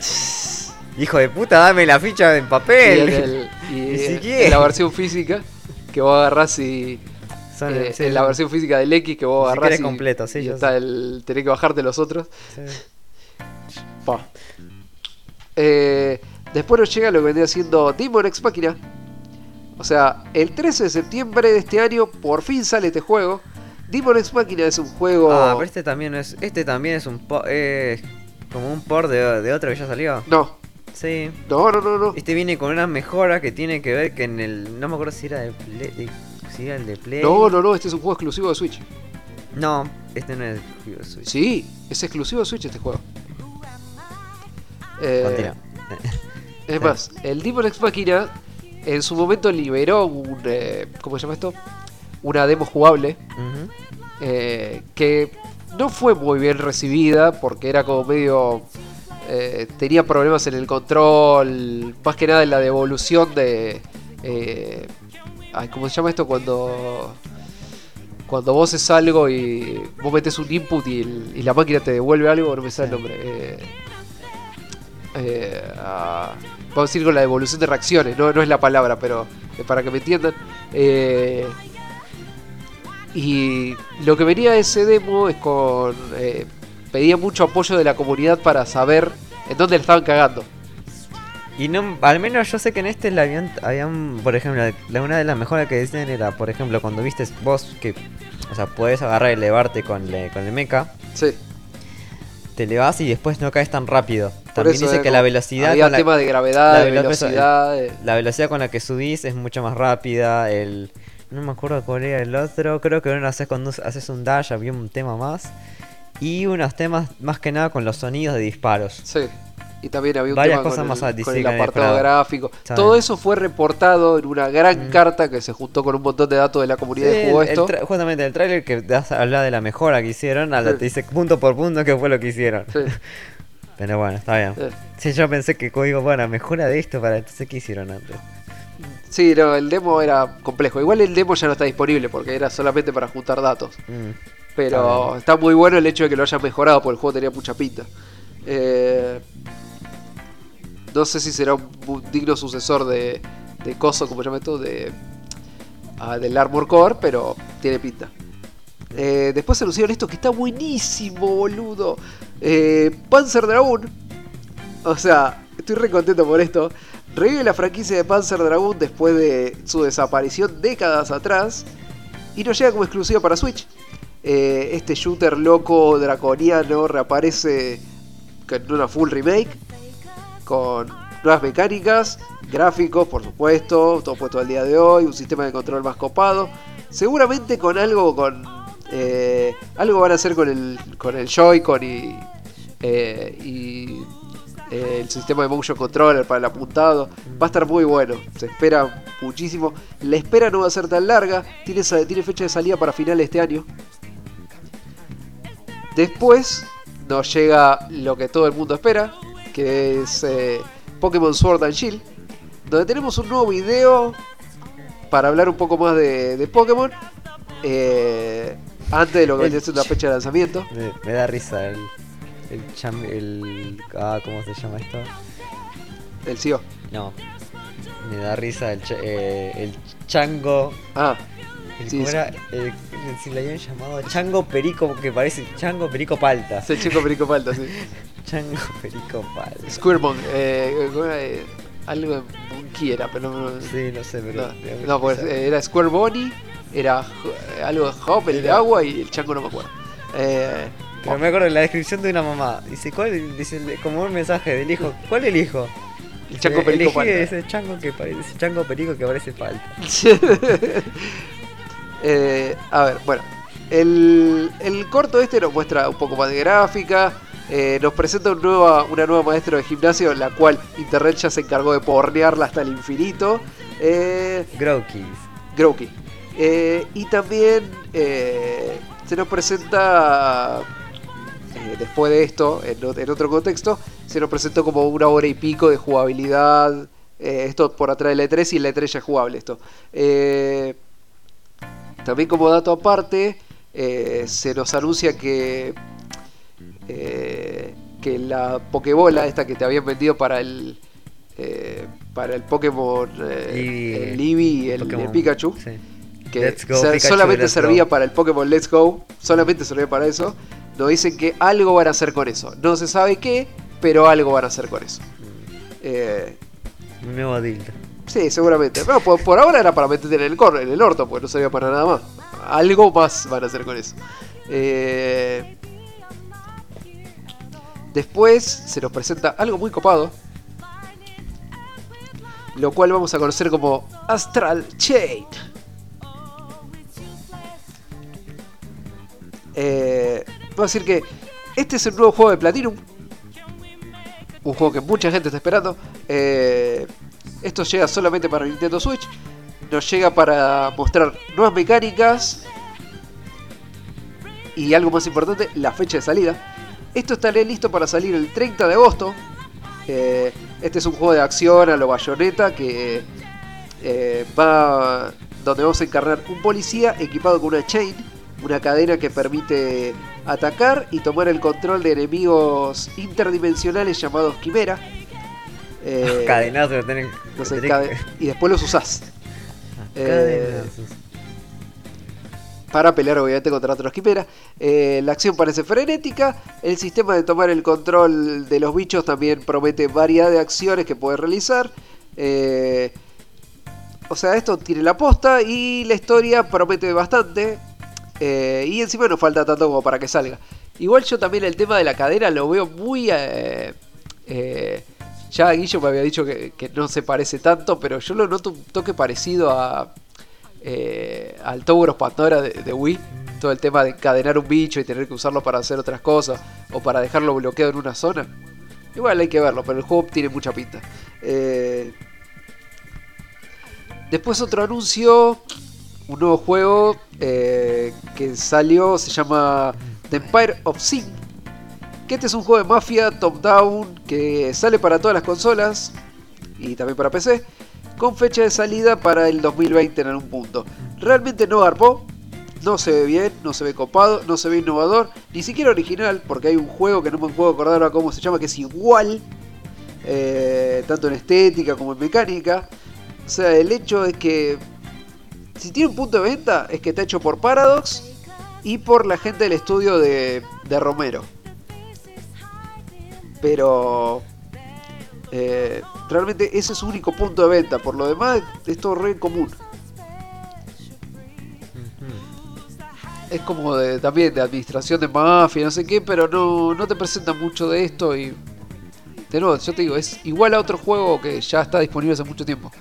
Hijo de puta, dame la ficha en Y, papel. en, el- *laughs* y Ni en- siquiera. en la versión física que vos agarrás y. Son- eh, en la versión física del X que vos agarrás siquiera y, completo, sí, y está el. Tenés que bajarte los otros. Pa. Eh, después nos llega lo que vendría siendo Demon X Máquina. O sea, el 13 de septiembre de este año por fin sale este juego. Demon X Máquina es un juego. Ah, pero este también es este también es un po- como un por de, de otro que ya salió. No, Sí. no, no, no, no. Este viene con una mejora que tiene que ver que en el no me acuerdo si era de Play, de- si era el de Play. No, no, no, este es un juego exclusivo de Switch. No, este no es juego de Switch. Sí, es exclusivo de Switch este juego. Eh, *laughs* Es más, el Demon X Machina en su momento liberó un. eh, ¿Cómo se llama esto? Una demo jugable eh, que no fue muy bien recibida porque era como medio. eh, tenía problemas en el control, más que nada en la devolución de. eh, ay, ¿Cómo se llama esto? Cuando. Cuando vos haces algo y vos metes un input y, el- y la máquina te devuelve algo, no me sale el nombre. eh, eh, vamos a decir con la devolución de reacciones, no, no es la palabra, pero eh, para que me entiendan. Eh, y lo que venía de ese demo es con. eh, pedía mucho apoyo de la comunidad para saber en dónde le estaban cagando. Y no, al menos yo sé que en este le habían, habían por ejemplo, la- una de las mejoras que decían era, por ejemplo, cuando viste vos que, o sea, puedes agarrar y elevarte con, le- con el mecha, Sí, te elevas y después no caes tan rápido. También dice que la velocidad Había con la, tema de gravedad, la de velo- velocidad. de- la velocidad con la que subís es mucho más rápida, el no me acuerdo cuál era el otro, creo que uno haces cuando haces un dash, había un tema más y unos temas más que nada con los sonidos de disparos. Sí. Y también había un Varias tema cosas con, más el, con el en el apartado gráfico. ¿Saben? Todo eso fue reportado en una gran Mm. carta que se juntó con un montón de datos de la comunidad Sí, que jugó esto. justamente el trailer que habla de la mejora que hicieron, Sí. te dice punto por punto qué fue lo que hicieron. Sí. *laughs* Pero bueno, está bien. Sí, yo pensé que digo, bueno, mejora de esto para entonces qué hicieron antes. Sí, no, el demo era complejo. Igual el demo ya no está disponible porque era solamente para juntar datos. Mm. Pero está muy bueno el hecho de que lo hayan mejorado porque el juego tenía mucha pinta. Eh, no sé si será un digno sucesor de, de Coso, como llama esto, de, ah, del Armor Core, pero tiene pinta. Eh, después anunciaron esto que está buenísimo, boludo. Eh, Panzer Dragoon. O sea, estoy re contento por esto. Revive la franquicia de Panzer Dragoon después de su desaparición décadas atrás. Y nos llega como exclusiva para Switch. Eh, este shooter loco draconiano reaparece en una full remake. Con nuevas mecánicas, gráficos, por supuesto, todo puesto al día de hoy, un sistema de control más copado. Seguramente con algo con. Eh, algo van a hacer con el. con el Joy-Con y. eh, y eh, el sistema de motion controller para el apuntado. Va a estar muy bueno. Se espera muchísimo. La espera no va a ser tan larga. Tiene, tiene fecha de salida para finales de este año. Después nos llega lo que todo el mundo espera. Que es Pokémon Sword and Shield. Donde tenemos un nuevo video. Para hablar un poco más de, Pokémon. Antes de lo que siendo la fecha de lanzamiento. Me, me da risa el. El cham. El. Ah, ¿cómo se llama esto? El CEO. No. Me da risa el, eh, el chango. Ah, El, Sí, ¿Cómo sí. era? El- si le habían llamado chango perico, que parece chango perico palta. es el chico Perico Palta, sí. *laughs* Chango perico palta. Squirmon, eh, ¿cómo era? Eh, algo de Monkey era, pero no. Sí, no sé, pero. No, no, pues eh, era Square Bonnie, era eh, algo de Hop, el de agua y el chango no me acuerdo. Eh, Pero me acuerdo de la descripción de una mamá. Dice, ¿cuál? Dice, como un mensaje del hijo. ¿Cuál el hijo? el chango Dice, perico palta. ese chango que parece, ese chango perico que parece falta. *laughs* Eh, a ver, bueno. El, el corto este nos muestra un poco más de gráfica. eh, nos presenta un nueva, una nueva maestra de gimnasio, la cual Internet ya se encargó de pornearla hasta el infinito. Eh, Growkies. Growky. Eh, y también eh, se nos presenta, eh, después de esto, en, otro contexto, se nos presentó como una hora y pico de jugabilidad. esto por atrás del E3 y el E3 ya es jugable esto. También como dato aparte, se nos anuncia que, eh, que la Pokébola, esta que te habían vendido para el... eh, para el Pokémon Eevee. el Eevee y el, Pikachu sí. Que go, Pikachu, solamente servía go. para el Pokémon Let's Go, solamente servía para eso. Nos dicen que algo van a hacer con eso. No se sabe qué, pero algo van a hacer con eso. Eh, Un nuevo dildo. sí, seguramente. Pero por, por ahora era para meterte en el, cor en el orto, porque no servía para nada más. Algo más van a hacer con eso. Eh, después se nos presenta algo muy copado. Lo cual vamos a conocer como Astral Chain. Eh, puedo decir que este es el nuevo juego de Platinum. Un juego que mucha gente está esperando. Eh, esto llega solamente para Nintendo Switch. Nos llega para mostrar nuevas mecánicas. Y algo más importante, la fecha de salida. Esto estará listo para salir el 30 de agosto. Eh, este es un juego de acción a lo bayoneta que eh, va donde vamos a encarnar un policía equipado con una chain, una cadena que permite atacar y tomar el control de enemigos interdimensionales llamados quimera. Eh, Cadenazo entonces, tenés- cade- y después los usás eh, para pelear obviamente contra otros quimeras. Eh, la acción parece frenética, el sistema de tomar el control de los bichos también promete variedad de acciones que puedes realizar. Eh, o sea, esto tiene la posta y la historia promete bastante. Eh, y encima no falta tanto como para que salga. Igual yo también el tema de la cadena lo veo muy... eh, eh, ya Guillo me había dicho que, no se parece tanto, pero yo lo noto un toque parecido a al of Pandora de, de Wii. Todo el tema de encadenar un bicho y tener que usarlo para hacer otras cosas o para dejarlo bloqueado en una zona. Igual hay que verlo, pero el juego tiene mucha pinta. Después otro anuncio, un nuevo juego eh, que salió, se llama The Empire of Sin. Que este es un juego de mafia top-down que sale para todas las consolas y también para PC, con fecha de salida para el 2020 en algún punto. Realmente no garpó, no se ve bien, no se ve copado, no se ve innovador, ni siquiera original, porque hay un juego que no me puedo acordar ahora cómo se llama, que es igual, eh, tanto en estética como en mecánica. O sea, el hecho es que si tiene un punto de venta es que está hecho por Paradox y por la gente del estudio de, de Romero. Pero eh, realmente ese es su único punto de venta. Por lo demás es todo re común. Es como de, también de administración de mafia, no sé qué, pero no, no te presentan mucho de esto y... De nuevo, yo te digo, es igual a otro juego que ya está disponible hace mucho tiempo.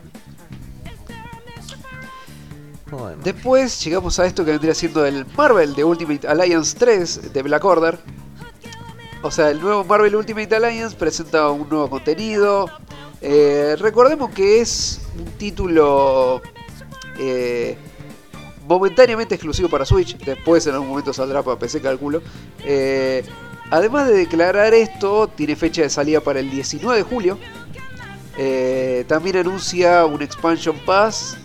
Después llegamos a esto que vendría siendo el Marvel de Ultimate Alliance 3 de Black Order. O sea, el nuevo Marvel Ultimate Alliance presenta un nuevo contenido. Eh, recordemos que es un título eh, momentáneamente exclusivo para Switch. Después en algún momento saldrá para PC, calculo. Eh, además de declarar esto, tiene fecha de salida para el 19 de julio. También anuncia un Expansion Pass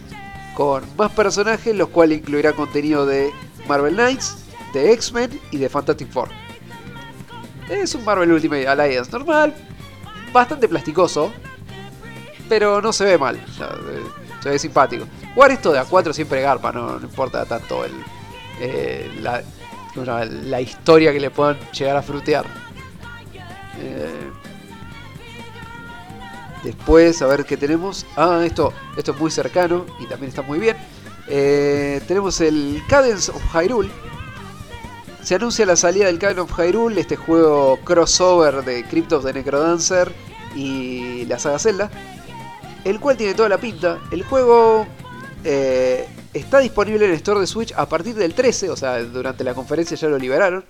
con más personajes, los cuales incluirá contenido de Marvel Knights, de X-Men y de Fantastic Four. Es un Marvel Ultimate Alliance normal, bastante plasticoso, pero no se ve mal, eh, se ve simpático. Jugar esto de A4 siempre garpa, no, importa tanto el, eh, la, la historia que le puedan llegar a frutear. Eh, después, a ver qué tenemos. Ah, esto, esto es muy cercano y también está muy bien. Eh, tenemos el Cadence of Hyrule. Se anuncia la salida del Cadence of Hyrule, este juego crossover de Cryptos de Necrodancer y la saga Zelda. El cual tiene toda la pinta. El juego eh, está disponible en el store de Switch a partir del 13, o sea, durante la conferencia ya lo liberaron.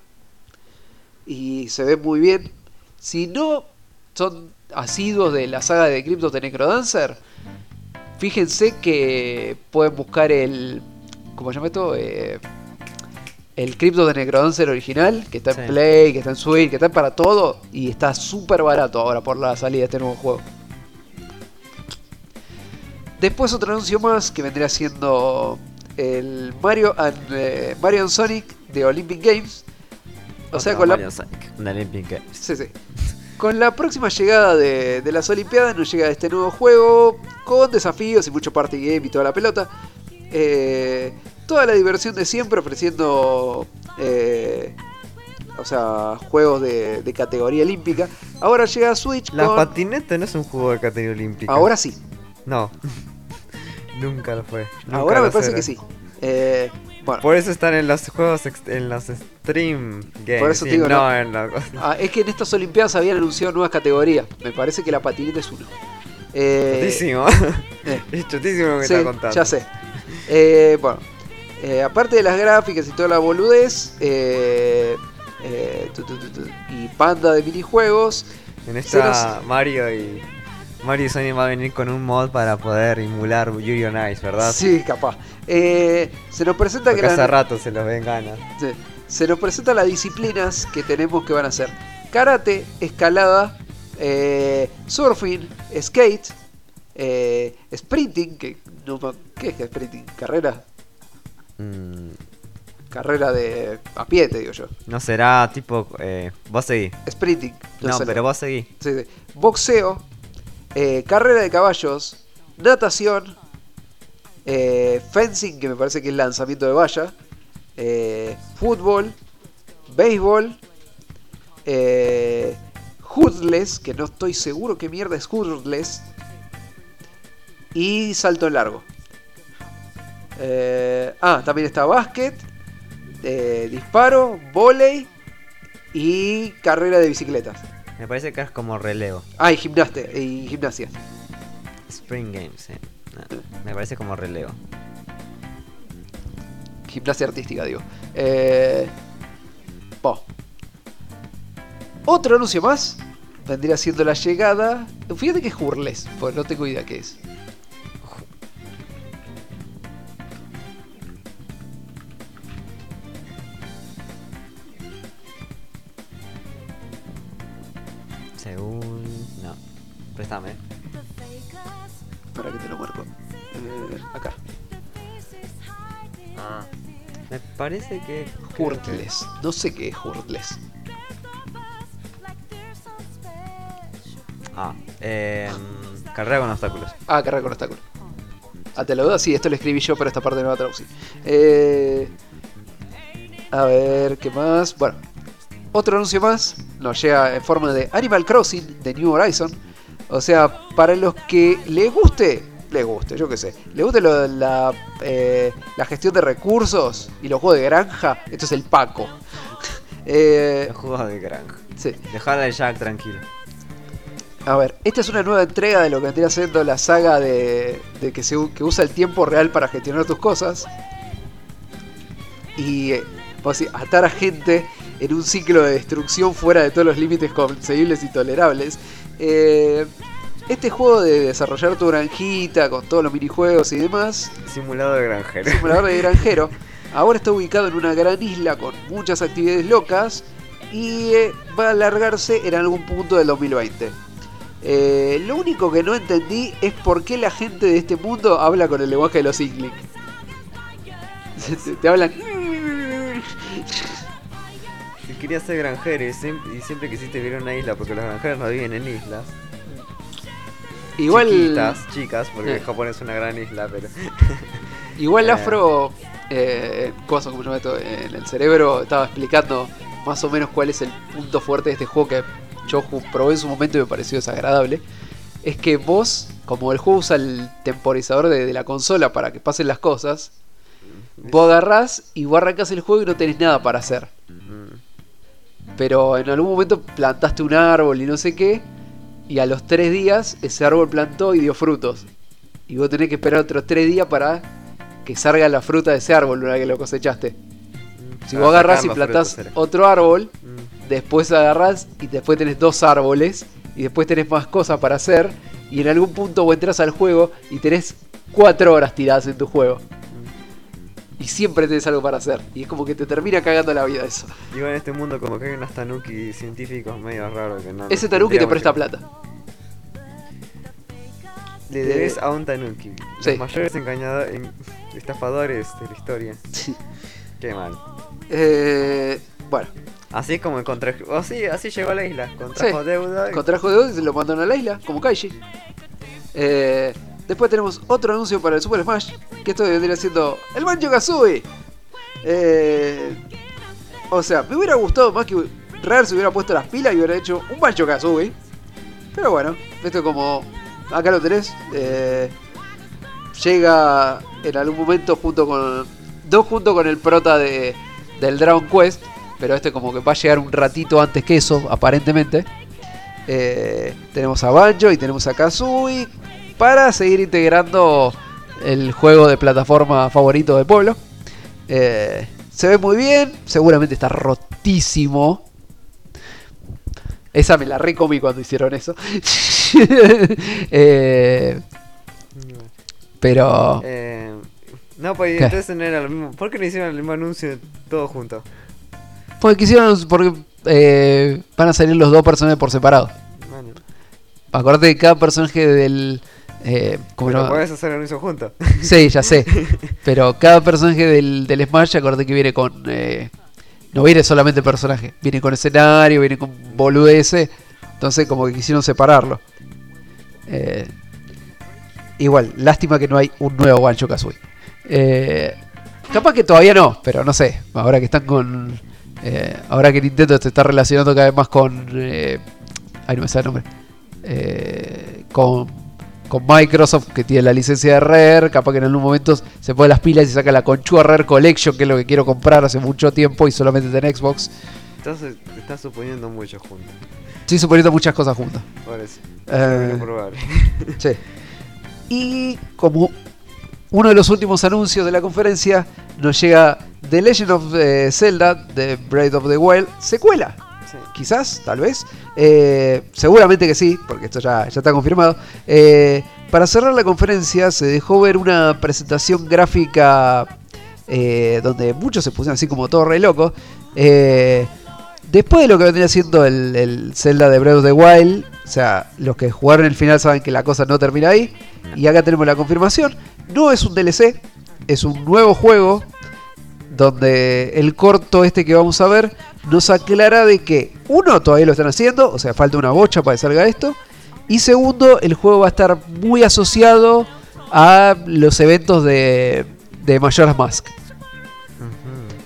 Y se ve muy bien. Si no son asiduos de la saga de Cryptos de Necrodancer, fíjense que pueden buscar el. ¿Cómo se llama esto? Eh, el Cryptos de Necrodancer original, que está en Sí. Play, que está en Switch, que está para todo. Y está súper barato ahora por la salida de este nuevo juego. Después otro anuncio más que vendría siendo el Mario and, eh, Mario and Sonic de Olympic Games. O sea, con la, Mario Sonic, un Olympic Games. Sí, sí. Con la próxima llegada de, de las Olimpiadas nos llega este nuevo juego con desafíos y mucho party game y toda la pelota. Eh, toda la diversión de siempre ofreciendo, eh, o sea, juegos de, de categoría olímpica. Ahora llega a Switch La con... patineta no es un juego de categoría olímpica. Ahora sí, No. *laughs* Nunca lo fue. Nunca ahora lo me parece será. que sí. Eh, bueno, Por eso están en los juegos, en los stream games. Por eso te digo, no, en la *laughs* ah, es que en estas Olimpiadas habían anunciado nuevas categorías. Me parece que la patineta es uno. Eh, Chotísimo. *laughs* eh. es chotísimo lo que Sí, está contando. ya sé. Eh, bueno, eh, aparte de las gráficas y toda la boludez, eh, eh, tu, tu, y panda de minijuegos, En esta Mario y Mario y Sonic va a venir con un mod para poder emular Yuri on Ice, ¿verdad? sí, capaz. Eh, se nos presenta Porque que la- hace rato se los ven ganas. sí, se nos presenta las disciplinas que tenemos que van a ser karate, escalada, eh, surfing, skate, eh, sprinting, que no ¿qué es que sprinting? Carrera, Mm, carrera de a pie, te digo yo. no será tipo. Eh, vos seguí. Sprinting. No, pero vos seguí. Sí, sí. Boxeo, eh, carrera de caballos, natación, eh, fencing, que me parece que es lanzamiento de valla, eh, fútbol, béisbol, eh, hoodless, que no estoy seguro qué mierda es hoodless, y salto en largo. Ah, también está básquet, disparo, volei y carrera de bicicletas. Me parece que es como relevo. Ah, y gimnaste, y gimnasia. Spring Games, eh. No, me parece como relevo. Gimnasia artística, digo. Eh, bo. Otro anuncio más vendría siendo la llegada. Fíjate que es Hurles, pues no tengo idea qué es. Préstame. Para que te lo marco. Eh, acá. Ah. Me parece que. Hurles. No sé qué es Hurles. Ah. Eh, carrera con obstáculos. Ah, carrera con obstáculos. Ah, te lo duda, sí, esto lo escribí yo, pero esta parte no va a traducir. Eh, a ver, ¿qué más? Bueno, otro anuncio más nos llega en forma de Animal Crossing de New Horizon. O sea, para los que les guste, les guste, yo qué sé, les guste lo de la, eh, la gestión de recursos y los juegos de granja, esto es el Paco. *laughs* Eh, Los juegos de granja. sí. Dejar al Jack tranquilo. A ver, esta es una nueva entrega de lo que vendría siendo la saga de, de que, se, que usa el tiempo real para gestionar tus cosas. Y eh, vamos a decir, atar a gente en un ciclo de destrucción fuera de todos los límites concebibles y tolerables. Eh, este juego de desarrollar tu granjita con todos los minijuegos y demás, Simulador de granjero. simulador de granjero, *laughs* ahora está ubicado en una gran isla con muchas actividades locas y eh, va a alargarse en algún punto del 2020. Eh, lo único que no entendí es por qué la gente de este mundo habla con el lenguaje de los Inglik. *laughs* Te, te hablan. Quería ser granjero y siempre, y siempre quisiste vivir en una isla porque los granjeros no viven en islas. Igual. Chiquitas, chicas, porque Eh. Japón es una gran isla, pero. *laughs* Igual Eh. Afro, eh, cosa como yo meto en el cerebro, estaba explicando más o menos cuál es el punto fuerte de este juego que yo probé en su momento y me pareció desagradable. Es que vos, como el juego usa el temporizador de, de la consola para que pasen las cosas, vos agarrás y vos arrancas el juego y no tenés nada para hacer. Mm, Pero en algún momento plantaste un árbol y no sé qué, y a los tres días ese árbol plantó y dio frutos. Y vos tenés que esperar otros tres días para que salga la fruta de ese árbol una vez que lo cosechaste. Si vos agarrás y plantás frutos, otro árbol, Mm. después agarrás y después tenés dos árboles, y después tenés más cosas para hacer, y en algún punto vos entras al juego y tenés cuatro horas tiradas en tu juego. Y siempre tenés algo para hacer. Y es como que te termina cagando la vida eso. Digo, en este mundo como que hay unos tanuki científicos medio raros que no... Ese tanuki te presta plata. Le debes a un tanuki. Sí. Los mayores engañadores, estafadores de la historia. Qué mal. Eh, bueno, Así es como contra... Oh, sí, así llegó a la isla. Contrajo Sí. deuda. y- contrajo de y se lo mandaron a la isla, como Kaiji. Eh, después tenemos otro anuncio para el Super Smash, que esto vendría siendo el Banjo Kazooie. Eh, o sea, me hubiera gustado más que Rare se hubiera puesto las pilas y hubiera hecho un Banjo Kazooie. Pero bueno, esto es como. Acá lo tenés. eh, llega en algún momento junto con. Dos junto con el prota de, del Dragon Quest. Pero este como que va a llegar un ratito antes que eso, aparentemente. Eh, tenemos a Banjo y tenemos a Kazooie. Para seguir integrando el juego de plataforma favorito del pueblo. Eh, se ve muy bien. Seguramente está rotísimo. Esa me la recomí cuando hicieron eso. *laughs* Eh, pero... Eh, no, pues ¿Qué? entonces no era lo mismo. ¿Por qué no hicieron el mismo anuncio todos juntos? Porque quisieron... Porque eh, van a salir los dos personajes por separado. Bueno, Acordate que cada personaje del... Eh, ¿cómo se pero llama? podés hacer el anuncio juntos. *laughs* Sí, ya sé. *laughs* Pero cada personaje del, del Smash, acordate que viene con. eh, no viene solamente el personaje, viene con escenario, viene con boludeces. Entonces, como que quisieron separarlo. Eh, igual, lástima que no hay un nuevo Banjo Kazooie. Eh, capaz que todavía no, pero no sé. Ahora que están con. ahora que Nintendo se está relacionando cada vez más con. Ay, no me sale el nombre. Con con Microsoft que tiene la licencia de Rare, capaz que en algún momento se pone las pilas y saca la conchúa Rare Collection, que es lo que quiero comprar hace mucho tiempo y solamente está en Xbox. Entonces te estás suponiendo mucho juntos. Estoy suponiendo muchas cosas juntas. Por eso. Eh, probable. *laughs* Sí. Y como uno de los últimos anuncios de la conferencia, nos llega The Legend of eh, Zelda, de Breath of the Wild, secuela. Quizás, tal vez. Eh, seguramente que sí, porque esto ya, está confirmado. Eh, para cerrar la conferencia se dejó ver una presentación gráfica eh, donde muchos se pusieron así como todo re loco. Eh, después de lo que vendría siendo el Zelda de Breath of the Wild, o sea, los que jugaron el final saben que la cosa no termina ahí. Y acá tenemos la confirmación. No es un DLC, es un nuevo juego donde el corto este que vamos a ver nos aclara de que uno todavía lo están haciendo, o sea, falta una bocha para que salga esto, y segundo, el juego va a estar muy asociado a los eventos de, de Majora's Mask.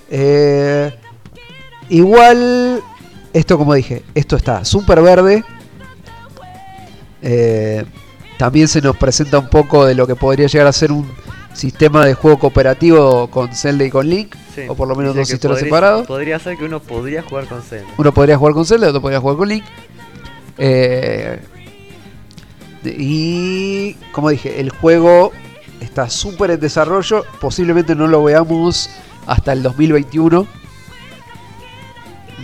Eh, igual, esto como dije, esto está súper verde. Eh, también se nos presenta un poco de lo que podría llegar a ser un sistema de juego cooperativo con Zelda y con Link, Sí. o por lo menos Dice dos podría- separados. Podría ser que uno podría jugar con Zelda. Uno podría jugar con Zelda, otro podría jugar con Link. Eh, y como dije, el juego está súper en desarrollo. Posiblemente no lo veamos hasta el 2021.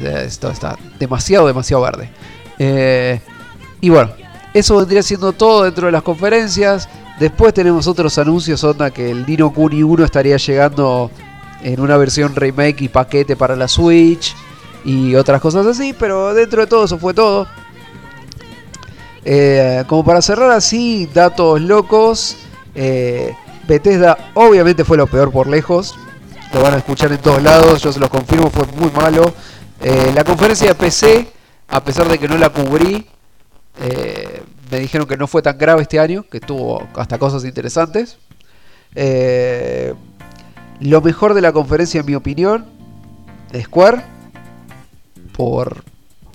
Eh, Esto está demasiado, demasiado verde. Eh, y bueno, eso vendría siendo todo dentro de las conferencias. Después tenemos otros anuncios, onda que el Dino Kuni 1 estaría llegando en una versión remake y paquete para la Switch y otras cosas así, pero dentro de todo eso fue todo. Eh, como para cerrar así, datos locos, eh, Bethesda obviamente fue lo peor por lejos, lo van a escuchar en todos lados, yo se los confirmo, fue muy malo. Eh, la conferencia de PC, a pesar de que no la cubrí, me dijeron que no fue tan grave este año, que tuvo hasta cosas interesantes. Eh, lo mejor de la conferencia, en mi opinión, de Square, por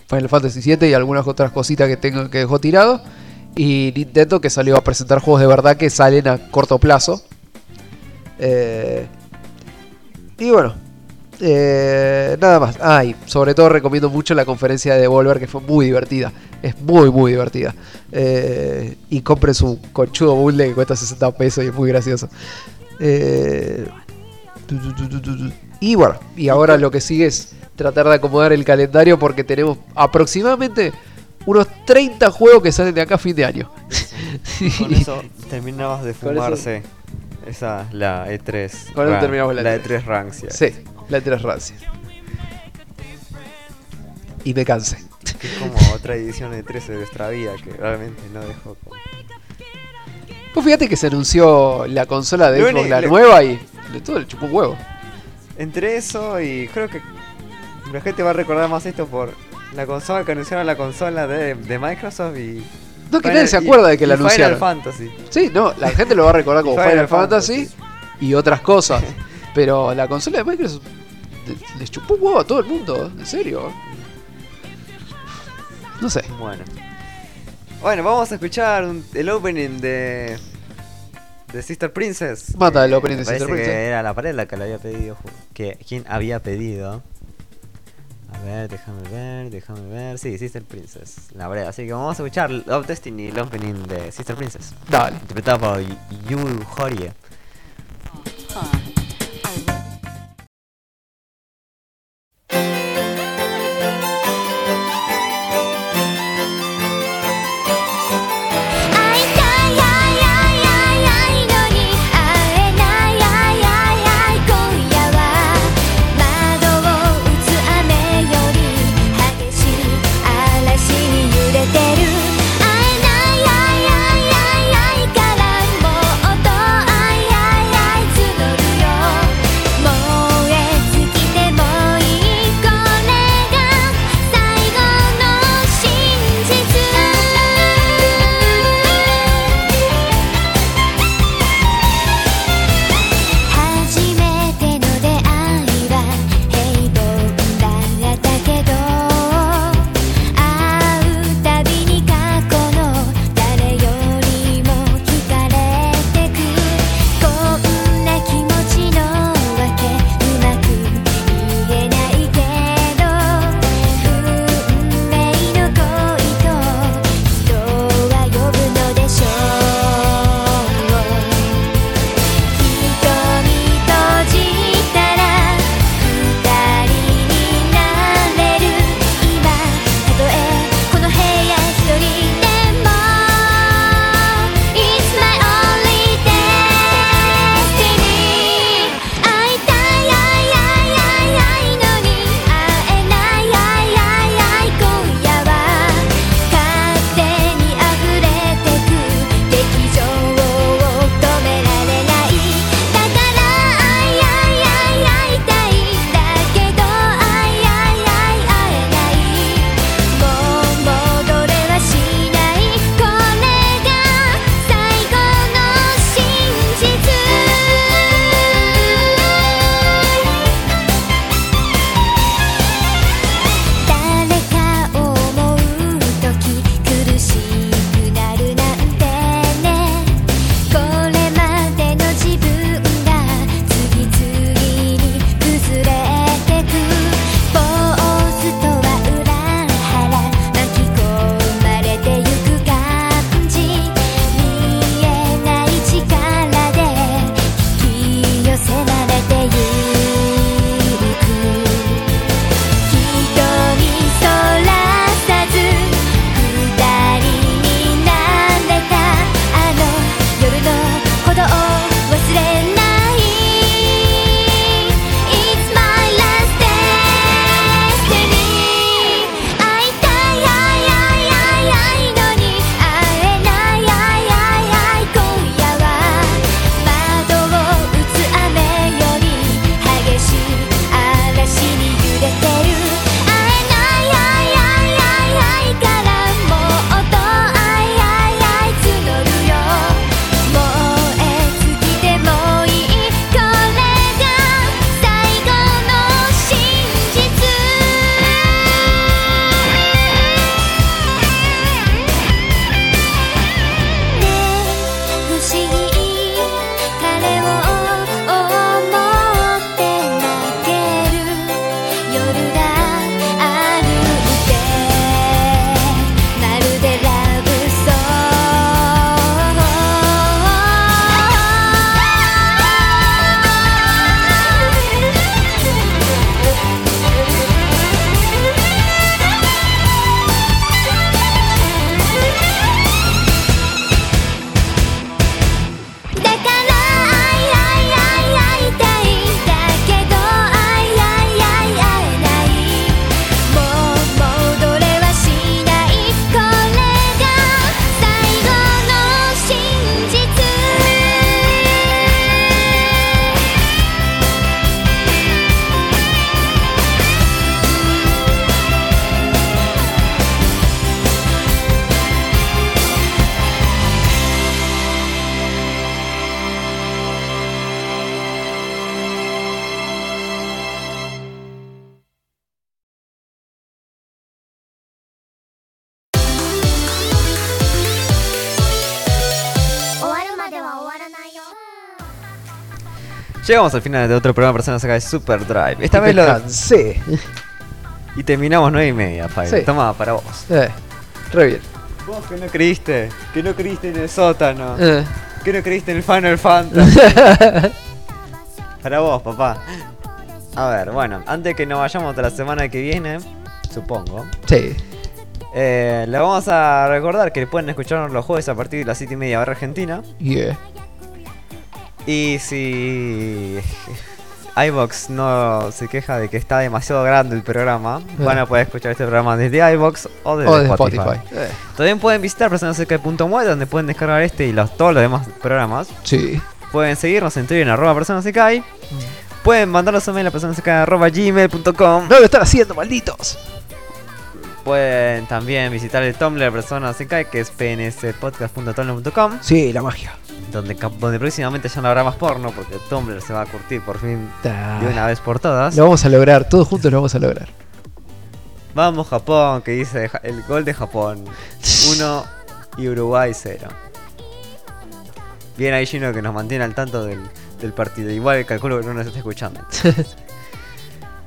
Final Fantasy VII y algunas otras cositas que tengo que dejó tirado. Y Nintendo que salió a presentar juegos de verdad que salen a corto plazo. Eh, y bueno, eh, nada más. Ah, y sobre todo recomiendo mucho la conferencia de Devolver que fue muy divertida. Es muy, muy divertida. Eh, y compren su conchudo bundle que cuesta 60 pesos y es muy gracioso. Eh, y bueno, y ahora lo que sigue es tratar de acomodar el calendario porque tenemos aproximadamente unos 30 juegos que salen de acá a fin de año. Con eso terminabas de fumarse esa, la E3. Con eso terminamos la la E3. E3 Rancia. Sí, la tres rancia. Y me cansé. Que es como *laughs* otra edición de 13 de nuestra vida que realmente no dejó como... Pues fíjate que se anunció la consola de Xbox, la le- nueva, y de todo el chupó un huevo. Entre eso y creo que la gente va a recordar más esto por la consola que anunciaron la consola de, de Microsoft y... No, que Final- nadie se y- acuerda de que la y Final anunciaron. Fantasy. Sí, no, la gente lo va a recordar como *laughs* Final, Fantasy, Fantasy. y otras cosas. *laughs* Pero la consola de Microsoft le- les chupó un huevo a todo el mundo, en serio. No sé. Bueno. Bueno, vamos a escuchar un- el opening de... De Sister Princess. Mata el Eh, opening de Sister Princess. que era la pared la que le había pedido. Que, ¿Quién había pedido? A ver, déjame ver, déjame ver. Sí, Sister Princess. La verdad, así que vamos a escuchar Love Destiny, el opening de Sister Princess. Dale. Interpretado por Yu Horie. Llegamos al final de otro programa Personas acá de Super Drive. Esta vez lo. cansé. Y terminamos 9 y media, Fire. Sí. Toma, para vos. Eh, re bien. Vos que no creíste, que no creíste en el sótano, Eh. que no creíste en el Final Fantasy. *laughs* para vos, papá. A ver, bueno, antes que nos vayamos hasta la semana que viene, supongo, sí. eh, le vamos a recordar que pueden escucharnos los jueves a partir de las 7 y media hora argentina. Yeah. Y si iBox no se queja de que está demasiado grande el programa, van a poder escuchar este programa desde iBox o desde O de Spotify. Spotify. Eh, También pueden visitar personasekai.mue donde pueden descargar este y los, todos los demás programas. Sí. Pueden seguirnos en Twitter en arroba personasekai. Pueden mandarnos un mail a personasekai arroba gmail.com. No lo están haciendo, malditos. Pueden también visitar el Tumblr de Personas que es pnspodcast.tumblr.com Sí, la magia. Donde, próximamente ya no habrá más porno porque Tumblr se va a curtir por fin Ta. de una vez por todas. Lo vamos a lograr, todos juntos lo vamos a lograr. Vamos Japón, que dice el gol de Japón *laughs* 1 y Uruguay 0. Bien ahí Gino que nos mantiene al tanto del, del partido. Igual calculo que no nos está escuchando. *laughs*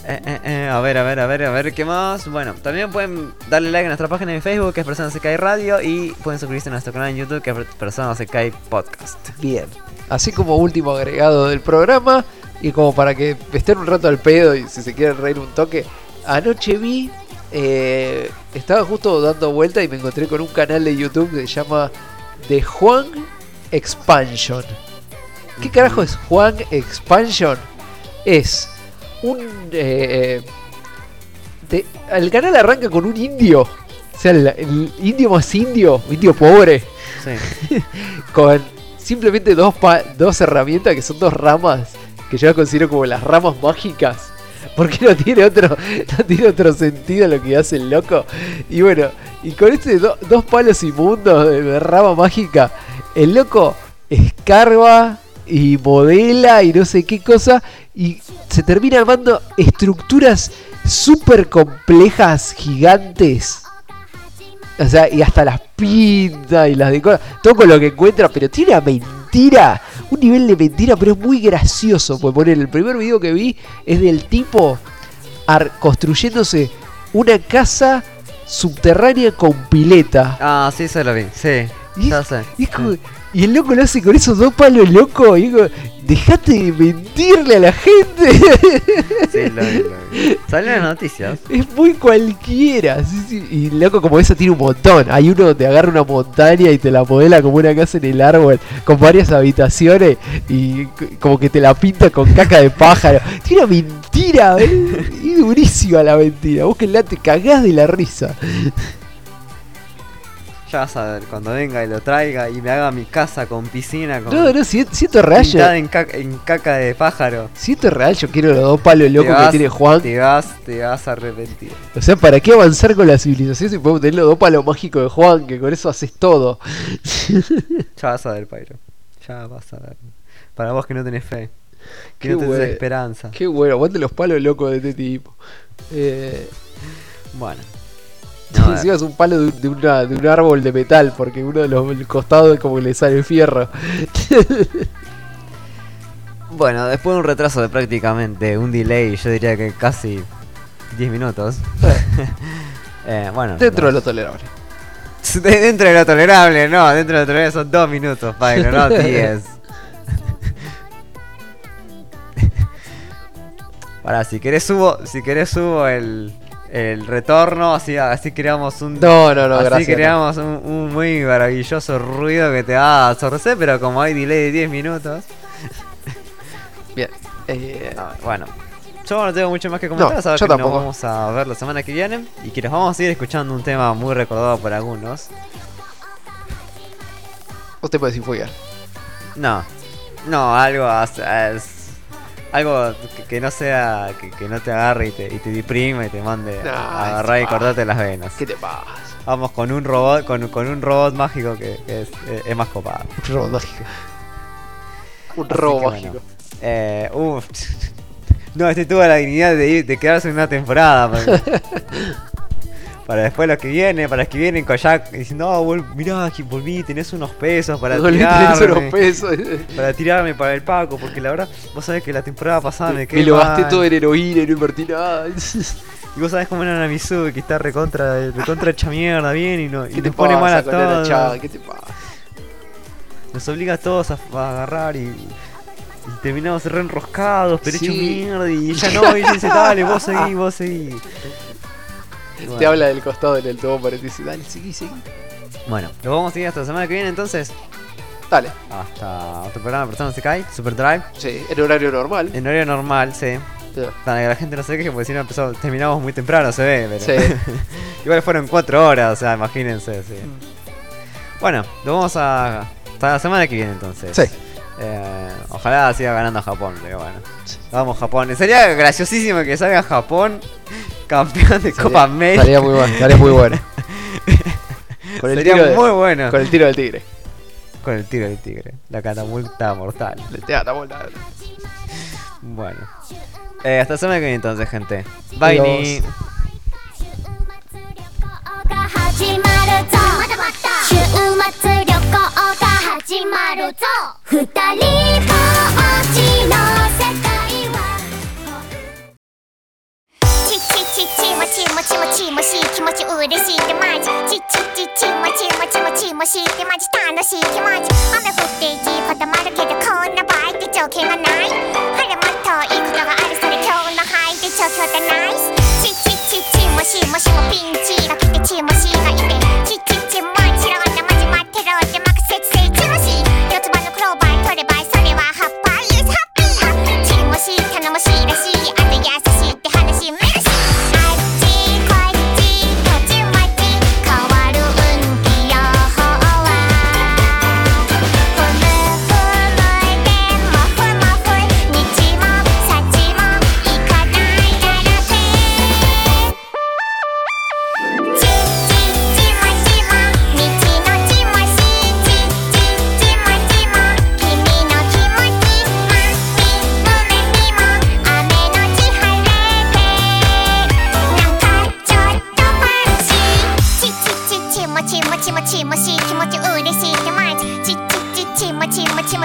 Eh, eh, eh, a ver, a ver, a ver, a ver, ¿qué más? Bueno, también pueden darle like a nuestra página en Facebook, que es Personas Se Cae Radio, y pueden suscribirse a nuestro canal en YouTube, que es Personas Se Cae Podcast. Bien. Así como último agregado del programa, y como para que estén un rato al pedo y si se quieren reír un toque, anoche vi, estaba justo dando vuelta y me encontré con un canal de YouTube que se llama The Juan Expansion. ¿Qué carajo es Juan Expansion? Es un... eh, de- el canal arranca con un indio. O sea, el, el indio más indio, indio pobre Sí. *laughs* con simplemente dos, pa- dos herramientas que son dos ramas que yo las considero como las ramas mágicas. Porque no tiene otro, no tiene otro sentido lo que hace el loco. Y bueno, y con este do- dos palos inmundos de, de rama mágica, el loco escarba y modela y no sé qué cosa. Y se termina armando estructuras súper complejas, gigantes. O sea, y hasta las pinta y las decora. Todo con lo que encuentra, pero tiene una mentira. Un nivel de mentira, pero es muy gracioso. Pues poner el primer video que vi es del tipo construyéndose una casa subterránea con pileta. Ah, sí, se lo vi, sí. Y, Ya es- sé. y es como- y el loco lo hace con esos dos palos locos. Y digo, dejate de mentirle a la gente. Sí, lo vi, lo vi. Salió en las noticias. Es muy cualquiera. sí, sí. Y loco, como eso tiene un montón. Hay uno donde agarra una montaña y te la modela como una casa en el árbol, con varias habitaciones y como que te la pinta con caca de pájaro. Tiene una mentira, ¿eh? y durísima la mentira. Búsquenla, te cagás de la risa. Ya vas a ver, cuando venga y lo traiga y me haga mi casa con piscina, con No, no, si, si esto es real, yo, en, caca, en caca de pájaro. si esto es real, yo quiero los dos palos locos que tiene Juan. Te vas, te vas a arrepentir. O sea, ¿para qué avanzar con la civilización si podemos tener los dos palos mágicos de Juan? Que con eso haces todo. *laughs* Ya vas a ver, Pyro. Ya vas a ver. Para vos que no tenés fe. Que Qué no tenés bueno. esperanza. Qué bueno, aguante los palos locos de este tipo. Eh, Bueno. *laughs* No, *laughs* encima es un palo de, un- de una- de un árbol de metal, porque uno de los costados es como que le sale fierro. *laughs* Bueno, después de un retraso de prácticamente un delay, yo diría que casi 10 minutos. Eh, bueno. Dentro de lo tolerable. De- Dentro de lo tolerable, no, dentro de lo tolerable son 2 minutos, Pyro, no 10. Para, si querés subo, si querés subo el, el retorno, así, así creamos un No, no, no, así gracias. creamos un, un muy maravilloso ruido que te va a sorprender, pero como hay delay de 10 minutos. *laughs* Bien. Eh, no, bueno. Yo no tengo mucho más que comentar, No, sabes que nos vamos a ver la semana que viene y que nos vamos a ir escuchando un tema muy recordado por algunos. usted puede decir follar. No, no, algo as- as- algo que, que no sea, que, que no te agarre y te, y te deprime y te mande a agarrar y cortarte las venas. ¿Qué te pasa? Vamos con un robot, con, con un robot mágico que, que es, eh, es más copado. Un robo mágico. Un Así robo que mágico. bueno. Eh, uf. *laughs* No, este tuvo la dignidad de, ir, de quedarse en una temporada. *laughs* Para después los que vienen, para los que vienen con Jack diciendo, no, vol mirá, que volví, tenés unos pesos para No tirarme. unos pesos. *laughs* Para tirarme para el Paco, porque la verdad, vos sabés que la temporada pasada me quedé Me lo gasté todo en heroína y no invertí nada. *laughs* Y vos sabés cómo era Namizu, que está recontra, recontra hecha mierda, bien y, no, y ¿Qué te pone mal a todos. Te pasa? Nos obliga a todos a, a agarrar y, y terminamos re enroscados, pero Sí. hecho mierda. Y ella *laughs* no, y ella dice, dale, vos seguí, vos Te habla del costado del altavoz para te dice, dale, seguí, seguí. Bueno, lo vamos a seguir hasta la semana que viene entonces. Dale. Hasta otro programa, Persona se cae, Super Drive. Sí, en horario normal. En horario normal, sí. Para que la gente no se queje, porque si no empezamos, terminamos muy temprano, se ve, pero. Sí. *laughs* Igual fueron cuatro horas, o sea, imagínense, sí. Bueno, lo vamos a. Hasta la semana que viene entonces. Sí. Eh, ojalá siga ganando Japón, pero bueno. Vamos, Japón. Sería graciosísimo que salga Japón campeón de Copa América. Estaría muy bueno, estaría muy bueno. *laughs* Con el, Sería tiro de- muy bueno. con el tiro del tigre. Con el tiro del tigre. La catapulta mortal. La. Bueno. Eh, hasta semana que viene entonces, gente. Bye. Adiós. ni. が始まるぞ週末旅行が始まるぞ二人ぼっちの世界はチチチチもチもチもチもしい気持ち嬉しいってマジチチチチもチもチもチもしいってマジ楽しい気持ち雨降って地固まるけどこんな場合って条件がない晴れもっといいことがあるそれ今日の範囲で状況だナイスチチチチもしもしもピンチが来てチもしがいてチチチもちろんなマジ待ってろってマクセツセチもし四つ葉のクローバー取ればそれはハッパーユースハッピーチもし頼もしいらしいあと優しい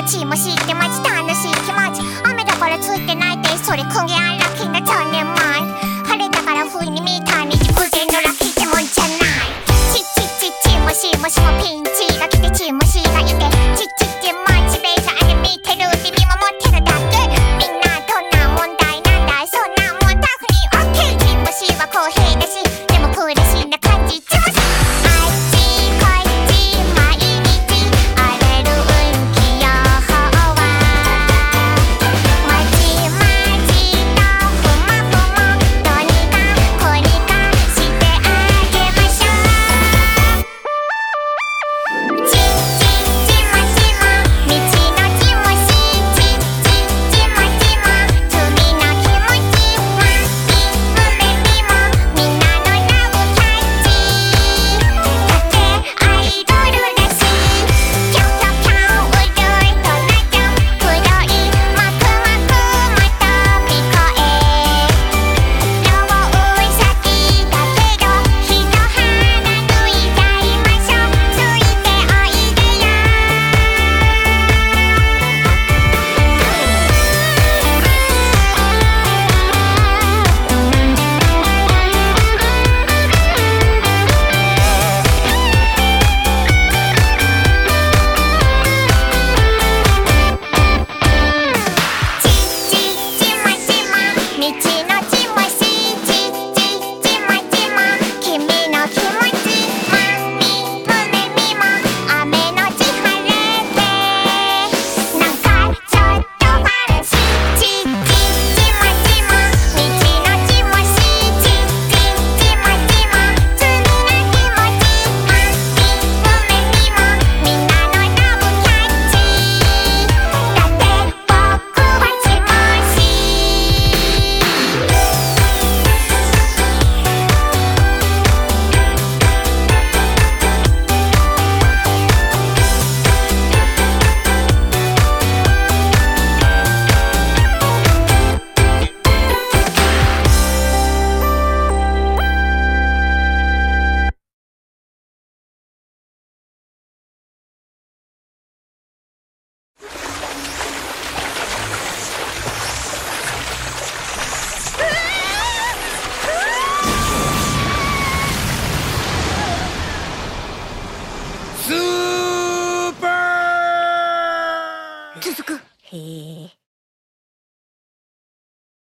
ちもちもちもしってマジ楽しい気持ち雨だからついてないでそれ今夜ラッキーなチャンネル前晴れだから不意に見たに偶然のラッキーってもんじゃないちちちちもしもしもピンチが来てちもし